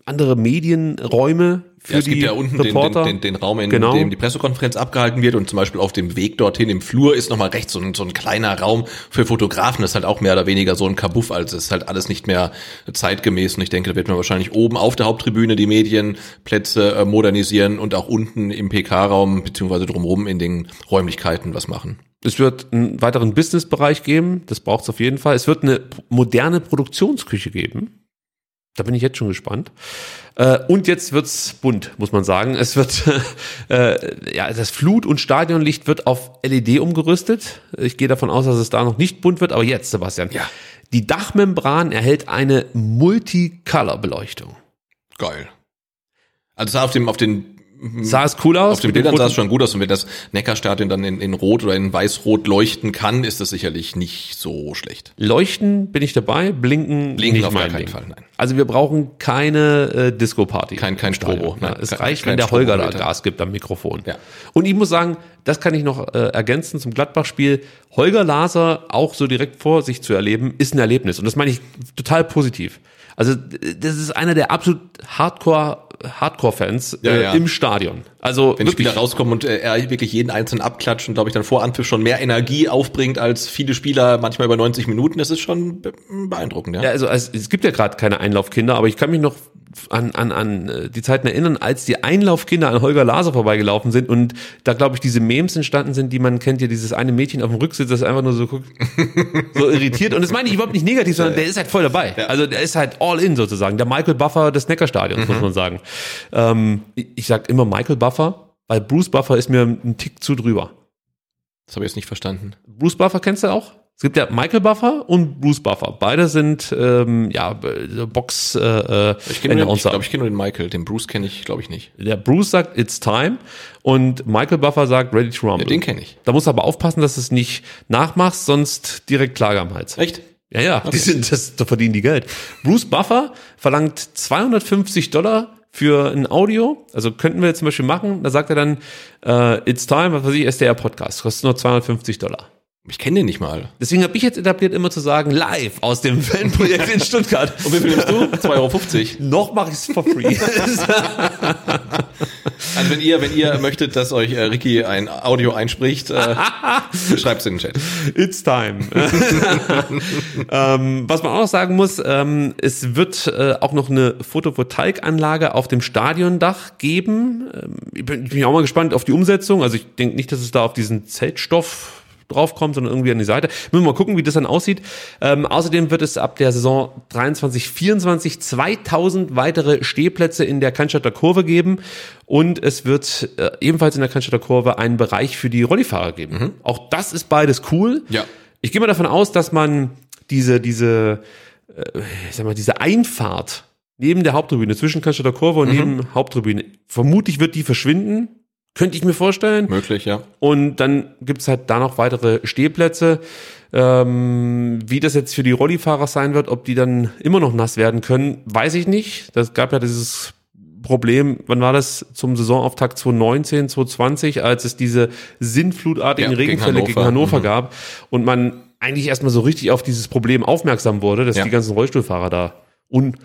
andere Medienräume für Ja, es die gibt ja unten den, Reporter. den, den, den Raum, in Genau. dem die Pressekonferenz abgehalten wird und zum Beispiel auf dem Weg dorthin im Flur ist nochmal rechts so ein, so ein kleiner Raum für Fotografen. Das ist halt auch mehr oder weniger so ein Kabuff, also es ist halt alles nicht mehr zeitgemäß und ich denke, da wird man wahrscheinlich oben auf der Haupttribüne die Medienplätze äh, modernisieren und auch unten im PK-Raum beziehungsweise drumherum in den Räumlichkeiten was machen. Es wird einen weiteren Businessbereich geben, das braucht es auf jeden Fall. Es wird eine moderne Produktionsküche geben. Da bin ich jetzt schon gespannt. Äh, und jetzt wird's bunt, muss man sagen. Es wird, äh, ja, das Flut- und Stadionlicht wird auf LED umgerüstet. Ich gehe davon aus, dass es da noch nicht bunt wird, aber jetzt, Sebastian. Ja. Die Dachmembran erhält eine Multicolor-Beleuchtung. Geil. Also auf dem, auf den Sah es cool aus? Auf den Bildern sah es schon gut aus und wenn das Neckarstadion dann in, in Rot oder in Weiß-Rot leuchten kann, ist das sicherlich nicht so schlecht. Leuchten bin ich dabei, blinken, Blinken nicht auf gar mein keinen Ding. Fall, nein. Also wir brauchen keine äh, Disco-Party. Kein- kein Strobo, Ja, nein, es kein- reicht, kein wenn der Holger da. Gas gibt am Mikrofon. Ja. Und ich muss sagen, das kann ich noch äh, ergänzen zum Gladbach-Spiel. Holger Laser auch so direkt vor sich zu erleben, ist ein Erlebnis. Und das meine ich total positiv. Also das ist einer der absolut Hardcore Hardcore-Fans Ja, äh, ja. im Stadion. Also Wenn die wirklich, Spieler rauskommen und äh, er wirklich jeden einzelnen abklatscht und glaube ich dann vor Anpfiff schon mehr Energie aufbringt als viele Spieler manchmal über 90 Minuten, das ist schon be- beeindruckend, ja. Ja, also es, es gibt ja gerade keine Einlaufkinder, aber ich kann mich noch an, an, an äh, die Zeiten erinnern, als die Einlaufkinder an Holger Laser vorbeigelaufen sind und da, glaube ich, diese Memes entstanden sind, die man kennt, ja dieses eine Mädchen auf dem Rücksitz, das einfach nur so guckt, so irritiert. Und das meine ich überhaupt nicht negativ, sondern der ist halt voll dabei. Also der ist halt all in sozusagen. Der Michael Buffer des Neckarstadions, muss man sagen. Ähm, ich, ich sag immer Michael Buffer, weil Bruce Buffer ist mir ein Tick zu drüber. Das habe ich jetzt nicht verstanden. Bruce Buffer kennst du auch? Es gibt ja Michael Buffer und Bruce Buffer. Beide sind ähm, ja äh, Box äh, äh, Ich kenne nur, den- ich glaube, ich kenne nur den Michael, den Bruce kenne ich, glaube ich nicht. Der Bruce sagt It's time und Michael Buffer sagt Ready to Rumble. Ja, den kenne ich. Da musst du aber aufpassen, dass du es nicht nachmachst, sonst direkt Klage am Hals. Echt? Ja, ja, die sind, das, da verdienen die Geld. Bruce Buffer verlangt 250 Dollar für ein Audio. Also könnten wir jetzt zum Beispiel machen. Da sagt er dann, äh, It's time, was weiß ich, SDR Podcast. Kostet nur 250 Dollar. Ich kenne den nicht mal. Deswegen habe ich jetzt etabliert, immer zu sagen, live aus dem Fanprojekt in Stuttgart. Und wie viel nimmst du? 2,50 Euro. Noch mache ich es for free. Also wenn ihr, wenn ihr möchtet, dass euch äh, Ricky ein Audio einspricht, äh, schreibt's in den Chat. It's time. ähm, was man auch noch sagen muss, ähm, es wird äh, auch noch eine Photovoltaikanlage auf dem Stadiondach geben. Ähm, ich, bin, ich bin auch mal gespannt auf die Umsetzung. Also ich denke nicht, dass es da auf diesen Zeltstoff draufkommt, sondern irgendwie an die Seite. Müssen wir mal gucken, wie das dann aussieht. Ähm, außerdem wird es ab der Saison 23, 24 2000 weitere Stehplätze in der Cannstatter Kurve geben und es wird äh, ebenfalls in der Cannstatter Kurve einen Bereich für die Rollifahrer geben. Auch das ist beides cool. Ja. Ich gehe mal davon aus, dass man diese, diese, äh, ich sag mal, diese Einfahrt neben der Haupttribüne, zwischen Cannstatter Kurve und neben Haupttribüne, vermutlich wird die verschwinden. Könnte ich mir vorstellen. Möglich, ja. Und dann gibt's halt da noch weitere Stehplätze. Ähm, wie das jetzt für die Rollifahrer sein wird, ob die dann immer noch nass werden können, weiß ich nicht. Das gab ja dieses Problem, wann war das zum Saisonauftakt 2019, 2020, als es diese sinnflutartigen Ja, gegen Regenfälle gegen Hannover. Hannover, Mhm. gab und man eigentlich erstmal so richtig auf dieses Problem aufmerksam wurde, dass Ja. die ganzen Rollstuhlfahrer da un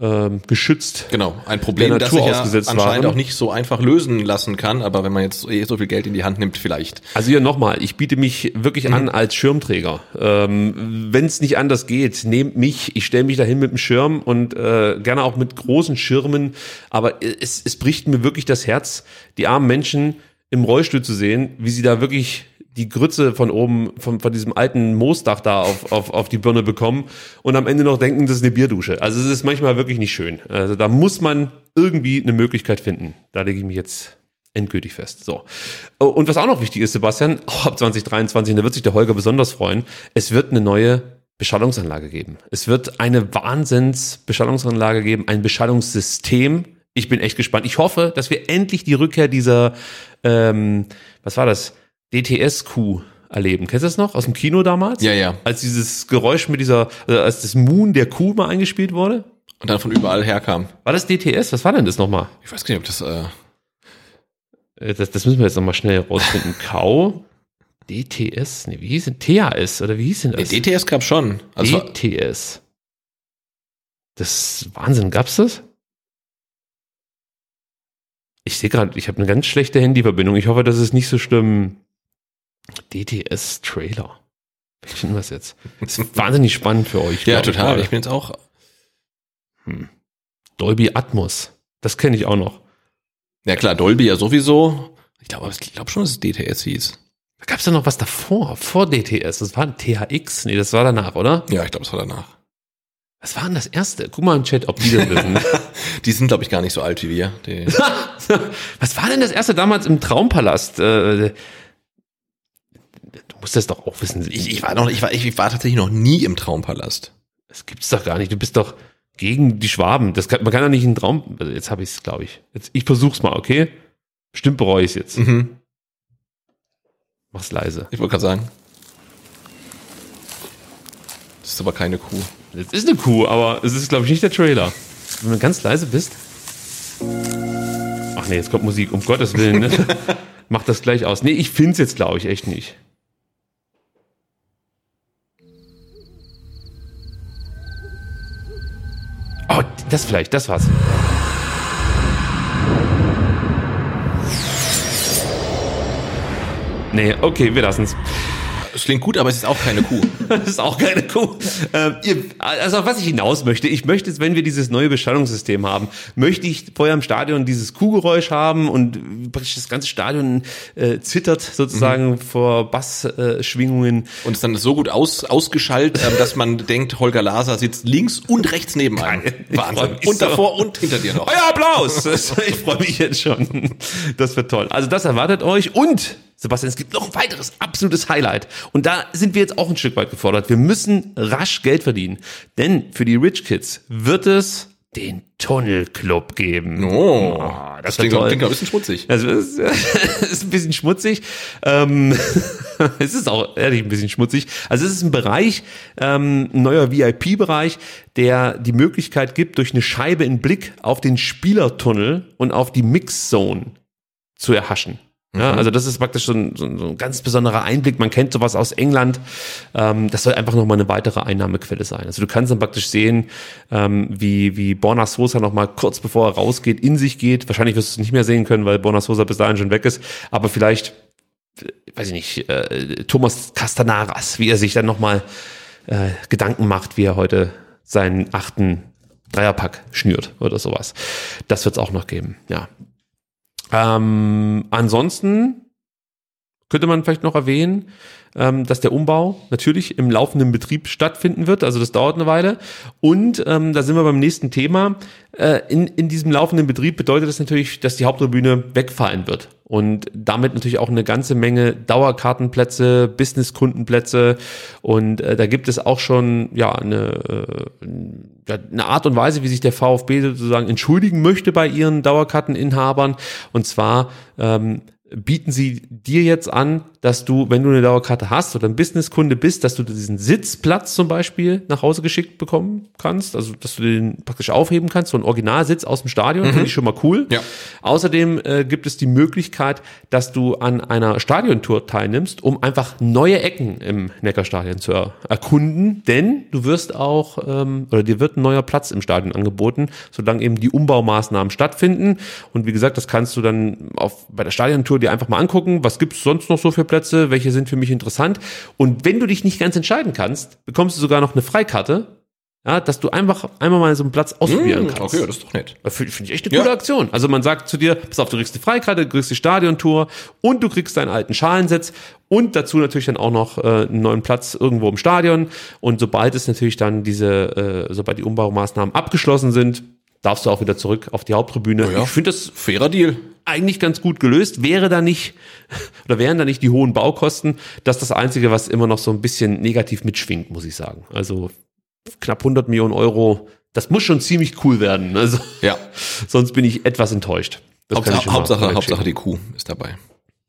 ähm, geschützt Genau, ein Problem, der das Natur sich ja ausgesetzt anscheinend waren. auch nicht so einfach lösen lassen kann, aber wenn man jetzt eh so viel Geld in die Hand nimmt, vielleicht. Also hier nochmal, ich biete mich wirklich an als Schirmträger. Ähm, Wenn es nicht anders geht, nehmt mich, ich stelle mich dahin mit dem Schirm und äh, gerne auch mit großen Schirmen. Aber es, es bricht mir wirklich das Herz, die armen Menschen im Rollstuhl zu sehen, wie sie da wirklich die Grütze von oben, von, von diesem alten Moosdach da auf, auf, auf die Birne bekommen und am Ende noch denken, das ist eine Bierdusche. Also es ist manchmal wirklich nicht schön. Also da muss man irgendwie eine Möglichkeit finden. Da lege ich mich jetzt endgültig fest. So. Oh, Und was auch noch wichtig ist, Sebastian, auch ab 2023, da wird sich der Holger besonders freuen, es wird eine neue Beschallungsanlage geben. Es wird eine Wahnsinns-Beschallungsanlage geben, ein Beschallungssystem. Ich bin echt gespannt. Ich hoffe, dass wir endlich die Rückkehr dieser, ähm, was war das? DTSQ erleben. Kennst du das noch aus dem Kino damals? Ja, ja. Als dieses Geräusch mit dieser, äh, als das Moon der Kuh mal eingespielt wurde? Und dann von überall herkam. War das DTS? Was war denn das nochmal? Ich weiß gar nicht, ob das, äh, Äh, Das, das müssen wir jetzt nochmal schnell rausfinden. Kau, DTS, nee, wie hieß denn? THS, oder wie hieß denn nee, das? DTS gab schon. Also, DTS. Das ist Wahnsinn, gab's das? Ich sehe gerade, ich habe eine ganz schlechte Handyverbindung. Ich hoffe, das ist nicht so schlimm. DTS Trailer. Wie finden wir es jetzt? Das ist wahnsinnig spannend für euch. ja, glaub ich total. gerade. Ich bin jetzt auch, Dolby Atmos. Das kenne ich auch noch. ja klar, Dolby ja sowieso. Ich glaube, ich glaube schon, dass es DTS hieß. Da gab's ja noch was davor, vor DTS. Das war ein THX. Nee, das war danach, oder? Ja, ich glaube, es war danach. Was war denn das erste? Guck mal im Chat, ob die das wissen. Die sind, glaube ich, gar nicht so alt wie wir. Was war denn das erste damals im Traumpalast? Äh, du musst das doch auch wissen. ich, ich war noch, ich war, ich war tatsächlich noch nie im Traumpalast. Das gibt's doch gar nicht. Du bist doch gegen die Schwaben. Das kann, man kann doch nicht einen Traum. Also jetzt habe ich es, glaube ich. Jetzt, ich versuch's mal, okay? Bestimmt bereue ich jetzt. Mhm. Mach's leise. Ich wollte gerade sagen. Das ist aber keine Kuh. Das ist eine Kuh, aber es ist, glaube ich, nicht der Trailer. Wenn du ganz leise bist. Ach nee, jetzt kommt Musik. Um Gottes Willen. Ne? Mach das gleich aus. Nee, ich find's jetzt, glaube ich, echt nicht. Oh, das vielleicht, das war's. Nee, okay, wir lassen's. Es klingt gut, aber es ist auch keine Kuh. Das ist auch keine Kuh. Ähm, ihr, also auf was ich hinaus möchte, ich möchte jetzt, wenn wir dieses neue Beschallungssystem haben, möchte ich vorher im Stadion dieses Kuhgeräusch haben und praktisch das ganze Stadion äh, zittert sozusagen vor Bassschwingungen. Und es dann so gut aus, ausgeschaltet, ähm, dass man denkt, Holger Laser sitzt links und rechts neben einem. Wahnsinn. Und so. davor und hinter dir noch. Euer Applaus! Ich freue mich jetzt schon. Das wird toll. Also das erwartet euch und Sebastian, es gibt noch ein weiteres absolutes Highlight. Und da sind wir jetzt auch ein Stück weit gefordert. Wir müssen rasch Geld verdienen. Denn für die Rich Kids wird es den Tunnelclub geben. Oh, das das wird klingt, toll. klingt ein bisschen schmutzig. Also es ist, ist ein bisschen schmutzig. Ähm, es ist auch ehrlich ein bisschen schmutzig. Also es ist ein Bereich, ähm, ein neuer VIP-Bereich, der die Möglichkeit gibt, durch eine Scheibe in Blick auf den Spielertunnel und auf die Mixzone zu erhaschen. Ja, also das ist praktisch so ein, so, ein, so ein ganz besonderer Einblick. Man kennt sowas aus England. Ähm, das soll einfach nochmal eine weitere Einnahmequelle sein. Also du kannst dann praktisch sehen, ähm, wie, wie Borna Sosa nochmal kurz bevor er rausgeht, in sich geht. Wahrscheinlich wirst du es nicht mehr sehen können, weil Borna Sosa bis dahin schon weg ist. Aber vielleicht, äh, weiß ich nicht, äh, Thomas Castanaras, wie er sich dann nochmal äh, Gedanken macht, wie er heute seinen achten Dreierpack schnürt oder sowas. Das wird es auch noch geben, ja. Ähm, ansonsten könnte man vielleicht noch erwähnen, ähm, dass der Umbau natürlich im laufenden Betrieb stattfinden wird. Also das dauert eine Weile. Und ähm, da sind wir beim nächsten Thema. Äh, in, in diesem laufenden Betrieb bedeutet das natürlich, dass die Haupttribüne wegfallen wird. Und damit natürlich auch eine ganze Menge Dauerkartenplätze, Businesskundenplätze. Und äh, da gibt es auch schon ja eine, äh, eine Art und Weise, wie sich der VfB sozusagen entschuldigen möchte bei ihren Dauerkarteninhabern. Und zwar ähm, bieten sie dir jetzt an, dass du, wenn du eine Dauerkarte hast oder ein Businesskunde bist, dass du diesen Sitzplatz zum Beispiel nach Hause geschickt bekommen kannst, also dass du den praktisch aufheben kannst, so ein Originalsitz aus dem Stadion, finde ich schon mal cool. Ja. Außerdem äh, gibt es die Möglichkeit, dass du an einer Stadiontour teilnimmst, um einfach neue Ecken im Neckarstadion zu er erkunden, denn du wirst auch, ähm, oder dir wird ein neuer Platz im Stadion angeboten, solange eben die Umbaumaßnahmen stattfinden. Und wie gesagt, das kannst du dann auf, bei der Stadiontour dir einfach mal angucken, was gibt's sonst noch so für Plätze, welche sind für mich interessant. Und wenn du dich nicht ganz entscheiden kannst, bekommst du sogar noch eine Freikarte, ja, dass du einfach einmal mal so einen Platz ausprobieren kannst. Okay, das ist doch nett. Finde find ich echt eine Ja. coole Aktion. Also man sagt zu dir, pass auf, du kriegst die Freikarte, du kriegst die Stadiontour und du kriegst deinen alten Schalensitz und dazu natürlich dann auch noch äh, einen neuen Platz irgendwo im Stadion. Und sobald es natürlich dann diese, äh, sobald die Umbaumaßnahmen abgeschlossen sind, darfst du auch wieder zurück auf die Haupttribüne. Oh ja. Ich finde das Fairer Deal. Eigentlich ganz gut gelöst. Wäre da nicht, oder wären da nicht die hohen Baukosten, das ist das Einzige, was immer noch so ein bisschen negativ mitschwingt, muss ich sagen. Also knapp 100 Millionen Euro, das muss schon ziemlich cool werden. Also Ja. sonst bin ich etwas enttäuscht. Das Hauptsache, Hauptsache, Hauptsache die Kuh ist dabei.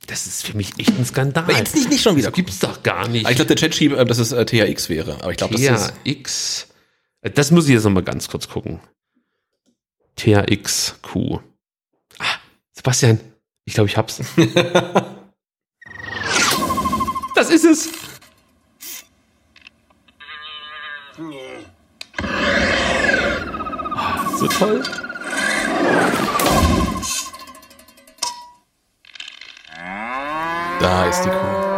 Das ist für mich echt ein Skandal. Jetzt nicht, nicht schon wieder. Das gibt's doch gar nicht. Ich glaube, der Chat schiebt, äh, dass es äh, THX wäre. Aber ich glaube, das ist. THX. Das muss ich jetzt nochmal ganz kurz gucken. THXQ. Ah, Sebastian, ich glaube, ich hab's. das ist es. So toll. Da ist die Kuh.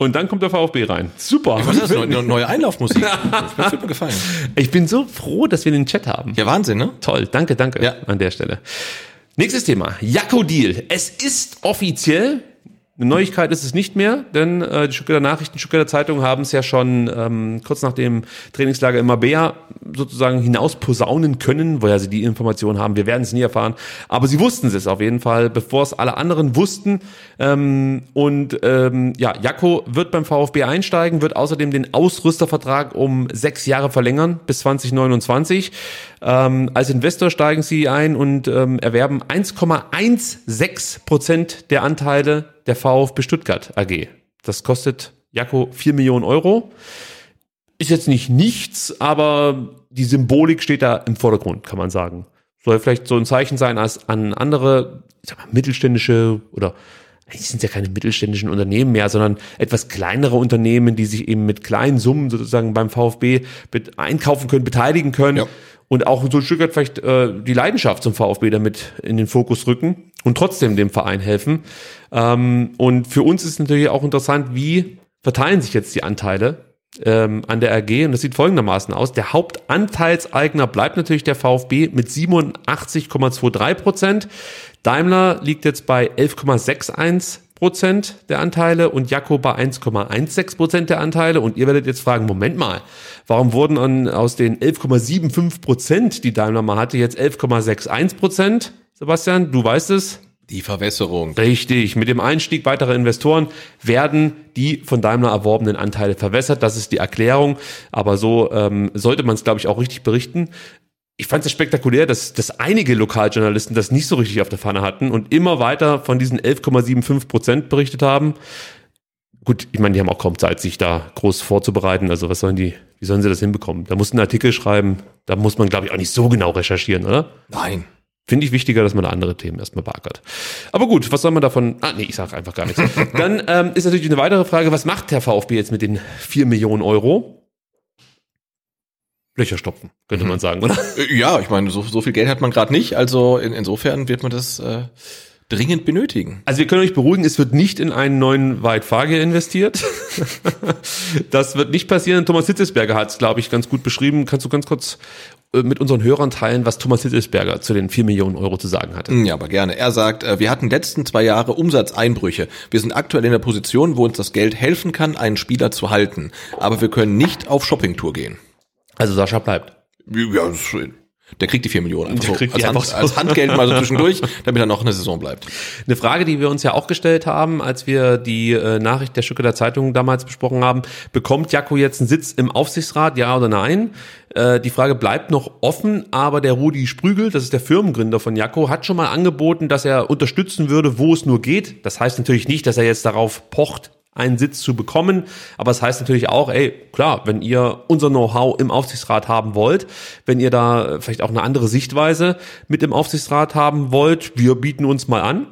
Und dann kommt der VfB rein. Super. Was ist das? Neue, neue Einlaufmusik. Das wird mir gefallen. Ich bin so froh, dass wir den Chat haben. Ja, Wahnsinn, ne? Toll, danke, danke Ja. an der Stelle. Nächstes Thema, Jakko Deal. Es ist offiziell, eine Neuigkeit ist es nicht mehr, denn äh, die Stuttgarter Nachrichten, Stuttgarter Zeitung haben es ja schon ähm, kurz nach dem Trainingslager in Mabea sozusagen hinaus posaunen können, woher sie die Informationen haben. Wir werden es nie erfahren, aber sie wussten es auf jeden Fall, bevor es alle anderen wussten. Ähm, und ähm, ja, Jakko wird beim VfB einsteigen, wird außerdem den Ausrüstervertrag um sechs Jahre verlängern bis 2029. Ähm, als Investor steigen sie ein und ähm, erwerben 1,16 Prozent der Anteile der VfB Stuttgart AG. Das kostet Jakko 4 Millionen Euro. Ist jetzt nicht nichts, aber die Symbolik steht da im Vordergrund, kann man sagen. Soll vielleicht so ein Zeichen sein als an andere, ich sag mal, mittelständische oder eigentlich sind es ja keine mittelständischen Unternehmen mehr, sondern etwas kleinere Unternehmen, die sich eben mit kleinen Summen sozusagen beim VfB einkaufen können, beteiligen können Ja. und auch so ein Stück weit vielleicht äh, die Leidenschaft zum VfB damit in den Fokus rücken und trotzdem dem Verein helfen. Ähm, und für uns ist natürlich auch interessant, wie verteilen sich jetzt die Anteile ähm, an der AG und das sieht folgendermaßen aus. Der Hauptanteilseigner bleibt natürlich der VfB mit 87,23 Prozent. Daimler liegt jetzt bei 11,61 Prozent der Anteile und Jakko bei 1,16 Prozent der Anteile. Und ihr werdet jetzt fragen, Moment mal, warum wurden an, aus den 11,75 Prozent, die Daimler mal hatte, jetzt 11,61 Prozent? Sebastian, du weißt es. Die Verwässerung. Richtig. Mit dem Einstieg weiterer Investoren werden die von Daimler erworbenen Anteile verwässert. Das ist die Erklärung. Aber so ähm, sollte man es, glaube ich, auch richtig berichten. Ich fand es spektakulär, dass, dass einige Lokaljournalisten das nicht so richtig auf der Pfanne hatten und immer weiter von diesen 11,75 Prozent berichtet haben. Gut, ich meine, die haben auch kaum Zeit, sich da groß vorzubereiten. Also was sollen die, wie sollen sie das hinbekommen? Da muss ein Artikel schreiben. Da muss man, glaube ich, auch nicht so genau recherchieren, oder? Nein. Finde ich wichtiger, dass man da andere Themen erstmal beackert. Aber gut, was soll man davon? Ah, nee, ich sage einfach gar nichts. Dann ähm, ist natürlich eine weitere Frage, was macht der VfB jetzt mit den 4 Millionen Euro? Löcher stopfen, könnte man sagen, oder? Äh, Ja, ich meine, so, so viel Geld hat man gerade nicht. Also in, insofern wird man das äh, dringend benötigen. Also wir können euch beruhigen, es wird nicht in einen neuen White Fagier investiert. das wird nicht passieren. Thomas Hitzesberger hat es, glaube ich, ganz gut beschrieben. Kannst du ganz kurz mit unseren Hörern teilen, was Thomas Hitzesberger zu den 4 Millionen Euro zu sagen hatte? Ja, aber gerne. Er sagt, äh, wir hatten letzten zwei Jahre Umsatzeinbrüche. Wir sind aktuell in der Position, wo uns das Geld helfen kann, einen Spieler zu halten. Aber wir können nicht auf Shoppingtour gehen. Also Sascha bleibt. Ja, das ist schön. Der kriegt die vier Millionen einfach so, kriegt als, Hand, einfach so. als Handgeld mal so zwischendurch, damit er noch eine Saison bleibt. Eine Frage, die wir uns ja auch gestellt haben, als wir die äh, Nachricht der Stücke der Zeitung damals besprochen haben, bekommt Jakko jetzt einen Sitz im Aufsichtsrat, ja oder nein? Äh, die Frage bleibt noch offen, aber der Rudi Sprügel, das ist der Firmengründer von Jakko, hat schon mal angeboten, dass er unterstützen würde, wo es nur geht. Das heißt natürlich nicht, dass er jetzt darauf pocht, einen Sitz zu bekommen. Aber es heißt natürlich auch, ey, klar, wenn ihr unser Know-how im Aufsichtsrat haben wollt, wenn ihr da vielleicht auch eine andere Sichtweise mit im Aufsichtsrat haben wollt, wir bieten uns mal an.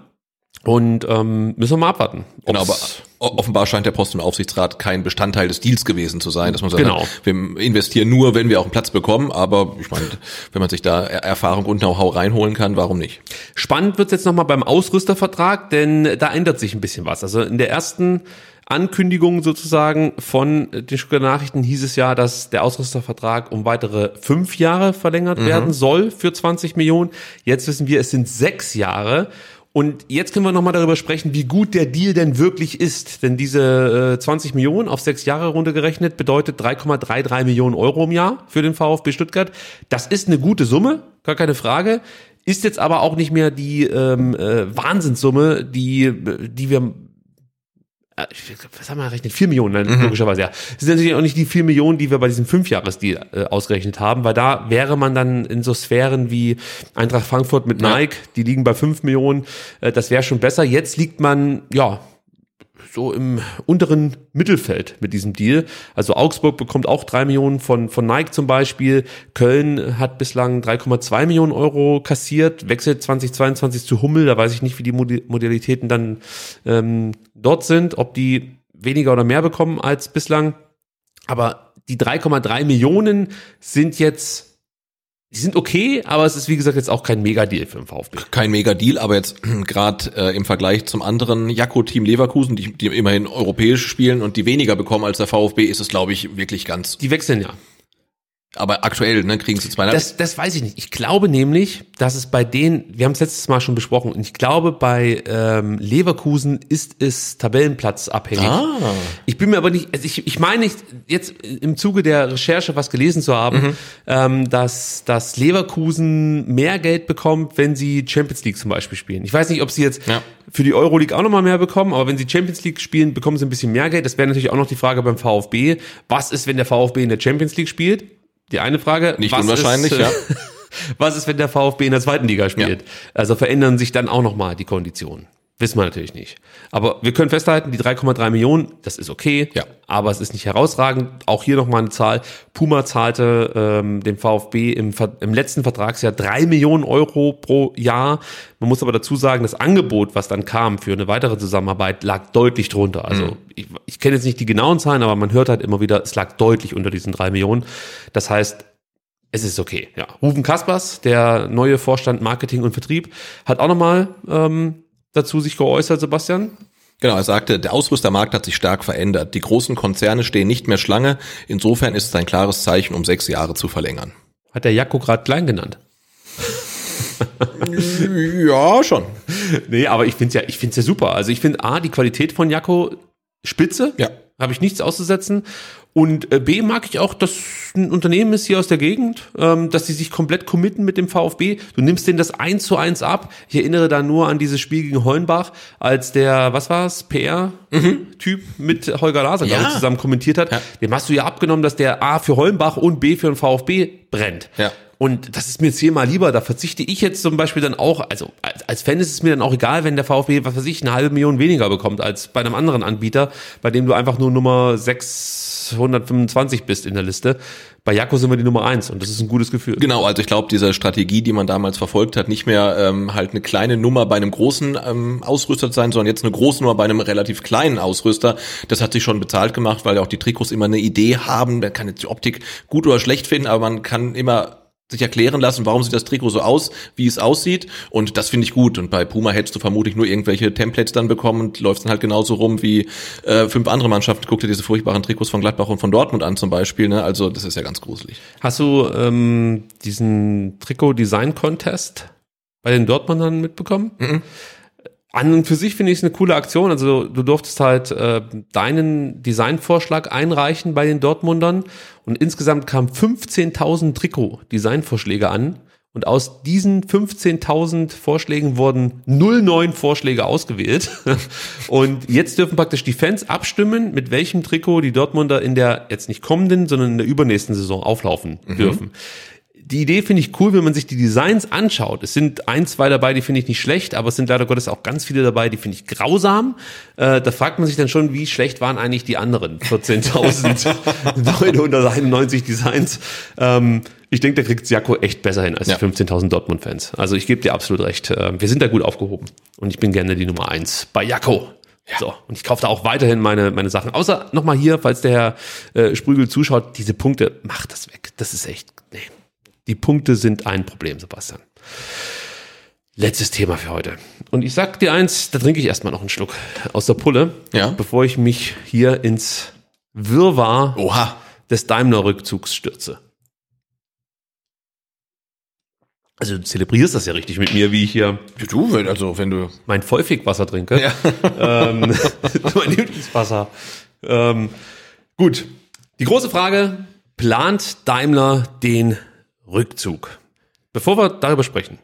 Und ähm, müssen wir mal abwarten. Genau, aber offenbar scheint der Posten im Aufsichtsrat kein Bestandteil des Deals gewesen zu sein, dass man sagt, Genau. wir investieren nur, wenn wir auch einen Platz bekommen, aber ich meine, wenn man sich da Er- Erfahrung und Know-how reinholen kann, warum nicht? Spannend wird's jetzt nochmal beim Ausrüstervertrag, denn da ändert sich ein bisschen was. Also in der ersten Ankündigung sozusagen von den Stuttgarter Nachrichten hieß es ja, dass der Ausrüstervertrag um weitere fünf Jahre verlängert werden soll für 20 Millionen. Jetzt wissen wir, es sind sechs Jahre. Und jetzt können wir nochmal darüber sprechen, wie gut der Deal denn wirklich ist. Denn diese äh, 20 Millionen auf sechs Jahre runtergerechnet bedeutet 3,33 Millionen Euro im Jahr für den VfB Stuttgart. Das ist eine gute Summe, gar keine Frage. Ist jetzt aber auch nicht mehr die ähm, äh, Wahnsinnssumme, die, die wir äh, was haben wir errechnet? Vier Millionen, mhm. logischerweise, ja. Das sind natürlich auch nicht die vier Millionen, die wir bei diesem Fünfjahresdeal äh, ausgerechnet haben, weil da wäre man dann in so Sphären wie Eintracht Frankfurt mit Nike, ja. die liegen bei fünf Millionen, äh, das wäre schon besser. Jetzt liegt man, ja, so im unteren Mittelfeld mit diesem Deal. Also Augsburg bekommt auch drei Millionen von, von Nike zum Beispiel. Köln hat bislang 3,2 Millionen Euro kassiert, wechselt 2022 zu Hummel. Da weiß ich nicht, wie die Modalitäten dann ähm, dort sind, ob die weniger oder mehr bekommen als bislang. Aber die 3,3 Millionen sind jetzt die sind okay, aber es ist wie gesagt jetzt auch kein Mega-Deal für den VfB. Kein Mega-Deal, aber jetzt gerade äh, im Vergleich zum anderen Jakko-Team Leverkusen, die, die immerhin europäisch spielen und die weniger bekommen als der VfB, ist es glaube ich wirklich ganz. Die wechseln ja. Aber aktuell, ne, kriegen sie zweieinhalb. Das, das weiß ich nicht. Ich glaube nämlich, dass es bei denen, wir haben es letztes Mal schon besprochen, und ich glaube, bei ähm, Leverkusen ist es Tabellenplatz abhängig. Ah. Ich bin mir aber nicht, also ich, ich meine nicht, jetzt im Zuge der Recherche was gelesen zu haben, mhm. ähm, dass, dass Leverkusen mehr Geld bekommt, wenn sie Champions League zum Beispiel spielen. Ich weiß nicht, ob sie jetzt ja. für die Euroleague auch nochmal mehr bekommen, aber wenn sie Champions League spielen, bekommen sie ein bisschen mehr Geld. Das wäre natürlich auch noch die Frage beim VfB. Was ist, wenn der VfB in der Champions League spielt? Die eine Frage. Nicht unwahrscheinlich, ist, ja. was ist, wenn der VfB in der zweiten Liga spielt? Ja. Also verändern sich dann auch nochmal die Konditionen. Wissen wir natürlich nicht. Aber wir können festhalten, die 3,3 Millionen, das ist okay, ja. aber es ist nicht herausragend. Auch hier nochmal eine Zahl. Puma zahlte ähm, dem VfB im, im letzten Vertragsjahr drei Millionen Euro pro Jahr. Man muss aber dazu sagen, das Angebot, was dann kam für eine weitere Zusammenarbeit, lag deutlich drunter. Also mhm. ich, ich kenne jetzt nicht die genauen Zahlen, aber man hört halt immer wieder, es lag deutlich unter diesen drei Millionen. Das heißt, es ist okay. Ja. Rufen Kaspers, der neue Vorstand Marketing und Vertrieb, hat auch nochmal ähm, dazu sich geäußert, Sebastian? Genau, er sagte, der Ausrüstermarkt hat sich stark verändert. Die großen Konzerne stehen nicht mehr Schlange. Insofern ist es ein klares Zeichen, um sechs Jahre zu verlängern. Hat der Jakko gerade klein genannt? ja, schon. Nee, aber ich finde es ja, ich ja super. Also ich finde A, die Qualität von Jakko spitze. Ja. Habe ich nichts auszusetzen. Und äh, B mag ich auch, dass ein Unternehmen ist hier aus der Gegend, ähm, dass sie sich komplett committen mit dem VfB. Du nimmst denen das eins zu eins ab. Ich erinnere da nur an dieses Spiel gegen Hollenbach, als der, was war's, PR-Typ mhm. mit Holger Laser ja. zusammen kommentiert hat. Ja. Dem hast du ja abgenommen, dass der A für Hollenbach und B für den VfB brennt. Ja. Und das ist mir zehnmal lieber. Da verzichte ich jetzt zum Beispiel dann auch, also als, Fan ist es mir dann auch egal, wenn der VfB, was weiß ich, eine halbe Million weniger bekommt als bei einem anderen Anbieter, bei dem du einfach nur Nummer 625 bist in der Liste. Bei Jakko sind wir die Nummer eins und das ist ein gutes Gefühl. Genau, also ich glaube, diese Strategie, die man damals verfolgt hat, nicht mehr ähm, halt eine kleine Nummer bei einem großen ähm, Ausrüster zu sein, sondern jetzt eine große Nummer bei einem relativ kleinen Ausrüster, das hat sich schon bezahlt gemacht, weil ja auch die Trikots immer eine Idee haben. Man kann jetzt die Optik gut oder schlecht finden, aber man kann immer sich erklären lassen, warum sieht das Trikot so aus, wie es aussieht. Und das finde ich gut. Und bei Puma hättest du vermutlich nur irgendwelche Templates dann bekommen und läufst dann halt genauso rum wie äh, fünf andere Mannschaften. Guck dir diese furchtbaren Trikots von Gladbach und von Dortmund an zum Beispiel. Ne? Also das ist ja ganz gruselig. Hast du ähm, diesen Trikot-Design-Contest bei den Dortmundern mitbekommen? Mhm. An und für sich finde ich es eine coole Aktion. Also du durftest halt äh, deinen Designvorschlag einreichen bei den Dortmundern und insgesamt kamen 15.000 Trikot-Designvorschläge an. Und aus diesen 15.000 Vorschlägen wurden 09 Vorschläge ausgewählt. Und jetzt dürfen praktisch die Fans abstimmen, mit welchem Trikot die Dortmunder in der jetzt nicht kommenden, sondern in der übernächsten Saison auflaufen mhm. Die Idee finde ich cool, wenn man sich die Designs anschaut. Es sind ein, zwei dabei, die finde ich nicht schlecht, aber es sind leider Gottes auch ganz viele dabei, die finde ich grausam. Äh, da fragt man sich dann schon, wie schlecht waren eigentlich die anderen 14.991 Designs. Ähm, ich denke, da kriegt Jakko echt besser hin als ja. die 15.000 Dortmund-Fans. Also ich gebe dir absolut recht. Äh, wir sind da gut aufgehoben. Und ich bin gerne die Nummer eins bei Jakko. Ja. So, und ich kaufe da auch weiterhin meine, meine Sachen. Außer nochmal hier, falls der Herr äh, Sprügel zuschaut, diese Punkte, macht das weg. Das ist echt. Die Punkte sind ein Problem, Sebastian. Letztes Thema für heute. Und ich sag dir eins, da trinke ich erstmal noch einen Schluck aus der Pulle, ja. bevor ich mich hier ins Wirrwarr Oha. des Daimler-Rückzugs stürze. Also du zelebrierst das ja richtig mit mir, wie ich hier. Ja, du, also wenn du mein Vollfigwasser trinke. Ja. ähm, mein Lieblingswasser. Ähm, gut. Die große Frage: Plant Daimler den Rückzug. Bevor wir darüber sprechen,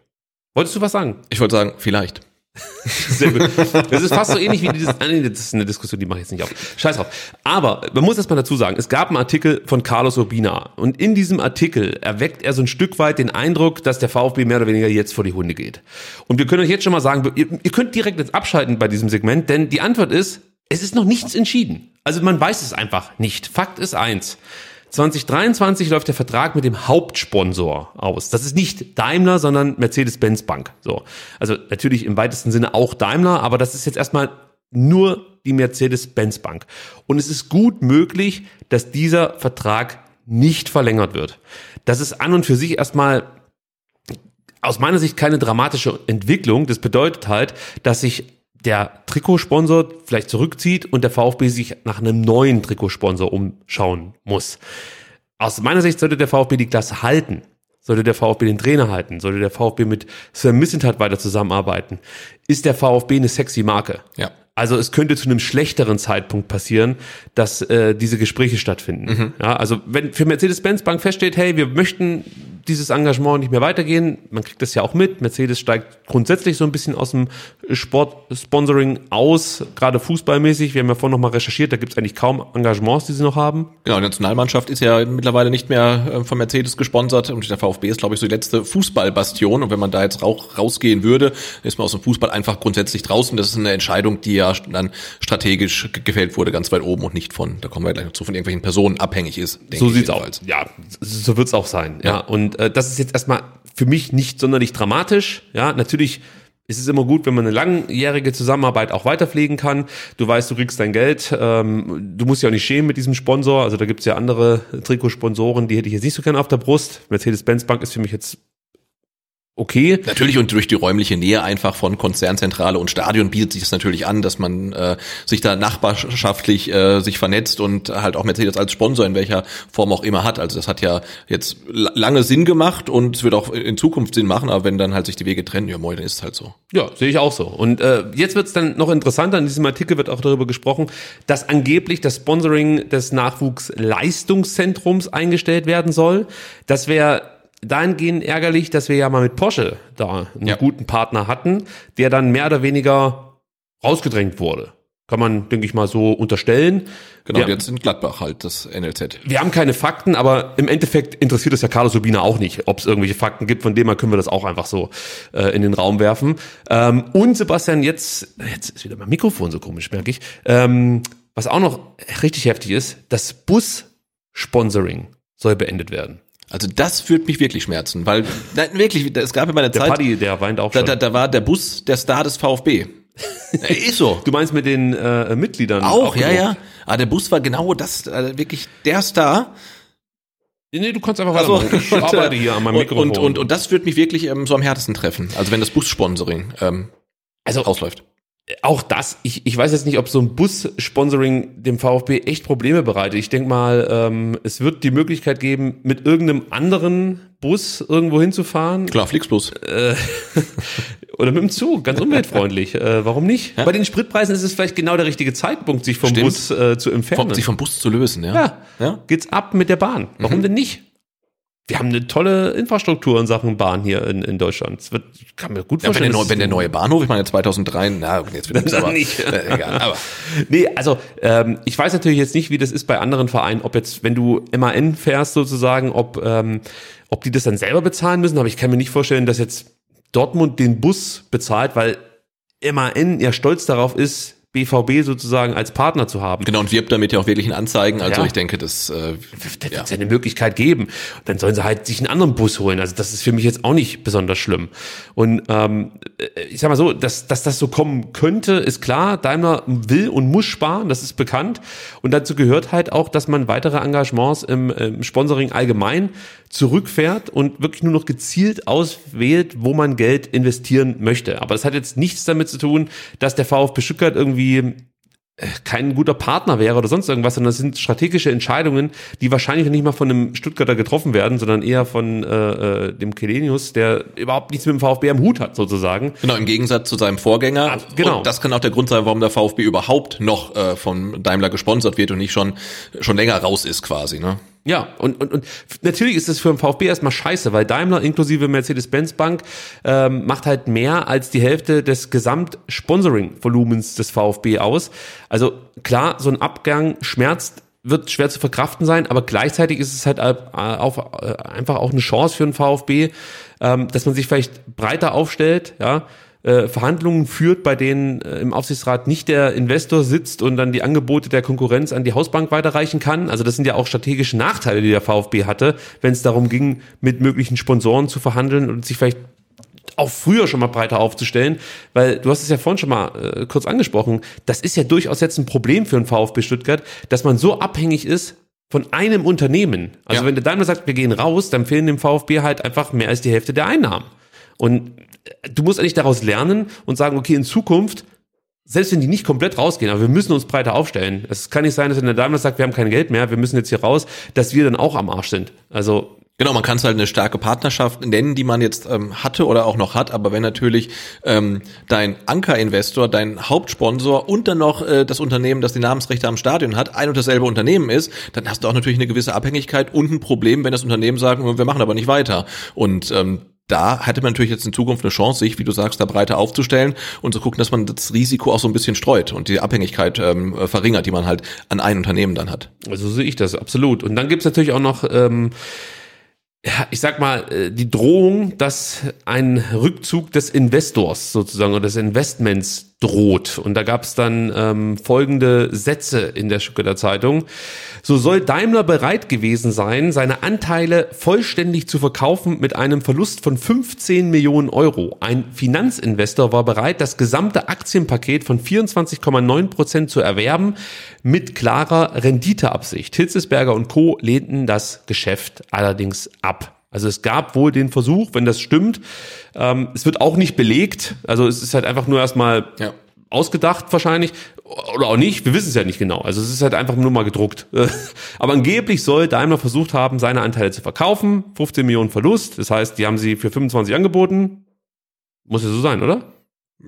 wolltest du was sagen? Ich wollte sagen, vielleicht. Sehr gut. Das ist fast so ähnlich wie dieses, ah, nee, das ist eine Diskussion, die mache ich jetzt nicht auf. Scheiß drauf. Aber man muss erst mal dazu sagen, es gab einen Artikel von Carlos Urbina und in diesem Artikel erweckt er so ein Stück weit den Eindruck, dass der VfB mehr oder weniger jetzt vor die Hunde geht. Und wir können euch jetzt schon mal sagen, ihr, ihr könnt direkt jetzt abschalten bei diesem Segment, denn die Antwort ist, es ist noch nichts entschieden. Also man weiß es einfach nicht. Fakt ist eins. 2023 läuft der Vertrag mit dem Hauptsponsor aus. Das ist nicht Daimler, sondern Mercedes-Benz Bank. So. Also natürlich im weitesten Sinne auch Daimler, aber das ist jetzt erstmal nur die Mercedes-Benz Bank. Und es ist gut möglich, dass dieser Vertrag nicht verlängert wird. Das ist an und für sich erstmal aus meiner Sicht keine dramatische Entwicklung. Das bedeutet halt, dass sich der Trikotsponsor vielleicht zurückzieht und der VfB sich nach einem neuen Trikotsponsor umschauen muss. Aus meiner Sicht sollte der VfB die Klasse halten. Sollte der VfB den Trainer halten? Sollte der VfB mit Sir Missentat weiter zusammenarbeiten? Ist der VfB eine sexy Marke? Ja. Also es könnte zu einem schlechteren Zeitpunkt passieren, dass äh, diese Gespräche stattfinden. Mhm. Ja, also wenn für Mercedes-Benz Bank feststeht, hey, wir möchten dieses Engagement nicht mehr weitergehen. Man kriegt das ja auch mit. Mercedes steigt grundsätzlich so ein bisschen aus dem Sport-Sponsoring aus, gerade fußballmäßig. Wir haben ja vorhin noch mal recherchiert, da gibt es eigentlich kaum Engagements, die sie noch haben. Genau, die Nationalmannschaft ist ja mittlerweile nicht mehr äh, von Mercedes gesponsert und der VfB ist, glaube ich, so die letzte Fußballbastion. Und wenn man da jetzt auch rausgehen würde, ist man aus dem Fußball einfach grundsätzlich draußen. Das ist eine Entscheidung, die ja dann strategisch gefällt wurde, ganz weit oben und nicht von, da kommen wir gleich noch zu, von irgendwelchen Personen abhängig ist. So sieht's aus. Ja, so wird's auch sein. Ja, ja. und und äh, das ist jetzt erstmal für mich nicht sonderlich dramatisch. Ja, natürlich ist es immer gut, wenn man eine langjährige Zusammenarbeit auch weiterpflegen kann. Du weißt, du kriegst dein Geld. Ähm, du musst ja auch nicht schämen mit diesem Sponsor. Also da gibt's ja andere Trikotsponsoren, die hätte ich jetzt nicht so gerne auf der Brust. Mercedes-Benz Bank ist für mich jetzt okay. Natürlich und durch die räumliche Nähe einfach von Konzernzentrale und Stadion bietet sich das natürlich an, dass man äh, sich da nachbarschaftlich äh, sich vernetzt und halt auch Mercedes als Sponsor in welcher Form auch immer hat. Also das hat ja jetzt lange Sinn gemacht und es wird auch in Zukunft Sinn machen, aber wenn dann halt sich die Wege trennen, ja moin, dann ist es halt so. Ja, sehe ich auch so. Und äh, jetzt wird es dann noch interessanter, in diesem Artikel wird auch darüber gesprochen, dass angeblich das Sponsoring des Nachwuchsleistungszentrums eingestellt werden soll. Das wäre dahingehend ärgerlich, dass wir ja mal mit Porsche da einen ja. guten Partner hatten, der dann mehr oder weniger rausgedrängt wurde. Kann man, denke ich mal, so unterstellen. Genau, wir, jetzt in Gladbach halt das NLZ. Wir haben keine Fakten, aber im Endeffekt interessiert es ja Carlos Urbina auch nicht, ob es irgendwelche Fakten gibt, von denen her können wir das auch einfach so äh, in den Raum werfen. Ähm, und Sebastian, jetzt, jetzt ist wieder mein Mikrofon so komisch, merke ich. Ähm, was auch noch richtig heftig ist, das Bus-Sponsoring soll beendet werden. Also das führt mich wirklich schmerzen, weil nein, wirklich, es gab ja mal eine der Zeit, Paddy, der weint auch schon. Da, da, da war der Bus der Star des VfB. ist so. Du meinst mit den äh, Mitgliedern? Auch, auch ja, ja. Aber der Bus war genau das, äh, wirklich der Star. Nee, du kannst einfach also, Ich arbeite hier an meinem Mikrofon. Und, und, und, und das wird mich wirklich ähm, so am härtesten treffen. Also wenn das Bus-Sponsoring ähm, also, rausläuft auch das, ich, ich weiß jetzt nicht, ob so ein Bus-Sponsoring dem VfB echt Probleme bereitet. Ich denke mal, ähm, es wird die Möglichkeit geben, mit irgendeinem anderen Bus irgendwo hinzufahren. Klar, Flixbus. Äh, oder mit dem Zug, ganz umweltfreundlich. Äh, warum nicht? Ja? Bei den Spritpreisen ist es vielleicht genau der richtige Zeitpunkt, sich vom Stimmt. Bus äh, zu entfernen. Vom, sich vom Bus zu lösen, ja. Ja, ja. geht's ab mit der Bahn. Warum mhm. denn nicht? Wir haben eine tolle Infrastruktur in Sachen Bahn hier in, in Deutschland. Es wird, kann mir gut vorstellen. Ja, wenn, der, wenn der neue Bahnhof, ich meine 2003, na, jetzt wird es aber nicht. Äh, egal, aber. Nee, also ähm, ich weiß natürlich jetzt nicht, wie das ist bei anderen Vereinen, ob jetzt, wenn du MAN fährst sozusagen, ob, ähm, ob die das dann selber bezahlen müssen, aber ich kann mir nicht vorstellen, dass jetzt Dortmund den Bus bezahlt, weil MAN ja stolz darauf ist, BVB sozusagen als Partner zu haben. Genau, und wirbt damit ja auch wirklich in Anzeigen. Also ja. ich denke, das äh, da wird es ja eine Möglichkeit geben. Dann sollen sie halt sich einen anderen Bus holen. Also das ist für mich jetzt auch nicht besonders schlimm. Und ähm, ich sag mal so, dass, dass das so kommen könnte, ist klar. Daimler will und muss sparen, das ist bekannt. Und dazu gehört halt auch, dass man weitere Engagements im, im Sponsoring allgemein zurückfährt und wirklich nur noch gezielt auswählt, wo man Geld investieren möchte. Aber das hat jetzt nichts damit zu tun, dass der VfB Stuttgart irgendwie äh, kein guter Partner wäre oder sonst irgendwas, sondern das sind strategische Entscheidungen, die wahrscheinlich nicht mal von einem Stuttgarter getroffen werden, sondern eher von äh, äh dem Kelenius, der überhaupt nichts mit dem VfB am Hut hat, sozusagen. Genau, im Gegensatz zu seinem Vorgänger. Ah, genau. Und das kann auch der Grund sein, warum der VfB überhaupt noch äh, von Daimler gesponsert wird und nicht schon, schon länger raus ist quasi, ne? Ja, und, und, und natürlich ist es für den VfB erstmal scheiße, weil Daimler inklusive Mercedes-Benz Bank ähm, macht halt mehr als die Hälfte des Gesamt-Sponsoring-Volumens des VfB aus. Also klar, so ein Abgang schmerzt wird schwer zu verkraften sein, aber gleichzeitig ist es halt auch, äh, einfach auch eine Chance für den VfB, ähm, dass man sich vielleicht breiter aufstellt, ja, äh, Verhandlungen führt, bei denen äh, im Aufsichtsrat nicht der Investor sitzt und dann die Angebote der Konkurrenz an die Hausbank weiterreichen kann. Also das sind ja auch strategische Nachteile, die der VfB hatte, wenn es darum ging, mit möglichen Sponsoren zu verhandeln und sich vielleicht auch früher schon mal breiter aufzustellen, weil du hast es ja vorhin schon mal äh, kurz angesprochen, das ist ja durchaus jetzt ein Problem für den VfB Stuttgart, dass man so abhängig ist von einem Unternehmen. Also Ja. wenn der Daimler sagt, wir gehen raus, dann fehlen dem VfB halt einfach mehr als die Hälfte der Einnahmen. Und du musst eigentlich daraus lernen und sagen, okay, in Zukunft, selbst wenn die nicht komplett rausgehen, aber wir müssen uns breiter aufstellen. Es kann nicht sein, dass wenn der Daimler sagt, wir haben kein Geld mehr, wir müssen jetzt hier raus, dass wir dann auch am Arsch sind. Also Genau, man kann es halt eine starke Partnerschaft nennen, die man jetzt ähm, hatte oder auch noch hat, aber wenn natürlich ähm, dein Ankerinvestor, dein Hauptsponsor und dann noch äh, das Unternehmen, das die Namensrechte am Stadion hat, ein und dasselbe Unternehmen ist, dann hast du auch natürlich eine gewisse Abhängigkeit und ein Problem, wenn das Unternehmen sagt, wir machen aber nicht weiter. Und ähm, da hätte man natürlich jetzt in Zukunft eine Chance, sich, wie du sagst, da breiter aufzustellen und zu gucken, dass man das Risiko auch so ein bisschen streut und die Abhängigkeit ähm, äh, verringert, die man halt an ein Unternehmen dann hat. Also so sehe ich das, absolut. Und dann gibt's natürlich auch noch, ähm, ja, ich sag mal, äh, die Drohung, dass ein Rückzug des Investors sozusagen oder des Investments droht. Und da gab's dann ähm, folgende Sätze in der Stuttgarter Zeitung. So soll Daimler bereit gewesen sein, seine Anteile vollständig zu verkaufen mit einem Verlust von 15 Millionen Euro. Ein Finanzinvestor war bereit, das gesamte Aktienpaket von 24,9 Prozent zu erwerben mit klarer Renditeabsicht. Hitzesberger und Co. lehnten das Geschäft allerdings ab. Also es gab wohl den Versuch, wenn das stimmt, ähm, es wird auch nicht belegt, also es ist halt einfach nur erstmal Ja. ausgedacht wahrscheinlich oder auch nicht, wir wissen es ja nicht genau. Also es ist halt einfach nur mal gedruckt. Aber angeblich soll Daimler versucht haben, seine Anteile zu verkaufen, 15 Millionen Verlust, das heißt, die haben sie für 25 angeboten. Muss ja so sein, oder?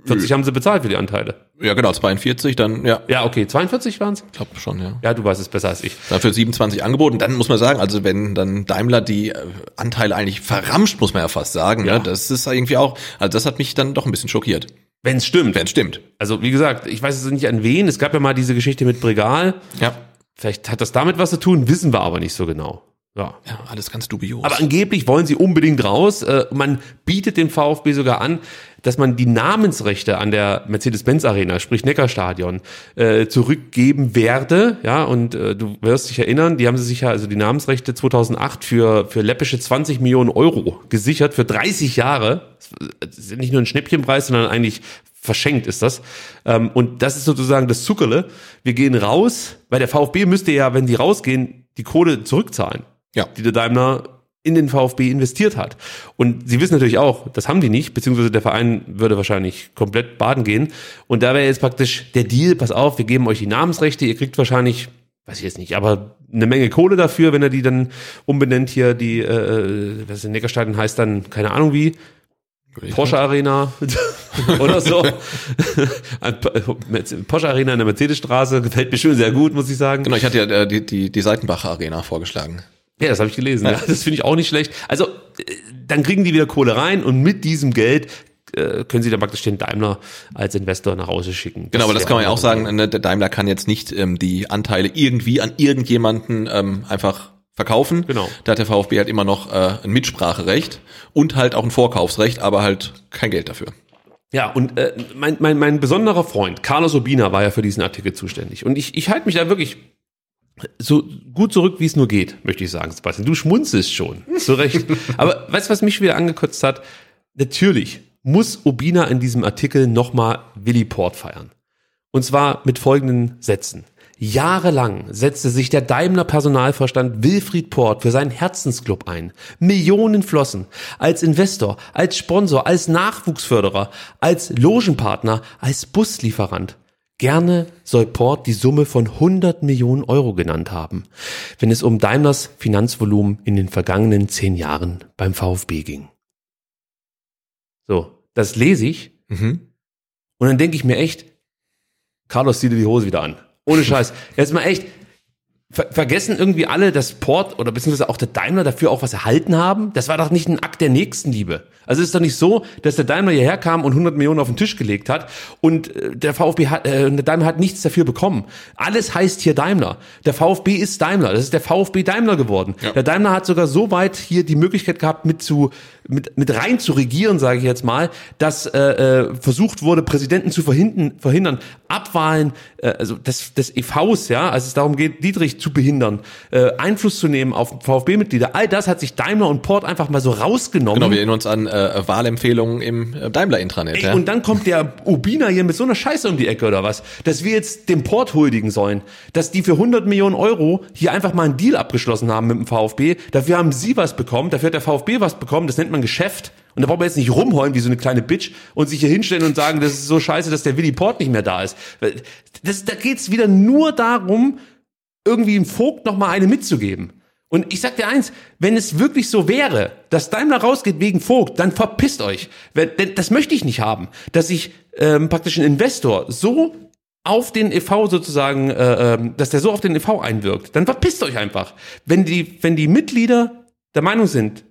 40 haben sie bezahlt für die Anteile. Ja, genau, 42, dann, ja, Ja, okay, 42 waren es? ich glaube schon, ja. Ja, du weißt es besser als ich. Dafür 27 angeboten. Dann muss man sagen, also wenn dann Daimler die äh, Anteile eigentlich verramscht, muss man ja fast sagen. Ja. Ja. Das ist irgendwie auch, also das hat mich dann doch ein bisschen schockiert. Wenn es stimmt. Wenn es stimmt. Also wie gesagt, ich weiß jetzt nicht an wen. Es gab ja mal diese Geschichte mit Bregal. Ja. Vielleicht hat das damit was zu tun, wissen wir aber nicht so genau. Ja. Ja, alles ganz dubios. Aber angeblich wollen sie unbedingt raus. Äh, Man bietet dem VfB sogar an, dass man die Namensrechte an der Mercedes-Benz Arena, sprich Neckarstadion, äh, zurückgeben werde. Ja, und äh, du wirst dich erinnern, die haben sie sich ja, also die Namensrechte 2008 für, für läppische 20 Millionen Euro gesichert für 30 Jahre. Das ist nicht nur ein Schnäppchenpreis, sondern eigentlich verschenkt ist das. Ähm, Und das ist sozusagen das Zuckerle. Wir gehen raus, weil der VfB müsste ja, wenn die rausgehen, die Kohle zurückzahlen Ja. die der Daimler in den VfB investiert hat. Und sie wissen natürlich auch, das haben die nicht, beziehungsweise der Verein würde wahrscheinlich komplett baden gehen. Und da wäre jetzt praktisch der Deal, pass auf, wir geben euch die Namensrechte, ihr kriegt wahrscheinlich, weiß ich jetzt nicht, aber eine Menge Kohle dafür, wenn er die dann umbenennt hier, die, äh, was in Neckarstadion heißt dann, keine Ahnung wie, Porsche Arena oder so. Porsche Arena in der Mercedesstraße gefällt mir schon sehr gut, muss ich sagen. Genau, ich hatte ja äh, die, die, die Seitenbacher Arena vorgeschlagen. Ja, das habe ich gelesen. Ja. Das finde ich auch nicht schlecht. Also, äh, dann kriegen die wieder Kohle rein und mit diesem Geld äh, können sie dann praktisch den Daimler als Investor nach Hause schicken. Genau, aber das kann man ja auch sagen, ne, der Daimler kann jetzt nicht ähm, die Anteile irgendwie an irgendjemanden ähm, einfach verkaufen. Genau. Da hat der VfB halt immer noch äh, ein Mitspracherecht und halt auch ein Vorkaufsrecht, aber halt kein Geld dafür. Ja, und äh, mein, mein, mein besonderer Freund, Carlos Urbina, war ja für diesen Artikel zuständig. Und ich, ich halte mich da wirklich so gut zurück, wie es nur geht, möchte ich sagen, Sebastian. Du schmunzelst schon, zu Recht. Aber weißt du, was mich wieder angekotzt hat? Natürlich muss Urbina in diesem Artikel nochmal Willy Port feiern. Und zwar mit folgenden Sätzen. Jahrelang setzte sich der Daimler Personalvorstand Wilfried Port für seinen Herzensclub ein. Millionen flossen. Als Investor, als Sponsor, als Nachwuchsförderer, als Logenpartner, als Buslieferant. Gerne soll Port die Summe von 100 Millionen Euro genannt haben, wenn es um Daimlers Finanzvolumen in den vergangenen zehn Jahren beim VfB ging. So, das lese ich Mhm. und dann denke ich mir echt, Carlos, zieh dir die Hose wieder an. Ohne Scheiß. Jetzt mal echt, Ver vergessen irgendwie alle, dass Port oder beziehungsweise auch der Daimler dafür auch was erhalten haben? Das war doch nicht ein Akt der Nächstenliebe. Also es ist doch nicht so, dass der Daimler hierher kam und 100 Millionen auf den Tisch gelegt hat und äh, der VfB hat, äh, der Daimler hat nichts dafür bekommen. Alles heißt hier Daimler. Der VfB ist Daimler. Das ist der VfB Daimler geworden. Ja. Der Daimler hat sogar so weit hier die Möglichkeit gehabt, mit zu mit, mit rein zu regieren, sage ich jetzt mal, dass äh, äh, versucht wurde, Präsidenten zu verhindern, verhindern Abwahlen äh, also des, des EVs, ja, als es darum geht, Dietrich zu behindern, äh, Einfluss zu nehmen auf VfB-Mitglieder. All das hat sich Daimler und Port einfach mal so rausgenommen. Genau, wir erinnern uns an äh, Wahlempfehlungen im äh, Daimler-Intranet. Ja? Und dann kommt der Ubina hier mit so einer Scheiße um die Ecke oder was, dass wir jetzt dem Port huldigen sollen, dass die für 100 Millionen Euro hier einfach mal einen Deal abgeschlossen haben mit dem VfB. Dafür haben sie was bekommen, dafür hat der VfB was bekommen. Das nennt man Geschäft. Und da braucht man jetzt nicht rumheulen wie so eine kleine Bitch und sich hier hinstellen und sagen, das ist so scheiße, dass der Willy Port nicht mehr da ist. Das, da geht's wieder nur darum, irgendwie dem Vogt noch mal eine mitzugeben. Und ich sag dir eins, wenn es wirklich so wäre, dass Daimler rausgeht wegen Vogt, dann verpisst euch. Das möchte ich nicht haben, dass ich ähm, praktisch ein Investor so auf den EV sozusagen, äh, ähm, dass der so auf den EV einwirkt, dann verpisst euch einfach. Wenn die, wenn die Mitglieder der Meinung sind,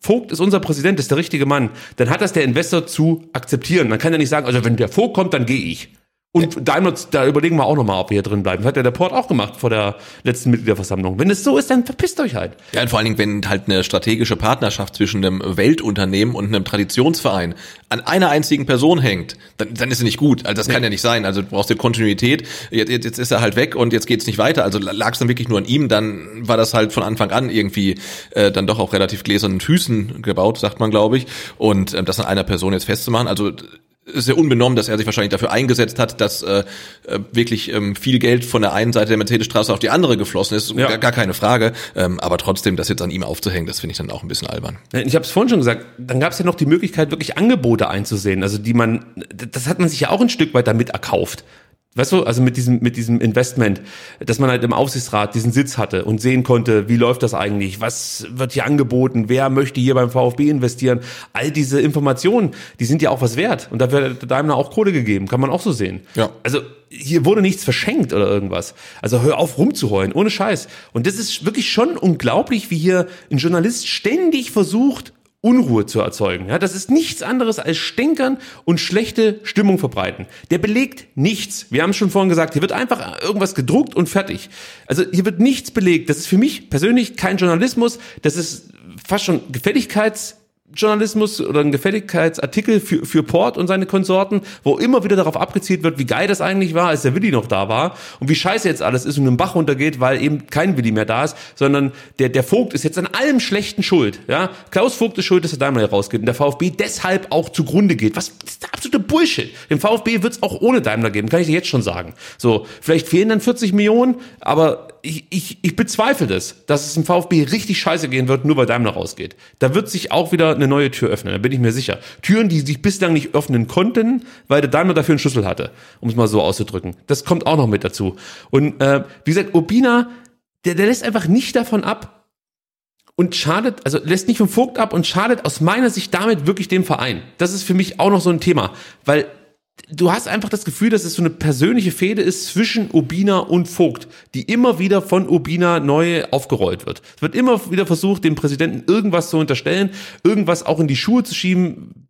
Vogt ist unser Präsident, ist der richtige Mann, dann hat das der Investor zu akzeptieren. Dann kann er nicht sagen, also wenn der Vogt kommt, dann gehe ich. Und Daimler, da überlegen wir auch nochmal, ob wir hier drin bleiben. Das hat ja der Port auch gemacht vor der letzten Mitgliederversammlung. Wenn es so ist, dann verpisst euch halt. Ja, und vor allen Dingen, wenn halt eine strategische Partnerschaft zwischen einem Weltunternehmen und einem Traditionsverein an einer einzigen Person hängt, dann, dann ist sie nicht gut. Also das nee. kann ja nicht sein. Also du brauchst ja Kontinuität. Jetzt, jetzt ist er halt weg und jetzt geht's nicht weiter. Also lag es dann wirklich nur an ihm, dann war das halt von Anfang an irgendwie äh, dann doch auch relativ gläsernen Füßen gebaut, sagt man, glaube ich. Und äh, das an einer Person jetzt festzumachen, also sehr unbenommen, dass er sich wahrscheinlich dafür eingesetzt hat, dass äh, äh, wirklich ähm, viel Geld von der einen Seite der Mercedesstraße auf die andere geflossen ist. Ja. Gar, gar keine Frage. Ähm, aber trotzdem, das jetzt an ihm aufzuhängen, das finde ich dann auch ein bisschen albern. Ich habe es vorhin schon gesagt, dann gab es ja noch die Möglichkeit, wirklich Angebote einzusehen. Also die man, das hat man sich ja auch ein Stück weit damit erkauft. Weißt du, also mit diesem, mit diesem Investment, dass man halt im Aufsichtsrat diesen Sitz hatte und sehen konnte, wie läuft das eigentlich, was wird hier angeboten, wer möchte hier beim VfB investieren. All diese Informationen, die sind ja auch was wert. Und dafür hat Daimler auch Kohle gegeben, kann man auch so sehen. Ja. Also hier wurde nichts verschenkt oder irgendwas. Also hör auf rumzuheulen, ohne Scheiß. Und das ist wirklich schon unglaublich, wie hier ein Journalist ständig versucht, Unruhe zu erzeugen. Ja, das ist nichts anderes als Stänkern und schlechte Stimmung verbreiten. Der belegt nichts. Wir haben schon vorhin gesagt, hier wird einfach irgendwas gedruckt und fertig. Also hier wird nichts belegt. Das ist für mich persönlich kein Journalismus. Das ist fast schon Gefälligkeits Journalismus oder ein Gefälligkeitsartikel für, für Port und seine Konsorten, wo immer wieder darauf abgezielt wird, wie geil das eigentlich war, als der Willi noch da war und wie scheiße jetzt alles ist und im Bach runtergeht, weil eben kein Willi mehr da ist, sondern der, der Vogt ist jetzt an allem Schlechten schuld. Ja? Klaus Vogt ist schuld, dass er Daimler herausgeht und der VfB deshalb auch zugrunde geht. Was ist der absolute Bullshit? Den VfB wird es auch ohne Daimler geben, kann ich dir jetzt schon sagen. So, vielleicht fehlen dann 40 Millionen, aber ich, ich, ich bezweifle das, dass es im VfB richtig scheiße gehen wird, nur weil Daimler rausgeht. Da wird sich auch wieder eine neue Tür öffnen, da bin ich mir sicher. Türen, die sich bislang nicht öffnen konnten, weil der Daimler dafür einen Schlüssel hatte, um es mal so auszudrücken. Das kommt auch noch mit dazu. Und äh, wie gesagt, Urbina, der, der lässt einfach nicht davon ab und schadet, also lässt nicht vom Vogt ab und schadet aus meiner Sicht damit wirklich dem Verein. Das ist für mich auch noch so ein Thema, weil du hast einfach das Gefühl, dass es so eine persönliche Fehde ist zwischen Urbina und Vogt, die immer wieder von Urbina neu aufgerollt wird. Es wird immer wieder versucht, dem Präsidenten irgendwas zu unterstellen, irgendwas auch in die Schuhe zu schieben,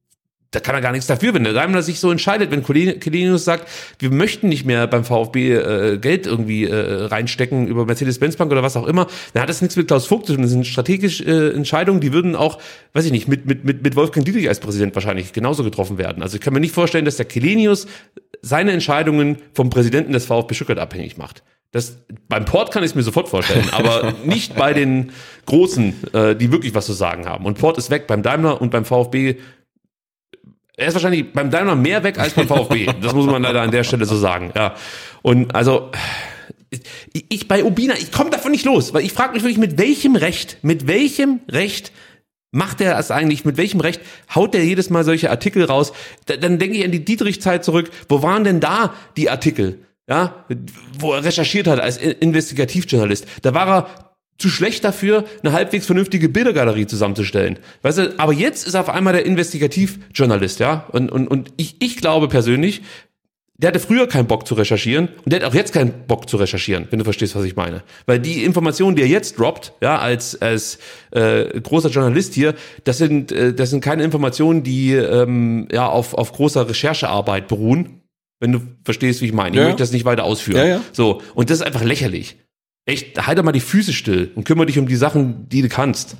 da kann er gar nichts dafür, wenn der Daimler sich so entscheidet, wenn Kelenius sagt, wir möchten nicht mehr beim VfB äh, Geld irgendwie äh, reinstecken über Mercedes-Benz Bank oder was auch immer, dann hat das nichts mit Klaus Vogt zu tun. Das sind strategische äh, Entscheidungen, die würden auch, weiß ich nicht, mit, mit, mit, mit Wolfgang Dietrich als Präsident wahrscheinlich genauso getroffen werden. Also ich kann mir nicht vorstellen, dass der Kelenius seine Entscheidungen vom Präsidenten des VfB Stuttgart abhängig macht. Das, beim Port kann ich es mir sofort vorstellen, aber nicht bei den Großen, äh, die wirklich was zu sagen haben. Und Port ist weg beim Daimler und beim VfB er ist wahrscheinlich beim Daimler mehr weg als beim VfB. Das muss man leider an der Stelle so sagen. Ja. Und also ich, ich bei Ubina, ich komme davon nicht los, weil ich frage mich wirklich, mit welchem Recht, mit welchem Recht macht er das eigentlich? Mit welchem Recht haut er jedes Mal solche Artikel raus? Da, dann denke ich an die Dietrich-Zeit zurück. Wo waren denn da die Artikel? Ja, wo er recherchiert hat als Investigativjournalist. Da war er zu schlecht dafür, eine halbwegs vernünftige Bildergalerie zusammenzustellen. Weißt du, aber jetzt ist er auf einmal der Investigativjournalist, ja. Und, und, und ich, ich glaube persönlich, der hatte früher keinen Bock zu recherchieren und der hat auch jetzt keinen Bock zu recherchieren, wenn du verstehst, was ich meine. Weil die Informationen, die er jetzt droppt, ja, als, als äh, großer Journalist hier, das sind, äh, das sind keine Informationen, die ähm, ja auf, auf großer Recherchearbeit beruhen, wenn du verstehst, wie ich meine. Ich Ja. möchte das nicht weiter ausführen. Ja, ja. So, und das ist einfach lächerlich. Echt, halt mal die Füße still und kümmere dich um die Sachen, die du kannst.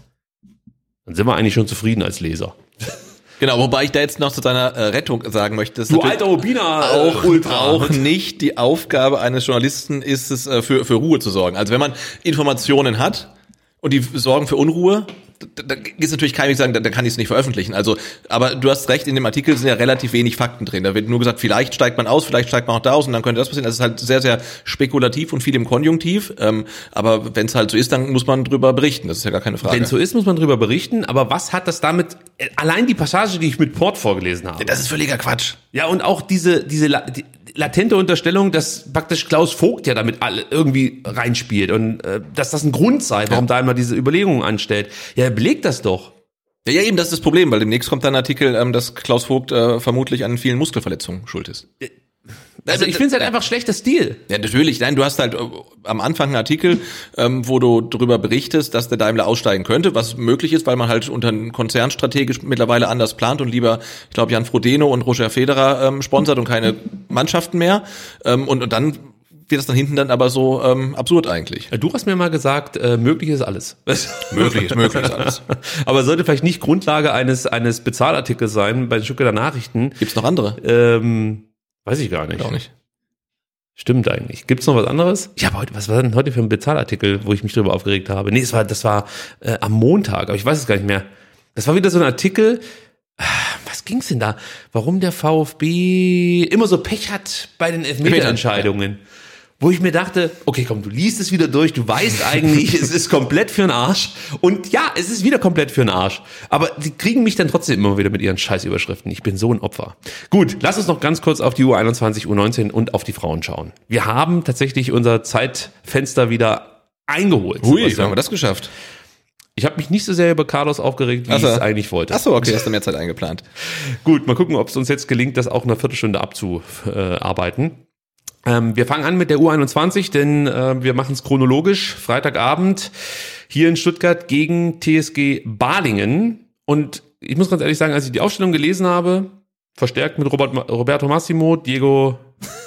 Dann sind wir eigentlich schon zufrieden als Leser. Genau, wobei ich da jetzt noch zu seiner äh, Rettung sagen möchte, dass Du alter Obina auch, äh, Ultra. auch nicht die Aufgabe eines Journalisten ist es, äh, für, für Ruhe zu sorgen. Also wenn man Informationen hat und die sorgen für Unruhe, da, da ist natürlich kein Weg sagen, da, da kann ich es nicht veröffentlichen. Also, aber du hast recht, in dem Artikel sind ja relativ wenig Fakten drin. Da wird nur gesagt, vielleicht steigt man aus, vielleicht steigt man auch da aus und dann könnte das passieren. Das ist halt sehr, sehr spekulativ und viel im Konjunktiv. Ähm, aber wenn es halt so ist, dann muss man drüber berichten. Das ist ja gar keine Frage. Wenn so ist, muss man drüber berichten. Aber was hat das damit? äh, Allein die Passage, die ich mit Port vorgelesen habe. das ist völliger Quatsch. Ja, und auch diese, diese die latente Unterstellung, dass praktisch Klaus Vogt ja damit alle irgendwie reinspielt und äh, dass das ein Grund sei, warum da immer diese Überlegungen anstellt. Ja, er belegt das doch. Ja, ja, eben, das ist das Problem, weil demnächst kommt dann ein Artikel, ähm, dass Klaus Vogt äh, vermutlich an vielen Muskelverletzungen schuld ist. Also ich finde es halt einfach schlechter Stil. Ja, natürlich. Nein, du hast halt äh, am Anfang einen Artikel, ähm, wo du darüber berichtest, dass der Daimler aussteigen könnte, was möglich ist, weil man halt unter einem Konzern strategisch mittlerweile anders plant und lieber, ich glaube, Jan Frodeno und Roger Federer ähm, sponsert und keine Mannschaften mehr. Ähm, und, und dann wird das dann hinten dann aber so ähm, absurd eigentlich. Du hast mir mal gesagt, äh, möglich ist alles. Möglich ist möglich ist alles. Aber sollte vielleicht nicht Grundlage eines, eines Bezahlartikels sein bei den Stuttgarter Nachrichten. Gibt's noch andere? Ähm, weiß ich gar nicht. Auch nicht. Stimmt eigentlich. Gibt's noch was anderes? Ich habe heute, was war denn heute für ein Bezahlartikel, wo ich mich drüber aufgeregt habe? Nee, es war, das war äh, am Montag, aber ich weiß es gar nicht mehr. Das war wieder so ein Artikel. Ah, Was ging's denn da? Warum der VfB immer so Pech hat bei den Elfmeterentscheidungen? Wo ich mir dachte, okay, komm, du liest es wieder durch, du weißt eigentlich, es ist komplett für den Arsch. Und ja, es ist wieder komplett für den Arsch. Aber die kriegen mich dann trotzdem immer wieder mit ihren Scheißüberschriften. Ich bin so ein Opfer. Gut, lass uns noch ganz kurz auf die U21, U19 und auf die Frauen schauen. Wir haben tatsächlich unser Zeitfenster wieder eingeholt. Hui, haben wir das geschafft? Ich habe mich nicht so sehr über Carlos aufgeregt, wie Ach so. ich es eigentlich wollte. Ach so, okay, hast du mehr Zeit eingeplant. Gut, mal gucken, ob es uns jetzt gelingt, das auch in einer Viertelstunde abzuarbeiten. Ähm, wir fangen an mit der U21, denn äh, wir machen es chronologisch. Freitagabend hier in Stuttgart gegen TSG Balingen. Und ich muss ganz ehrlich sagen, als ich die Aufstellung gelesen habe, verstärkt mit Robert, Roberto Massimo, Diego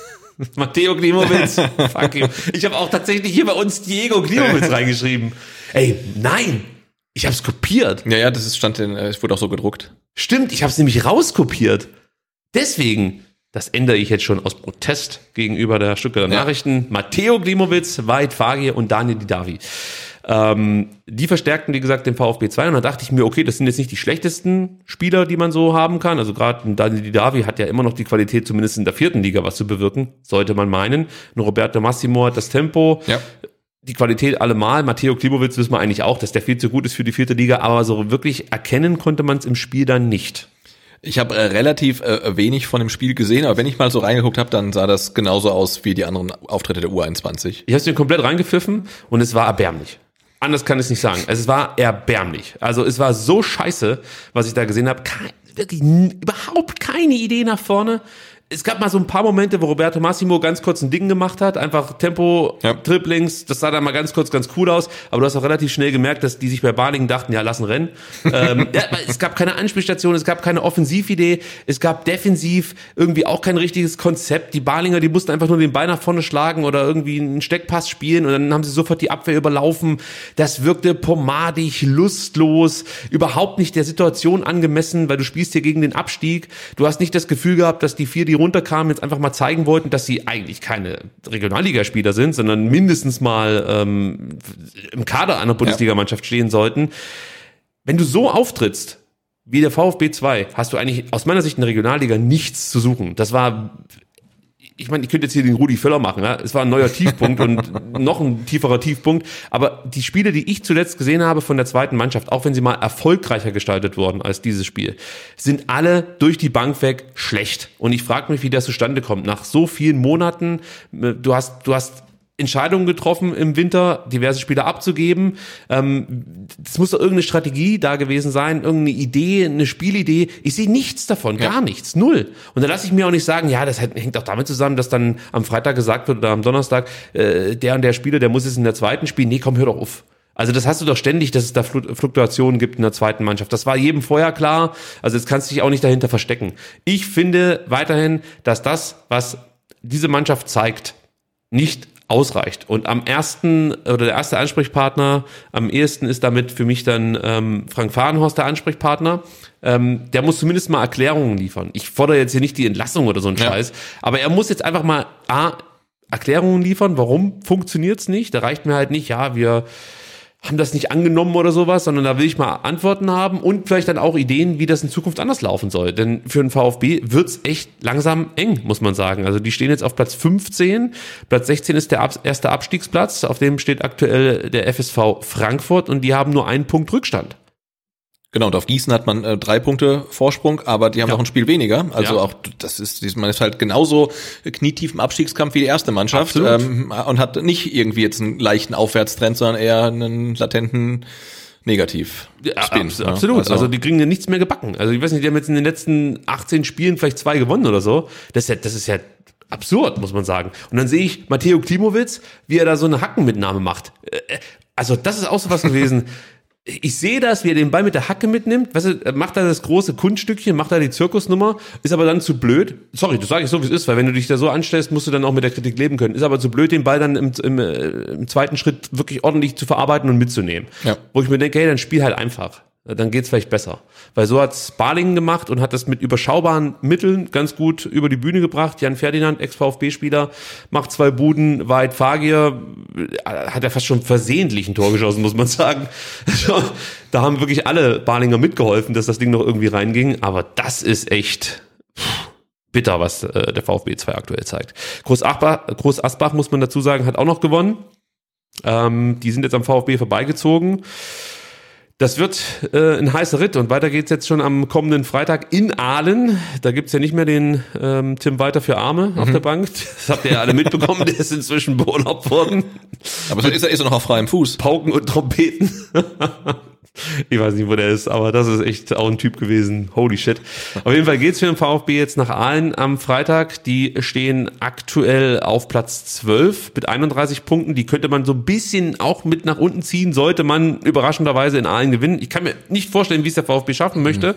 Matteo Klimowitz. Fuck you. Ich habe auch tatsächlich hier bei uns Diego Klimowitz reingeschrieben. Ey, nein, ich habe es kopiert. Ja, ja, das ist, stand in, äh, es wurde auch so gedruckt. Stimmt, ich habe es nämlich rauskopiert. Deswegen, das ändere ich jetzt schon aus Protest gegenüber der Stuttgarter Ja. Nachrichten. Matteo Klimowitz, Veit Fagir und Daniel Didavi. Ähm, die verstärkten, wie gesagt, den VfB 2 und da dachte ich mir, okay, das sind jetzt nicht die schlechtesten Spieler, die man so haben kann. Also gerade ein Daniel Didavi hat ja immer noch die Qualität, zumindest in der vierten Liga was zu bewirken, sollte man meinen. Ein Roberto Massimo hat das Tempo, Ja. die Qualität allemal. Matteo Klimowitz wissen wir eigentlich auch, dass der viel zu gut ist für die vierte Liga, aber so wirklich erkennen konnte man es im Spiel dann nicht. Ich habe äh, relativ äh, wenig von dem Spiel gesehen, aber wenn ich mal so reingeguckt habe, dann sah das genauso aus wie die anderen Auftritte der U21. Ich habe den komplett reingepfiffen und es war erbärmlich. Anders kann ich es nicht sagen. Es war erbärmlich. Also es war so scheiße, was ich da gesehen habe. Wirklich überhaupt keine Idee nach vorne. Es gab mal so ein paar Momente, wo Roberto Massimo ganz kurz ein Ding gemacht hat. Einfach Tempo, Ja. Triplings. Das sah dann mal ganz kurz ganz cool aus. Aber du hast auch relativ schnell gemerkt, dass die sich bei Balingen dachten, ja, lassen rennen. ähm, ja, es gab keine Anspielstation, es gab keine Offensividee. Es gab defensiv irgendwie auch kein richtiges Konzept. Die Balinger, die mussten einfach nur den Ball nach vorne schlagen oder irgendwie einen Steckpass spielen und dann haben sie sofort die Abwehr überlaufen. Das wirkte pomadig, lustlos, überhaupt nicht der Situation angemessen, weil du spielst hier gegen den Abstieg. Du hast nicht das Gefühl gehabt, dass die vier, die runterkamen, jetzt einfach mal zeigen wollten, dass sie eigentlich keine Regionalligaspieler sind, sondern mindestens mal ähm, im Kader einer Bundesligamannschaft stehen sollten. Wenn du so auftrittst, wie der VfB 2, hast du eigentlich aus meiner Sicht in der Regionalliga nichts zu suchen. Das war, ich meine, ich könnte jetzt hier den Rudi Völler machen, ja? es war ein neuer Tiefpunkt und noch ein tieferer Tiefpunkt, aber die Spiele, die ich zuletzt gesehen habe von der zweiten Mannschaft, auch wenn sie mal erfolgreicher gestaltet wurden als dieses Spiel, sind alle durch die Bank weg schlecht. Und ich frage mich, wie das zustande kommt. Nach so vielen Monaten, äh, du hast, du hast Entscheidungen getroffen im Winter, diverse Spieler abzugeben. Ähm, es muss doch irgendeine Strategie da gewesen sein, irgendeine Idee, eine Spielidee. Ich sehe nichts davon, Ja. gar nichts, null. Und da lasse ich mir auch nicht sagen, ja, das hängt auch damit zusammen, dass dann am Freitag gesagt wird oder am Donnerstag, äh, der und der Spieler, der muss jetzt in der zweiten spielen. Nee, komm, hör doch auf. Also das hast du doch ständig, dass es da Flu- Fluktuationen gibt in der zweiten Mannschaft. Das war jedem vorher klar. Also jetzt kannst du dich auch nicht dahinter verstecken. Ich finde weiterhin, dass das, was diese Mannschaft zeigt, nicht ausreicht. Und am ersten oder der erste Ansprechpartner am ehesten ist damit für mich dann ähm, Frank Fahrenhorst der Ansprechpartner. Ähm, der muss zumindest mal Erklärungen liefern. Ich fordere jetzt hier nicht die Entlassung oder so einen Ja. Scheiß, aber er muss jetzt einfach mal A, Erklärungen liefern, warum funktioniert's nicht. Da reicht mir halt nicht, ja, wir haben das nicht angenommen oder sowas, sondern da will ich mal Antworten haben und vielleicht dann auch Ideen, wie das in Zukunft anders laufen soll. Denn für den VfB wird's echt langsam eng, muss man sagen. Also die stehen jetzt auf Platz 15. Platz 16 ist der erste Abstiegsplatz, auf dem steht aktuell der FSV Frankfurt und die haben nur einen Punkt Rückstand. Genau, und auf Gießen hat man äh, drei Punkte Vorsprung, aber die haben Ja. noch ein Spiel weniger. Also Ja. auch das ist, man ist halt genauso knietief im Abstiegskampf wie die erste Mannschaft ähm, und hat nicht irgendwie jetzt einen leichten Aufwärtstrend, sondern eher einen latenten Negativ. Ja, ne? absolut. Also, die kriegen ja nichts mehr gebacken. Also ich weiß nicht, die haben jetzt in den letzten 18 Spielen vielleicht zwei gewonnen oder so. Das ist ja, das ist ja absurd, muss man sagen. Und dann sehe ich Matteo Klimowitz, wie er da so eine Hackenmitnahme macht. Äh, Also das ist auch so was gewesen. Ich sehe das, wie er den Ball mit der Hacke mitnimmt, weißt du, er macht da das große Kunststückchen, macht da die Zirkusnummer, ist aber dann zu blöd. Sorry, das sage ich so, wie es ist, weil wenn du dich da so anstellst, musst du dann auch mit der Kritik leben können. Ist aber zu blöd, den Ball dann im, im, äh, im zweiten Schritt wirklich ordentlich zu verarbeiten und mitzunehmen. Ja. Wo ich mir denke, hey, dann spiel halt einfach. Dann geht's vielleicht besser. Weil so hat Sparling gemacht und hat das mit überschaubaren Mitteln ganz gut über die Bühne gebracht. Jan Ferdinand, Ex-VfB-Spieler, macht zwei Buden, Weit Fagier, äh, hat er fast schon versehentlich ein Tor geschossen, muss man sagen. Also, da haben wirklich alle Barlinger mitgeholfen, dass das Ding noch irgendwie reinging. Aber das ist echt bitter, was äh, der VfB 2 aktuell zeigt. Groß Asbach, Groß Asbach, muss man dazu sagen, hat auch noch gewonnen. Ähm, die sind jetzt am VfB vorbeigezogen. Das wird äh, ein heißer Ritt und weiter geht's jetzt schon am kommenden Freitag in Aalen. Da gibt's ja nicht mehr den ähm, Tim Walter für Arme auf der Bank. Das habt ihr ja alle mitbekommen, der ist inzwischen beurlaubt worden. Aber ist er, ist er noch auf freiem Fuß? Pauken und Trompeten. Ich weiß nicht, wo der ist, aber das ist echt auch ein Typ gewesen. Holy shit. Auf jeden Fall geht's für den VfB jetzt nach Aalen am Freitag. Die stehen aktuell auf Platz 12 mit 31 Punkten. Die könnte man so ein bisschen auch mit nach unten ziehen, sollte man überraschenderweise in Aalen gewinnen. Ich kann mir nicht vorstellen, wie es der VfB schaffen möchte,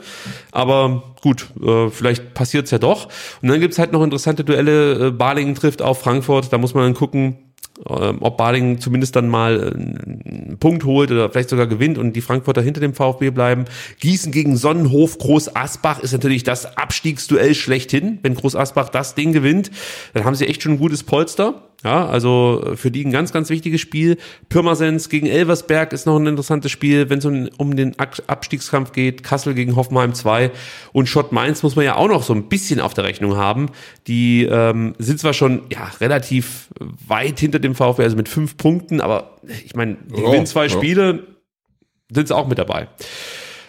aber gut, äh, vielleicht passiert's ja doch. Und dann gibt's halt noch interessante Duelle. Äh, Balingen trifft auf Frankfurt. Da muss man dann gucken, ob Balingen zumindest dann mal äh, einen Punkt holt oder vielleicht sogar gewinnt und die Frankfurter hinter dem VfB bleiben. Gießen gegen Sonnenhof, Groß Asbach ist natürlich das Abstiegsduell schlechthin. Wenn Groß Asbach das Ding gewinnt, dann haben sie echt schon ein gutes Polster. Ja, also für die ein ganz, ganz wichtiges Spiel. Pirmasens gegen Elversberg ist noch ein interessantes Spiel, wenn es um, um den Abstiegskampf geht. Kassel gegen Hoffenheim 2 und Schott Mainz muss man ja auch noch so ein bisschen auf der Rechnung haben. Die ähm, sind zwar schon ja relativ weit hinter dem VfB, also mit fünf Punkten, aber ich meine, die Ja, gewinnen zwei ja. Spiele, sind sie auch mit dabei.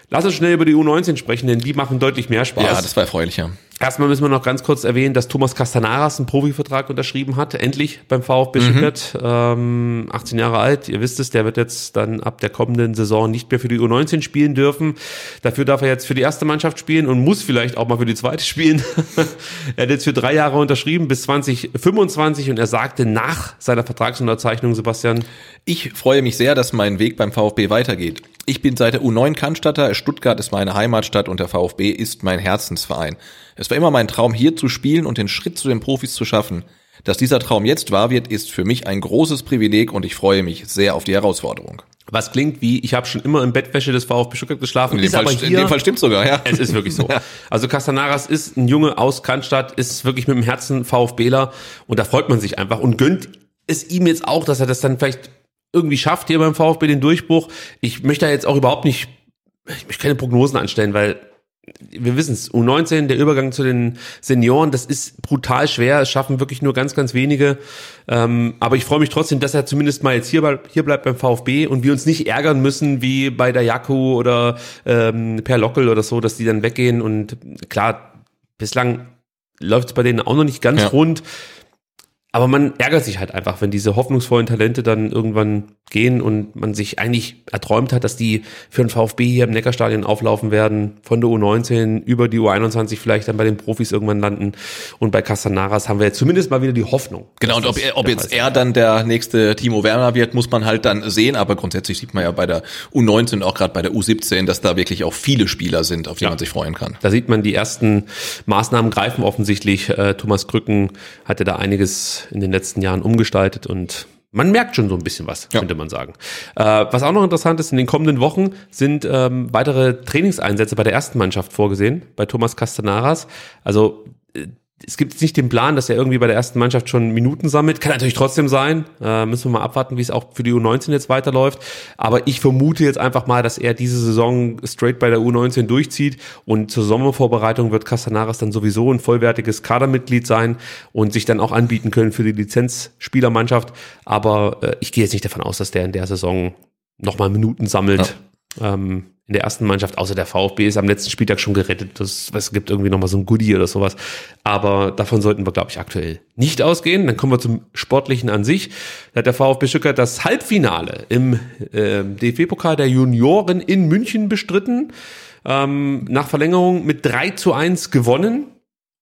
Lass uns schnell über die U19 sprechen, denn die machen deutlich mehr Spaß. Ja, das war erfreulicher. Erstmal müssen wir noch ganz kurz erwähnen, dass Thomas Castanaras einen Profivertrag unterschrieben hat, endlich beim VfB Stuttgart. Ähm, 18 Jahre alt, ihr wisst es, der wird jetzt dann ab der kommenden Saison nicht mehr für die U19 spielen dürfen. Dafür darf er jetzt für die erste Mannschaft spielen und muss vielleicht auch mal für die zweite spielen. er hat jetzt für drei Jahre unterschrieben bis 2025 und er sagte nach seiner Vertragsunterzeichnung, Sebastian, Ich freue mich sehr, dass mein Weg beim VfB weitergeht. Ich bin seit der U9 Cannstatter, Stuttgart ist meine Heimatstadt und der VfB ist mein Herzensverein. Es war immer mein Traum, hier zu spielen und den Schritt zu den Profis zu schaffen. Dass dieser Traum jetzt wahr wird, ist für mich ein großes Privileg und ich freue mich sehr auf die Herausforderung. was klingt wie, ich habe schon immer in Bettwäsche des VfB Stuttgart geschlafen, In dem, ist Fall, aber in hier dem Fall stimmt sogar, ja. Es ist wirklich so. Ja. Also Castanaras ist ein Junge aus Cannstatt, ist wirklich mit dem Herzen VfBler und da freut man sich einfach und gönnt es ihm jetzt auch, dass er das dann vielleicht irgendwie schafft hier beim VfB den Durchbruch. Ich möchte da jetzt auch überhaupt nicht, ich möchte keine Prognosen anstellen, weil wir wissen es, U19, der Übergang zu den Senioren, das ist brutal schwer. Es schaffen wirklich nur ganz, ganz wenige. Ähm, aber ich freue mich trotzdem, dass er zumindest mal jetzt hier, hier bleibt beim VfB und wir uns nicht ärgern müssen wie bei der Jaku oder ähm, Per Lockel oder so, dass die dann weggehen. Und klar, bislang läuft es bei denen auch noch nicht ganz Ja. rund. Aber man ärgert sich halt einfach, wenn diese hoffnungsvollen Talente dann irgendwann gehen und man sich eigentlich erträumt hat, dass die für den VfB hier im Neckarstadion auflaufen werden, von der U19 über die U21 vielleicht dann bei den Profis irgendwann landen. Und bei Castanaras haben wir jetzt zumindest mal wieder die Hoffnung. Genau, und ob, er, ob jetzt er dann der nächste Timo Werner wird, muss man halt dann sehen. Aber grundsätzlich sieht man ja bei der U19 und auch gerade bei der U17, dass da wirklich auch viele Spieler sind, auf die Ja. man sich freuen kann. Da sieht man, die ersten Maßnahmen greifen offensichtlich. Äh, Thomas Krücken hatte da einiges in den letzten Jahren umgestaltet und man merkt schon so ein bisschen was, Ja. könnte man sagen. Äh, was auch noch interessant ist, in den kommenden Wochen sind ähm, weitere Trainingseinsätze bei der ersten Mannschaft vorgesehen, bei Thomas Castanaras. Also äh, es gibt nicht den Plan, dass er irgendwie bei der ersten Mannschaft schon Minuten sammelt. Kann natürlich trotzdem sein. Äh, müssen wir mal abwarten, wie es auch für die U19 jetzt weiterläuft. Aber ich vermute jetzt einfach mal, dass er diese Saison straight bei der U19 durchzieht und zur Sommervorbereitung wird Castanaras dann sowieso ein vollwertiges Kadermitglied sein und sich dann auch anbieten können für die Lizenzspielermannschaft. Aber äh, ich gehe jetzt nicht davon aus, dass der in der Saison nochmal Minuten sammelt. Ähm, in der ersten Mannschaft, außer der VfB ist am letzten Spieltag schon gerettet. Das, es gibt irgendwie nochmal so ein Goodie oder sowas. Aber davon sollten wir, glaube ich, aktuell nicht ausgehen. Dann kommen wir zum Sportlichen an sich. Da hat der VfB Stuttgart das Halbfinale im äh, DFB-Pokal der Junioren in München bestritten. Ähm, nach Verlängerung mit 3 zu 1 gewonnen.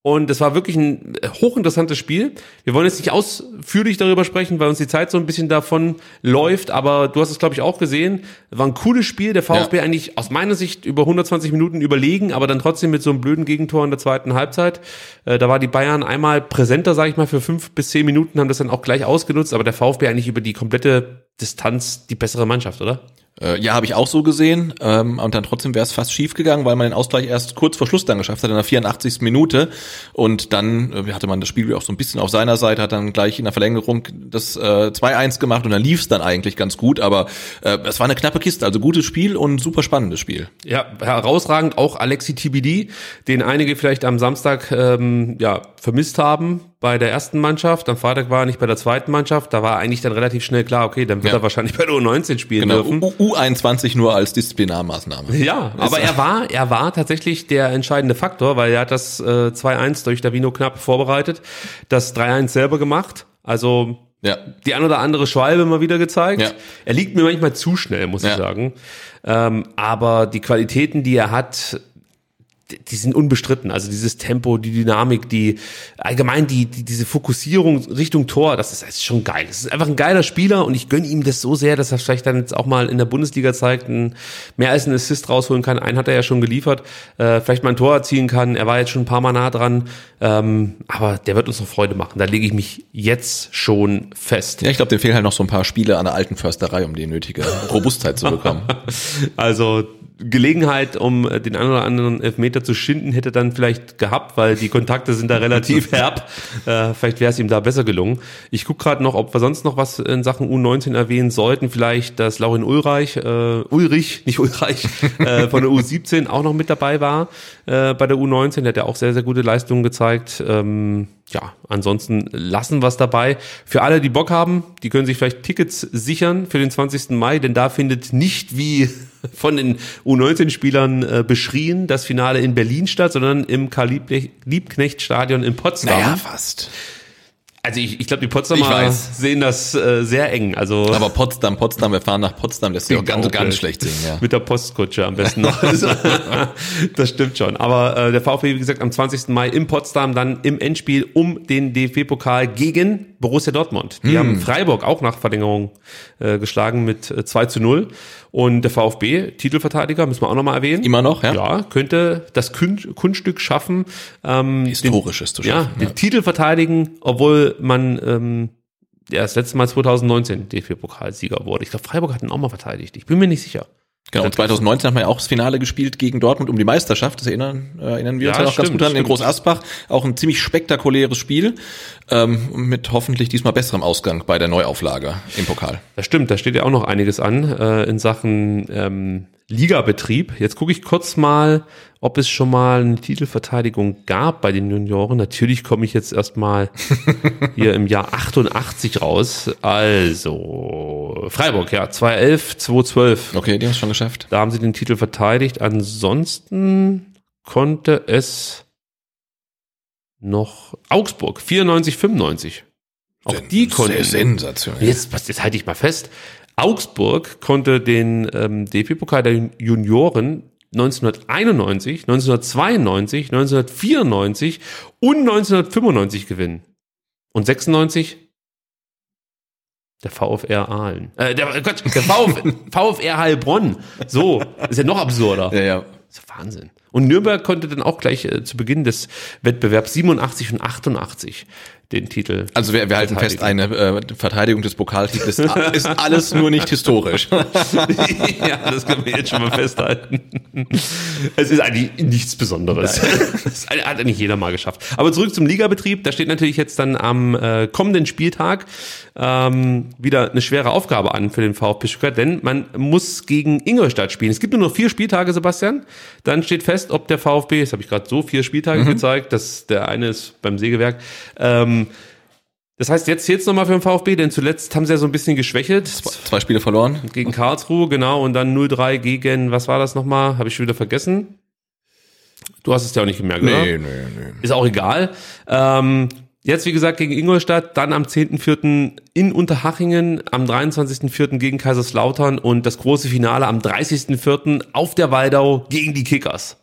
Und es war wirklich ein hochinteressantes Spiel. Wir wollen jetzt nicht ausführlich darüber sprechen, weil uns die Zeit so ein bisschen davon läuft, aber du hast es, glaube ich, auch gesehen. War ein cooles Spiel. Der VfB Ja. eigentlich aus meiner Sicht über 120 Minuten überlegen, aber dann trotzdem mit so einem blöden Gegentor in der zweiten Halbzeit. Äh, da war die Bayern einmal präsenter, sage ich mal, für fünf bis zehn Minuten, haben das dann auch gleich ausgenutzt, aber der VfB eigentlich über die komplette Distanz die bessere Mannschaft, oder? Äh, ja, habe ich auch so gesehen. Ähm, und dann trotzdem wäre es fast schief gegangen, weil man den Ausgleich erst kurz vor Schluss dann geschafft hat, in der 84. Minute. Und dann äh, hatte man das Spiel auch so ein bisschen auf seiner Seite, hat dann gleich in der Verlängerung das äh, 2-1 gemacht und dann lief es dann eigentlich ganz gut. Aber äh, es war eine knappe Kiste, also gutes Spiel und super spannendes Spiel. Ja, herausragend auch Alexi TBD, den einige vielleicht am Samstag ähm, ja, vermisst haben bei der ersten Mannschaft. Am Freitag war er nicht bei der zweiten Mannschaft. Da war eigentlich dann relativ schnell klar, okay, dann wird Ja. er wahrscheinlich bei der U19 spielen Genau, dürfen. U U21 nur als Disziplinarmaßnahme. Ja, aber er war, er war tatsächlich der entscheidende Faktor, weil er hat das äh, 2-1 durch Davino knapp vorbereitet, das 3-1 selber gemacht. Also Ja. die ein oder andere Schwalbe mal wieder gezeigt. Ja. Er liegt mir manchmal zu schnell, muss ich Ja. sagen. Ähm, aber die Qualitäten, die er hat, die- sind unbestritten. Also dieses Tempo, die Dynamik, die allgemein die, die diese Fokussierung Richtung Tor, das ist, das ist schon geil. Das ist einfach ein geiler Spieler und ich gönne ihm das so sehr, dass er vielleicht dann jetzt auch mal in der Bundesliga zeigt, ein, mehr als einen Assist rausholen kann. Einen hat er ja schon geliefert, äh, vielleicht mal ein Tor erzielen kann. Er war jetzt schon ein paar Mal nah dran, ähm, aber der wird uns noch Freude machen. Da lege ich mich jetzt schon fest. Ja, ich glaube, dem fehlen halt noch so ein paar Spiele an der alten Försterei, um die nötige Robustheit zu bekommen. Also Gelegenheit, um äh, den einen oder anderen Elfmeter zu schinden, hätte dann vielleicht gehabt, weil die Kontakte sind da relativ herb. Äh, vielleicht wäre es ihm da besser gelungen. Ich gucke gerade noch, ob wir sonst noch was in Sachen U19 erwähnen sollten. Vielleicht, dass Laurin Ulreich, äh, Ulrich, nicht Ulreich, äh, von der U17 auch noch mit dabei war äh, bei der U19. Der hat ja auch sehr, sehr gute Leistungen gezeigt. Ähm, ja, ansonsten lassen wir es dabei. Für alle, die Bock haben, die können sich vielleicht Tickets sichern für den 20. Mai, denn da findet nicht wie von den U19-Spielern äh, beschrien das Finale in Berlin statt, sondern im Karl-Liebknecht-Stadion in Potsdam. fast. Also ich, ich glaube, die Potsdamer sehen das äh, sehr eng. Also Aber Potsdam, Potsdam, wir fahren nach Potsdam, das ist ja auch ganz, ganz schlecht singen, ja. Mit der Postkutsche am besten noch. das stimmt schon. Aber äh, der VfB, wie gesagt, am 20. Mai in Potsdam dann im Endspiel um den DFB-Pokal gegen Borussia Dortmund. Die haben Freiburg auch nach Verlängerung äh, geschlagen mit äh, 2 zu 0. Und der VfB, Titelverteidiger, müssen wir auch nochmal erwähnen. Immer noch, ja? Ja, könnte das Kun- Kunststück schaffen, ähm, Historisches zu den, ja, schaffen. den Titel verteidigen, obwohl man ähm, ja, das letzte Mal 2019 DFB-Pokalsieger wurde. Ich glaube, Freiburg hat ihn auch mal verteidigt. Ich bin mir nicht sicher. Genau, und 2019 haben wir ja auch das Finale gespielt gegen Dortmund um die Meisterschaft. Das erinnern, äh, erinnern wir Ja, uns ja noch ganz gut an. In stimmt. Groß Asbach auch ein ziemlich spektakuläres Spiel ähm, mit hoffentlich diesmal besserem Ausgang bei der Neuauflage im Pokal. Das stimmt, da steht ja auch noch einiges an äh, in Sachen ähm, Ligabetrieb. Jetzt gucke ich kurz mal, ob es schon mal eine Titelverteidigung gab bei den Junioren. Natürlich komme ich jetzt erstmal hier im Jahr 88 raus. Also, Freiburg, ja, 2011, 2012. Okay, die haben es schon geschafft. Da haben sie den Titel verteidigt. Ansonsten konnte es noch Augsburg, 94, 95. Auch die konnten. Sehr sensationell. Jetzt, jetzt halte ich mal fest. Augsburg konnte den ähm, DFB-Pokal der Junioren 1991, 1992, 1994 und 1995 gewinnen. Und 96 der VfR Aalen. Äh, der, Gott, der Vf, VfR Heilbronn. So, ist ja noch absurder. Ja, ja. Das ist ja Wahnsinn. Und Nürnberg konnte dann auch gleich äh, zu Beginn des Wettbewerbs 87 und 88 den Titel. Also wir, wir halten fest, eine äh, Verteidigung des Pokaltitels ist alles nur nicht historisch. ja, das können wir jetzt schon mal festhalten. Es ist eigentlich nichts Besonderes. Das hat eigentlich jeder mal geschafft. Aber zurück zum Ligabetrieb. Da steht natürlich jetzt dann am äh, kommenden Spieltag ähm, wieder eine schwere Aufgabe an für den VfB Stuttgart, denn man muss gegen Ingolstadt spielen. Es gibt nur noch vier Spieltage, Sebastian. Dann steht fest, ob der VfB, jetzt habe ich gerade so vier Spieltage gezeigt, dass der eine ist beim Sägewerk, ähm, das heißt, jetzt zählt's nochmal für den VfB, denn zuletzt haben sie ja so ein bisschen geschwächelt. Zwei Spiele verloren. Gegen Karlsruhe, genau, und dann 0-3 gegen, was war das nochmal? Habe ich schon wieder vergessen. Du hast es ja auch nicht gemerkt, oder? nee, nee. Ist auch egal. Ähm, jetzt, wie gesagt, gegen Ingolstadt, dann am 10.4. in Unterhachingen, am 23.4. gegen Kaiserslautern und das große Finale am 30.4. auf der Waldau gegen die Kickers.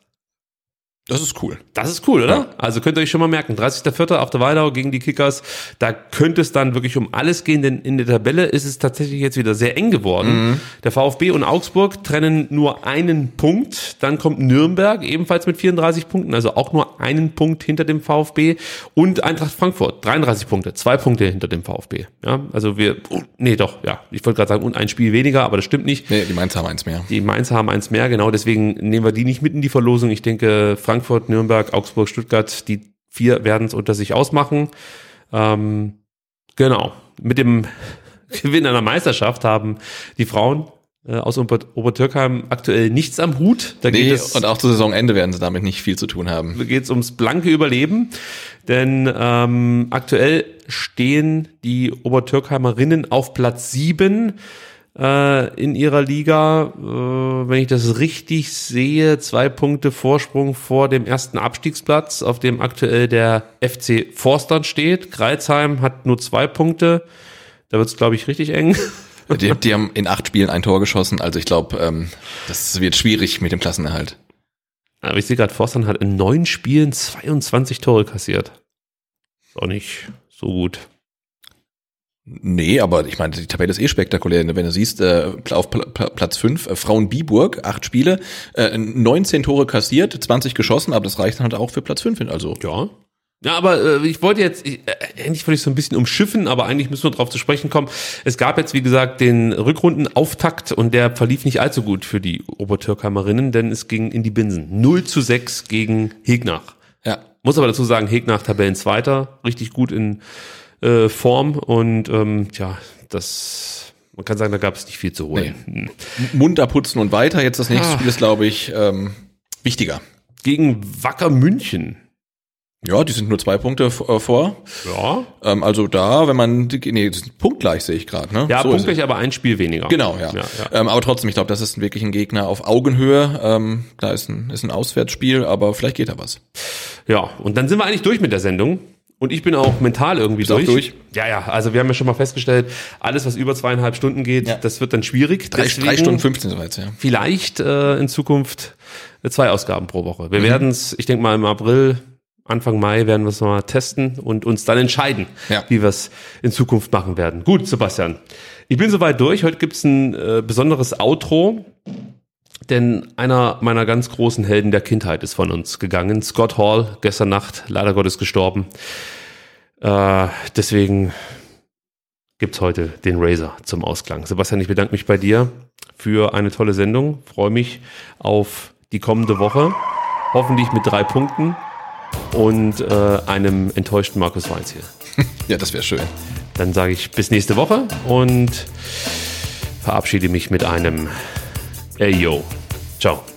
Das ist cool. Das ist cool, oder? Also könnt ihr euch schon mal merken, 30.04. auf der Waldau gegen die Kickers, da könnte es dann wirklich um alles gehen, denn in der Tabelle ist es tatsächlich jetzt wieder sehr eng geworden. Der VfB und Augsburg trennen nur einen Punkt, dann kommt Nürnberg ebenfalls mit 34 Punkten, also auch nur einen Punkt hinter dem VfB und Eintracht Frankfurt, 33 Punkte, zwei Punkte hinter dem VfB. Ja, also wir, oh, nee doch, ja, ich wollte gerade sagen, und ein Spiel weniger, aber das stimmt nicht. Nee, die Mainz haben eins mehr. Die Mainzer haben eins mehr, genau, deswegen nehmen wir die nicht mit in die Verlosung. Ich denke, Frankfurt, Nürnberg, Augsburg, Stuttgart, die vier werden es unter sich ausmachen. Ähm, genau. Mit dem Gewinn einer Meisterschaft haben die Frauen äh, aus Ober Obertürkheim aktuell nichts am Hut. Da Nee, es und auch zu Saisonende werden sie damit nicht viel zu tun haben. da geht es ums blanke Überleben, denn ähm, aktuell stehen die Obertürkheimerinnen auf Platz sieben äh, in ihrer Liga. Äh, wenn ich das richtig sehe, zwei Punkte Vorsprung vor dem ersten Abstiegsplatz, auf dem aktuell der FC Forstern steht. Kreilsheim hat nur zwei Punkte. Da wird es, glaube ich, richtig eng. Die, die haben in acht Spielen ein Tor geschossen, also ich glaube, ähm, das wird schwierig mit dem Klassenerhalt. Aber ich sehe gerade, Forstern hat in neun Spielen 22 Tore kassiert. Ist auch nicht so gut. Nee, aber ich meine, die Tabelle ist eh spektakulär. Wenn du siehst, äh, auf Pl Pl Platz 5, äh, Frauen Biburg, acht Spiele, äh, 19 Tore kassiert, 20 geschossen, aber das reicht dann halt auch für Platz 5 hin. Also Ja. Ja, aber äh, ich wollte jetzt, ich, äh, eigentlich wollte ich so ein bisschen umschiffen, aber eigentlich müssen wir darauf zu sprechen kommen. Es gab jetzt, wie gesagt, den Rückrundenauftakt und der verlief nicht allzu gut für die Obertürkheimerinnen, denn es ging in die Binsen. 0 zu 6 gegen Hegnach. ja, Muss aber dazu sagen, Hegnach Tabellenzweiter, richtig gut in äh, Form und ähm, ja, das, man kann sagen, da gab es nicht viel zu holen. Hm. munter putzen und weiter. Jetzt das nächste Ah. Spiel ist, glaube ich, ähm, wichtiger. Gegen Wacker München. Ja, die sind nur zwei Punkte äh, vor. Ja, Ähm, also da, wenn man, nee, punktgleich sehe ich gerade. Ne? ja So punktgleich, aber ein Spiel weniger. Genau, ja. ja, ja. Ähm, aber trotzdem, ich glaube, das ist wirklich ein Gegner auf Augenhöhe. Ähm, da ist ein, ist ein Auswärtsspiel, aber vielleicht geht da was. Ja, und dann sind wir eigentlich durch mit der Sendung. Und ich bin auch mental irgendwie durch. durch? Ja, ja, also wir haben ja schon mal festgestellt, alles, was über zweieinhalb Stunden geht, Ja. das wird dann schwierig. Drei, Deswegen drei Stunden 15 soweit, ja. Vielleicht äh, in Zukunft äh, zwei Ausgaben pro Woche. Mhm. Wir werden es, ich denke mal im April, Anfang Mai werden wir es mal testen und uns dann entscheiden, Ja. wie wir es in Zukunft machen werden. Gut, Sebastian. Ich bin soweit durch. Heute gibt's ein äh, besonderes Outro. Denn einer meiner ganz großen Helden der Kindheit ist von uns gegangen. Scott Hall, gestern Nacht, leider Gottes gestorben. Äh, deswegen gibt's heute den Razer zum Ausklang. Sebastian, ich bedanke mich bei dir für eine tolle Sendung. Freue mich auf die kommende Woche. Hoffentlich mit drei Punkten und äh, einem enttäuschten Markus Weinz hier. Ja, das wäre schön. Dann sage ich bis nächste Woche und verabschiede mich mit einem Ey yo. Ciao.